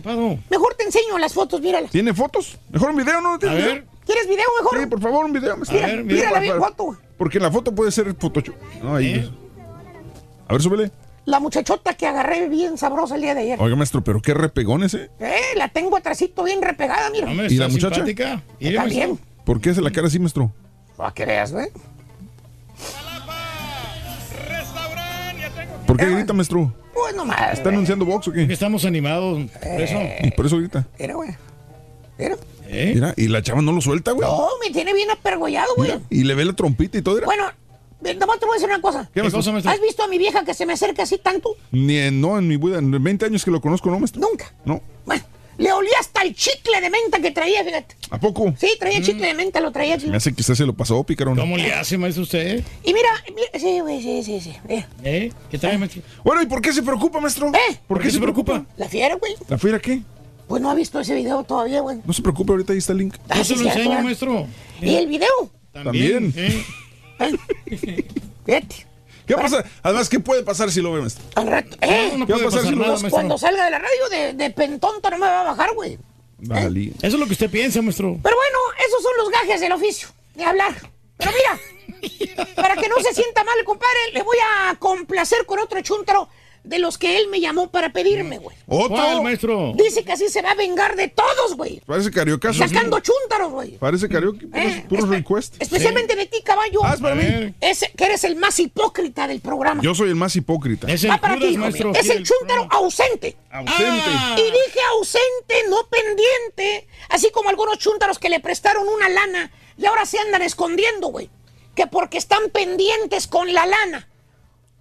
Mejor te enseño las fotos, míralas. ¿Tiene fotos? Mejor un video, ¿no? ¿Tienes A video? ver. ¿Quieres video mejor? Sí, por favor, un video. maestro. Mira, mírala bien, foto. Porque en la foto puede ser Photoshop. No, ahí. ¿Eh? A ver, súbele. La muchachota que agarré bien sabrosa el día de ayer. Oiga, maestro, pero qué repegón ese. Eh, la tengo atrásito bien repegada, mira. Hombre, ¿Y la muchacha? bien. ¿Por qué hace la cara así, maestro? Para que veas, güey. ¿Por qué grita, maestro? Pues nomás. ¿Está anunciando box o qué? estamos animados. Por eso. Y por eso grita. Mira, güey. Mira. ¿Eh? Mira, y la chava no lo suelta, güey. No, me tiene bien apergollado, güey. Mira, y le ve la trompita y todo. mira. Bueno, eh, nomás te voy a decir una cosa. ¿Qué, maestro? cosa, maestro? ¿Has visto a mi vieja que se me acerca así tanto? Ni en, no, en mi vida, en 20 años que lo conozco, ¿no, maestro? Nunca. No. Bueno, le olía hasta el chicle de menta que traía, fíjate. ¿A poco? Sí, traía chicle de menta, lo traía. Me hace que usted se lo pasó, picarón. ¿Cómo le hace, maestro, usted? Y mira, mira, sí, güey, sí, sí, sí. Mira. ¿Eh? ¿Qué trae, maestro? Bueno, ¿y por qué se preocupa, maestro? ¿Eh? ¿Por qué se preocupa? La fiera, güey. ¿La fiera qué? Pues no ha visto ese video todavía, güey. No se preocupe, ahorita ahí está el link. Ah, Yo sí, se lo enseño, maestro. ¿Y el video? También. ¿eh? Fíjate. ¿Qué pasa? Además, ¿qué puede pasar si lo ve, maestro? Al rato. ¿Eh? No, no ¿Qué va a puede pasar pasar si lo nada, vas- maestro. Cuando salga de la radio de, de pentonto no me va a bajar, güey. Vale. Eso es lo que usted piensa, maestro. Pero bueno, esos son los gajes del oficio, de hablar. Pero mira, para que no se sienta mal, compadre, le voy a complacer con otro chuntaro de los que él me llamó para pedirme, güey. ¿Otro? ¿Cuál, maestro? Dice que así se va a vengar de todos, güey. Parece cariocazo. Sacando chúntaros, güey. Parece. Puros, Eh, puros espe-. Especialmente de ti, caballo. Ah, es para mí. Ese, que eres el más hipócrita del programa. Yo soy el más hipócrita. Es el Va para ti, maestro. Es el chúntaro ausente. Ausente. Ah. Y dije ausente, no pendiente. Así como algunos chúntaros que le prestaron una lana y ahora se andan escondiendo, güey. Que porque están pendientes con la lana.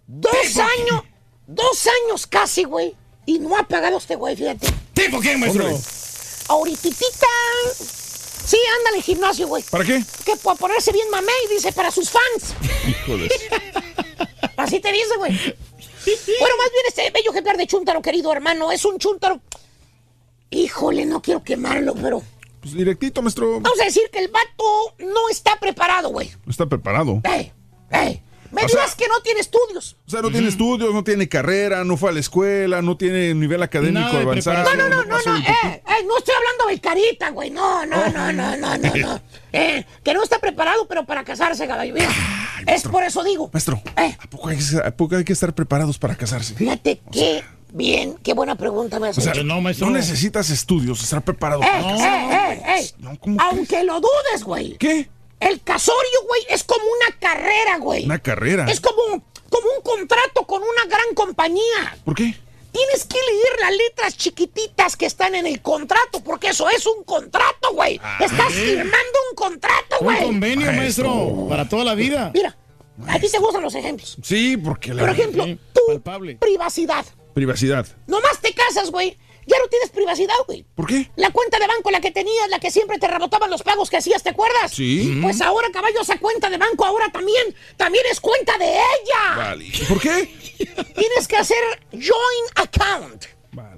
Dos años, dos años casi, güey. Y no ha pagado este güey, fíjate. ¿Tipo quién, maestro? Ahorititita. Sí, anda en el gimnasio, güey. ¿Para qué? Que para ponerse bien mamey, dice, para sus fans. Híjoles. Así te dice, güey. Bueno, más bien este bello ejemplar de chúntaro, querido hermano, es un chúntaro. Híjole, no quiero quemarlo, pero Pues directito, maestro. vamos a decir que el vato no está preparado, güey. No está preparado. Ey, ey. Me O dirás sea- que no tiene estudios. O sea, no tiene estudios, no tiene carrera, no fue a la escuela, no tiene nivel académico avanzado. No, no, no, no, el eh, eh, no estoy hablando de carita, güey. No, no, no, no, no, no, no. Eh, que no está preparado, pero para casarse, caballo. Mira, es por eso digo. Maestro, Eh. ¿a poco, hay que, ¿a poco hay que estar preparados para casarse? Fíjate qué bien, qué buena pregunta me O haces. sea, no, no, maestro. necesitas estudios, estar preparado Eh, para casarse. eh, eh. No, ¿cómo Aunque lo dudes, güey. ¿Qué? El casorio, güey, es como una carrera, güey. Una carrera. Es como, como un contrato con una gran compañía. ¿Por qué? tienes que leer las letras chiquititas que están en el contrato, porque eso es un contrato, güey. Estás sí. firmando un contrato, Un güey. convenio, maestro, para toda la vida. Mira, a ti te gustan los ejemplos. Sí, porque la Por ejemplo, tu privacidad. privacidad. Nomás te casas, güey. Ya no tienes privacidad, güey. ¿Por qué? La cuenta de banco, la que tenías, la que siempre te rebotaban los pagos que hacías, ¿te acuerdas? Sí. Pues ahora, caballo, esa cuenta de banco ahora también, también es cuenta de ella. Vale. ¿Por qué? Tienes que hacer joint account.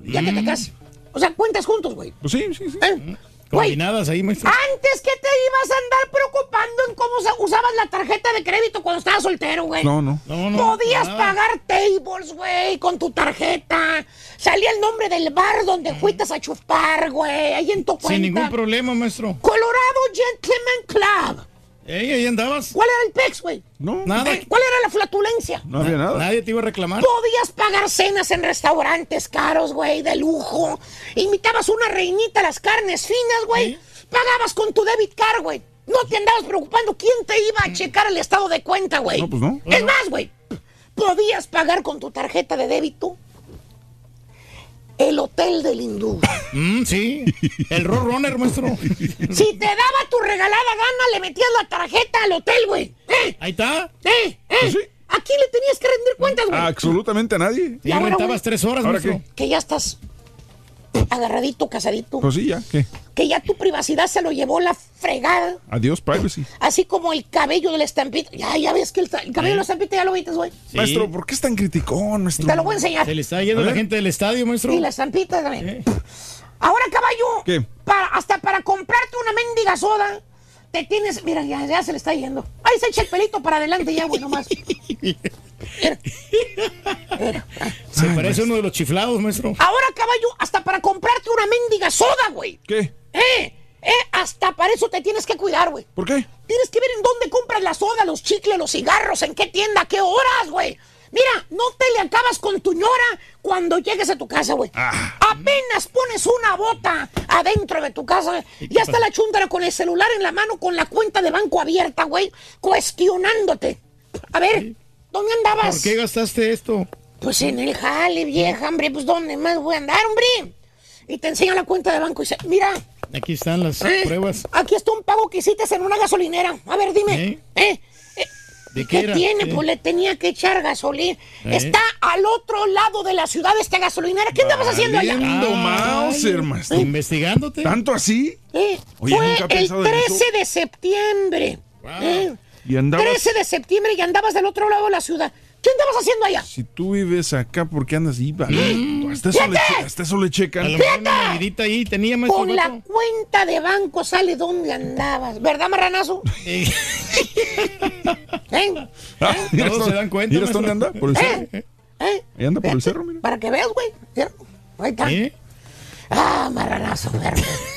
Ya que te casas. O sea, cuentas juntos, güey. Pues sí, sí, sí. ¿Eh? Combinadas ahí, maestro. Antes que te ibas a andar preocupando en cómo usa- usabas la tarjeta de crédito cuando estabas soltero, güey. No, no. Podías pagar tables, güey, con tu tarjeta. Salía el nombre del bar donde fuiste a chupar, güey, ahí en tu cuenta. Sin ningún problema, maestro. Colorado Gentleman Club. Ey, ahí andabas. ¿Cuál era el PEX, güey? No. Nada. Eh, ¿Cuál era la flatulencia? No había nada. Nadie te iba a reclamar. Podías pagar cenas en restaurantes caros, güey, de lujo. Invitabas una reinita a las carnes finas, güey. Pagabas con tu debit card, güey. No te andabas preocupando quién te iba a checar el estado de cuenta, güey. No, pues no. Es más, güey. Podías pagar con tu tarjeta de débito el hotel del hindú. Mm, sí. El Roadrunner, maestro. Si te daba tu regalada gana, le metías la tarjeta al hotel, güey. ¿Eh? Ahí está. ¿Eh? ¿Eh? Pues sí. ¿A quién le tenías que rendir cuentas, güey? Absolutamente a nadie. Ya rentabas tres horas, ¿Ahora maestro. que ya estás agarradito, casadito. Pues sí, ya. ¿Qué? Que ya tu privacidad se lo llevó la fregada. Adiós, privacy. Así como el cabello de la estampita. Ya, ya ves que el, el cabello de la estampita ya lo viste, güey. Sí. Maestro, ¿por qué es tan criticón, maestro? Te lo voy a enseñar. Se le está yendo A la ver. gente del estadio, maestro. Y la estampita también. Ahora, caballo. ¿Qué? Para, hasta para comprarte una mendiga soda. Te tienes. Mira, ya, ya se le está yendo. Ahí se echa el pelito para adelante ya, güey, nomás. Se parece uno de los chiflados, maestro. Ahora, caballo, hasta para comprarte una mendiga soda, güey. ¿Qué? Eh, eh, hasta para eso te tienes que cuidar, güey. ¿Por qué? Tienes que ver en dónde compras la soda, los chicles, los cigarros, en qué tienda, a qué horas, güey. Mira, no te le acabas con tu ñora cuando llegues a tu casa, güey. Apenas pones una bota adentro de tu casa, güey, ya está la chuntara con el celular en la mano, con la cuenta de banco abierta, güey, cuestionándote. A ver, ¿dónde andabas? ¿Por qué gastaste esto? Pues en el jale, vieja, hombre, pues ¿dónde más voy a andar, hombre? Y te enseña la cuenta de banco y dice, mira, Aquí están las eh, pruebas. aquí está un pago que hiciste en una gasolinera. A ver, dime, ¿Eh? ¿eh? ¿De qué ¿Qué era? tiene? ¿Qué? Pues le tenía que echar gasolina. ¿Eh? Está al otro lado de la ciudad esta gasolinera. ¿Qué estabas haciendo allá? Mauser, maestro. ¿Investigándote? ¿Tanto así? Eh, Oye, fue nunca he el pensado en 13 eso. de septiembre. Eh, Y andabas... 13 de septiembre y andabas del otro lado de la ciudad. ¿Qué andabas haciendo allá? Si tú vives acá, ¿por qué andas ahí? valiendo? Hasta eso, le, hasta eso le A checan. lo mejor una monedita ahí tenía. Con la cuenta de banco sale dónde andabas. ¿Verdad, marranazo? Eh, ¿Eh? Ah, ¿miras Todos dónde- se dan cuenta, ¿Miras dónde anda? Por el cerro. ¿Eh? ¿Eh? Ahí anda por el cerro, mira. Para que veas, güey. Ahí está. ¿Eh? Ah, marranazo, verde.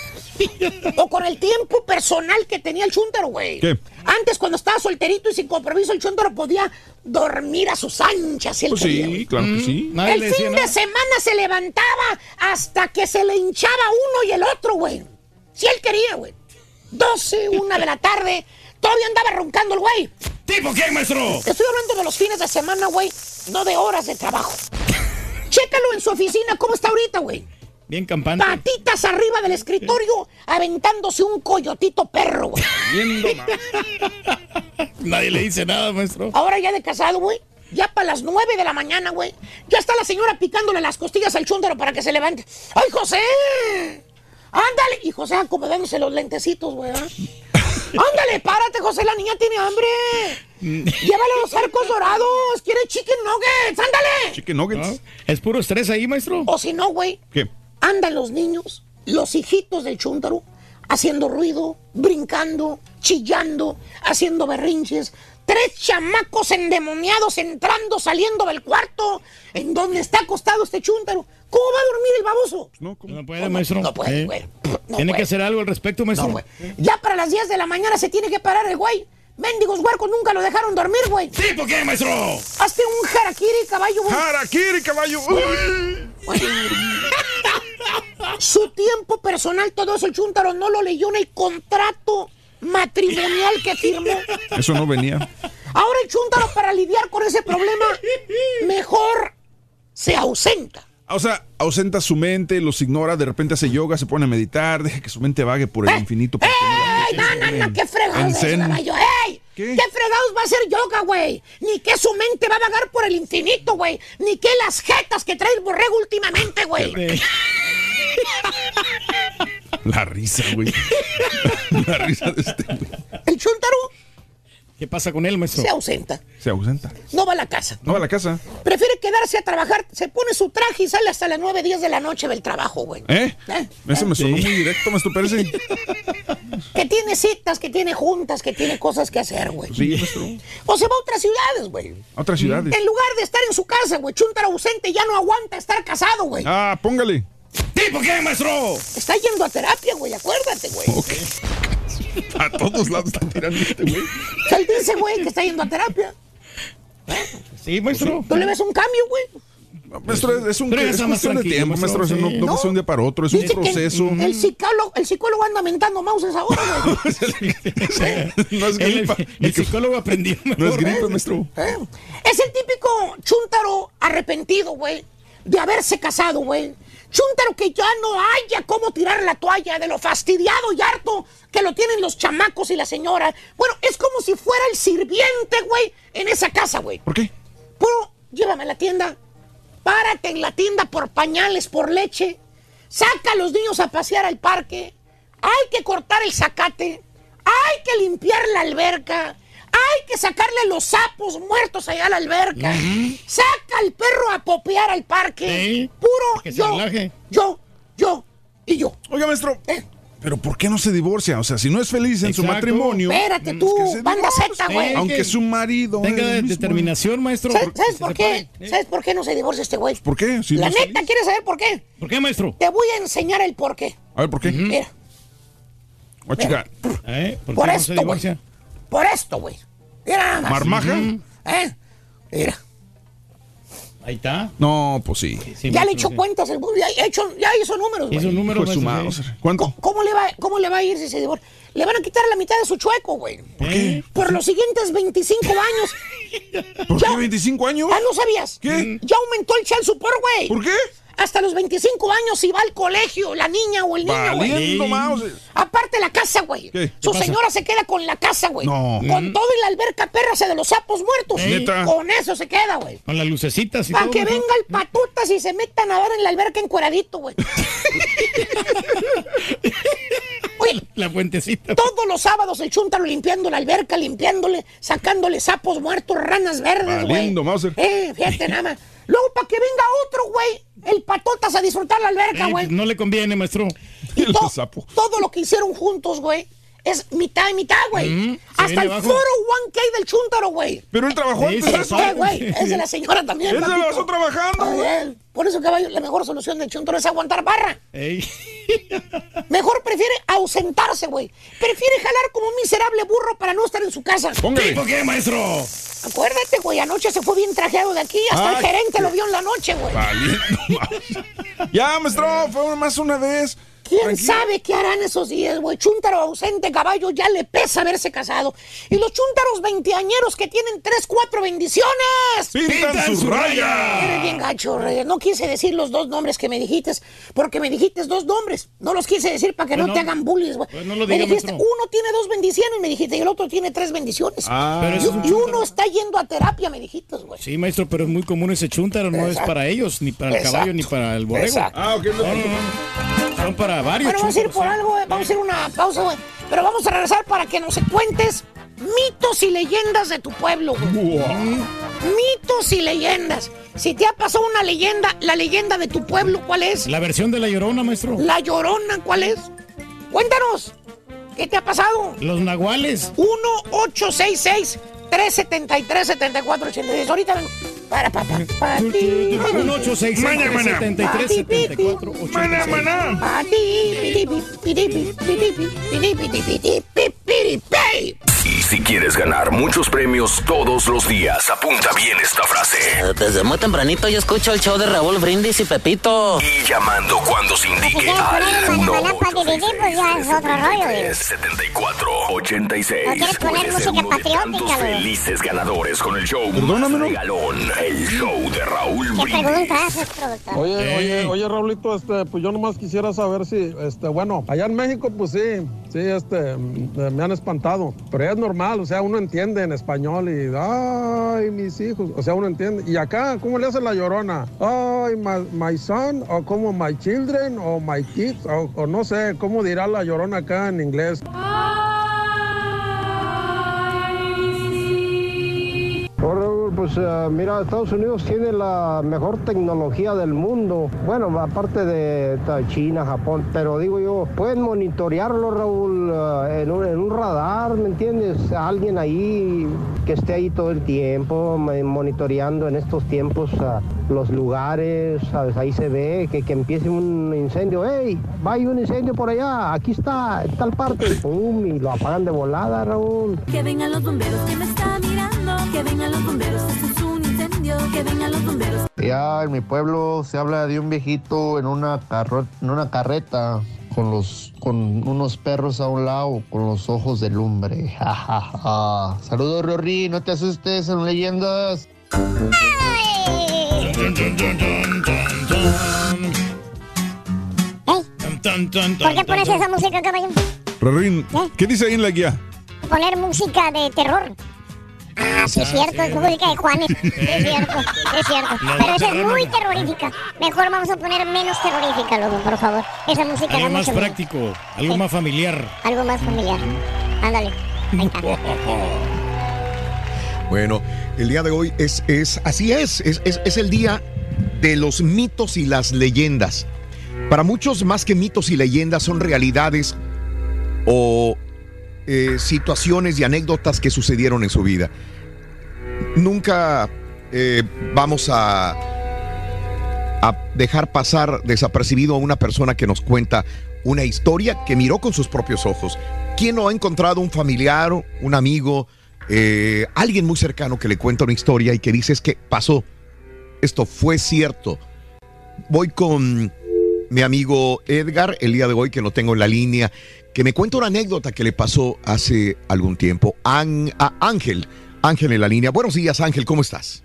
o con el tiempo personal que tenía el chúntaro, güey. ¿Qué? Antes, cuando estaba solterito y sin compromiso, el chúntaro podía dormir a sus anchas. Si él Pues quería, sí, claro que sí. Nadie El fin nada. de semana se levantaba hasta que se le hinchaba uno y el otro, güey. Si él quería, güey. 12, una de la tarde. Todavía andaba roncando el güey. ¿Tipo qué, maestro? Estoy hablando de los fines de semana, güey. No de horas de trabajo. Chécalo en su oficina, ¿cómo está ahorita, güey? Bien campante. Patitas arriba del escritorio, aventándose un coyotito perro, güey. Nadie le dice nada, maestro. Ahora ya de casado, güey. Ya para las nueve de la mañana, güey. Ya está la señora picándole las costillas al chúndaro para que se levante. ¡Ay, José! ¡Ándale! Y José acomodándose los lentecitos, güey. ¿ah? ¡Ándale, párate, José! La niña tiene hambre. Llévale los arcos dorados. Quiere chicken nuggets. ¡Ándale! Chicken nuggets. ¿No? ¿Es puro estrés ahí, maestro? O si no, güey. ¿Qué? Andan los niños, los hijitos del chúntaro, haciendo ruido, brincando, chillando, haciendo berrinches. Tres chamacos endemoniados entrando, saliendo del cuarto en donde está acostado este chúntaro. ¿Cómo va a dormir el baboso? No, ¿cómo? No puede, maestro. No puede, Eh, güey. No Tiene puede. que hacer algo al respecto, maestro. No, güey. Ya para las 10 de la mañana se tiene que parar el güey. Mendigos huercos nunca lo dejaron dormir, güey. ¿Tipo qué, maestro? Hazte un harakiri, caballo, güey. ¡Harakiri, caballo! Uy. Su tiempo personal, todo eso el chúntaro no lo leyó en el contrato matrimonial que firmó. Eso no venía. Ahora el chúntaro para lidiar con ese problema mejor se ausenta. O sea, ausenta su mente, los ignora, de repente hace yoga, se pone a meditar, deja que su mente vague por el infinito. por ¡Ey! No, no, no, qué fregados En ¡Ey! ¿Qué? fregados va a hacer yoga, güey? Ni que su mente va a vagar por el infinito, güey. Ni que las jetas que trae el borrego últimamente, güey. La risa, güey. La risa de este güey. El chuntaro ¿Qué pasa con él, maestro? se ausenta. Se ausenta. No va a la casa. No va a la casa. Prefiere quedarse a trabajar. Se pone su traje y sale hasta las 9, 10 de la noche del trabajo, güey. ¿Eh? ¿Eh? Eso me sonó muy directo, maestro Pérez. Que tiene citas, que tiene juntas, que tiene cosas que hacer, güey. Sí, maestro. O se va a otras ciudades, güey. A otras ciudades. En lugar de estar en su casa, güey, Chuntaro ausente ya no aguanta estar casado, güey. Ah, póngale. ¿Tipo qué, maestro? Está yendo a terapia, güey, acuérdate, güey. A todos lados están tirando este güey. Él dice, güey, que está yendo a terapia. Sí, maestro. ¿Tú le ves un cambio, güey? Maestro, es, es un, es está cuestión de tiempo, maestro. no, sí. no va a ser un día para otro, es un Dice proceso. El psicólogo, el psicólogo anda mentando mouses ahora, güey. No es El, gripa. el psicólogo aprendió No es mejor. gripa, maestro. ¿Eh? Es el típico chúntaro arrepentido, güey, de haberse casado, güey. Chúntaro que ya no haya cómo tirar la toalla de lo fastidiado y harto que lo tienen los chamacos y la señora. Bueno, es como si fuera el sirviente, güey, en esa casa, güey. ¿Por qué? Puro, llévame a la tienda. Párate en la tienda por pañales, por leche. Saca a los niños a pasear al parque. Hay que cortar el zacate. Hay que limpiar la alberca. Hay que sacarle los sapos muertos allá a la alberca. Saca al perro a popear al parque. Puro que yo, yo, yo y yo. Oiga, maestro. Eh. Pero ¿por qué no se divorcia? O sea, si no es feliz en su matrimonio. Espérate pues tú, banda. Z, güey. Aunque su marido. Tenga determinación, maestro. ¿Sabes, por qué? ¿Sabes por qué no se divorcia este güey? ¿Por qué? Si La neta, feliz. ¿quieres saber por qué? ¿Por qué, maestro? Te voy a enseñar el por qué. A ver, ¿por qué? Mira, you got? ¿Eh? ¿Por, Por qué no se güey. divorcia? Por esto, güey. Mira nada más. ¿Marmaja? ¿Eh? Mira. Ahí está. No, pues sí. Sí, ya le echó sí. cuentas, el ya, hecho, ya hizo números, güey. Hizo un número, Hijo de su maestro, madre. sí. ¿Cuánto? ¿Cómo le, va, ¿Cómo le va a ir si se divorcia? Le van a quitar la mitad de su chueco, güey. ¿Por qué? Por los siguientes 25 años. ¿Por Ya- qué 25 años? Ah, ¿no sabías? ¿Qué? Ya aumentó el child support, güey. ¿Por qué? Hasta los 25 años si va al colegio, la niña o el niño, güey. Aparte la casa, güey. ¿Qué? Su señora se queda con la casa, güey. No. Con todo y la alberca pérrase de los sapos muertos. ¿Neta? Con eso se queda, güey. Con las lucecitas y Para que venga el patutas y se meta a nadar en la alberca encueradito, güey. Oye, La puentecita. todos los sábados el chuntaro limpiando la alberca, limpiándole, sacándole sapos muertos, ranas verdes, güey. Eh, fíjate nada más. Luego, para que venga otro, güey, el patotas a disfrutar la alberca, Eh, güey. no le conviene, maestro. Y to- todo lo que hicieron juntos, güey, es mitad y mitad, güey. Mm, Hasta el foro 1K del chúntaro, güey. Pero él trabajó Sí, antes eso. Eh, güey, es de la señora también. Él se la pasó trabajando, Ay, Por eso, caballo, la mejor solución del chúntaro es aguantar barra. Ey. Mejor prefiere ausentarse, güey. Prefiere jalar como un miserable burro para no estar en su casa. Póngale. ¿Tipo qué, maestro? Acuérdate, güey, anoche se fue bien trajeado de aquí. Hasta Ay, el gerente qué- lo vio en la noche, güey. Ya, maestro, fue más una vez. ¿Quién Tranquilo. sabe qué harán esos días, güey? Chúntaro ausente, caballo, ya le pesa haberse casado. Y los chúntaros veinteañeros que tienen tres, cuatro bendiciones. Pintan Pintan su su raya. Eres bien gacho, Reyes. No quise decir los dos nombres que me dijiste, porque me dijiste dos nombres. No los quise decir para que no te hagan bullies, güey. pues no lo me dijiste, maestro. uno tiene dos bendiciones, me dijiste, y el otro tiene tres bendiciones. Ah, Pero y, un y uno está yendo a terapia, me dijiste, güey. Sí, maestro, pero es muy común ese chúntaro. No es para ellos, ni para el Exacto. caballo, ni para el borrego. Exacto. Ah, ok. no, No, no, no. Son para varios Bueno, vamos a ir por algo, güey. Vamos a ir a una pausa, güey. Pero vamos a regresar para que nos cuentes mitos y leyendas de tu pueblo, güey. Mitos y leyendas. Si te ha pasado una leyenda, la leyenda de tu pueblo, ¿cuál es? La versión de la llorona, maestro. La llorona, ¿cuál es? Cuéntanos. ¿Qué te ha pasado? Los nahuales. 1-866-373-7486. Ahorita vengo. Para, papá. Para ti. 1 8 6 Maña, maña. 73 74 Maná, 86. maná. Piripi. Si quieres ganar muchos premios todos los días, apunta bien esta frase. Desde muy tempranito yo escucho el show de Raúl Brindis y Pepito. Y llamando cuando se indique al 1 para dividir, pues ya es otro rollo, güey. 74 86 ¿No quieres poner música patriótica, felices ganadores con el show más regalón, el show de Raúl ¿Qué Brindis. Oye, oye, oye, Raulito, este, pues yo nomás quisiera saber si, este, bueno, allá en México, pues sí, sí, este, mm, me han espantado, pero es normal, o sea, uno entiende en español y, ay, mis hijos, o sea, uno entiende. Y acá, ¿cómo le hace la llorona? Ay, my, son, o como my children, o my kids, o, no sé, ¿cómo dirá la llorona acá en inglés? Raúl, pues eh, mira, Estados Unidos tiene la mejor tecnología del mundo. Bueno, aparte de China, Japón, pero digo yo, pueden monitorearlo, Raúl, eh, en, un, radar, ¿me entiendes? Alguien ahí que esté ahí todo el tiempo, monitoreando en estos tiempos ah, los lugares, ¿sabes? Ahí se ve que, empiece un incendio. ¡Hey! Va hay un incendio por allá, aquí está, tal parte. ¡Pum! Y lo apagan de volada, Raúl. Que vengan los bomberos, que me está mirando. Que vengan los bomberos, Ya en mi pueblo se habla de un viejito en una, carro- en una carreta con, los, con unos perros a un lado con los ojos de lumbre. Ja, ja, ja. Saludos, Rory, no te asustes, son leyendas. ¿Por qué pones esa música, caballo? Rarín, ¿qué dice ahí en la guía? Poner música de terror. Ah, sí es cierto, es música de Juanes. Es cierto, es cierto. Pero esa es muy terrorífica. Mejor vamos a poner menos terrorífica, loco, por favor. Esa música Algo más miedo. práctico, algo Sí. más familiar. Algo más familiar. Ándale. Ahí está. Bueno, el día de hoy es, es así es, es, es, es el día de los mitos y las leyendas. Para muchos, más que mitos y leyendas, son realidades o eh, situaciones y anécdotas que sucedieron en su vida. Nunca eh, vamos a, dejar pasar desapercibido a una persona que nos cuenta una historia que miró con sus propios ojos. ¿Quién no ha encontrado un familiar, un amigo, eh, alguien muy cercano que le cuenta una historia y que dice es que pasó? Esto fue cierto. Voy con mi amigo Edgar el día de hoy, que lo tengo en la línea, que me cuenta una anécdota que le pasó hace algún tiempo. An- a Ángel, Ángel en la línea. Buenos días, Ángel, ¿cómo estás?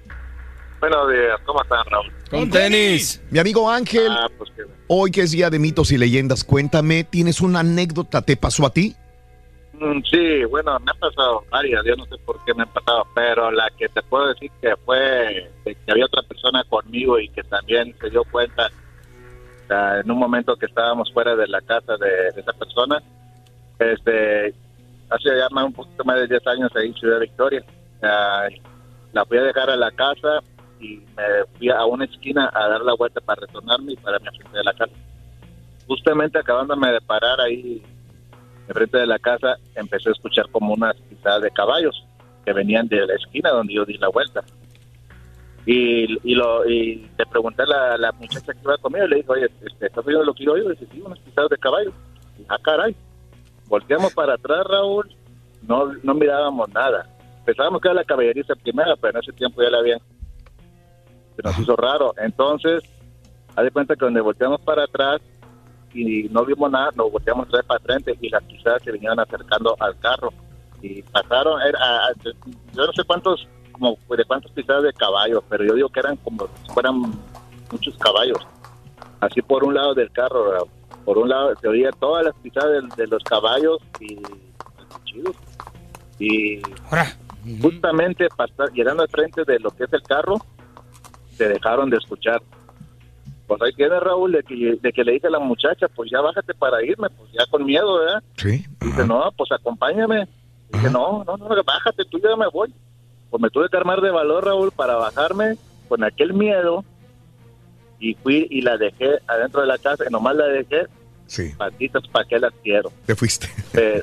Buenos días, ¿cómo están, Raúl? Con tenis. Mi amigo Ángel, Ah, pues que- hoy que es día de mitos y leyendas, cuéntame, ¿tienes una anécdota? ¿Te pasó a ti? Mm, Sí, bueno, me han pasado varias, yo no sé por qué me han pasado, pero la que te puedo decir que fue que había otra persona conmigo y que también se dio cuenta en un momento que estábamos fuera de la casa de, esa persona, este, hace ya más, un poquito más de 10 años ahí en Ciudad Victoria, Ah, la fui a dejar a la casa y me fui a una esquina a dar la vuelta para retornarme y para me frente de la casa. Justamente acabándome de parar ahí enfrente de la casa, empecé a escuchar como unas pisadas de caballos que venían de la esquina donde yo di la vuelta. Y, y, lo, y le pregunté a la, la muchacha que iba conmigo, y le dije, oye, este, ¿estás oyendo lo que yo dice, sí, unas pisadas de caballos. Y, ah, caray. Volteamos para atrás, Raúl, no, no mirábamos nada. Pensábamos que era la caballeriza primera, pero en ese tiempo ya la habían. Se nos hizo raro. Entonces, haz de cuenta que donde volteamos para atrás y no vimos nada, nos volteamos vez para frente y las pisadas se venían acercando al carro. Y pasaron, era, yo no sé cuántos, como de cuántas pisadas de caballos, pero yo digo que eran como si fueran muchos caballos. Así por un lado del carro, por un lado se oía todas las pisadas de, de los caballos y chidos. Y justamente pasar, llegando al frente de lo que es el carro, se dejaron de escuchar. Pues ahí tiene Raúl de que, de que le dije a la muchacha, pues ya bájate para irme, pues ya con miedo, ¿verdad? Sí. Dice, no, pues acompáñame. Dice, no, no, no, bájate, tú ya me voy. Pues me tuve que armar de valor, Raúl, para bajarme con aquel miedo y fui y la dejé adentro de la casa y nomás la dejé Sí. patitas para que las quiero. Te fuiste. Eh,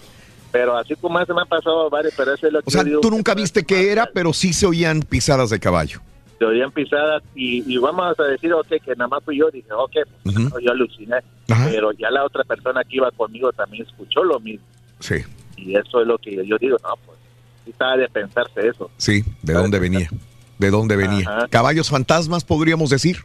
pero así como ese me han pasado varios, pero ese es lo que O sea, yo digo tú que nunca viste qué era, pero sí se oían pisadas de caballo. se oían pisadas y, y vamos a decir, ok, que nada más fui yo, dije, ok, pues, Ujú. yo aluciné, pero ya la otra persona que iba conmigo también escuchó lo mismo Sí. y eso es lo que yo digo, no, pues estaba de pensarse eso. Sí, ¿de dónde venía? ¿De dónde venía? Ajá. Caballos fantasmas, podríamos decir.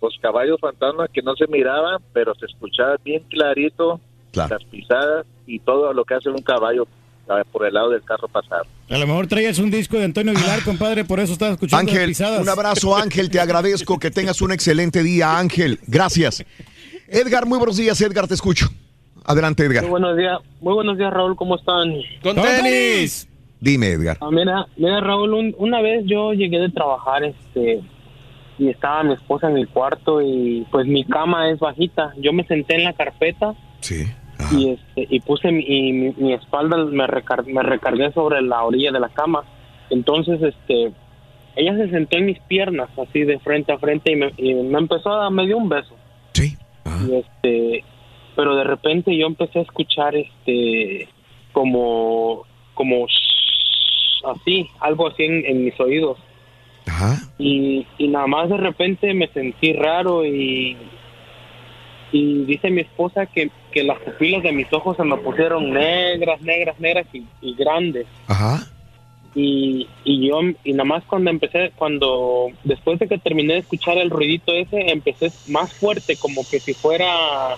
Los caballos fantasmas que no se miraban, pero se escuchaba bien clarito Claro. las pisadas y todo lo que hace un caballo ah, por el lado del carro pasar. A lo mejor traías un disco de Antonio Aguilar, compadre, por eso estaba escuchando las Ángel, pisadas. un abrazo, Ángel, te agradezco. Que tengas un excelente día, Ángel. Gracias. Edgar, muy buenos días, Edgar, te escucho. Adelante, Edgar. Muy buenos días, muy buenos días Raúl, ¿cómo están? ¡Con tenis! Dime, Edgar. Ah, mira, mira Raúl, un- una vez yo llegué de trabajar, este, y estaba mi esposa en mi cuarto y pues mi cama es bajita. Yo me senté en la carpeta Sí. y este y puse mi, y mi, mi espalda me, recar- me recargué sobre la orilla de la cama. Entonces, este, ella se sentó en mis piernas así de frente a frente y me, y me empezó a me dio un beso. Sí. Y este, pero de repente yo empecé a escuchar este como como así, algo así en, en mis oídos. Y, y nada más de repente me sentí raro y y dice mi esposa que, que las pupilas de mis ojos se me pusieron negras, negras, negras y, y grandes. Ajá. Y, y yo, y nada más cuando empecé, cuando, después de que terminé de escuchar el ruidito ese, empecé más fuerte, como que si fuera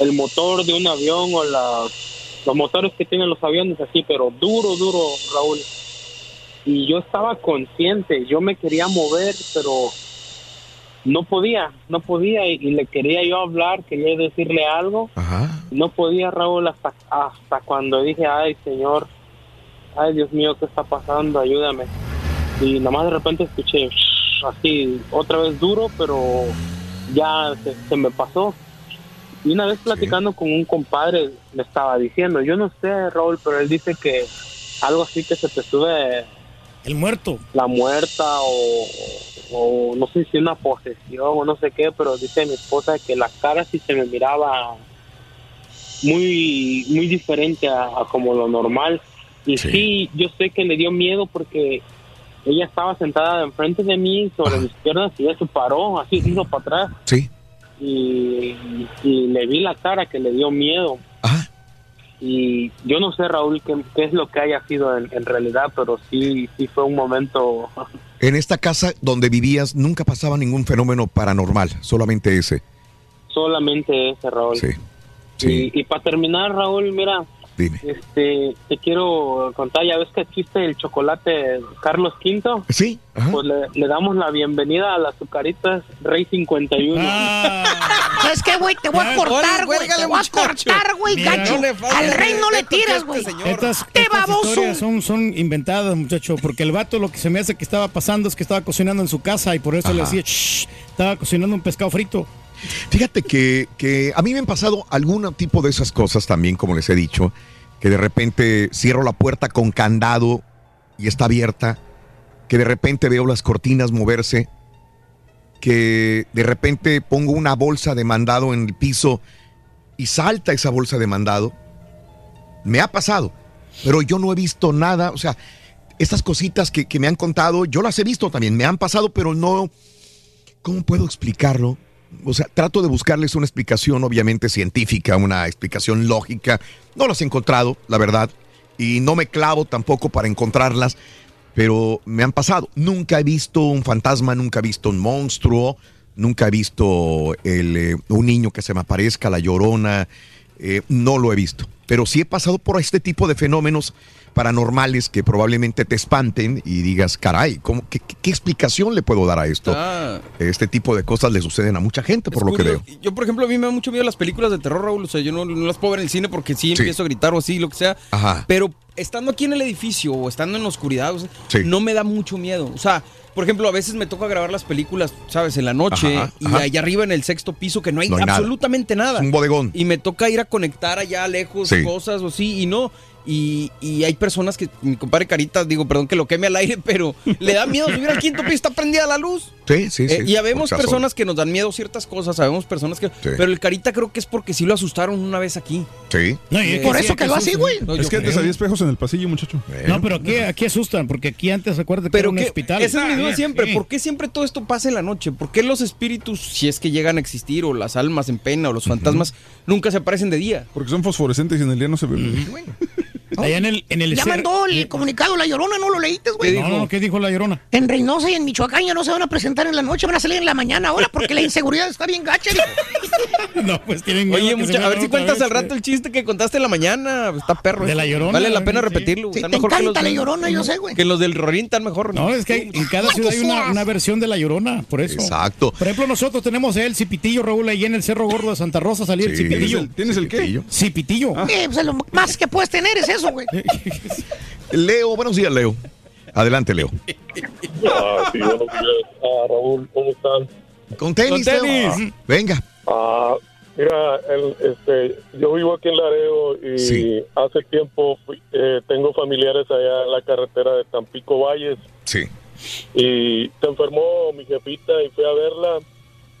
el motor de un avión o las, los motores que tienen los aviones así, pero duro, duro, Raúl. Y yo estaba consciente, yo me quería mover, pero no podía, no podía, y, y le quería yo hablar, quería decirle algo. No podía, Raúl, hasta, hasta cuando dije, ay, Señor, ay, Dios mío, ¿qué está pasando? Ayúdame. Y nada más de repente escuché "Shh", así, otra vez duro, pero ya se, se me pasó. Y una vez platicando con un compadre, me estaba diciendo, yo no sé, Raúl, pero él dice que algo así que se te sube... El muerto. La muerta o, o no sé si una posesión o no sé qué, pero dice mi esposa que la cara sí se me miraba muy muy diferente a, a como lo normal. Y sí. yo sé que le dio miedo porque ella estaba sentada enfrente de mí sobre mis piernas y ella se paró, así se hizo para atrás. Sí. Y, y le vi la cara que le dio miedo. Y yo no sé, Raúl, qué, qué es lo que haya sido en, en realidad, pero sí, sí fue un momento... En esta casa donde vivías nunca pasaba ningún fenómeno paranormal, solamente ese. Solamente ese, Raúl. Sí. Sí. Y, y para terminar, Raúl, mira, Dime. este, te quiero contar, ya ves que existe el chocolate Carlos V. Sí. Pues le, le damos la bienvenida a las azucaritas Rey 51. ¿Sabes qué, güey? Te voy a cortar, güey. Te voy a cortar, güey, gacho. no Al rey no le tiras, que güey. este Estas, ¡Te estas baboso! historias son, son inventadas, muchacho, porque el vato lo que se me hace que estaba pasando es que estaba cocinando en su casa y por eso le decía, "Shh", estaba cocinando un pescado frito. Fíjate que, que a mí me han pasado algún tipo de esas cosas también, como les he dicho, que de repente cierro la puerta con candado y está abierta, que de repente veo las cortinas moverse, que de repente pongo una bolsa de mandado en el piso y salta esa bolsa de mandado. Me ha pasado, pero yo no he visto nada, o sea, estas cositas que, que me han contado, yo las he visto también, me han pasado, pero no, ¿cómo puedo explicarlo? O sea, trato de buscarles una explicación obviamente científica, una explicación lógica. No las he encontrado, la verdad, y no me clavo tampoco para encontrarlas, pero me han pasado. Nunca he visto un fantasma, nunca he visto un monstruo, nunca he visto el, eh, un niño que se me aparezca, la llorona, eh, no lo he visto. Pero sí he pasado por este tipo de fenómenos paranormales que probablemente te espanten y digas, caray, ¿cómo, qué, explicación le puedo dar a esto? Ah. Este tipo de cosas le suceden a mucha gente, por lo que veo. Yo, por ejemplo, a mí me da mucho miedo las películas de terror, Raúl. O sea, yo no, no las puedo ver en el cine porque sí, Sí. empiezo a gritar o así, lo que sea. Ajá. Pero estando aquí en el edificio o estando en la oscuridad, o sea, Sí. no me da mucho miedo. O sea, por ejemplo, a veces me toca grabar las películas, ¿sabes? En la noche Ajá, y ajá. allá arriba en el sexto piso que no hay, No hay nada. absolutamente nada. Es un bodegón. Y me toca ir a conectar allá lejos Sí. cosas o sí y no. Y, y hay personas que, mi compadre Carita, digo, perdón que lo queme al aire, pero le da miedo subir al quinto piso, está prendida la luz. Sí, sí, sí. Eh, y habemos personas que nos dan miedo ciertas cosas, sabemos personas que... Sí. Pero el Carita creo que es porque sí lo asustaron una vez aquí. Sí. No, y Eh, por sí, eso quedó así, güey. No, es que antes creo. había espejos en el pasillo, muchacho. No, pero aquí, aquí asustan, porque aquí antes, acuérdate que Pero era un que, hospital. esa es mi duda Ah, siempre. sí. ¿Por qué siempre todo esto pasa en la noche? ¿Por qué los espíritus, si es que llegan a existir, o las almas en pena, o los fantasmas, nunca se aparecen de día? Porque son fosforescentes y en el día no se ven. Allá en el, en el Ya cer- mandó el comunicado La Llorona, ¿no lo leíste, güey? No, no, ¿qué dijo la llorona? En Reynosa y en Michoacán ya no se van a presentar en la noche, van a salir en la mañana ahora porque la inseguridad está bien gacha. dijo. No, pues tienen Oye, mucha- a ver si cuentas vez, al rato el chiste que contaste en la mañana. Está perro. De. La Llorona, Vale la pena repetirlo. Sí, Están te mejor que encanta los- La Llorona, yo sé, güey. Que los del Rorín están mejor. No, es que en cada ciudad hay una, una versión de la llorona, por eso. Exacto. Por ejemplo, nosotros tenemos el Cipitillo, Raúl, ahí en el Cerro Gordo de Santa Rosa salía el. Cipitillo. ¿Tienes el qué? Cipitillo. Eh, pues, lo más que puedes tener es eso, güey. Leo, buenos días, Leo. Adelante, Leo. Ah, sí, buenos días. Ah, Raúl, ¿cómo están? Con tenis, Con Leo. tenis. Venga. Ah, mira, el, este, yo vivo aquí en Laredo y Sí. hace tiempo fui- eh, tengo familiares allá en la carretera de Tampico Valles Sí. y se enfermó mi jefita y fui a verla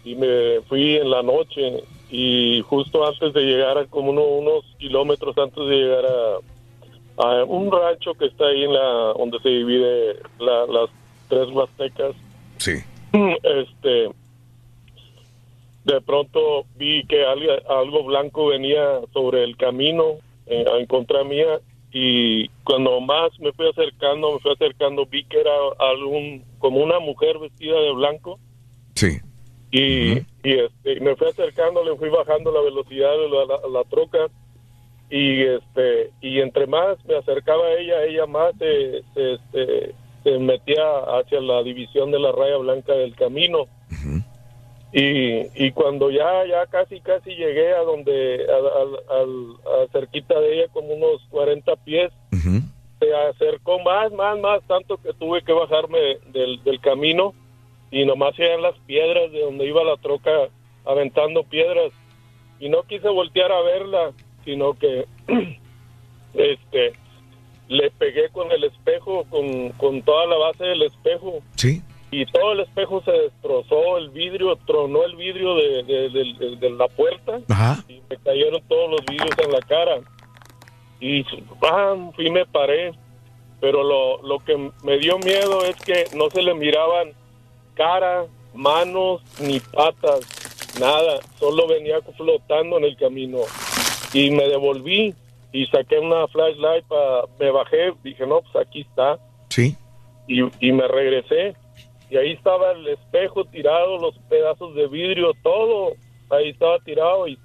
y me fui en la noche y justo antes de llegar a como uno- unos kilómetros antes de llegar a, a un rancho que está ahí en la donde se divide la- las tres huastecas Sí. este de pronto vi que algo, algo blanco venía sobre el camino eh, en contra mía y cuando más me fui acercando me fui acercando vi que era algún como una mujer vestida de blanco Sí. y, y, este, me fui acercando le fui bajando la velocidad de la, la- la troca y este y entre más me acercaba a ella ella más se, se, este, se metía hacia la división de la raya blanca del camino. Y, y cuando ya ya casi casi llegué a donde a, a- cerquita de ella como unos 40 pies se acercó más más más tanto que tuve que bajarme del, del camino y nomás veían las piedras de donde iba la troca aventando piedras. Y no quise voltear a verla sino que este le pegué con el espejo con, con toda la base del espejo Sí. y todo el espejo se destrozó, el vidrio, tronó el vidrio de, de- de- de- de la puerta Ajá. y me cayeron todos los vidrios en la cara. Y ¡pam! fui me paré. Pero lo, lo que me dio miedo es que no se le miraban cara, manos ni patas, nada. Solo venía flotando en el camino. Y me devolví y saqué una flashlight, pa- me bajé, dije, no, pues aquí está Sí. y, y me regresé y ahí estaba el espejo tirado, los pedazos de vidrio, todo ahí estaba tirado y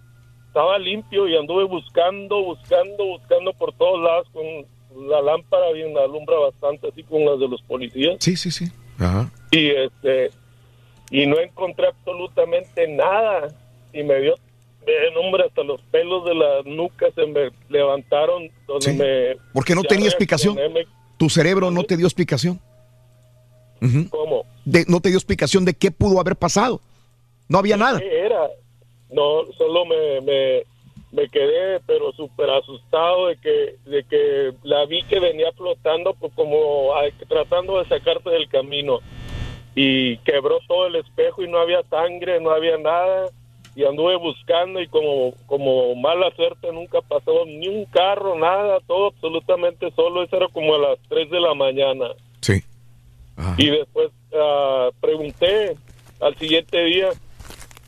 estaba limpio y anduve buscando, buscando, buscando por todos lados con la lámpara bien alumbra bastante así con las de los policías Sí, sí, sí. Ajá. y este y no encontré absolutamente nada y me dio eh, hombre hasta los pelos de la nuca se me levantaron donde Sí. me Porque no ya tenía explicación. Tu cerebro no te dio explicación. Ujú. ¿Cómo? De- no te dio explicación de qué pudo haber pasado. No había nada. ¿Qué era? No, solo me, me, me quedé, pero súper asustado de que, de que la vi que venía flotando pues, como tratando de sacarte del camino. Y quebró todo el espejo y no había sangre, no había nada. Y anduve buscando y como, como mala suerte nunca pasó ni un carro, nada, todo absolutamente solo. Eso era como a las 3 de la mañana. Sí. Y después ah, pregunté al siguiente día,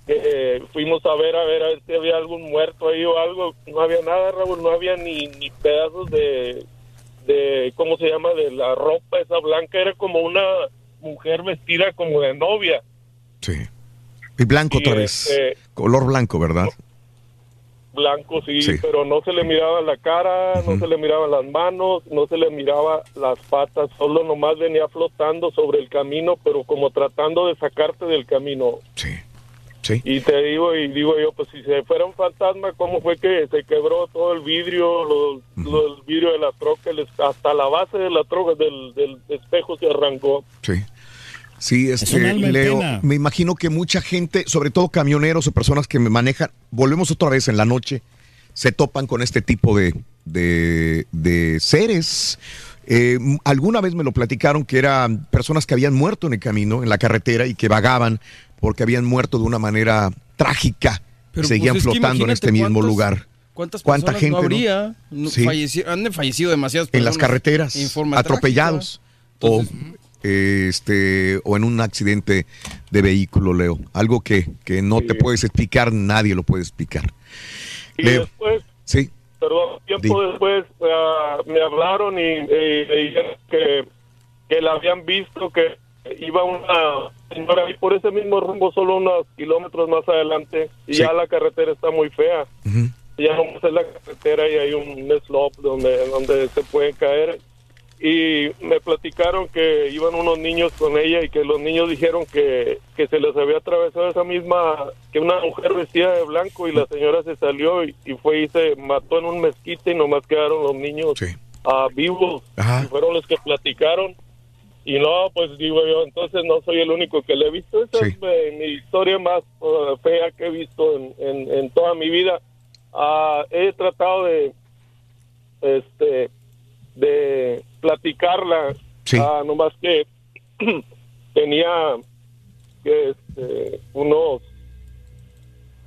eh, fuimos a ver, a ver, a ver si había algún muerto ahí o algo. No había nada, Raúl, no había ni, ni pedazos de, de, ¿cómo se llama? De la ropa esa blanca. Era como una mujer vestida como de novia. Y blanco otra vez. este, Color blanco, ¿verdad? Blanco, sí, Sí. pero no se le miraba la cara, no se le miraban las manos, no se le miraba las patas, solo nomás venía flotando sobre el camino, pero como tratando de sacarte del camino. Sí. Y te digo, y digo yo, pues si se fuera un fantasma, ¿cómo fue que se quebró todo el vidrio, los, los- el vidrio de la troca, el hasta la base de la troca, del, del espejo se arrancó? Sí. Sí, un este, alma en Leo, pena. me imagino que mucha gente, sobre todo camioneros o personas que me manejan, volvemos otra vez en la noche, se topan con este tipo de, de, de seres. Eh, alguna vez me lo platicaron que eran personas que habían muerto en el camino, en la carretera, y que vagaban porque habían muerto de una manera trágica. Pero, y seguían pues, es flotando en este mismo lugar. ¿Cuántas ¿Cuánta personas gente, no no? habría? No, Sí. falleci- han fallecido demasiadas en personas. las carreteras, en forma atropellados o este o en un accidente de vehículo, Leo. Algo que, que no te puedes explicar, nadie lo puede explicar. Y Leo, después sí, perdón, tiempo después ah, me hablaron y, y- y dijeron que, que la habían visto, que iba una señora ahí por ese mismo rumbo, solo unos kilómetros más adelante, y ya la carretera está muy fea. Ya no es la carretera y hay un slope donde, donde se pueden caer. Y me platicaron que iban unos niños con ella y que los niños dijeron que, que se les había atravesado esa misma, que una mujer vestida de blanco y la señora se salió y, y fue y se mató en un mezquite y nomás quedaron los niños ah, vivos. Y fueron los que platicaron. Y no, pues digo yo, entonces no soy el único que le he visto. Esa es eh, mi historia más eh, fea que he visto en, en, en toda mi vida. Ah, he tratado de, este, de platicarla, ah, nomás que tenía que, este, unos,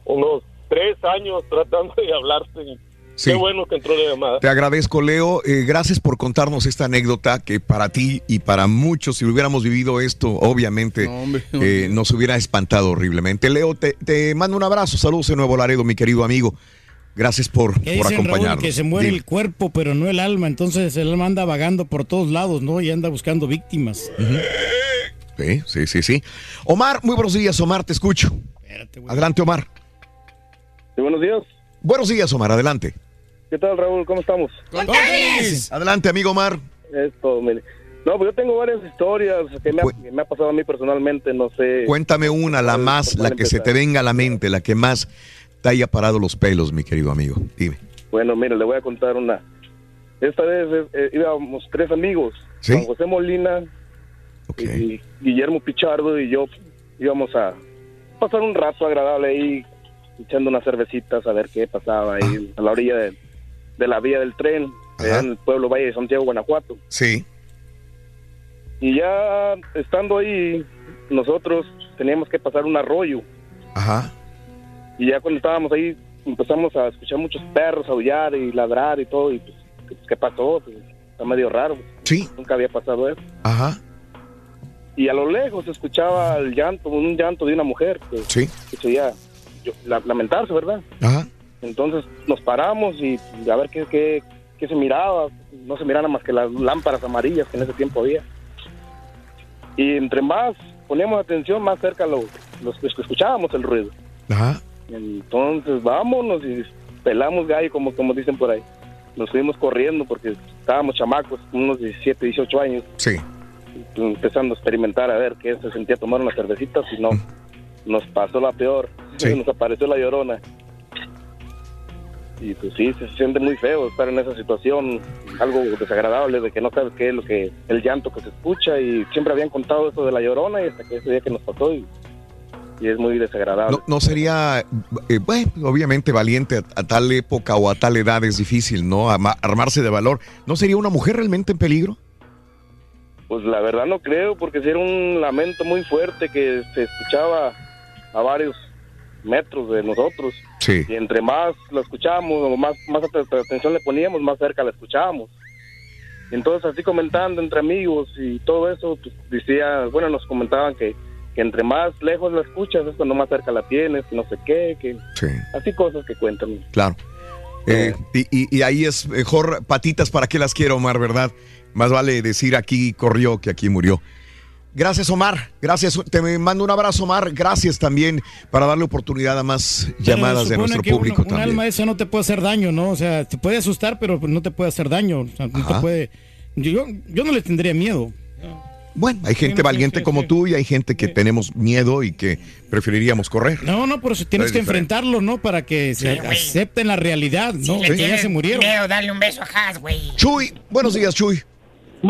unos tres años tratando de hablarte. Sí. Qué bueno que entró la llamada. Te agradezco, Leo. Eh, gracias por contarnos esta anécdota que para ti y para muchos, si hubiéramos vivido esto, obviamente eh, nos hubiera espantado horriblemente. Leo, te, te mando un abrazo. Saludos de Nuevo Laredo, mi querido amigo. Gracias por, ¿Qué por dicen, Raúl? acompañarnos. Que se muere Dime. el cuerpo, pero no el alma. Entonces el alma anda vagando por todos lados, ¿no? Y anda buscando víctimas. Sí, sí, sí, sí. Omar, muy buenos días, Omar, te escucho. Adelante, Omar. buenos días. Buenos días, Omar, adelante. ¿Qué tal, Raúl? ¿Cómo estamos? Adelante, amigo Omar. Esto, mire. No, pues yo tengo varias historias que me, ha, que me ha pasado a mí personalmente, no sé. Cuéntame una, la más, ¿por la que se te venga a la mente, la que más te haya parado los pelos, mi querido amigo. Dime. Bueno, mire, le voy a contar una. Esta vez eh, íbamos tres amigos, Juan José Molina, y Guillermo Pichardo y yo íbamos a pasar un rato agradable ahí, echando unas cervecitas a ver qué pasaba ahí a la orilla de, de la vía del tren, allá en el pueblo Valle de Santiago, Guanajuato. Sí. Y ya estando ahí, nosotros teníamos que pasar un arroyo. Ajá. Y ya cuando estábamos ahí, empezamos a escuchar muchos perros aullar y ladrar y todo. Y pues, ¿qué, qué pasó? Pues, está medio raro. Sí. Nunca había pasado eso. Ajá. Y a lo lejos se escuchaba el llanto, un llanto de una mujer que, Sí. que se oía la- lamentarse, ¿verdad? Ajá. Entonces nos paramos y a ver qué, qué, qué se miraba. No se miraban más que las lámparas amarillas que en ese tiempo había. Y entre más poníamos atención, más cerca lo, los, los que escuchábamos el ruido. Ajá. Entonces vámonos y pelamos gallo, como, como dicen por ahí. Nos fuimos corriendo porque estábamos chamacos, unos 17, 18 años, Sí. empezando a experimentar a ver qué se sentía tomar unas cervecitas y no, nos pasó la peor. Sí. Nos apareció la llorona. Y pues sí, se siente muy feo estar en esa situación, algo desagradable de que no sabes qué es lo que, el llanto que se escucha y siempre habían contado eso de la llorona y hasta que ese día que nos pasó y, y es muy desagradable. No, no sería, eh, bueno, obviamente valiente a, a tal época o a tal edad es difícil, ¿no? Ama- armarse de valor. ¿No sería una mujer realmente en peligro? Pues la verdad no creo, porque era un lamento muy fuerte que se escuchaba a varios metros de nosotros. Sí. Y entre más lo escuchábamos, o más, más at- atención le poníamos, más cerca la escuchábamos. Entonces así comentando entre amigos y todo eso, pues decía, bueno, nos comentaban que, que entre más lejos la escuchas es cuando más cerca la tienes, que no sé qué, que Sí. así cosas que cuentan. Claro. Eh, y, y- y ahí es mejor patitas para qué las quiero, Omar, ¿verdad? Más vale decir aquí corrió que aquí murió. Gracias, Omar. Gracias. Te mando un abrazo, Omar. Gracias también para darle oportunidad a más Pero llamadas de nuestro que público un también. alma esa no te puede hacer daño, ¿no? O sea, te puede asustar, pero no te puede hacer daño. O sea, no te puede. Yo, yo no le tendría miedo. Bueno, hay gente Sí, valiente sí, como sí. tú y hay gente que tenemos miedo y que preferiríamos correr. No, no, por eso tienes Es que diferente. enfrentarlo, ¿no? Para que se acepten la realidad, ¿no? le que ya se murieron. miedo, dale un beso a Haas, güey. Chuy, buenos días, Chuy.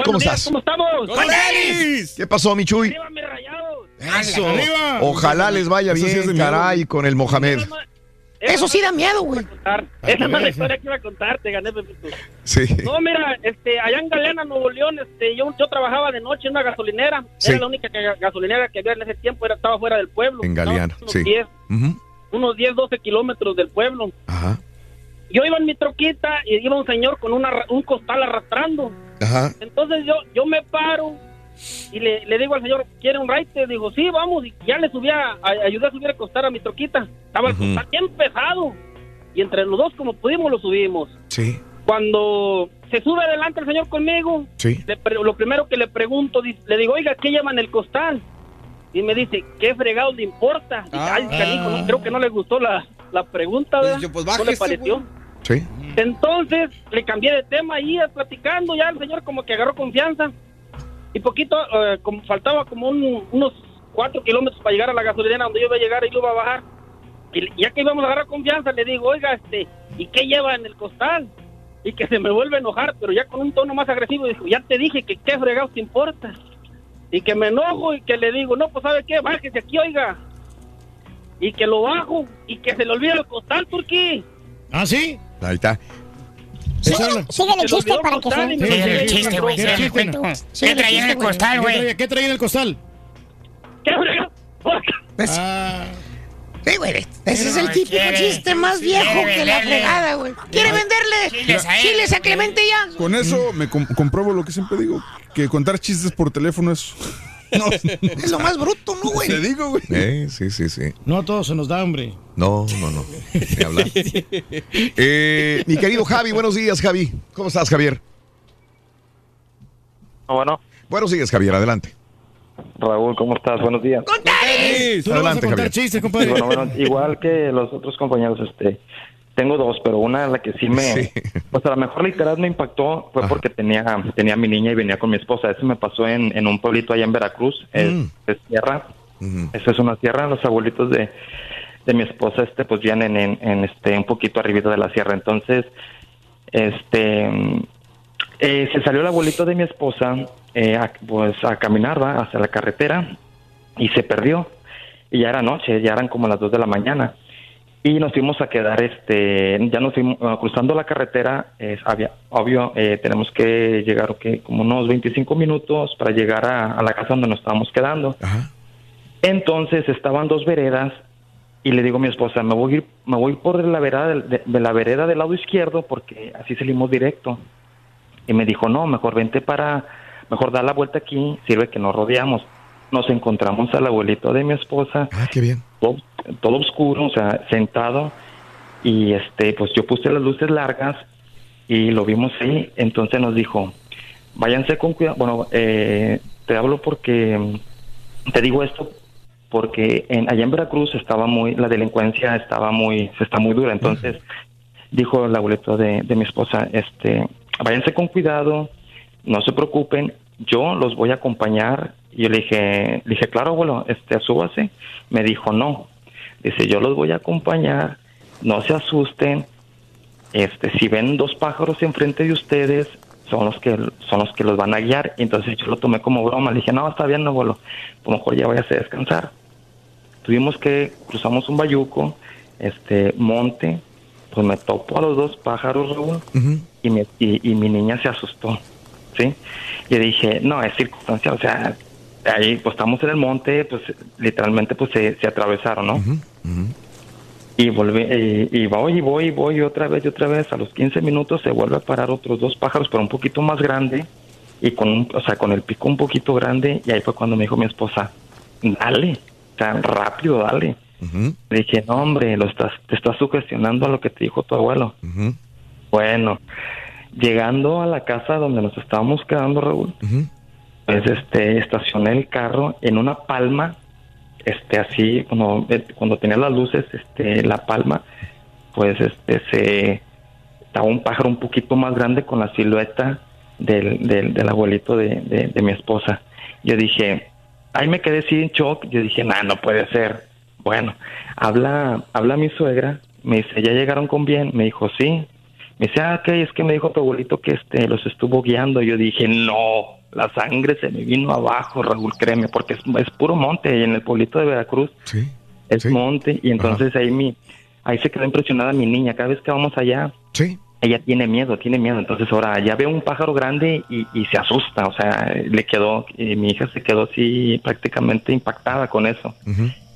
¿Cómo estás? ¿Cómo estamos? ¿Qué pasó, mi Chuy? Eso. Ojalá les vaya bien, caray, con el Mohamed. Eso sí da miedo, güey. Esa no es la historia que iba a contar, te gané, Pepito. Sí. No, mira, este, allá en Galeana, Nuevo León, este, yo, yo trabajaba de noche en una gasolinera. Sí. Era la única que- gasolinera que había en ese tiempo, era, estaba fuera del pueblo. En Galeana, unos sí. 10, Ujú. unos 10, 12 kilómetros del pueblo. Ajá. Yo iba en mi troquita y iba un señor con una, ra- un costal arrastrando. Ajá. Entonces yo, yo me paro y le, le digo al señor, ¿quiere un raite? Dijo, sí, vamos. Y ya le subía, a, ayudé a subir a costar a mi troquita. Estaba el Ujú. costal bien pesado. Y entre los dos, como pudimos, lo subimos. Sí. Cuando se sube adelante el señor conmigo, Sí. le lo primero que le pregunto, le digo, oiga, ¿qué lleva en el costal? Y me dice, ¿qué fregado le importa? Dije, Ay, canijo, no, creo que no le gustó la, la pregunta, ¿verdad? pues, no le bájese, pareció. Sí. Entonces le cambié de tema ahí platicando, ya el señor como que agarró confianza. Y poquito, eh, como faltaba como un- unos cuatro kilómetros para llegar a la gasolinera donde yo iba a llegar y lo iba a bajar. Y ya que íbamos a agarrar confianza, le digo, oiga, este, ¿y qué lleva en el costal? Y que se me vuelve a enojar, pero ya con un tono más agresivo, dijo, ya te dije que qué fregados te importa. Y que me enojo y que le digo, no, pues ¿sabe qué? Bájese aquí, oiga. Y que lo bajo y que se le olvida el costal, Turquí. ¿Ah, sí? Ahí está. Síguele, síguele el chiste para que se... Síguele el chiste, güey. ¿Qué traía en el costal, güey? ¿Qué traía en el costal? ¿Qué? Ah. Sí, güey. Ese es el típico quiere- chiste más viejo que la fregada, güey. ¿Quiere venderle Chiles a él. chiles a Clemente ya? Con eso me com- compruebo lo que siempre digo, que contar chistes por teléfono es... No, Es lo más bruto, ¿no, güey? te digo, güey. Eh, sí, sí, sí. No a todos se nos da hambre. No, no, no. Ni hablar. Eh, mi querido Javi, buenos días, Javi. ¿Cómo estás, Javier? Bueno. Buenos días, Javier. Adelante. Raúl, ¿cómo estás? Buenos días. Tú vas a Adelante, contar Javier. chistes, Sí, compadre. bueno, bueno, igual que los otros compañeros, este, tengo dos, pero una la que sí me, pues a lo mejor literal me impactó fue porque tenía, tenía a mi niña y venía con mi esposa. Eso me pasó en, en un pueblito allá en Veracruz, es, Mm. es sierra. Esa es una sierra. Los abuelitos de, de mi esposa, este, pues vienen en, en, este, un poquito arribita de la sierra. Entonces, este, mm, eh, se salió el abuelito de mi esposa, eh, a, pues a caminar, ¿va? hacia la carretera y se perdió. Y ya era noche, ya eran como las 2 de la mañana. Y nos fuimos a quedar, este, ya nos fuimos uh, cruzando la carretera, es, había, obvio, eh, tenemos que llegar, ok, como unos 25 minutos para llegar a, a la casa donde nos estábamos quedando. Entonces estaban dos veredas y le digo a mi esposa, me voy a ir, me voy por la vereda del, de, de la vereda del lado izquierdo porque así salimos directo. Y me dijo, no, mejor vente para, mejor da la vuelta aquí, sirve que nos rodeamos. Nos encontramos al abuelito de mi esposa. Ah, qué bien. Todo, todo oscuro, o sea, sentado. Y este, pues yo puse las luces largas y lo vimos ahí. Entonces nos dijo, váyanse con cuidado. Bueno, eh, te hablo porque, mm, te digo esto porque en, allá en Veracruz estaba muy, la delincuencia estaba muy, está muy dura. Entonces, dijo el abuelito de, de mi esposa, este, váyanse con cuidado, no se preocupen, yo los voy a acompañar. Y yo le dije, le dije, claro, abuelo, este, súbase. Me dijo, no. Dice, yo los voy a acompañar, no se asusten. Este, si ven dos pájaros enfrente de ustedes, son los que son los que los van a guiar. Y entonces yo lo tomé como broma. Le dije, no, está bien, abuelo, a lo mejor ya vayas a descansar. Tuvimos que cruzamos un bayuco, este monte, pues me topo a los dos pájaros, Raúl, y, me- y, y mi niña se asustó, ¿sí? Yo dije, no, es circunstancia, o sea, ahí pues estamos en el monte, pues literalmente pues se, se atravesaron, ¿no? Y volví, y, y voy, y voy, y voy, y otra vez, y otra vez, a los 15 minutos se vuelve a parar otros dos pájaros, pero un poquito más grande, y con un, o sea, con el pico un poquito grande, y ahí fue cuando me dijo mi esposa, dale, sea, rápido, dale. Le dije, no, hombre, lo estás, te estás sugestionando a lo que te dijo tu abuelo. Bueno, llegando a la casa donde nos estábamos quedando, Raúl, pues este, estacioné el carro en una palma, este, así, cuando, eh, cuando tenía las luces, este, la palma, pues este, se, estaba un pájaro un poquito más grande con la silueta del, del, del abuelito de, de, de mi esposa. Yo dije, ahí me quedé así en shock, yo dije, nah, no puede ser. Bueno, habla, habla mi suegra, me dice, ¿ya llegaron con bien? Me dijo, sí. Me dice, ah, ok, es que me dijo tu abuelito que este los estuvo guiando. Yo dije, no, la sangre se me vino abajo, Raúl, créeme, porque es, es puro monte y en el pueblito de Veracruz. Es monte y entonces ahí mi, ahí se quedó impresionada mi niña. Cada vez que vamos allá, ella tiene miedo, tiene miedo. Entonces ahora ya ve un pájaro grande y, y se asusta. O sea, le quedó, y mi hija se quedó así prácticamente impactada con eso.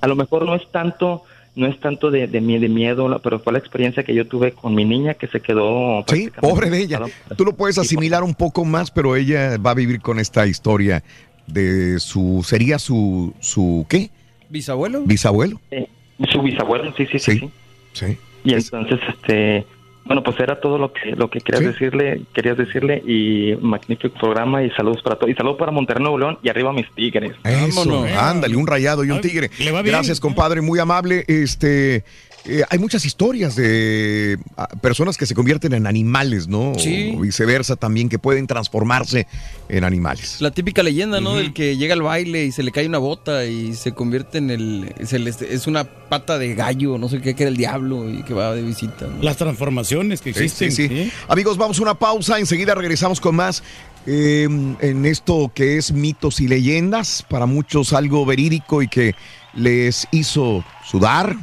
A lo mejor no es tanto, no es tanto de, de, de miedo, pero fue la experiencia que yo tuve con mi niña que se quedó. Sí, pobre de ella. Tú lo puedes asimilar un poco más, pero ella va a vivir con esta historia de su, sería su, su, ¿qué? ¿Bisabuelo? Bisabuelo. Eh, su bisabuelo, sí, sí, sí. sí. Sí. Y entonces, este, Bueno, pues era todo lo que lo que querías decirle, querías decirle y magnífico programa y saludos para todos y saludos para Monterrey Nuevo León y arriba mis Tigres. Eso, ándale, un rayado y un tigre. Gracias, compadre, muy amable. Este, eh, hay muchas historias de ah, personas que se convierten en animales, ¿no? Sí. O viceversa también, que pueden transformarse en animales. La típica leyenda, ¿no? Del que llega al baile y se le cae una bota y se convierte en el. se le- es una pata de gallo, no sé qué, que era el diablo y que va de visita. ¿no? Las transformaciones que Sí, existen. sí, sí. Amigos, vamos a una pausa. Enseguida regresamos con más eh, en esto que es mitos y leyendas. Para muchos algo verídico y que les hizo sudar,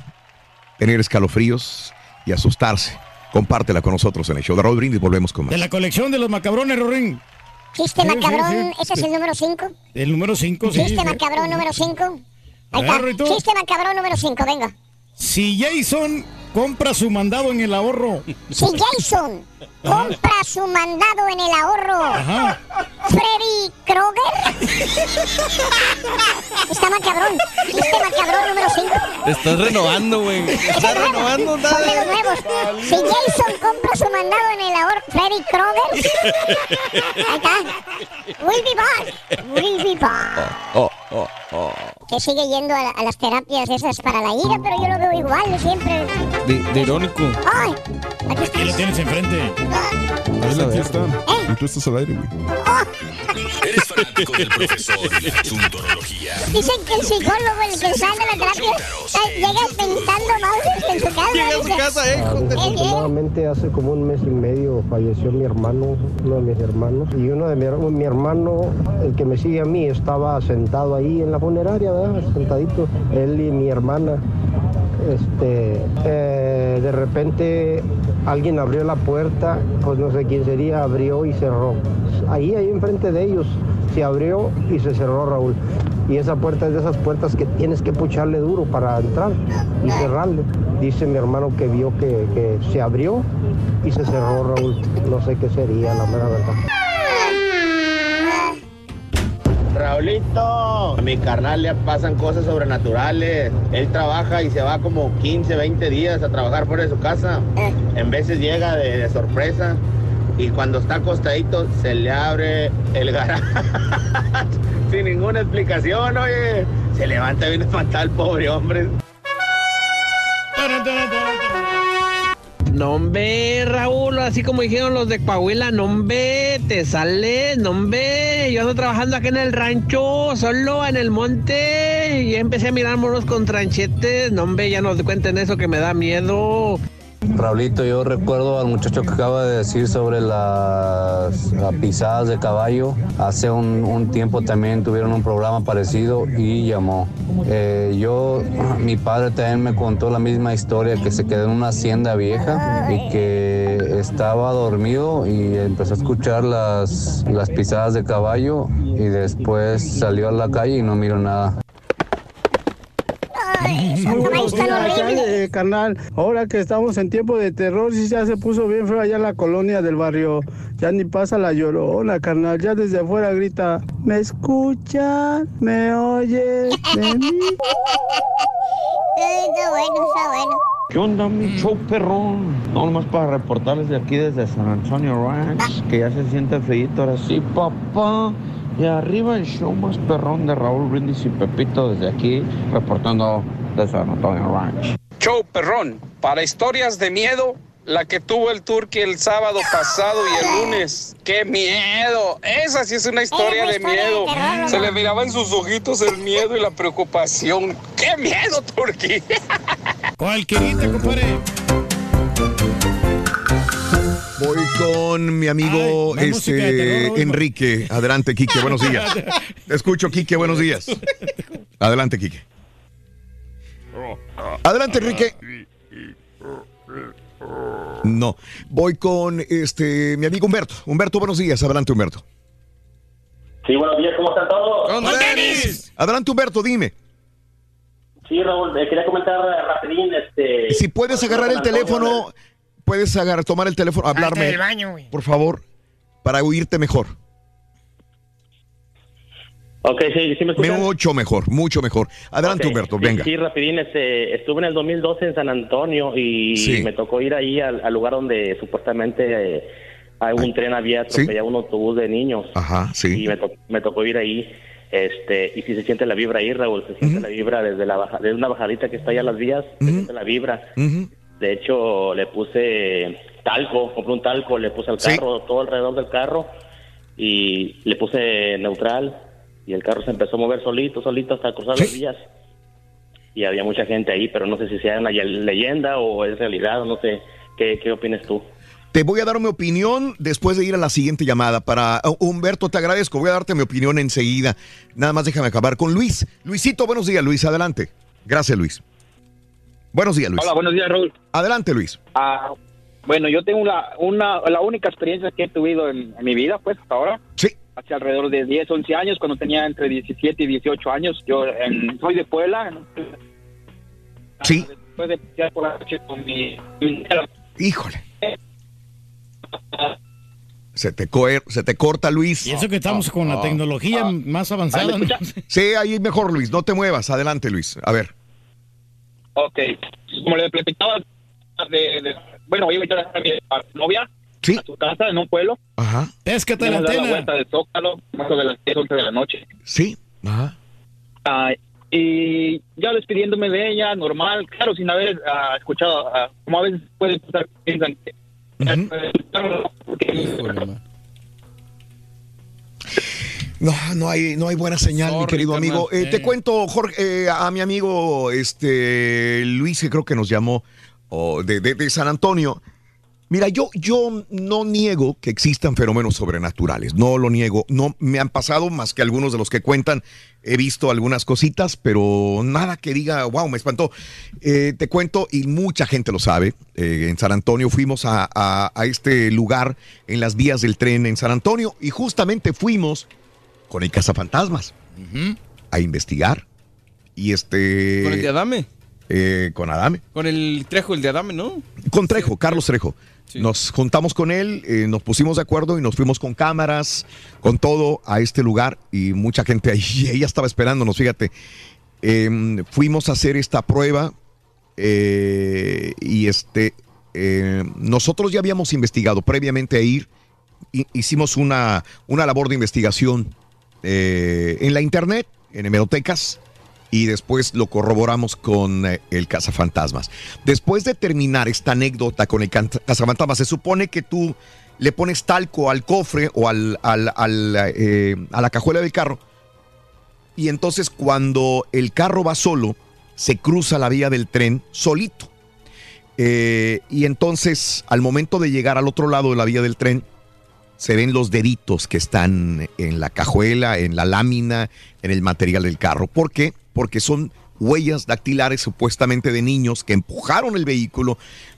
tener escalofríos y asustarse. Compártela con nosotros en el show de Raúl Brindis. Volvemos con más. De la colección de los macabrones, Rorín. Chiste Sí, macabrón, sí. ese es el número 5. El número 5, sí. Chiste sí. macabrón número 5. Ahí está. Chiste macabrón número 5, venga. Si Jason compra su mandado en el ahorro. Si Jason compra su mandado en el ahorro, Ajá. Freddy Kroger. Está macabrón. Chiste macabrón número 5. Te estás renovando, güey. Estás renovando, Son de los nada. nuevos. Si Jason compra su mandado en el ahorro, Freddy Kroger. Ahí está. We'll be back. We'll be back. Oh, oh, oh. Que sigue yendo a, a las terapias esas para la ira, pero yo lo veo igual siempre. De, de irónico. ¡Ay! Aquí Y lo tienes enfrente. Ahí aquí está. Y tú estás al aire, güey. ¿Eres fanático del profesor y la chuntorología? Dicen que el psicólogo, el que sale a la terapia, eh, llega pintando mouse en su casa. Llega a su casa, eh. Eh, eh, Afortunadamente hace como un mes y medio falleció mi hermano, uno de mis hermanos, y uno de mi, mi hermano, el que me sigue a mí, estaba sentado ahí en la funeraria, ¿verdad? Sentadito, él y mi hermana. Este, eh, de repente alguien abrió la puerta, pues no sé quién sería, abrió y cerró. Ahí, ahí enfrente de ellos, se abrió y se cerró Raúl. Y esa puerta es de esas puertas que tienes que pucharle duro para entrar y cerrarle. Dice mi hermano que vio que, que se abrió y se cerró Raúl. No sé qué sería, la mera verdad. Raulito, a mi carnal le pasan cosas sobrenaturales. Él trabaja y se va como 15, 20 días a trabajar fuera de su casa. En veces llega de, de sorpresa y cuando está acostadito se le abre el garaje sin ninguna explicación, oye. Se levanta bien espantado el pobre hombre. No hombre, Raúl, así como dijeron los de Coahuila, no hombre, te sale, no hombre. Yo ando trabajando aquí en el rancho, solo en el monte, y empecé a mirar monos con tranchetes. No hombre, ya no te cuenten eso que me da miedo. Raulito, yo recuerdo al muchacho que acaba de decir sobre las, pisadas de caballo. Hace un, un tiempo también tuvieron un programa parecido y llamó. Eh, yo, mi padre también me contó la misma historia, que se quedó en una hacienda vieja y que estaba dormido y empezó a escuchar las, las pisadas de caballo y después salió a la calle y no miró nada. Chale, carnal, ahora que estamos en tiempo de terror, sí ya se puso bien feo allá en la colonia del barrio. Ya ni pasa la llorona, carnal. Ya desde afuera grita, ¿me escuchan? ¿Me oyen? ¿De mí? Está bueno, está bueno. ¿Qué onda, mi show perrón? No, nomás para reportarles de aquí desde San Antonio Ranch, que ya se siente frío ahora sí, papá. Y arriba el show más perrón de Raúl Brindis y Pepito desde aquí, reportando de San Antonio Ranch. Show perrón, para historias de miedo, la que tuvo el Turqui el sábado pasado y el lunes. ¡Qué miedo! Esa sí es una historia de miedo. Se le miraba en sus ojitos el miedo y la preocupación. ¡Qué miedo, Turqui! Cualquierita, compadre. Voy con mi amigo Ay, terror, este. Enrique. Adelante, Quique, buenos días. Te escucho, Quique, buenos días. Adelante, Quique. Adelante, Enrique. No. Voy con este mi amigo Humberto. Humberto, buenos días. Adelante, Humberto. Sí, buenos días, ¿cómo están todos? Adelante, Humberto, dime. Sí, Raúl, quería comentar rapidín, este... Si puedes agarrar el teléfono, puedes agarrar, tomar el teléfono, hablarme. del baño, güey. Por favor, para oírte mejor. Ok, sí, sí me escuchan. Mucho mejor, mucho mejor. Adelante, Humberto, sí, venga. Sí, rapidín, este, estuve en el 2012 en San Antonio y Sí. me tocó ir ahí al, al lugar donde supuestamente eh, hay un tren había atropellado un autobús de niños. Ajá, sí. Y me, to- me tocó ir ahí. Este, y si se siente la vibra ahí, Raúl, se siente la vibra desde la baja, desde una bajadita que está allá a las vías, se siente la vibra. De hecho, le puse talco, compré un talco, le puse al carro, todo alrededor del carro, y le puse neutral, y el carro se empezó a mover solito, solito hasta cruzar las vías. Y había mucha gente ahí, pero no sé si sea una ye- leyenda o es realidad, o no sé. ¿Qué, qué opinas tú? Te voy a dar mi opinión después de ir a la siguiente llamada. Para uh, Humberto, te agradezco. Voy a darte mi opinión enseguida. Nada más déjame acabar con Luis. Luisito, buenos días, Luis. Adelante. Gracias, Luis. Buenos días, Luis. Hola, buenos días, Raúl. Adelante, Luis. Ah, bueno, yo tengo la, una, la única experiencia que he tenido en, en mi vida, pues, hasta ahora. Sí. Hace alrededor de 10, 11 años, cuando tenía entre 17 y 18 años. Yo en- soy de Puebla. Sí. Después de pasear por la noche con mi... Híjole. Se te, se te corta, Luis. Y eso que estamos con la Ah. tecnología más avanzada. ¿no? Sí, ahí mejor, Luis. No te muevas. Adelante, Luis. A ver. Ok. Como le platicaba, de, de- bueno, iba a ir a mi novia a su casa en un pueblo. Ajá. Péscate Íbamos la a dar antena. vuelta del Zócalo, más o menos a las 10, 11 de la noche. Sí. Ajá. Ah, y ya despidiéndome de ella, normal, claro, sin haber ah, escuchado, ah, como a veces puede pasar, que piensan que... No, no hay, no hay buena señal, mi querido amigo. Eh. Te cuento, Jorge, eh, a mi amigo este Luis, que creo que nos llamó oh, de, de- de San Antonio. Mira, yo, yo no niego que existan fenómenos sobrenaturales, no lo niego. No me han pasado más que algunos de los que cuentan. He visto algunas cositas, pero nada que diga, wow, me espantó. Eh, te cuento, y mucha gente lo sabe, en San Antonio fuimos a, a- a este lugar en las vías del tren en San Antonio y justamente fuimos con el cazafantasmas a investigar. Y este. Con el de Adame. eh, con Adame. Con el Trejo, el de Adame, ¿no? Con Trejo, Carlos Trejo. Nos juntamos con él, eh, nos pusimos de acuerdo y nos fuimos con cámaras, con todo a este lugar y mucha gente ahí, ella estaba esperándonos, fíjate. Em, fuimos a hacer esta prueba eh, y este, eh, nosotros ya habíamos investigado previamente a ir, hi- hicimos una, una labor de investigación eh, en la internet, en hemerotecas, y después lo corroboramos con eh, el cazafantasmas. Después de terminar esta anécdota con el cazafantasmas, se supone que tú le pones talco al cofre o al, eh, a la cajuela del carro, y entonces cuando el carro va solo, se cruza la vía del tren solito. Y entonces, al momento de llegar al otro lado de la vía del tren, se ven los deditos que están en la cajuela, en la lámina, en el material del carro. ¿Por qué? Porque son huellas dactilares supuestamente de niños que empujaron el vehículo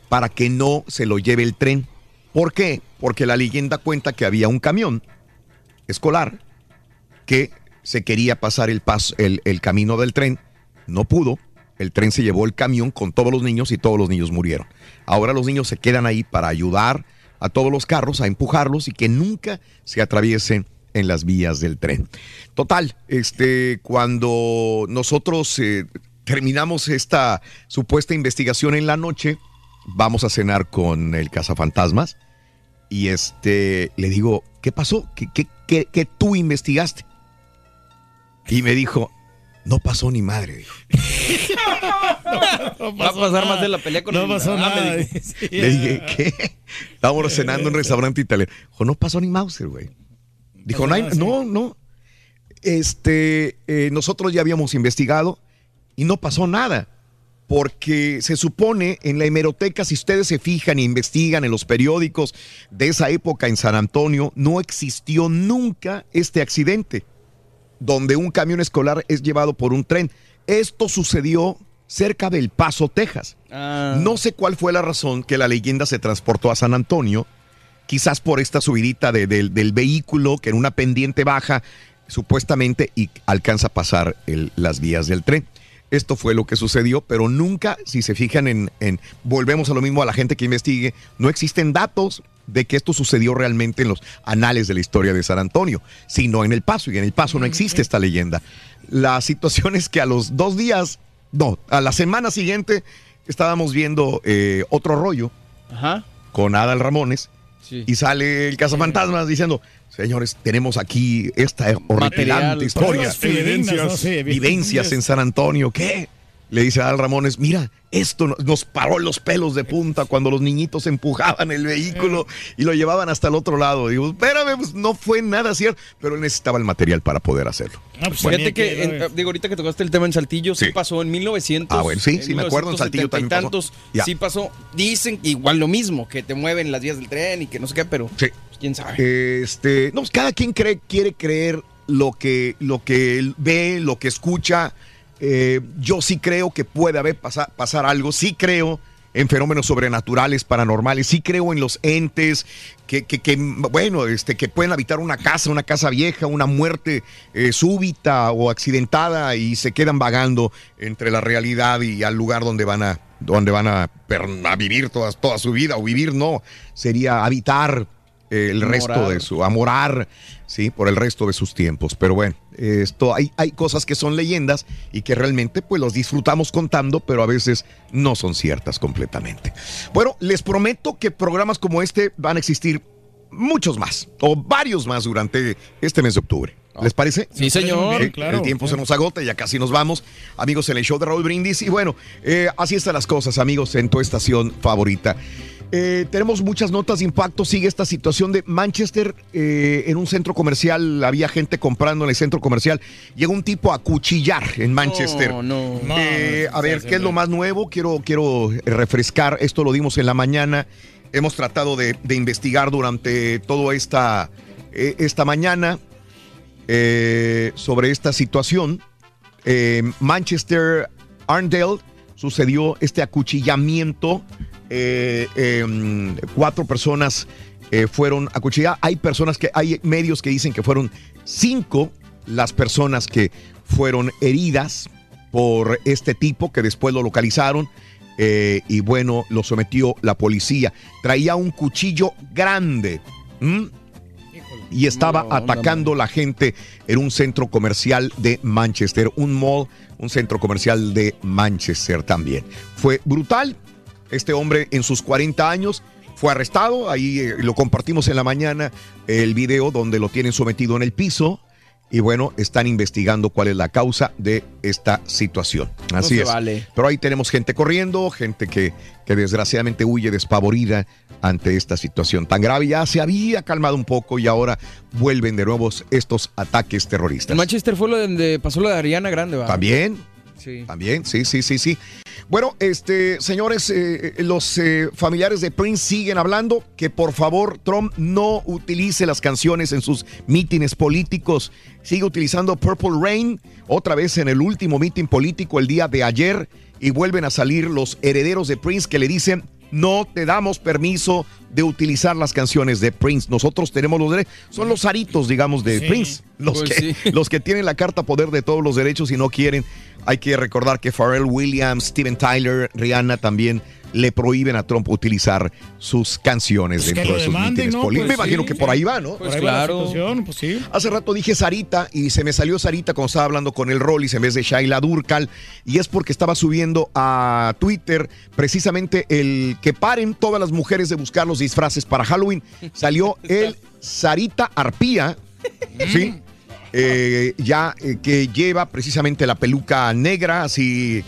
para que no se lo lleve el tren. ¿Por qué? Porque la leyenda cuenta que había un camión escolar que se quería pasar el, paso, el, el camino del tren, no pudo, el tren se llevó el camión con todos los niños y todos los niños murieron. Ahora los niños se quedan ahí para ayudar a todos los carros a empujarlos y que nunca se atraviesen en las vías del tren. Total, este, cuando nosotros eh, terminamos esta supuesta investigación en la noche, vamos a cenar con el cazafantasmas y este, le digo, ¿qué pasó? ¿Qué, qué, qué- qué tú investigaste? Y me dijo, no pasó ni madre. dijo. Va a pasar más de la pelea con No el pasó Adame, nada. dijo. Le dije, ¿qué? Estábamos cenando en un restaurante italiano. Dijo, no pasó ni Mauser, güey. Dijo, no, hay- no, no. Este, eh, nosotros ya habíamos investigado y no pasó nada. Porque se supone en la hemeroteca, si ustedes se fijan e investigan en los periódicos de esa época en San Antonio, no existió nunca este accidente donde un camión escolar es llevado por un tren. Esto sucedió cerca del Paso, Texas. No sé cuál fue la razón que la leyenda se transportó a San Antonio, quizás por esta subidita de- del- del vehículo que en una pendiente baja supuestamente y alcanza a pasar el- las vías del tren. Esto fue lo que sucedió, pero nunca, si se fijan en, en- volvemos a lo mismo a la gente que investigue, no existen datos de que esto sucedió realmente en los anales de la historia de San Antonio, sino en El Paso, y en El Paso no existe esta leyenda. La situación es que a los dos días, no, a la semana siguiente estábamos viendo eh, otro rollo Ajá. con Adal Ramones Sí. y sale el cazafantasmas diciendo, señores, tenemos aquí esta horripilante historia. fidedignas, ¿no? Sí, Vivencias en San Antonio, ¿qué? Le dice a Adal Ramones, mira, esto no- nos paró los pelos de punta cuando los niñitos empujaban el vehículo y lo llevaban hasta el otro lado. Digo, espérame, pues no fue nada cierto, pero él necesitaba el material para poder hacerlo. Fíjate que, en- digo, ahorita que tocaste el tema en Saltillo, sí, pasó en 1900. Ah, bueno, sí, sí, me acuerdo, en Saltillo también pasó. tantos, Ya. Sí pasó. Dicen igual lo mismo, que te mueven las vías del tren y que no sé qué, pero pues, quién sabe. Este, no, pues cada quien cree, quiere creer lo que, lo que él ve, lo que escucha. Eh, yo sí creo que puede haber pasar, pasar algo, sí creo en fenómenos sobrenaturales, paranormales, sí creo en los entes que, que, que, bueno, este, que pueden habitar una casa, una casa vieja, una muerte eh, súbita o accidentada y se quedan vagando entre la realidad y al lugar donde van a, donde van a, vivir toda, toda su vida, o vivir no, sería habitar eh, el Morar. resto de su, a morar, sí, por el resto de sus tiempos. Pero bueno, esto hay, hay cosas que son leyendas y que realmente pues los disfrutamos contando, pero a veces no son ciertas completamente. Bueno, les prometo que programas como este van a existir muchos más, o varios más durante este mes de octubre. ¿Les parece? Sí, señor, claro. El tiempo se nos agota, ya casi nos vamos. Amigos, en el show de Raúl Brindis. Y bueno, eh, así están las cosas, amigos, en tu estación favorita. Eh, tenemos muchas notas de impacto. Sigue esta situación de Manchester eh, en un centro comercial. Había gente comprando en el centro comercial. Llegó un tipo a cuchillar en Manchester. No, no. Eh, No, a ver, ¿qué es lo más nuevo? Quiero, quiero refrescar. Esto lo dimos en la mañana. Hemos tratado de, de investigar durante toda esta, eh, esta mañana eh, sobre esta situación. Eh, Manchester, Arndale, sucedió este acuchillamiento. Eh, em, cuatro personas eh, fueron acuchilladas. Hay personas que, hay medios que dicen que fueron cinco las personas que fueron heridas por este tipo que después lo localizaron. eh, y bueno, lo sometió la policía. Traía un cuchillo grande. y estaba No, atacando la gente en un centro comercial de Manchester, un mall, un centro comercial de Manchester también. Fue brutal. Este hombre en sus 40 años fue arrestado. Ahí eh, lo compartimos en la mañana, el video donde lo tienen sometido en el piso. Y bueno, están investigando cuál es la causa de esta situación. Así es. vale. Pero ahí tenemos gente corriendo, gente que, que desgraciadamente huye despavorida ante esta situación tan grave. Ya se había calmado un poco y ahora vuelven de nuevo estos ataques terroristas. En Manchester fue lo donde pasó lo de Ariana Grande, ¿va? También. Sí. También, sí, sí, sí, sí. Bueno, este, señores, eh, los eh, familiares de Prince siguen hablando que por favor Trump no utilice las canciones en sus mítines políticos. Sigue utilizando Purple Rain otra vez en el último mitin político el día de ayer y vuelven a salir los herederos de Prince que le dicen no te damos permiso de utilizar las canciones de Prince. Nosotros tenemos los derechos. Son los aritos, digamos, de Sí, Prince. Los, pues que, sí. los que tienen la carta poder de todos los derechos y no quieren. Hay que recordar que Pharrell Williams, Steven Tyler, Rihanna también le prohíben a Trump utilizar sus canciones Pues dentro de sus mítines ¿no? políticos. Pues Me imagino que por ahí va, ¿no? Por ahí va la situación, pues sí. Hace rato dije Sarita y se me salió Sarita cuando estaba hablando con el Rollis en vez de Shaila Durcal. Y es porque estaba subiendo a Twitter precisamente el que paren todas las mujeres de buscar los disfraces para Halloween. Salió el Sarita Arpía, ¿sí? Eh, ya eh, que lleva precisamente la peluca negra, así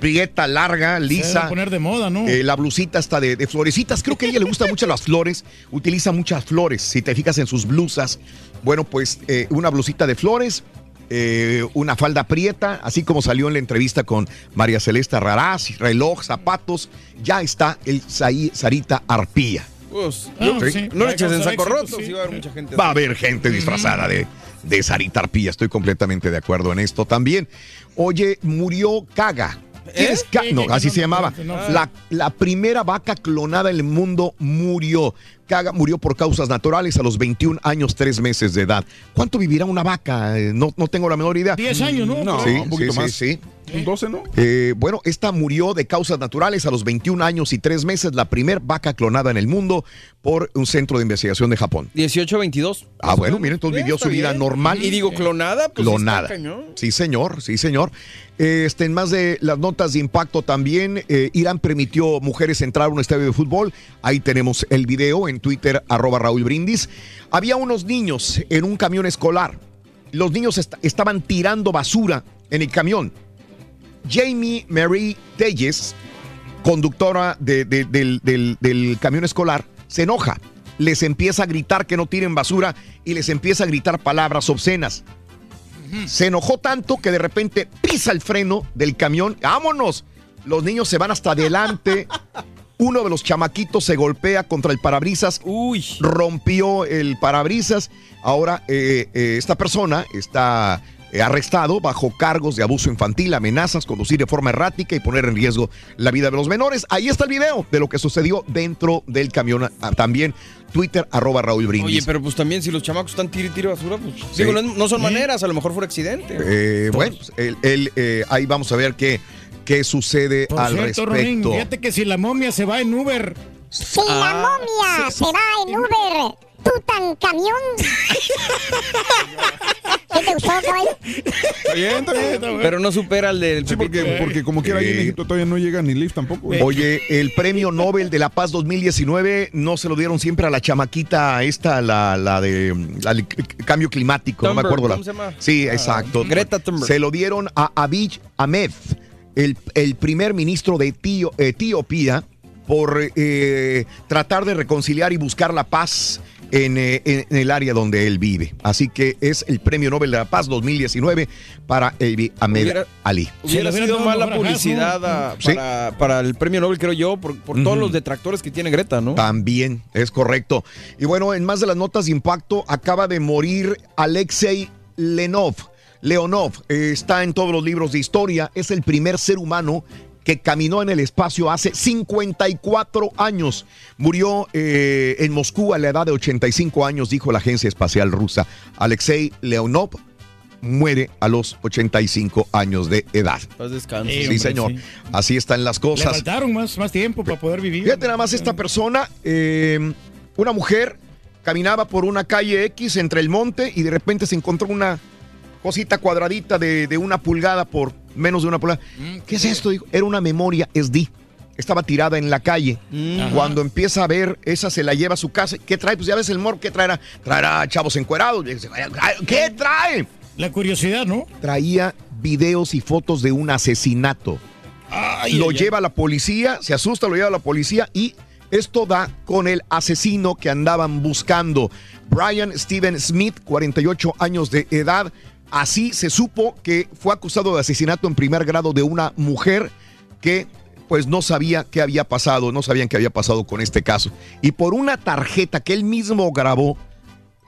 prieta, larga, Se lisa. poner de moda, ¿no? Eh, la blusita está de, de florecitas. Creo que a ella le gustan mucho las flores. Utiliza muchas flores. Si te fijas en sus blusas. Bueno, pues eh, una blusita de flores. eh, una falda prieta, así como salió en la entrevista con María Celeste Raraz, reloj, zapatos, ya está el Sarita Arpía. Pues, Ah, no, sí. no le eches en saco éxito, roto, sí. sí va a haber mucha gente. Va a así. haber gente disfrazada de, de Sarita Arpía, estoy completamente de acuerdo en esto también. Oye, murió Caga. ¿Quién ¿Eh? Ca- No, sí, así no, se llamaba. no, no. La, la primera vaca clonada en el mundo murió. Kaga murió por causas naturales a los 21 años, 3 meses de edad. ¿Cuánto vivirá una vaca? Eh, No, no tengo la menor idea. 10 años, ¿no? No, Sí, un poquito sí, más. sí, Un 12, ¿no? Eh, bueno, esta murió de causas naturales a los 21 años y 3 meses, la primer vaca clonada en el mundo por un centro de investigación de Japón. 18-22. Ah, bueno, miren, entonces vivió su vida normal. Y digo, clonada, pues clonada. Sí, señor, sí, señor. Este, en más de las notas de impacto también, eh, Irán permitió mujeres entrar a un estadio de fútbol. Ahí tenemos el video en Twitter, arroba Raúl Brindis. Había unos niños en un camión escolar. Los niños est- estaban tirando basura en el camión. Jamie Marie Telles, conductora de- de- del, del- del camión escolar, se enoja. Les empieza a gritar que no tiren basura y les empieza a gritar palabras obscenas. Se enojó tanto que de repente pisa el freno del camión. ¡Vámonos! Los niños se van hasta adelante. Uno de los chamaquitos se golpea contra el parabrisas. Rompió el parabrisas. Ahora eh, eh, esta persona está eh, arrestado bajo cargos de abuso infantil, amenazas, conducir de forma errática y poner en riesgo la vida de los menores. Ahí está el video de lo que sucedió dentro del camión. Ah, También Twitter, arroba Raúl Brindis. Oye, pero pues también si los chamacos están tiro y tiro basura, pues Sí. digo, no, no son maneras, a lo mejor fue accidente. Eh, bueno, pues, eh, ahí vamos a ver qué, qué sucede Por al cierto, respecto. fíjate que si la momia se va en Uber. Si la momia se va en Uber, Tutankamón. ¿Qué te gustó, caballo? Está bien, está bien. Pero no supera al del Sí, porque, porque como quiera ahí en Egipto todavía no llega ni Lyft tampoco. Oye, el premio Nobel de la Paz 2019 no se lo dieron siempre a la chamaquita esta, la, la de la cambio climático, no me acuerdo la. ¿cómo se llama? Sí, Ah, exacto. Greta Thunberg. Se lo dieron a Abiy Ahmed, el, el primer ministro de Etio- Etiopía, por eh, tratar de reconciliar y buscar la paz en, eh, en- el área donde él vive. Así que es el premio Nobel de la Paz 2019 para Abiy Ahmed Hubiera- Ali. Hubiera hubieran sido mala publicidad a- Sí. para, para el premio Nobel, creo yo, por, por todos los detractores que tiene Greta, ¿no? También, es correcto. Y bueno, en más de las notas de impacto, acaba de morir Alexei Lenov. Leonov eh, está en todos los libros de historia, es el primer ser humano que caminó en el espacio hace 54 años. Murió eh, en Moscú a la edad de 85 años, dijo la agencia espacial rusa. Alexei Leonov muere a los 85 años de edad. Paz descanse. Sí, Sí, hombre, señor. sí. Así están las Le cosas. faltaron más, más tiempo para poder vivir. Fíjate nada más esta persona, eh, una mujer caminaba por una calle X entre el monte y de repente se encontró una cosita cuadradita de, de una pulgada por menos de una pulgada. ¿Qué es esto? Dijo, Era una memoria SD. Estaba tirada en la calle. Ajá. Cuando empieza a ver, esa se la lleva a su casa. ¿Qué trae? Pues ya ves el mor, ¿qué traerá? Traerá chavos encuerados. ¿Qué trae? La curiosidad, ¿no? Traía videos y fotos de un asesinato Ay, lo ay, ay. lleva a la policía, se asusta, lo lleva a la policía y esto da con el asesino que andaban buscando. Brian Steven Smith, 48 años de edad. Así se supo que fue acusado de asesinato en primer grado de una mujer que pues no sabía qué había pasado, no sabían qué había pasado con este caso. Y por una tarjeta que él mismo grabó,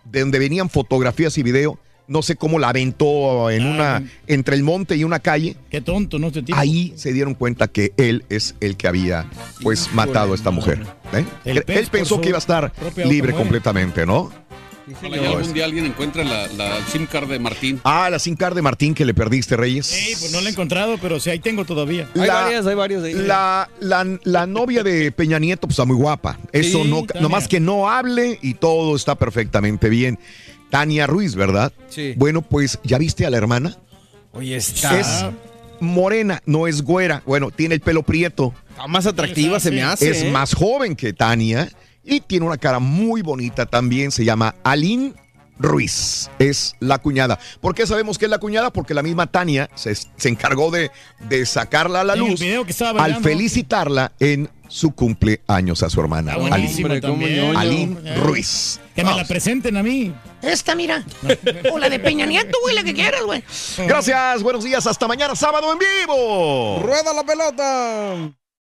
de donde venían fotografías y video, no sé cómo la aventó en una, entre el monte y una calle. Qué tonto, ¿no? Este tipo. Ahí se dieron cuenta que él es el que había pues matado a esta mujer. ¿eh? Él, pensó que iba a estar libre completamente, ¿no? Ojalá y algún día alguien encuentre la, la SIM card de Martín. Ah, la SIM card de Martín que le perdiste, Reyes. Sí, pues no la he encontrado, pero sí, ahí tengo todavía. Hay varias, hay varios de ahí. La, la, la novia de Peña Nieto pues, está muy guapa. Eso Sí, no, Tania. nomás que no hable y todo está perfectamente bien. Tania Ruiz, ¿verdad? Sí. Bueno, pues, ¿ya viste a la hermana? Oye, está, Es morena, no es güera. Bueno, tiene el pelo prieto. está más atractiva, se me hace. es ¿eh? más joven que Tania y tiene una cara muy bonita también. Se llama Aline Ruiz. Es la cuñada. ¿Por qué sabemos que es la cuñada? Porque la misma Tania se, se encargó de, de sacarla a la En el luz video que estaba al felicitarla en su cumpleaños a su hermana. Aline, Eh, Ruiz. Que me la presenten a mí. Esta, mira. O la de Peña Nieto, güey, la que quieras, güey. Gracias, buenos días, hasta mañana sábado en vivo. ¡Rueda la pelota!